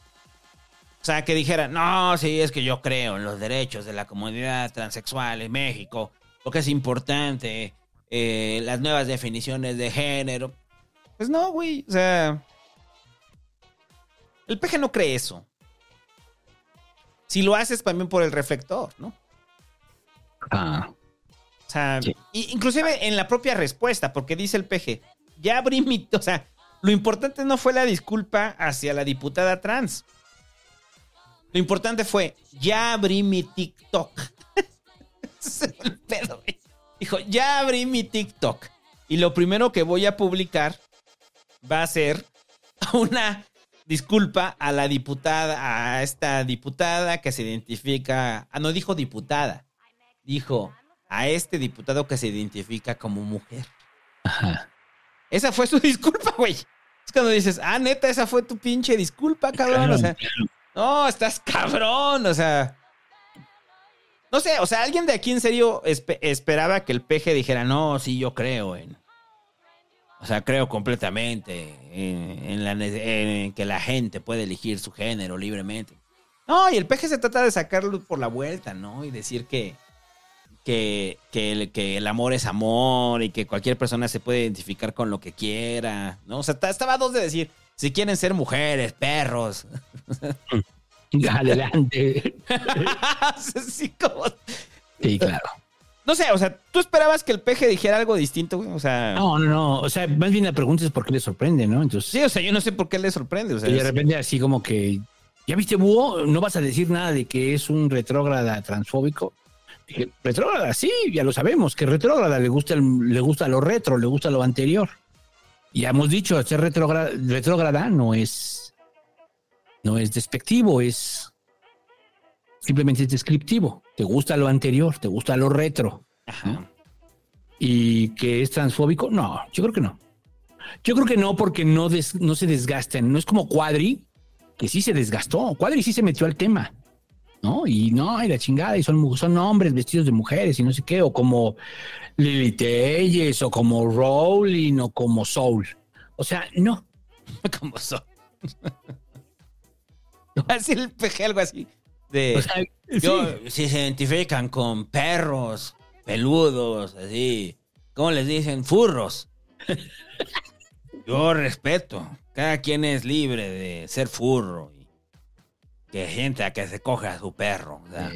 O sea, que dijera, no, sí, es que yo creo en los derechos de la comunidad transexual en México, porque es importante eh, las nuevas definiciones de género. Pues no, güey, o sea, el peje no cree eso. Si lo haces también por el reflector, ¿no? Ah, O sea, Sí. inclusive en la propia respuesta, porque dice el peje, ya abrí mi... O sea, lo importante no fue la disculpa hacia la diputada trans. Lo importante fue, ya abrí mi TikTok. El pedo, güey. Dijo, ya abrí mi TikTok. Y lo primero que voy a publicar va a ser una disculpa a la diputada, a esta diputada que se identifica. Ah, no dijo diputada. Dijo a este diputado que se identifica como mujer. Ajá. Esa fue su disculpa, güey. Es cuando dices, ah, neta, esa fue tu pinche disculpa, cabrón. Claro, o sea, claro. no, estás cabrón. O sea, no sé, o sea, alguien de aquí en serio espe- esperaba que el peje dijera, no, sí, yo creo en. O sea, creo completamente en, en la ne- en que la gente puede elegir su género libremente. No, y el peje se trata de sacarlo por la vuelta, ¿no? Y decir que, que, que, el, que el amor es amor y que cualquier persona se puede identificar con lo que quiera, ¿no? O sea, ta- estaba a dos de decir, si quieren ser mujeres, perros. Adelante. sí, como- Sí, claro. No sé, o sea, ¿tú esperabas que el peje dijera algo distinto, güey? O sea... No, no, no. O sea, más bien la pregunta es por qué le sorprende, ¿no? Entonces, Sí, o sea, yo no sé por qué le sorprende. O sea, y de es- repente así como que, ¿ya viste Búho? ¿No vas a decir nada de que es un retrógrada transfóbico? Retrógrada, sí, ya lo sabemos, que retrógrada le gusta, el- le gusta lo retro, le gusta lo anterior. Ya hemos dicho, ser retrógrada, retrógrada no es, no es despectivo, es simplemente es descriptivo. Te gusta lo anterior, te gusta lo retro. Y que es transfóbico, no, yo creo que no. Yo creo que no, porque no, des- no se desgastan. No es como Cuadri, que sí se desgastó. Cuadri sí se metió al tema, ¿no? Y no, y la chingada, y son, son hombres vestidos de mujeres y no sé qué, o como Lili Telles, o como Rowling, o como Soul. O sea, no. como son. Va a decir el peje algo así. De, O sea, yo, sí. si se identifican con perros, peludos, así. ¿Cómo les dicen? Furros. Yo respeto. Cada quien es libre de ser furro. Que gente a que se coja a su perro. O sea,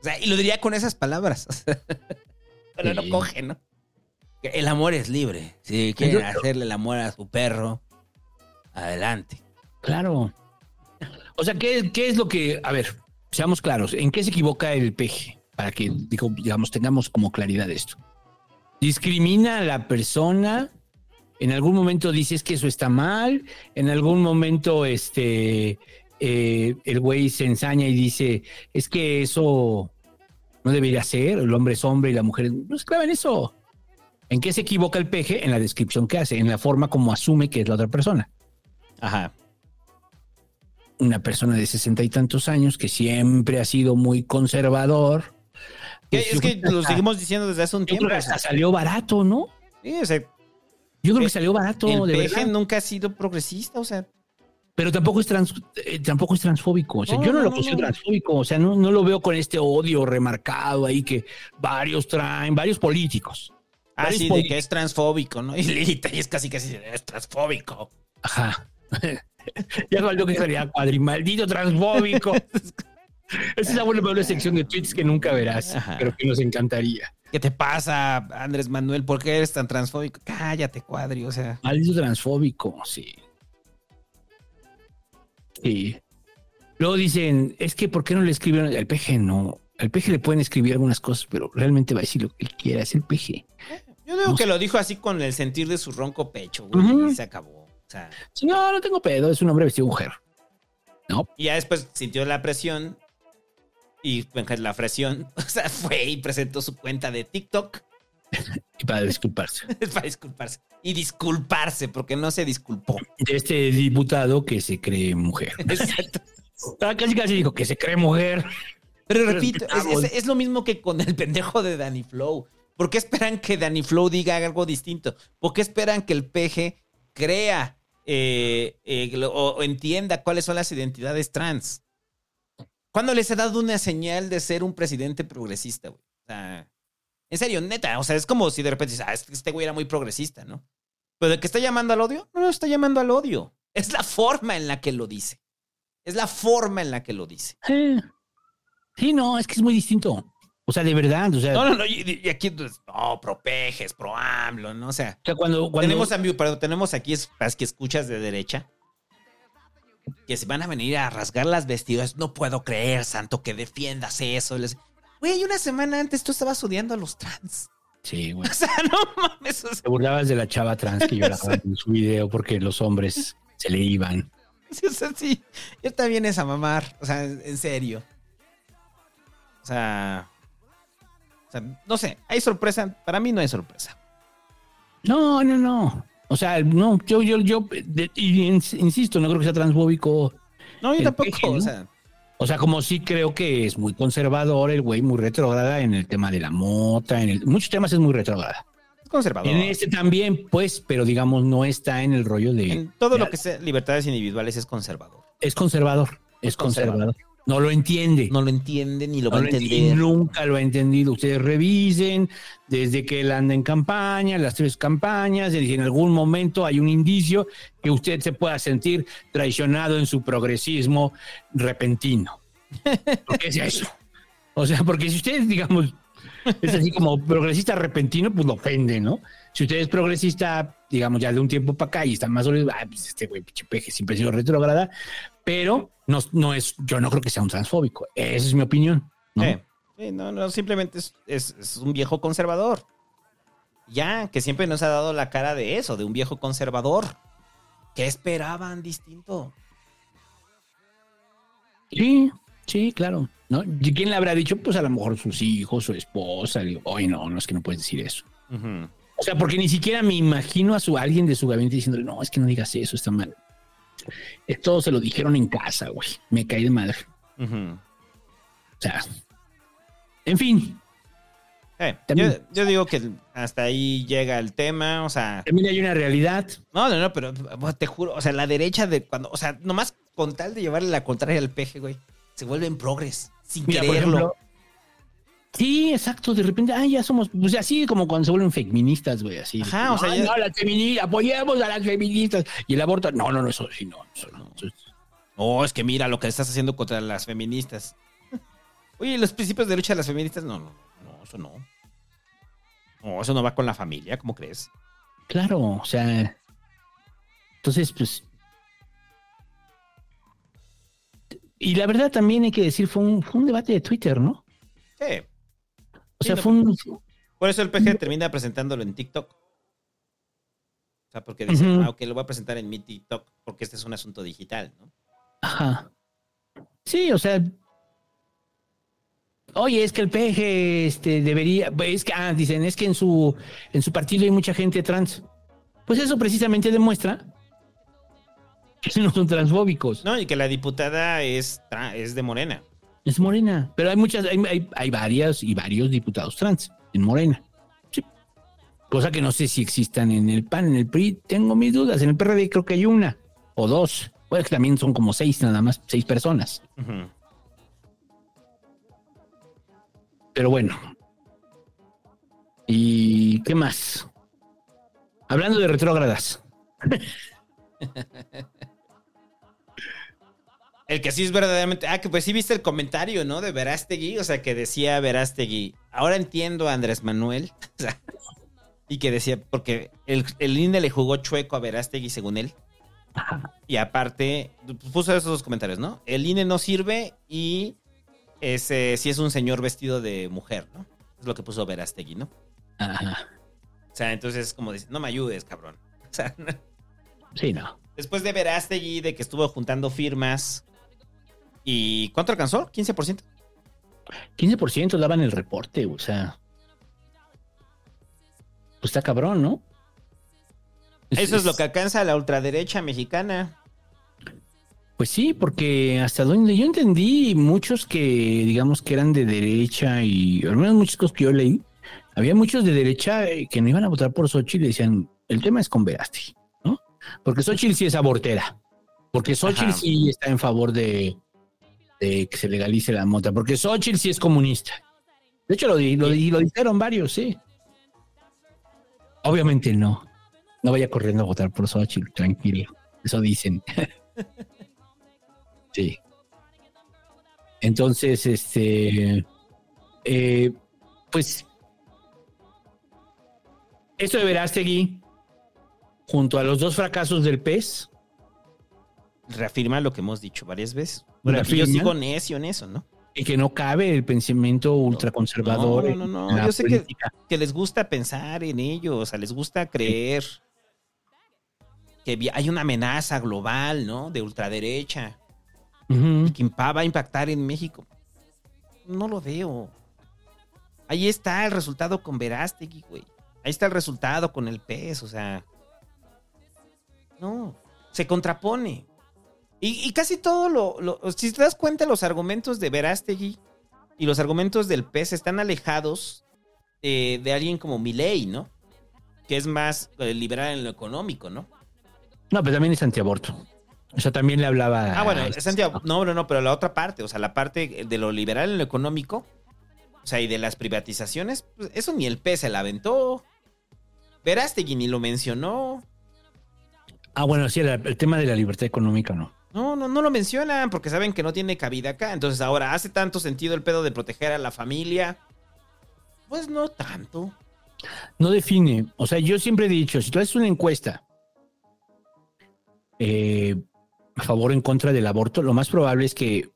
o sea, y lo diría con esas palabras. Pero no coge, ¿no? El amor es libre. Si quieren Yo- hacerle el amor a su perro, adelante. Claro. O sea, ¿qué, qué es lo que, a ver, seamos claros, ¿en qué se equivoca el peje? Para que, digamos, tengamos como claridad esto. Discrimina a la persona, en algún momento dices que eso está mal, en algún momento este, eh, el güey se ensaña y dice, es que eso no debería ser, el hombre es hombre y la mujer es... No es clave en eso. ¿En qué se equivoca el peje? En la descripción que hace, en la forma como asume que es la otra persona Ajá. una persona de sesenta y tantos años que siempre ha sido muy conservador. Que- Pues es que lo seguimos diciendo desde hace un Yo tiempo. hasta salió barato, ¿no? sí, o sea, Yo creo que salió barato, el de peje verdad. nunca ha sido progresista, o sea, Pero tampoco es trans, eh, tampoco es transfóbico. O sea, No, yo no, lo considero no. transfóbico. O sea, no, no lo veo con este odio remarcado ahí que varios traen, varios políticos. Así de políticos. que es transfóbico, ¿no? Y Lili es casi casi es transfóbico. Ajá. ya faltó que sería cuadrimaldito transfóbico. Esa es la buena buena sección de tweets que nunca verás, Ajá. pero que nos encantaría. ¿Qué te pasa, Andrés Manuel? ¿Por qué eres tan transfóbico? Cállate, cuadri, o sea. Maldito transfóbico, sí. Sí. Luego dicen, es que ¿por qué no le escribieron? El peje no. Al peje le pueden escribir algunas cosas, pero realmente va a decir lo que él quiera, es el peje. Yo digo No que lo dijo así con el sentir de su ronco pecho, güey, y se acabó. O sea, Sí, no, no tengo pedo, es un hombre vestido de mujer. y ya después sintió la presión y pues, la presión, o sea, fue y presentó su cuenta de TikTok Y para disculparse. para disculparse. Y disculparse, porque no se disculpó. De este diputado que se cree mujer. Exacto. Ah, casi casi dijo que se cree mujer. Pero repito, es, es- es lo mismo que con el pendejo de Danny Flow. ¿Por qué esperan que Danny Flow diga algo distinto? ¿Por qué esperan que el peje crea eh, eh, lo- o, entienda cuáles son las identidades trans? ¿Cuándo les ha dado una señal de ser un presidente progresista, güey? O sea, en serio, neta. O sea, es como si de repente dices, ah, este este güey era muy progresista, ¿no? Pero de que está llamando al odio, no, no está llamando al odio. Es la forma en la que lo dice. Es la forma en la que lo dice. Sí, no, es que es muy distinto. O sea, de verdad, o sea, No, no, no. Y, y aquí, pues, no, pro pejes, pro AMLO, ¿no? O sea, o sea, cuando, cuando tenemos, perdón, tenemos aquí es- las que escuchas de derecha que se van a venir a rasgar las vestiduras. No puedo creer, santo, que defiendas eso. Les- Güey, una semana antes tú estabas odiando a los trans. Sí, güey. O sea, no mames. o sea, Te burlabas de la chava trans que lloraba en su video porque los hombres se le iban. Sí, o sea, sí. Yo también es a mamar. O sea, en serio. O sea. O sea, no sé. ¿Hay sorpresa? Para mí no hay sorpresa. No, no, no. O sea, no, yo, yo, yo, de- insisto, no creo que sea transfóbico. No, yo tampoco. peje, ¿no? O sea, O sea, como sí creo que es muy conservador el güey, muy retrógrada en el tema de la mota, en el, muchos temas es muy retrógrada. conservador. En este también, pues, pero digamos, no está en el rollo de. En todo de- lo que sea libertades individuales es conservador. Es conservador, es conservador. conservador. No lo entiende. No lo entiende ni lo No va a entender. y nunca lo ha entendido. Ustedes revisen desde que él anda en campaña, las tres campañas, y en algún momento hay un indicio que usted se pueda sentir traicionado en su progresismo repentino. ¿Qué es eso? O sea, porque si usted, digamos, es así como progresista repentino, pues lo ofende, ¿no? Si usted es progresista, digamos, ya de un tiempo para acá y está más sólido, ah, pues este güey, pinche peje, siempre ha sido retrógrada, pero no, no es, yo no creo que sea un transfóbico. Esa es mi opinión. ¿no? Eh, sí, no, no, simplemente es, es- es un viejo conservador. Ya, que siempre nos ha dado la cara de eso, de un viejo conservador. ¿Qué esperaban distinto? Sí, sí, claro. ¿no? ¿Y quién le habrá dicho? Pues a lo mejor sus hijos, su esposa. Digo, Oye, no, no es que no puedes decir eso. O sea, porque ni siquiera me imagino a su alguien de su gabinete diciéndole, no, es que no digas eso, está mal. Esto se lo dijeron en casa, güey. Me caí de madre. O sea, en fin, Eh, yo, digo que hasta ahí llega el tema, o sea... también hay una realidad. No, no, no, pero te juro, o sea, la derecha de cuando, o sea, nomás con tal de llevarle la contraria al peje, güey, se vuelven progres, sin Mira, por quererlo. ejemplo, sí, exacto. De repente, ah, ya somos, pues así como cuando se vuelven feministas, güey, así. Ajá, o sea, ya- no, las feministas, apoyemos a las feministas. Y el aborto, no, no, no, eso sí, no, eso no. eso No, es que mira lo que estás haciendo contra las feministas. Oye, los principios de lucha de las feministas, no, no, no, eso no. No, eso no va con la familia, ¿cómo crees? Claro, o sea. Entonces, pues. Y la verdad también hay que decir, fue un, fue un debate de Twitter, ¿no? Sí. O sea, no, fue un. Por eso el peje termina presentándolo en TikTok. O sea, porque dice, Ujú. ah, ok, lo voy a presentar en mi TikTok porque este es un asunto digital, ¿no? Ajá. Sí, o sea. Oye, es que el peje este, debería. Es que, ah, dicen, es que en su, en su partido hay mucha gente trans. Pues eso precisamente demuestra que no son transfóbicos. No, y que la diputada es, es de Morena. Es Morena. Pero hay muchas, hay, hay, hay varias y varios diputados trans en Morena. Sí. Cosa que no sé si existan en el PAN, en el PRI. Tengo mis dudas. En el PRD creo que hay una o dos. Bueno, que también son como seis nada más, seis personas. Pero bueno. ¿Y qué más? Hablando de retrógradas. El que sí es verdaderamente. Ah, que pues sí viste el comentario, ¿no? De Verástegui. O sea, que decía Verástegui. Ahora entiendo a Andrés Manuel. O sea, y que decía, porque el, el INE le jugó chueco a Verástegui, según él. Y aparte, puso esos dos comentarios, ¿no? El INE no sirve y ese sí es un señor vestido de mujer, ¿no? Es lo que puso Verástegui, ¿no? Ajá. O sea, entonces como dice, no me ayudes, cabrón. O sea, Sí, no. después de Verástegui, de que estuvo juntando firmas. ¿Y cuánto alcanzó? ¿15%? 15% daban el reporte, o sea. Pues está cabrón, ¿no? Eso es lo que alcanza la ultraderecha mexicana. Pues sí, porque hasta donde yo entendí, muchos que digamos que eran de derecha y al menos muchas cosas que yo leí, había muchos de derecha eh, que no iban a votar por Xochitl y decían, el tema es con Verástegui, ¿no? Porque Xochitl sí es abortera, porque Xochitl Ajá. sí está en favor de, de que se legalice la mota, porque Xochitl sí es comunista. De hecho, lo, lo, lo dijeron varios, sí. Obviamente no. No vaya corriendo a votar por Xochitl, tranquilo. Eso dicen. Sí. Entonces, este, eh, pues, esto de Verástegui, junto a los dos fracasos del PES, Reafirma lo que hemos dicho varias veces. Bueno, aquí yo sigo necio en eso, ¿no? y que no cabe el pensamiento ultraconservador. No, no, no. la Yo sé que, les gusta pensar en ello, o sea, les gusta creer que hay una amenaza global, ¿no? De ultraderecha Ujú. y que va a impactar en México. No lo veo. Ahí está el resultado con Verástegui, güey. Ahí está el resultado con el PES, o sea. No, se contrapone. Y, y casi todo lo, lo- Si te das cuenta, los argumentos de Verástegui y los argumentos del PES están alejados eh, de alguien como Milei, ¿no? Que es más eh, liberal en lo económico, ¿no? No, pero también es antiaborto. O sea, también le hablaba. Ah, bueno, es anti- no, no, no, pero la otra parte, o sea, la parte de lo liberal en lo económico, o sea, y de las privatizaciones, pues eso ni el PES se la aventó. Verástegui ni lo mencionó. Ah, bueno, sí, el, el tema de la libertad económica no. No, no, no lo mencionan porque saben que no tiene cabida acá. Entonces ahora, ¿hace tanto sentido el pedo de proteger a la familia? Pues no tanto. No define. O sea, yo siempre he dicho, si tú haces una encuesta eh, a favor o en contra del aborto, lo más probable es que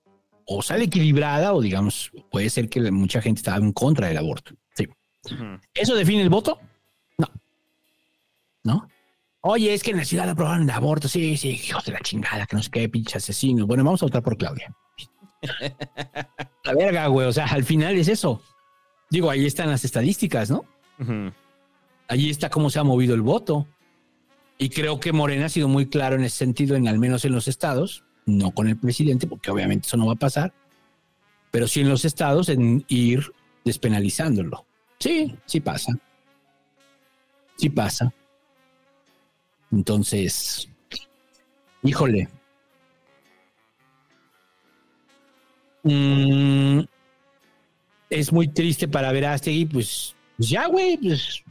o sale equilibrada o digamos, puede ser que mucha gente estaba en contra del aborto. Sí. ¿Eso define el voto? No. ¿No? Oye, es que en la ciudad aprobaron el aborto. Sí, sí, hijos de la chingada, que no sé qué, pinche asesinos. Bueno, vamos a votar por Claudia. La verga, güey. O sea, al final es eso. Digo, ahí están las estadísticas, ¿no? Allí está cómo se ha movido el voto. Y creo que Morena ha sido muy claro en ese sentido, en al menos en los estados, no con el presidente, porque obviamente eso no va a pasar, pero sí en los estados en ir despenalizándolo. Sí, sí pasa. Sí pasa. Entonces, híjole. Mm, es muy triste para Verástegui, pues, pues ya, güey, pues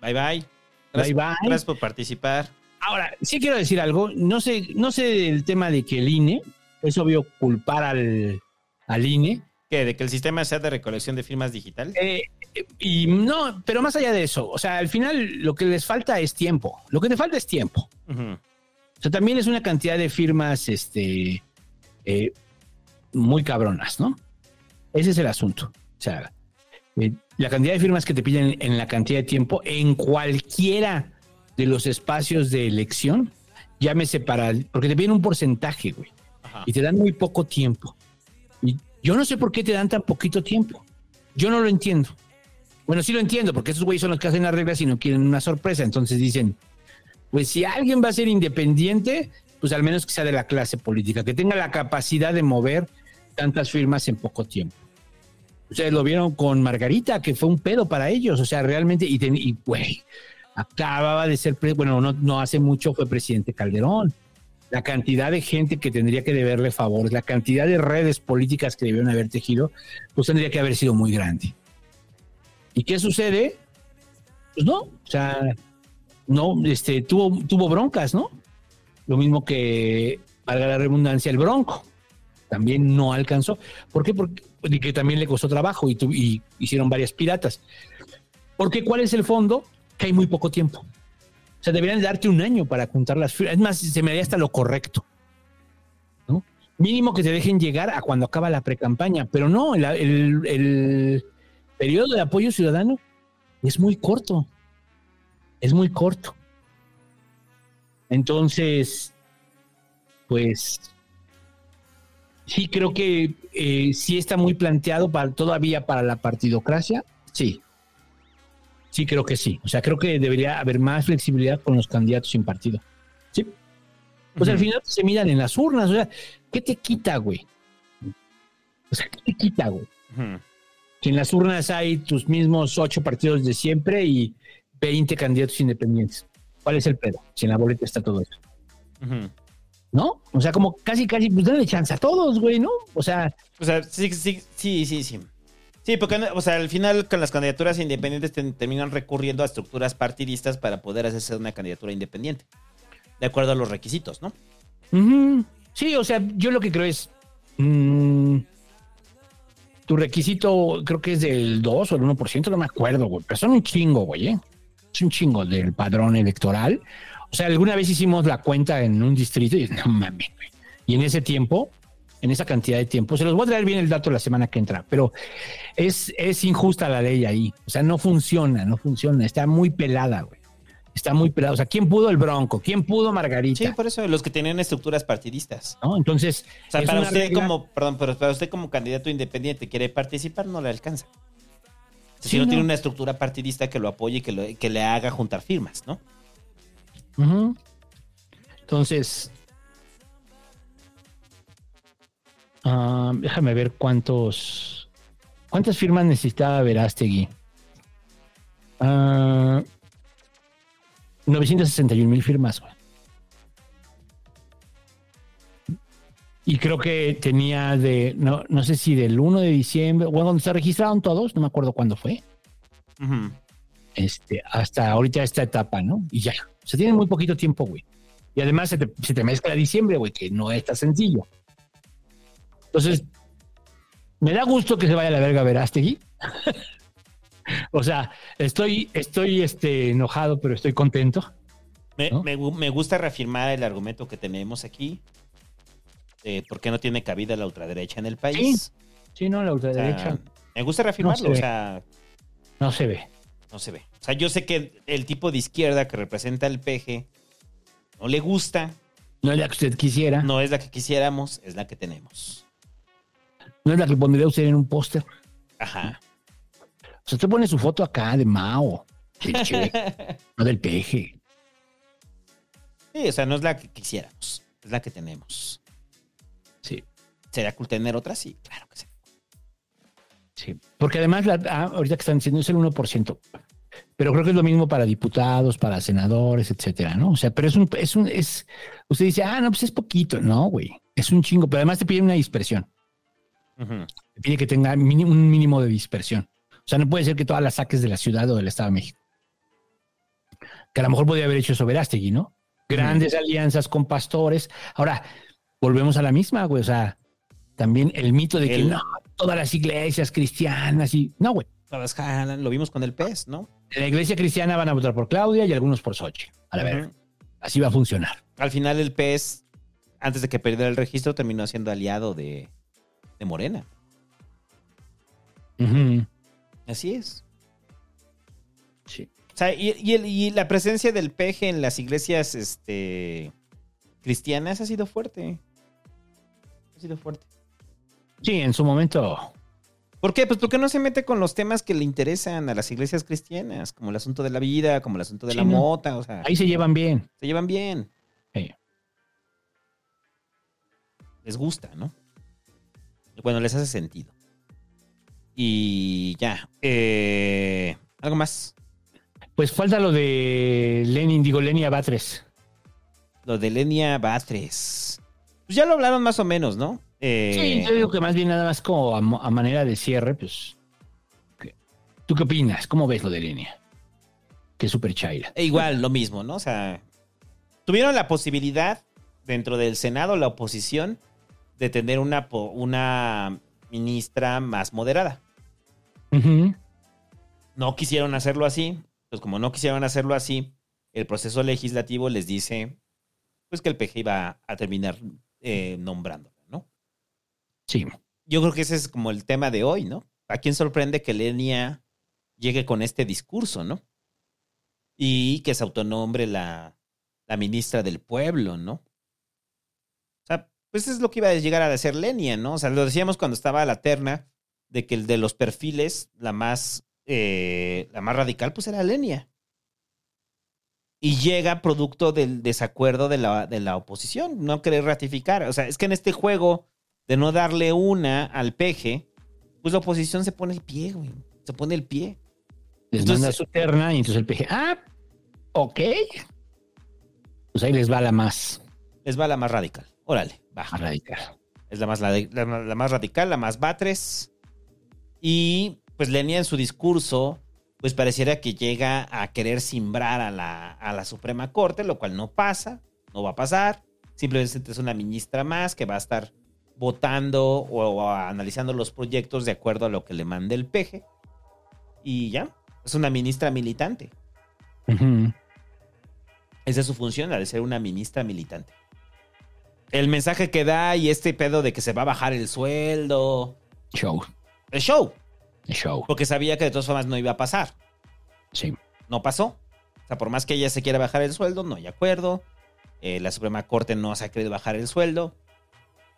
Bye bye. Bye, Gracias, bye. gracias por participar. Ahora, sí quiero decir algo. No sé, no sé del tema de que el INE, es obvio culpar al, al INE. ¿Qué? ¿De que el sistema sea de recolección de firmas digital? Eh, y no, pero más allá de eso, o sea, al final lo que les falta es tiempo. Lo que te falta es tiempo. Ujú. O sea, también es una cantidad de firmas, este, eh, muy cabronas, ¿no? Ese es el asunto. O sea, eh, la cantidad de firmas que te piden en la cantidad de tiempo en cualquiera de los espacios de elección, llámese para, porque te piden un porcentaje, güey, y te dan muy poco tiempo. Y yo no sé por qué te dan tan poquito tiempo. Yo no lo entiendo. Bueno, sí lo entiendo, porque esos güeyes son los que hacen las reglas y no quieren una sorpresa. Entonces dicen, pues si alguien va a ser independiente, pues al menos que sea de la clase política, que tenga la capacidad de mover tantas firmas en poco tiempo. Ustedes lo vieron con Margarita, que fue un pedo para ellos, o sea, realmente, y, güey, acababa de ser, bueno, no, no hace mucho fue presidente Calderón. La cantidad de gente que tendría que deberle favores, la cantidad de redes políticas que debieron haber tejido, pues tendría que haber sido muy grande. ¿Y qué sucede? Pues no, o sea, no, este, tuvo, tuvo broncas, ¿no? Lo mismo que, valga la redundancia, el bronco. También no alcanzó. ¿Por qué? Porque también le costó trabajo y, tu- hicieron varias piratas. Porque ¿cuál es el fondo? Que hay muy poco tiempo. O sea, deberían darte un año para juntar las firmas. Es más, se me haría hasta lo correcto. Mínimo que te dejen llegar a cuando acaba la precampaña. Pero no, el- el periodo de apoyo ciudadano es muy corto. Es muy corto. Entonces, pues sí creo que eh, sí está muy planteado para, todavía para la partidocracia. Sí. Sí, creo que sí. O sea, creo que debería haber más flexibilidad con los candidatos sin partido. Sí. Pues al final se miran en las urnas. O sea, ¿qué te quita, güey? O sea, ¿qué te quita, güey? Si en las urnas hay tus mismos ocho partidos de siempre y 20 candidatos independientes. ¿Cuál es el pedo? Si en la boleta está todo eso. ¿No? O sea, como casi, casi, pues dale chance a todos, güey, ¿no? O sea, O sea, sí, sí, sí, sí, sí. Sí, porque, o sea, al final con las candidaturas independientes terminan recurriendo a estructuras partidistas para poder hacerse una candidatura independiente. De acuerdo a los requisitos, ¿no? Sí, o sea, yo lo que creo es. mm, tu requisito creo que es del 2 o el 1%, no me acuerdo, güey. Pero son un chingo, güey, ¿eh? Es un chingo del padrón electoral. O sea, alguna vez hicimos la cuenta en un distrito y no mames, güey. Y en ese tiempo en esa cantidad de tiempo. Se los voy a traer bien el dato la semana que entra, pero es, es injusta la ley ahí. O sea, no funciona, no funciona. Está muy pelada, güey. Está muy pelada. O sea, ¿quién pudo el Bronco? ¿Quién pudo Margarita? Sí, por eso los que tenían estructuras partidistas. ¿No? Entonces, O sea, para usted regla- como, perdón, pero para usted como candidato independiente quiere participar, no le alcanza. Si Sí, no, no. tiene una estructura partidista que lo apoye y que, lo- que le haga juntar firmas, ¿no? Entonces, ah, déjame ver cuántos, cuántas firmas necesitaba Verástegui. Ah, 961 mil firmas, güey. Y creo que tenía de, no, no sé si del 1 de diciembre, bueno, cuando se registraron todos, no me acuerdo cuándo fue, este, hasta ahorita esta etapa, ¿no? Y ya, se tiene muy poquito tiempo, güey. Y además se te, se te mezcla diciembre, güey, que no es tan sencillo. Entonces, me da gusto que se vaya a la verga Verástegui. o sea, estoy, estoy este, enojado, pero estoy contento. Me, me gu- me gusta reafirmar el argumento que tenemos aquí. De por qué no tiene cabida la ultraderecha en el país. Sí, no, la O sea, ultraderecha me gusta reafirmarlo, No se o sea, no se ve. no se ve. O sea, yo sé que el tipo de izquierda que representa el PG no le gusta, No es la que usted quisiera. no es la que quisiéramos, es la que tenemos. No es la que pondría usted en un póster. Ajá. O sea, usted pone su foto acá de Mao, del Che, no del peje. Sí, o sea, no es la que quisiéramos, es la que tenemos. Sí. ¿Sería cool tener otra? Sí, claro que sí. Sí, porque además, la, ah, ahorita que están diciendo es el 1%, pero creo que es lo mismo para diputados, para senadores, etcétera, ¿no? O sea, pero es un, es un, es, usted dice, ah, no, pues es poquito, no, güey, es un chingo, pero además te pide una dispersión, te pide que tenga un mínimo de dispersión. O sea, no puede ser que todas las saques de la ciudad o del Estado de México. Que a lo mejor podría haber hecho eso Verástegui, ¿no? Grandes alianzas con pastores. Ahora, volvemos a la misma, güey, o sea, también el mito de que no, todas las iglesias cristianas y, no, güey. Todas jalan, Lo vimos con el pez, ¿no? En la iglesia cristiana van a votar por Claudia y algunos por Sochi. A la ver, así va a funcionar. Al final el pez, antes de que perdiera el registro, terminó siendo aliado de, de Morena. Ujú. Así es. Sí. O sea, y, y el- y la presencia del peje en las iglesias este, cristianas ha sido fuerte. Ha sido fuerte. Sí, en su momento. ¿Por qué? Pues porque no se mete con los temas que le interesan a las iglesias cristianas, como el asunto de la vida, como el asunto de Sí, la no. mota, o sea, Ahí se llevan bien. se llevan bien. Sí. Les gusta, ¿no? Bueno, les hace sentido. Y ya. eh, ¿Algo más? Pues falta lo de Lenin, digo, Lenia Batres. Lo de Lenia Batres. Pues ya lo hablaron más o menos, ¿no? Eh, Sí, yo digo que más bien nada más como a, manera de cierre, pues. ¿qué- ¿Tú qué opinas? ¿Cómo ves lo de Lenia? Que es súper chaira. E igual, lo mismo, ¿no? O sea, tuvieron la posibilidad dentro del Senado, la oposición, de tener una, una ministra más moderada. No quisieron hacerlo así. Pues como no quisieron hacerlo así, el proceso legislativo les dice pues que el PG iba a terminar eh, nombrándola, ¿no? Sí. Yo creo que ese es como el tema de hoy, ¿no? ¿A quién sorprende que Lenia llegue con este discurso, ¿no? Y que se autonombre la, la ministra del pueblo, ¿no? O sea, pues es lo que iba a llegar a ser Lenia, ¿no? O sea, lo decíamos cuando estaba la terna de que el de los perfiles, la más, eh, la más radical, pues era Lenia. Y llega producto del desacuerdo de la, de la oposición, no querer ratificar. O sea, es que en este juego de no darle una al peje, pues la oposición se pone el pie, güey. Se pone el pie. Les Entonces- manda su terna y entonces el PG, ah, ok. Pues ahí les va la más, Les va la más radical. Órale, baja. radical. Es la más, la, la- la más radical, la más batres. Y pues Lenia en su discurso, pues pareciera que llega a querer simbrar a la, a la Suprema Corte, lo cual no pasa, no va a pasar. Simplemente es una ministra más que va a estar votando o, o analizando los proyectos de acuerdo a lo que le mande el peje. Y ya, es una ministra militante. Ujú. Esa es su función, la de ser una ministra militante. el mensaje que da y este pedo de que se va a bajar el sueldo. Show. El show. El show. Porque sabía que de todas formas no iba a pasar. Sí. No pasó. O sea, por más que ella se quiera bajar el sueldo, no hay acuerdo. Eh, la Suprema Corte no se ha querido bajar el sueldo.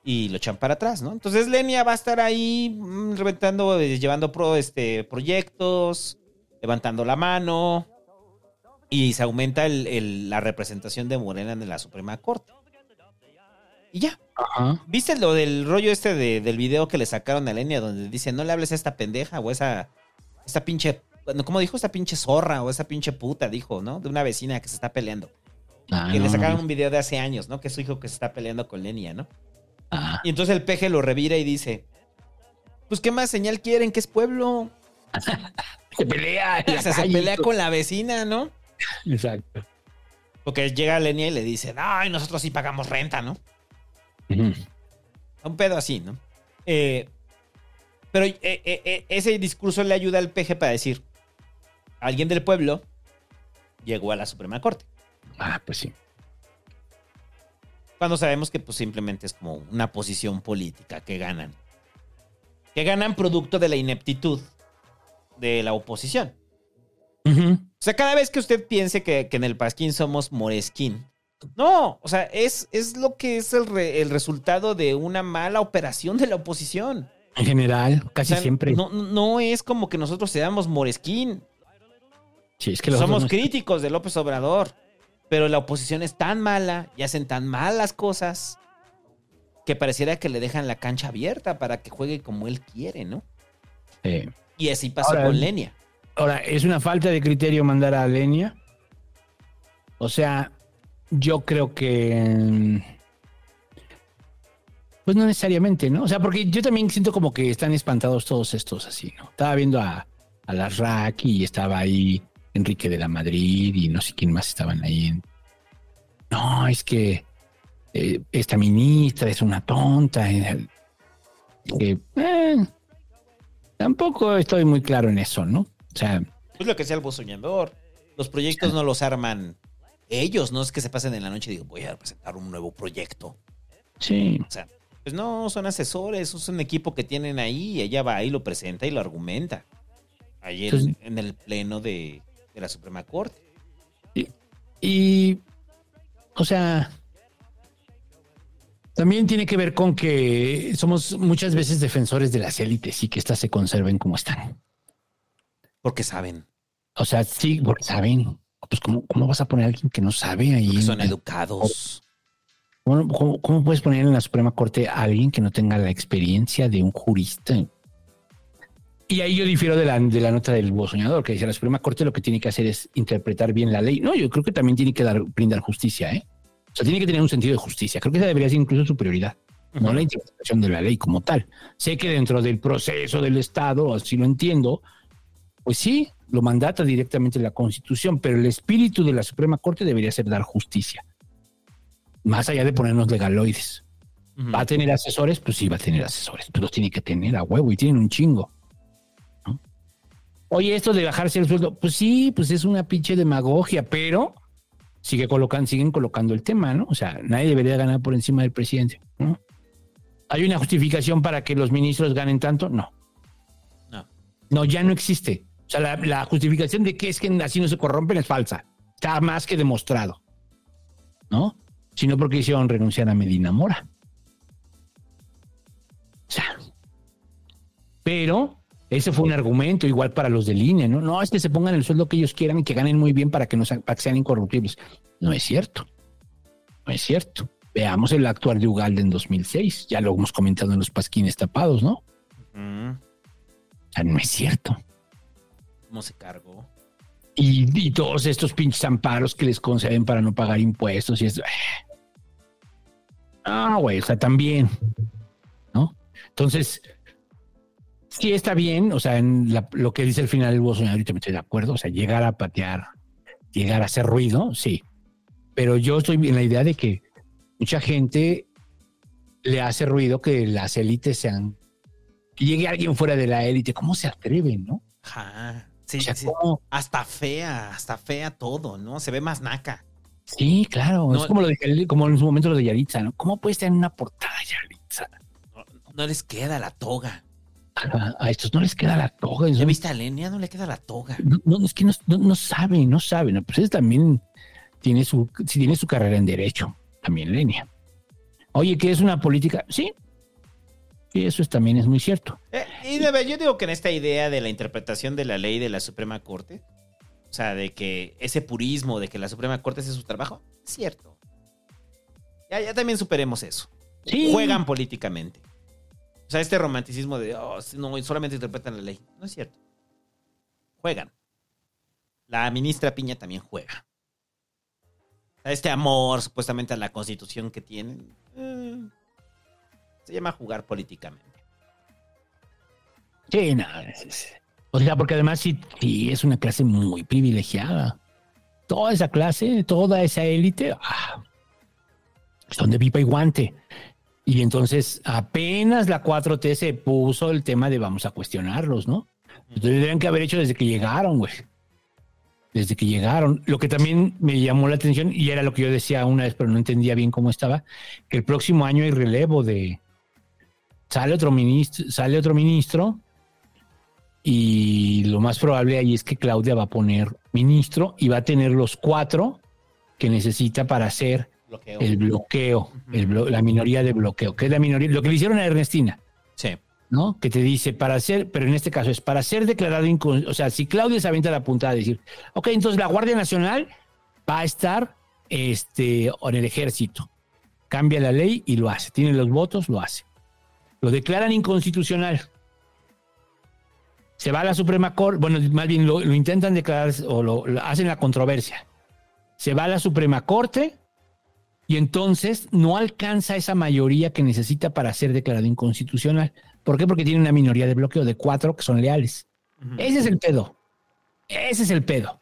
Y lo echan para atrás, ¿no? Entonces Lenia va a estar ahí mm, reventando, eh, llevando pro, este, proyectos, levantando la mano. Y se aumenta el- el- la representación de Morena en la Suprema Corte. Y ya. Ajá. ¿Viste lo del rollo este de- del video que le sacaron a Lenia donde dice no le hables a esta pendeja o esa esta pinche bueno, ¿cómo dijo? Esta pinche zorra o esa pinche puta, dijo, ¿no? De una vecina que se está peleando. Ah, que no, le sacaron un video de hace años, ¿no? Que es su hijo que se está peleando con Lenia, ¿no? Ah. Y entonces el peje lo revira y dice, pues ¿qué más señal quieren? que es pueblo? Se pelea. O sea, se pelea con la vecina, ¿no? Exacto. Porque llega Lenia y le dice, ay, nosotros sí pagamos renta, ¿no? Un pedo así, ¿no? Eh, pero eh, eh, ese discurso le ayuda al peje para decir, alguien del pueblo llegó a la Suprema Corte. Ah, pues sí. Cuando sabemos que pues simplemente es como una posición política que ganan. Que ganan producto de la ineptitud de la oposición. O sea, cada vez que usted piense que, que en el Pasquín somos Moresquín. No, o sea, es, es lo que es el, re- el resultado de una mala operación de la oposición. En general, casi O sea, siempre. No, no es como que nosotros seamos Moresquín. Sí, es que Somos no- críticos de López Obrador. Pero la oposición es tan mala y hacen tan malas cosas que pareciera que le dejan la cancha abierta para que juegue como él quiere, ¿no? Sí. Y así pasó Ahora, con Lenia. Ahora, ¿es una falta de criterio mandar a Lenia? O sea, yo creo que. Pues no necesariamente, ¿no? O sea, porque yo también siento como que están espantados todos estos así, ¿no? Estaba viendo a, a las RAC y estaba ahí Enrique de la Madrid y no sé quién más estaban ahí. en- No, es que eh, esta ministra es una tonta. eh, que, eh, tampoco estoy muy claro en eso, ¿no? O sea, Es lo que decía el soñador. Los proyectos no los arman ellos, no es que se pasen en la noche y digo, voy a presentar un nuevo proyecto. sí. O sea, pues no, son asesores, es un equipo que tienen ahí y ella va ahí, lo presenta y lo argumenta. Ahí en, el pleno de, de la Suprema Corte. Y, o sea, también tiene que ver con que somos muchas veces defensores de las élites y que éstas se conserven como están. Porque saben. O sea, sí, porque saben. Pues, ¿cómo, cómo vas a poner a alguien que no sabe ahí? Porque son en- educados. ¿Cómo, cómo- cómo puedes poner en la Suprema Corte a alguien que no tenga la experiencia de un jurista? Y ahí yo difiero de la, de la nota del soñador, que dice la Suprema Corte lo que tiene que hacer es interpretar bien la ley. No, yo creo que también tiene que dar, brindar justicia, ¿eh? O sea, tiene que tener un sentido de justicia. Creo que esa debería ser incluso su prioridad, no la interpretación de la ley como tal. Sé que dentro del proceso del Estado, así lo entiendo, pues sí, lo mandata directamente la Constitución, pero el espíritu de la Suprema Corte debería ser dar justicia. Más allá de ponernos legaloides. ¿Va a tener asesores? Pues sí, va a tener asesores. Pues los tiene que tener a huevo y tienen un chingo. ¿no? Oye, esto de bajarse el sueldo, pues sí, pues es una pinche demagogia, pero sigue colocan, siguen colocando el tema, ¿no? O sea, nadie debería ganar por encima del presidente. ¿no? ¿Hay una justificación para que los ministros ganen tanto? No. No. No, ya no existe. O sea, la, la justificación de que es que así no se corrompen es falsa. Está más que demostrado. ¿No? Sino porque hicieron renunciar a Medina Mora. O sea, pero ese fue un argumento igual para los del INE, ¿no? No, es que se pongan el sueldo que ellos quieran y que ganen muy bien para que, no sean, para que sean incorruptibles. No es cierto. No es cierto. Veamos el actuar de Ugalde en 2006. Ya lo hemos comentado en los pasquines tapados, ¿no? O sea, no es cierto. ¿Cómo se cargó? Y, y todos estos pinches amparos que les conceden para no pagar impuestos y eso. Ah, güey, o sea, también. ¿No? Entonces, sí está bien, o sea, en la- lo que dice el final del Bolsonaro, ahorita me estoy de acuerdo, o sea, llegar a patear, llegar a hacer ruido, sí. Pero yo estoy en la idea de que mucha gente le hace ruido que las élites sean, que llegue alguien fuera de la élite, ¿cómo se atreven, no? Ajá. Sí, O sea, sí. ¿cómo? Hasta fea, hasta fea todo, ¿no? Se ve más naca. Sí, claro. No- es como, lo de, como en su momento lo de Yaritza, ¿no? ¿Cómo puede estar en una portada Yaritza? No les queda la toga. A, a estos no les queda la toga. ¿Ya viste a Lenia? No le queda la toga. No, no, es que no, no, no saben, no saben. Pues él también tiene su, sí, tiene su carrera en Derecho, también Lenia. Oye, ¿qué es una política? Sí. Sí, eso es, también es muy cierto. Eh, y de ver, yo digo que en esta idea de la interpretación de la ley de la Suprema Corte, o sea, de que ese purismo de que la Suprema Corte hace su trabajo, es cierto. Ya, ya también superemos eso. Sí. Juegan políticamente. O sea, este romanticismo de, oh, no, solamente interpretan la ley. No es cierto. Juegan. La ministra Piña también juega. Este amor supuestamente a la constitución que tienen, eh, se llama jugar políticamente. Sí, es- O sea, porque además sí, sí es una clase muy privilegiada. Toda esa clase, toda esa élite, ah, son de pipa y guante. Y entonces apenas la 4T se puso el tema de vamos a cuestionarlos, ¿no? Entonces tendrían que haber hecho desde que llegaron, güey. Desde que llegaron. Lo que también me llamó la atención, y era lo que yo decía una vez, pero no entendía bien cómo estaba, que el próximo año hay relevo de. Sale otro ministro, sale otro ministro, y lo más probable ahí es que Claudia va a poner ministro y va a tener los cuatro que necesita para hacer Bloqueo. el bloqueo, el blo- la minoría de bloqueo, que es la minoría, lo que le hicieron a Ernestina. Sí. ¿no? Que te dice para ser, pero en este caso es para ser declarado incon- o sea, si Claudia se avienta la puntada de decir, ok, entonces la Guardia Nacional va a estar este, en el ejército. Cambia la ley y lo hace. Tiene los votos, lo hace. Lo declaran inconstitucional. Se va a la Suprema Corte, bueno, más bien lo, lo intentan declarar o lo, lo hacen la controversia. Se va a la Suprema Corte y entonces no alcanza esa mayoría que necesita para ser declarado inconstitucional. ¿Por qué? Porque tiene una minoría de bloqueo de cuatro que son leales. Ese es el pedo. Ese es el pedo.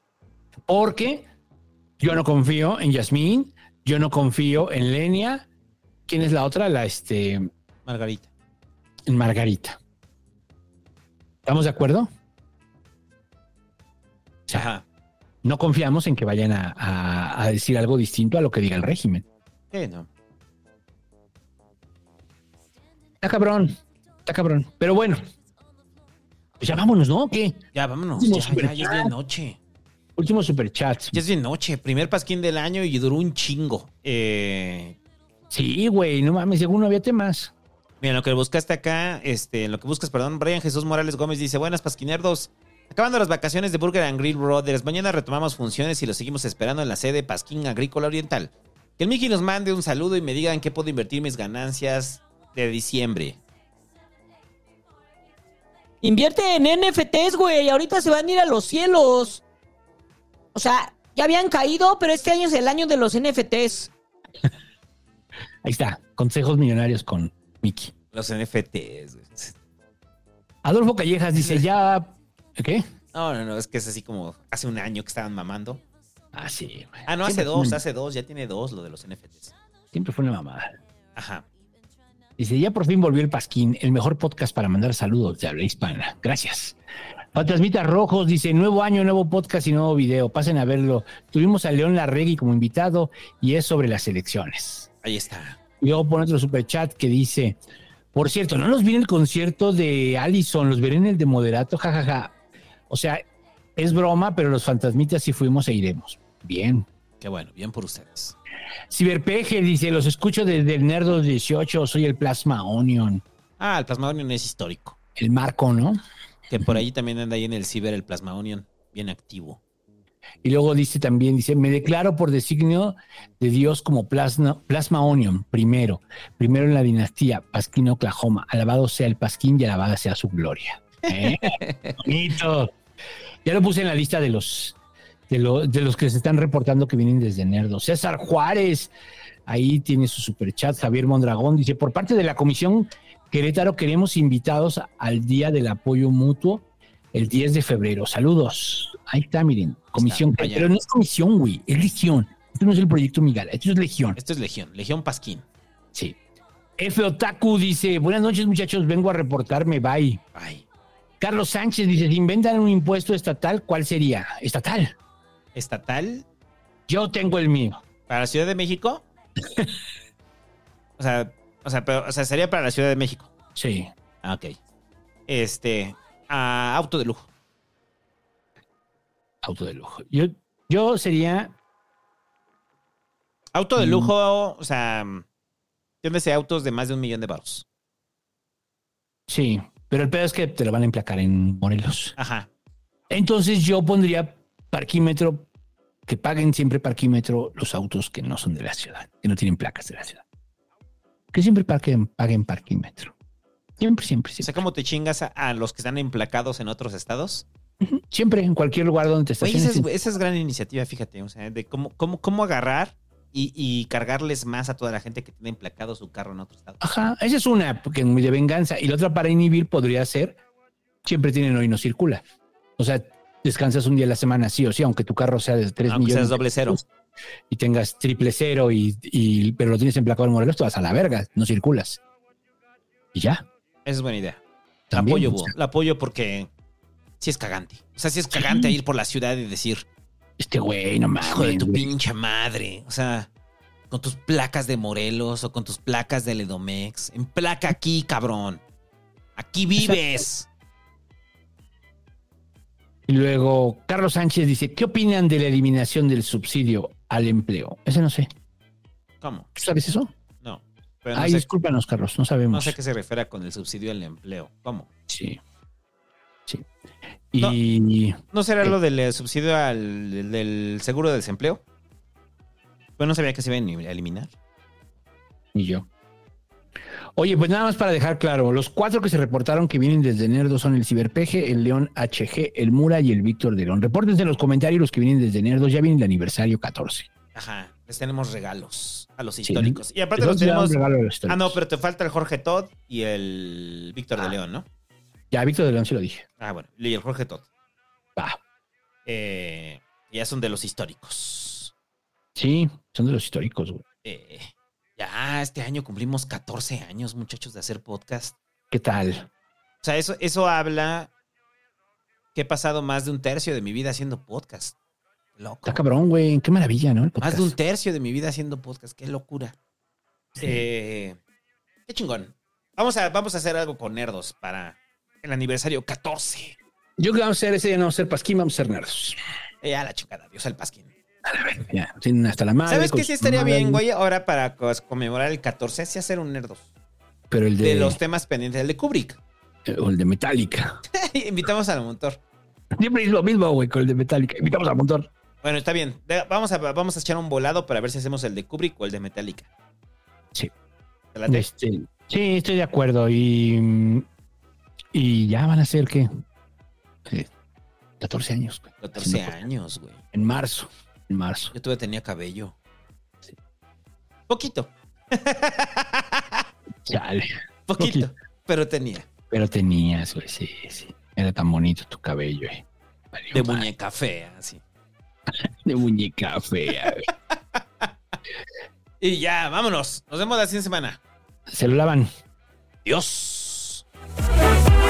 Porque yo no confío en Yasmín, yo no confío en Lenia. ¿Quién es la otra? La este. Margarita. En Margarita. ¿Estamos de acuerdo? O sea, Ajá. no confiamos en que vayan a, a- a decir algo distinto a lo que diga el régimen. Sí, no. Está cabrón, está cabrón. Pero bueno, pues ya vámonos, ¿no? ¿Qué? Ya, vámonos. Ya, ya, ya es bien noche. Último superchat. Ya es bien noche. Primer pasquín del año y duró un chingo. Eh, Sí, güey, no mames, según no había temas. Mira, lo que buscaste acá, este, lo que buscas, perdón, Brian Jesús Morales Gómez dice, buenas pasquinerdos. Acabando las vacaciones de Burger and Grill Brothers, mañana retomamos funciones y los seguimos esperando en la sede Pasquín Agrícola Oriental. Que el Miki nos mande un saludo y me diga en qué puedo invertir mis ganancias de diciembre. Invierte en NFTs, güey. Ahorita se van a ir a los cielos. O sea, ya habían caído, pero este año es el año de los NFTs. Ahí está, consejos millonarios con Miki. Los NFTs. güey. Adolfo Callejas dice, ya... ¿Qué? No, no, no, es que es así como hace un año que estaban mamando. Ah, sí. güey. Ah, no, hace dos, hace dos, ya tiene dos lo de los NFTs. Siempre fue una mamada. Ajá. Dice, ya por fin volvió el Pasquín, el mejor podcast para mandar saludos de habla hispana. Gracias. Fantasmitas Rojos dice, nuevo año, nuevo podcast y nuevo video. Pasen a verlo. Tuvimos a León Larregui como invitado y es sobre las elecciones. Ahí está. Y luego pone otro superchat que dice, por cierto, no los vi en el concierto de Allison, los veré en el de Moderato, jajaja. O sea, es broma, pero los fantasmitas sí fuimos e iremos. Bien. Qué bueno, bien por ustedes. Ciberpeje dice, los escucho desde el Nerdo 18, soy el Plasma Onion. Ah, el Plasma Onion es histórico. El Marco, ¿no? Que por ahí también anda ahí en el ciber el Plasma Onion, bien activo. Y luego dice también, dice, me declaro por designio de Dios como plasma, plasma Onion, primero, primero en la dinastía Pasquín, Oklahoma. Alabado sea el Pasquín y alabada sea su gloria. ¿Eh? Bonito. Ya lo puse en la lista de los, de, lo- de los que se están reportando que vienen desde Nerdo. César Juárez, ahí tiene su superchat. Javier Mondragón dice, por parte de la Comisión Querétaro queremos invitados al Día del Apoyo Mutuo el 10 de febrero. Saludos. Ahí está, miren, comisión. allá. pero no es comisión, güey, es legión. Esto no es el proyecto Migala, esto es legión. Esto es Legión, Legión Pasquín. Sí. F. Otaku dice, buenas noches muchachos, vengo a reportarme, bye. Bye. Carlos Sánchez dice, si inventan un impuesto estatal, ¿cuál sería? Estatal. Estatal, Yo tengo el mío. ¿Para la Ciudad de México? o sea, o sea, pero, o sea, sería para la Ciudad de México. Sí. Ah, ok. Este, a auto de lujo. Auto de lujo. Yo, yo sería. Auto de Mm. lujo, o sea, yo me sé autos de más de un millón de baros. Sí. Pero el pedo es que te lo van a emplacar en Morelos. Ajá. Entonces yo pondría parquímetro, que paguen siempre parquímetro los autos que no son de la ciudad, que no tienen placas de la ciudad. Que siempre paguen, paguen parquímetro. Siempre, siempre, O sea, siempre. ¿cómo te chingas a, a los que están emplacados en otros estados? Siempre, en cualquier lugar donde te Oye, esa estaciones. es, esa es gran iniciativa, fíjate. O sea, de cómo, cómo, cómo agarrar y, y cargarles más a toda la gente que tiene emplacado su carro en otro estado. Ajá, esa es una porque muy de venganza. Y la otra para inhibir podría ser, siempre tienen hoy no circula. O sea, descansas un día a la semana, sí o sí, aunque tu carro sea de 3 Aunque millones. seas de doble cero. Y tengas triple cero, y, y- pero lo tienes emplacado en Morelos, te vas a la verga, no circulas. Y ya. Esa es buena idea. La También, apoyo, o Búho. sea. La apoyo porque sí es cagante. O sea, sí es cagante ir por la ciudad y decir, Este güey, no mames. hijo de tu güey. pinche madre. O sea, con tus placas de Morelos o con tus placas de Ledomex. En placa aquí, cabrón. Aquí vives. Y luego Carlos Sánchez dice, ¿qué opinan de la eliminación del subsidio al empleo? Ese no sé. ¿Cómo? ¿Tú sabes eso? No. Pero no, Ay, discúlpanos, Carlos, no sabemos. no sé a qué se refiere con el subsidio al empleo. ¿Cómo? Sí. Sí. Y ¿No será lo del eh, subsidio al del seguro de desempleo? Pues no sabía que se iban a eliminar. Y yo. Oye, pues nada más para dejar claro, los cuatro que se reportaron que vienen desde Nerdo son el Ciberpeje, el León HG, el Mura y el Víctor de León. Repórtense en los comentarios los que vienen desde Nerdo, ya viene el aniversario 14. Ajá, les tenemos regalos a los Sí. históricos. Y aparte los tenemos. Ah, no, pero te falta el Jorge Todd y el Víctor de Ah. León, ¿no? Ya, Víctor de León sí lo dije. Ah, bueno, y el Jorge Todd. Va. Eh, ya son de los históricos. Sí, son de los históricos, güey. Eh, ya este año cumplimos 14 años, muchachos, de hacer podcast. ¿Qué tal? O sea, eso, eso habla que he pasado más de un tercio de mi vida haciendo podcast. Loco. Está cabrón, güey. Qué maravilla, ¿no? El Más de un tercio de mi vida haciendo podcast. Qué locura. Eh, qué chingón. Vamos a, vamos a hacer algo con Nerdos para el aniversario 14. Yo creo que vamos a hacer ese día, no vamos a ser pasquín, vamos a ser nerdos. Eh, a la chingada, Dios el pasquín. Ya, sin hasta la madre. ¿Sabes qué sí estaría madre, bien, güey? Ahora para conmemorar el 14, sí hacer un Nerdos. Pero el de, De los temas pendientes, el de Kubrick. o el de Metallica. Invitamos al motor. Siempre es lo mismo, güey, con el de Metallica. Invitamos al motor. Bueno, está bien. Vamos a, vamos a echar un volado para ver si hacemos el de Kubrick o el de Metallica. Sí. Este, sí, estoy de acuerdo. Y, y ya van a ser, ¿qué? Eh, 14 años, güey. 14 años, güey. En marzo. En marzo. Yo todavía tenía cabello. Poquito. Chale. Poquito. Pero tenía. Pero tenías, güey, sí, sí. Era tan bonito tu cabello, eh. Valió De muñeca fea, así. De muñeca fea, güey. Y ya, vámonos. Nos vemos la siguiente semana. Se lo lavan. Dios. Bye.